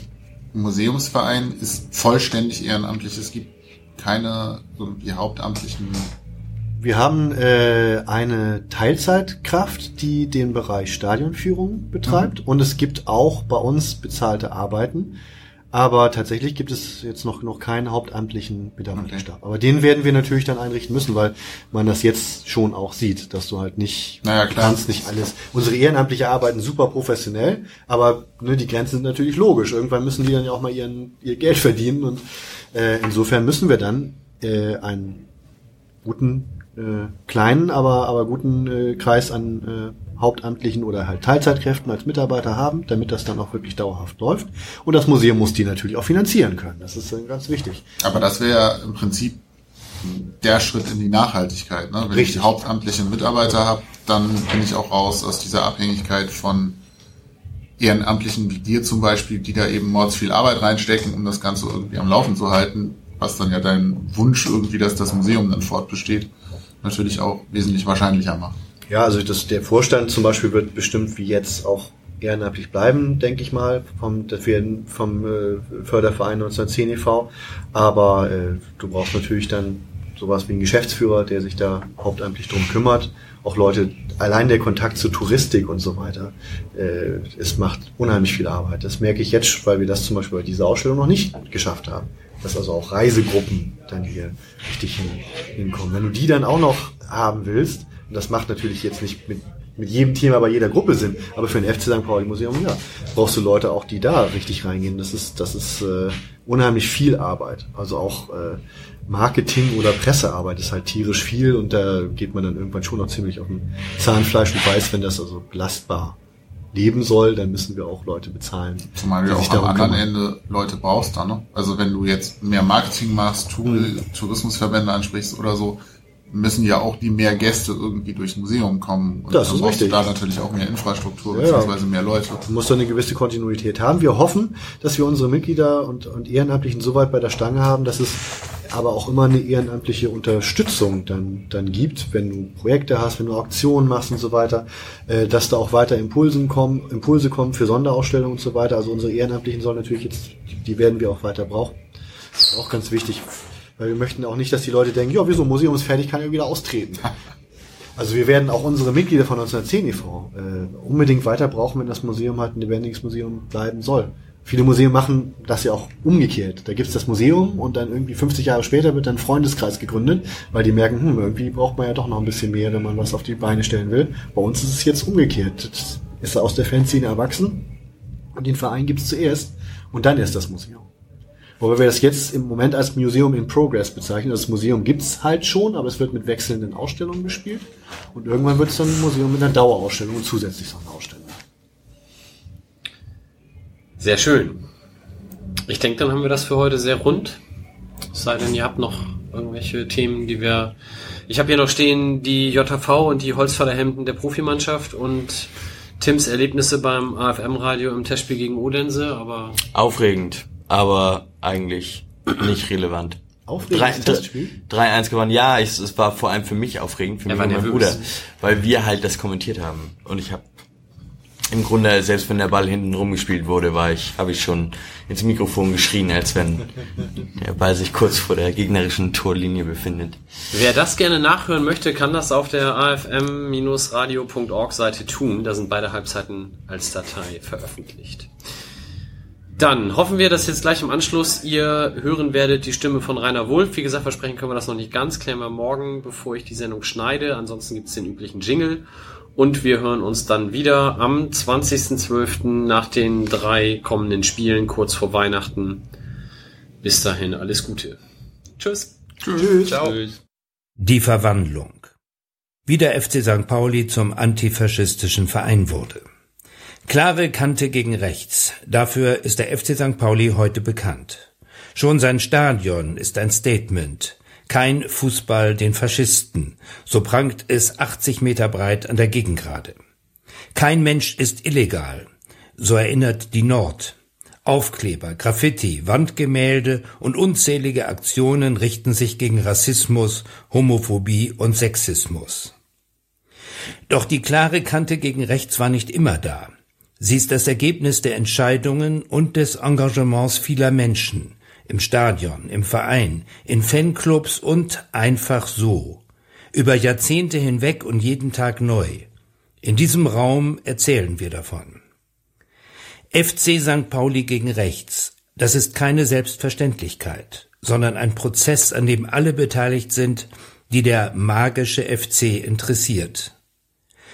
Museumsverein ist vollständig ehrenamtlich. Es gibt keine so die hauptamtlichen. Wir haben äh, eine Teilzeitkraft, die den Bereich Stadionführung betreibt und es gibt auch bei uns bezahlte Arbeiten. Aber tatsächlich gibt es jetzt noch, noch keinen hauptamtlichen Mitarbeiterstab. Aber den werden wir natürlich dann einrichten müssen, weil man das jetzt schon auch sieht, dass du halt nicht, Naja, klar. kannst nicht alles. Unsere Ehrenamtliche arbeiten super professionell, aber ne, die Grenzen sind natürlich logisch. Irgendwann müssen die dann ja auch mal ihren, ihr Geld verdienen und äh, insofern müssen wir dann äh, einen guten äh, kleinen, aber aber guten äh, Kreis an äh, Hauptamtlichen oder halt Teilzeitkräften als Mitarbeiter haben, damit das dann auch wirklich dauerhaft läuft. Und das Museum muss die natürlich auch finanzieren können. Das ist ganz wichtig. Aber das wäre ja im Prinzip der Schritt in die Nachhaltigkeit. Ne? Wenn Richtig. ich hauptamtliche Mitarbeiter habe, dann bin ich auch raus aus dieser Abhängigkeit von Ehrenamtlichen wie dir zum Beispiel, die da eben mords viel Arbeit reinstecken, um das Ganze irgendwie am Laufen zu halten, was dann ja dein Wunsch irgendwie, dass das Museum dann fortbesteht, natürlich auch wesentlich wahrscheinlicher macht. Ja, also das, der Vorstand zum Beispiel wird bestimmt wie jetzt auch ehrenamtlich bleiben, denke ich mal, vom, vom äh, Förderverein 1910 e.V. Aber äh, du brauchst natürlich dann sowas wie einen Geschäftsführer, der sich da hauptamtlich drum kümmert. Auch Leute, allein der Kontakt zur Touristik und so weiter, äh, es macht unheimlich viel Arbeit. Das merke ich jetzt, weil wir das zum Beispiel bei dieser Ausstellung noch nicht geschafft haben. Dass also auch Reisegruppen dann hier richtig hin, hinkommen. Wenn du die dann auch noch haben willst, und das macht natürlich jetzt nicht mit, mit jedem Thema bei jeder Gruppe Sinn, aber für ein FC St. Pauli Museum, ja, brauchst du Leute auch, die da richtig reingehen. Das ist, das ist äh, unheimlich viel Arbeit. Also auch äh, Marketing oder Pressearbeit ist halt tierisch viel und da geht man dann irgendwann schon noch ziemlich auf dem Zahnfleisch und weiß, wenn das also belastbar leben soll, dann müssen wir auch Leute bezahlen. Zumal du auch am anderen kümmern. Ende Leute brauchst da, ne? Also wenn du jetzt mehr Marketing machst, Tour Tourismusverbände ansprichst oder so, müssen ja auch die mehr Gäste irgendwie durchs Museum kommen. Und Das dann ist brauchst richtig. du da natürlich auch mehr Infrastruktur, beziehungsweise mehr Leute. Du musst da eine gewisse Kontinuität haben. Wir hoffen, dass wir unsere Mitglieder und, und Ehrenamtlichen so weit bei der Stange haben, dass es aber auch immer eine ehrenamtliche Unterstützung dann, dann gibt, wenn du Projekte hast, wenn du Auktionen machst und so weiter, äh, dass da auch weiter Impulsen kommen, Impulse kommen für Sonderausstellungen und so weiter. Also unsere Ehrenamtlichen sollen natürlich jetzt, die werden wir auch weiter brauchen. Das ist auch ganz wichtig, weil wir möchten auch nicht, dass die Leute denken, ja, wieso, Museum ist fertig, kann ja wieder austreten. Also wir werden auch unsere Mitglieder von 1910 e.V. Äh, unbedingt weiter brauchen, wenn das Museum halt ein lebendiges Museum bleiben soll. Viele Museen machen das ja auch umgekehrt. Da gibt's das Museum und dann irgendwie 50 Jahre später wird dann ein Freundeskreis gegründet, weil die merken, hm, irgendwie braucht man ja doch noch ein bisschen mehr, wenn man was auf die Beine stellen will. Bei uns ist es jetzt umgekehrt. Das ist aus der Fanszene erwachsen und den Verein gibt's zuerst und dann erst das Museum. Wobei wir das jetzt im Moment als Museum in Progress bezeichnen. Das Museum gibt's halt schon, aber es wird mit wechselnden Ausstellungen gespielt. Und irgendwann wird es dann ein Museum mit einer Dauerausstellung und zusätzlich so eine Ausstellung. Sehr schön. Ich denke, dann haben wir das für heute sehr rund. Es sei denn, ihr habt noch irgendwelche Themen, die wir. Ich habe hier noch stehen die JV und die Holzfällerhemden der Profimannschaft und Tims Erlebnisse beim AFM-Radio im Testspiel gegen Odense, aber Aufregend, aber eigentlich nicht relevant. Aufregendes Testspiel? 3-1 gewonnen. Ja, ich, es war vor allem für mich aufregend, für mich und meinen nervös. Bruder, weil wir halt das kommentiert haben. Und ich habe im Grunde, selbst wenn der Ball hinten rumgespielt wurde, war ich, habe ich schon ins Mikrofon geschrien, als wenn der Ball sich kurz vor der gegnerischen Torlinie befindet. wer das gerne nachhören möchte, kann das auf der afm-radio.org Seite tun. Da sind beide Halbzeiten als Datei veröffentlicht. Dann hoffen wir, dass jetzt gleich im Anschluss ihr hören werdet die Stimme von Rainer Wulff. Wie gesagt, versprechen können wir das noch nicht ganz. Klären wir morgen, bevor ich die Sendung schneide. Ansonsten gibt's den üblichen Jingle. Und wir hören uns dann wieder am 20.12. nach den drei kommenden Spielen kurz vor Weihnachten. Bis dahin alles Gute. Tschüss. Tschüss. Ciao. Die Verwandlung. Wie der FC St. Pauli zum antifaschistischen Verein wurde. Klare Kante gegen rechts. Dafür ist der FC St. Pauli heute bekannt. Schon sein Stadion ist ein Statement. Kein Fußball den Faschisten. So prangt es 80 Meter breit an der Gegengrade. Kein Mensch ist illegal. So erinnert die Nord. Aufkleber, Graffiti, Wandgemälde und unzählige Aktionen richten sich gegen Rassismus, Homophobie und Sexismus. Doch die klare Kante gegen rechts war nicht immer da. Sie ist das Ergebnis der Entscheidungen und des Engagements vieler Menschen im Stadion, im Verein, in Fanclubs und einfach so. Über Jahrzehnte hinweg und jeden Tag neu. In diesem Raum erzählen wir davon. FC St. Pauli gegen rechts. Das ist keine Selbstverständlichkeit, sondern ein Prozess, an dem alle beteiligt sind, die der magische FC interessiert.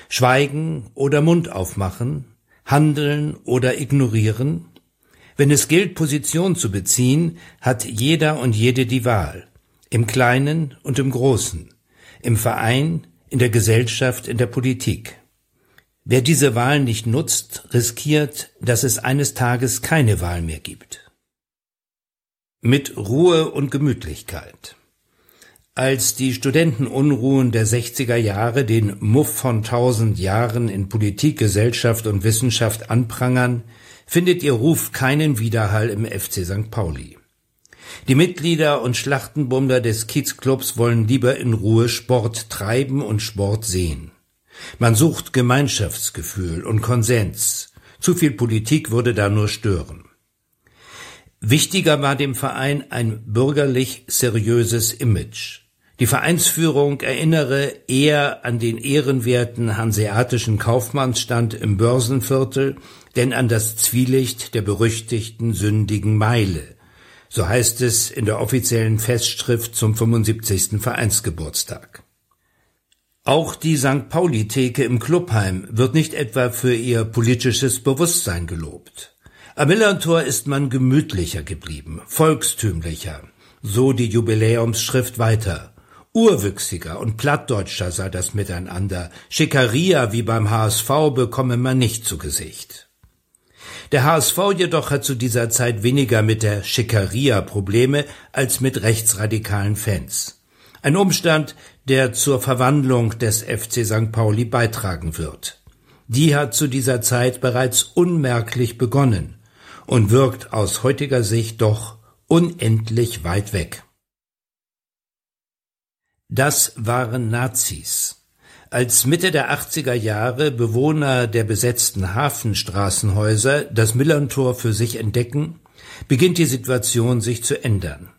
Schweigen oder Mund aufmachen, handeln oder ignorieren? Wenn es gilt, Position zu beziehen, hat jeder und jede die Wahl. Im Kleinen und im Großen. Im Verein, in der Gesellschaft, in der Politik. Wer diese Wahl nicht nutzt, riskiert, dass es eines Tages keine Wahl mehr gibt. Mit Ruhe und Gemütlichkeit. Als die Studentenunruhen der 60er Jahre den Muff von tausend Jahren in Politik, Gesellschaft und Wissenschaft anprangern, findet ihr Ruf keinen Widerhall im FC St. Pauli. Die Mitglieder und Schlachtenbummler des Kiezclubs wollen lieber in Ruhe Sport treiben und Sport sehen. Man sucht Gemeinschaftsgefühl und Konsens, Zu viel Politik würde da nur stören. Wichtiger war dem Verein ein bürgerlich seriöses Image. Die Vereinsführung erinnere eher an den ehrenwerten hanseatischen Kaufmannsstand im Börsenviertel, denn an das Zwielicht der berüchtigten sündigen Meile. So heißt es in der offiziellen Festschrift zum 75. Vereinsgeburtstag. Auch die St. Pauli-Theke im Clubheim wird nicht etwa für ihr politisches Bewusstsein gelobt. Am Millantor ist man gemütlicher geblieben, volkstümlicher, so die Jubiläumsschrift weiter. Urwüchsiger und plattdeutscher sei das Miteinander. Schickeria wie beim HSV bekomme man nicht zu Gesicht. Der HSV jedoch hat zu dieser Zeit weniger mit der Schickeria Probleme als mit rechtsradikalen Fans. Ein Umstand, der zur Verwandlung des FC St. Pauli beitragen wird. Die hat zu dieser Zeit bereits unmerklich begonnen und wirkt aus heutiger Sicht doch unendlich weit weg. Das waren Nazis. Als Mitte der 80er Jahre Bewohner der besetzten Hafenstraßenhäuser das Millantor für sich entdecken, beginnt die Situation sich zu ändern.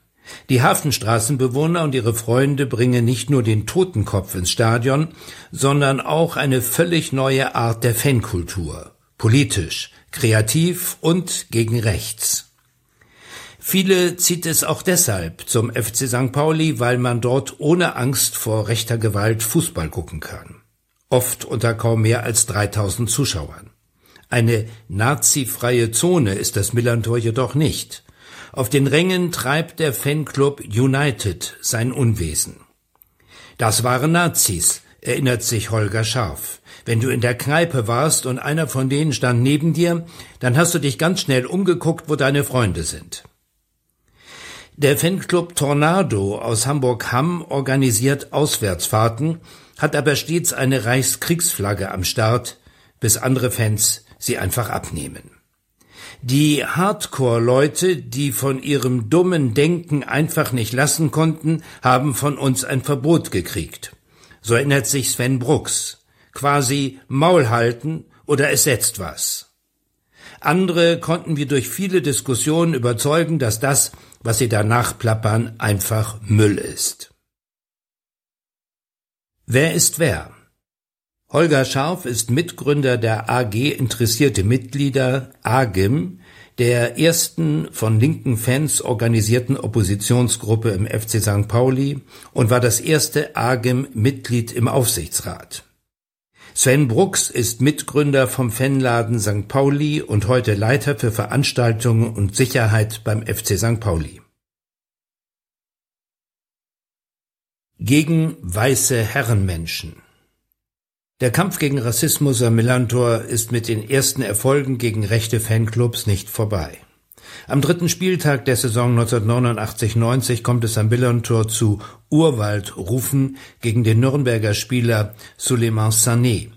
Die Hafenstraßenbewohner und ihre Freunde bringen nicht nur den Totenkopf ins Stadion, sondern auch eine völlig neue Art der Fankultur. Politisch, kreativ und gegen rechts. Viele zieht es auch deshalb zum FC St. Pauli, weil man dort ohne Angst vor rechter Gewalt Fußball gucken kann. Oft unter kaum mehr als 3000 Zuschauern. Eine nazifreie Zone ist das Millantor jedoch nicht. Auf den Rängen treibt der Fanclub United sein Unwesen. Das waren Nazis, erinnert sich Holger Scharf. Wenn du in der Kneipe warst und einer von denen stand neben dir, dann hast du dich ganz schnell umgeguckt, wo deine Freunde sind. Der Fanclub Tornado aus Hamburg-Hamm organisiert Auswärtsfahrten, hat aber stets eine Reichskriegsflagge am Start, bis andere Fans sie einfach abnehmen. Die Hardcore-Leute, die von ihrem dummen Denken einfach nicht lassen konnten, haben von uns ein Verbot gekriegt. So erinnert sich Sven Brooks. Quasi Maul halten oder es setzt was. Andere konnten wir durch viele Diskussionen überzeugen, dass das, was sie danach plappern, einfach Müll ist. Wer ist wer? Holger Scharf ist Mitgründer der AG Interessierte Mitglieder AGIM, der ersten von linken Fans organisierten Oppositionsgruppe im FC St. Pauli und war das erste AGIM Mitglied im Aufsichtsrat. Sven Brooks ist Mitgründer vom Fanladen St. Pauli und heute Leiter für Veranstaltungen und Sicherheit beim FC St. Pauli. Gegen weiße Herrenmenschen. Der Kampf gegen Rassismus am Millantor ist mit den ersten Erfolgen gegen rechte Fanclubs nicht vorbei. Am dritten Spieltag der Saison 1989-90 kommt es am Millantor zu Urwaldrufen gegen den Nürnberger Spieler Suleiman Sané.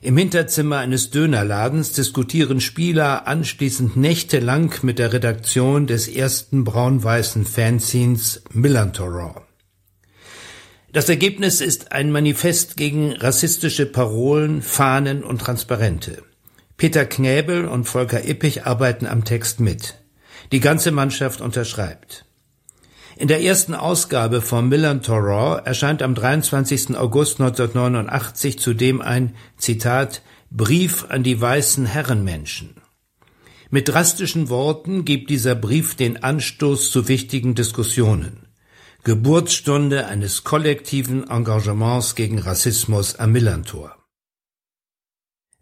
Im Hinterzimmer eines Dönerladens diskutieren Spieler anschließend nächtelang mit der Redaktion des ersten braun-weißen Fanzines Millantor. Das Ergebnis ist ein Manifest gegen rassistische Parolen, Fahnen und Transparente. Peter Knäbel und Volker Ippich arbeiten am Text mit. Die ganze Mannschaft unterschreibt. In der ersten Ausgabe vom Milan Torah erscheint am 23. August 1989 zudem ein, Zitat, Brief an die weißen Herrenmenschen. Mit drastischen Worten gibt dieser Brief den Anstoß zu wichtigen Diskussionen. Geburtsstunde eines kollektiven Engagements gegen Rassismus am Millantor.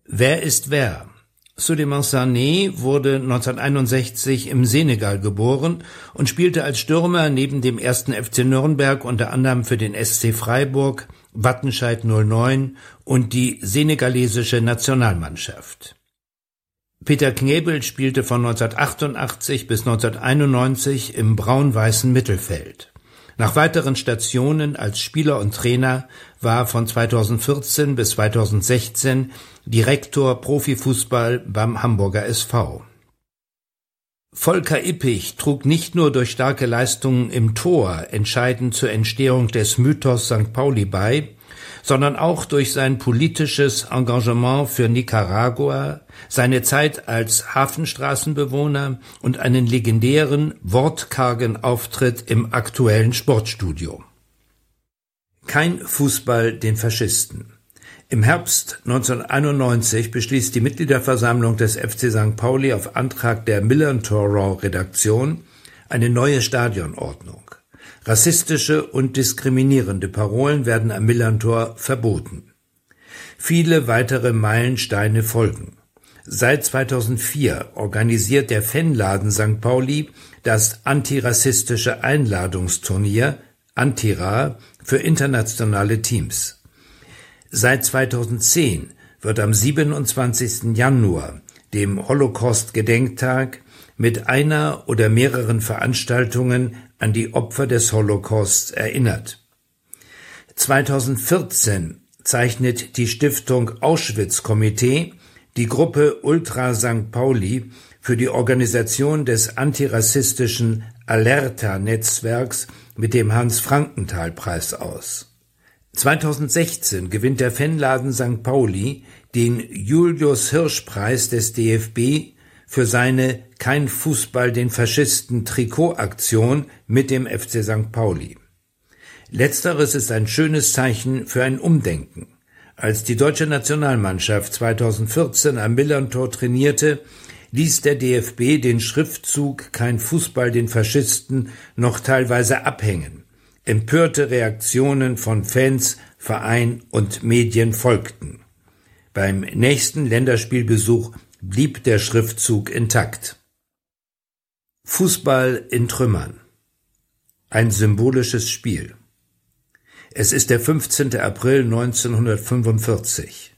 Wer ist wer? Suleiman Sané wurde 1961 im Senegal geboren und spielte als Stürmer neben dem ersten FC Nürnberg unter anderem für den SC Freiburg, Wattenscheid 09 und die senegalesische Nationalmannschaft. Peter Knebel spielte von 1988 bis 1991 im braun-weißen Mittelfeld. Nach weiteren Stationen als Spieler und Trainer war von 2014 bis 2016 Direktor Profifußball beim Hamburger SV. Volker Ippich trug nicht nur durch starke Leistungen im Tor entscheidend zur Entstehung des Mythos St. Pauli bei, sondern auch durch sein politisches Engagement für Nicaragua, seine Zeit als Hafenstraßenbewohner und einen legendären, wortkargen Auftritt im aktuellen Sportstudio. Kein Fußball den Faschisten. Im Herbst 1991 beschließt die Mitgliederversammlung des FC St. Pauli auf Antrag der Millantor Redaktion eine neue Stadionordnung. Rassistische und diskriminierende Parolen werden am Millantor verboten. Viele weitere Meilensteine folgen. Seit 2004 organisiert der Fanladen St. Pauli das antirassistische Einladungsturnier Antira für internationale Teams. Seit 2010 wird am 27. Januar, dem Holocaust-Gedenktag, mit einer oder mehreren Veranstaltungen an die Opfer des Holocausts erinnert. 2014 zeichnet die Stiftung Auschwitz-Komitee die Gruppe Ultra St. Pauli für die Organisation des antirassistischen Alerta-Netzwerks mit dem Hans-Frankenthal-Preis aus. 2016 gewinnt der Fanladen St. Pauli den Julius Hirsch-Preis des DFB für seine Kein Fußball den Faschisten Trikotaktion mit dem FC St. Pauli. Letzteres ist ein schönes Zeichen für ein Umdenken. Als die deutsche Nationalmannschaft 2014 am Millantor trainierte, ließ der DFB den Schriftzug Kein Fußball den Faschisten noch teilweise abhängen. Empörte Reaktionen von Fans, Verein und Medien folgten. Beim nächsten Länderspielbesuch blieb der Schriftzug intakt. Fußball in Trümmern. Ein symbolisches Spiel. Es ist der 15. April 1945.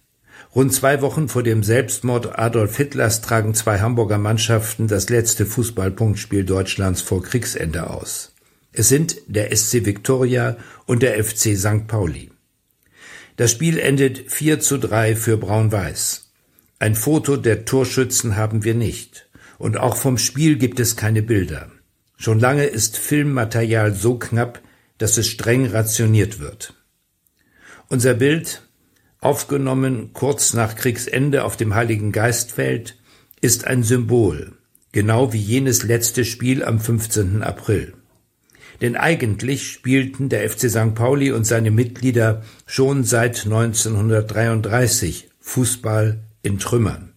Rund zwei Wochen vor dem Selbstmord Adolf Hitlers tragen zwei Hamburger Mannschaften das letzte Fußballpunktspiel Deutschlands vor Kriegsende aus. Es sind der SC Victoria und der FC St. Pauli. Das Spiel endet 4 zu 3 für Braun-Weiß. Ein Foto der Torschützen haben wir nicht. Und auch vom Spiel gibt es keine Bilder. Schon lange ist Filmmaterial so knapp, dass es streng rationiert wird. Unser Bild, aufgenommen kurz nach Kriegsende auf dem Heiligen Geistfeld, ist ein Symbol, genau wie jenes letzte Spiel am 15. April. Denn eigentlich spielten der FC St. Pauli und seine Mitglieder schon seit 1933 Fußball in Trümmern.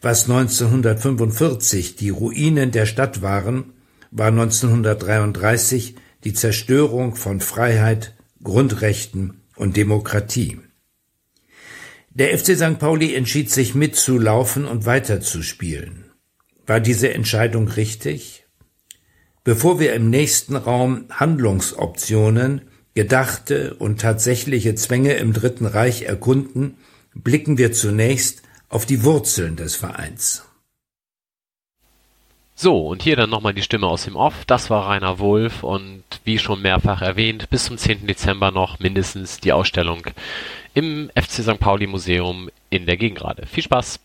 Was 1945 die Ruinen der Stadt waren, war 1933 die Zerstörung von Freiheit, Grundrechten und Demokratie. Der FC St. Pauli entschied sich mitzulaufen und weiterzuspielen. War diese Entscheidung richtig? Bevor wir im nächsten Raum Handlungsoptionen, gedachte und tatsächliche Zwänge im Dritten Reich erkunden, blicken wir zunächst auf die Wurzeln des Vereins. So, und hier dann nochmal die Stimme aus dem Off. Das war Rainer Wolf und wie schon mehrfach erwähnt, bis zum 10. Dezember noch mindestens die Ausstellung im FC St. Pauli Museum in der Gegengrade. Viel Spaß!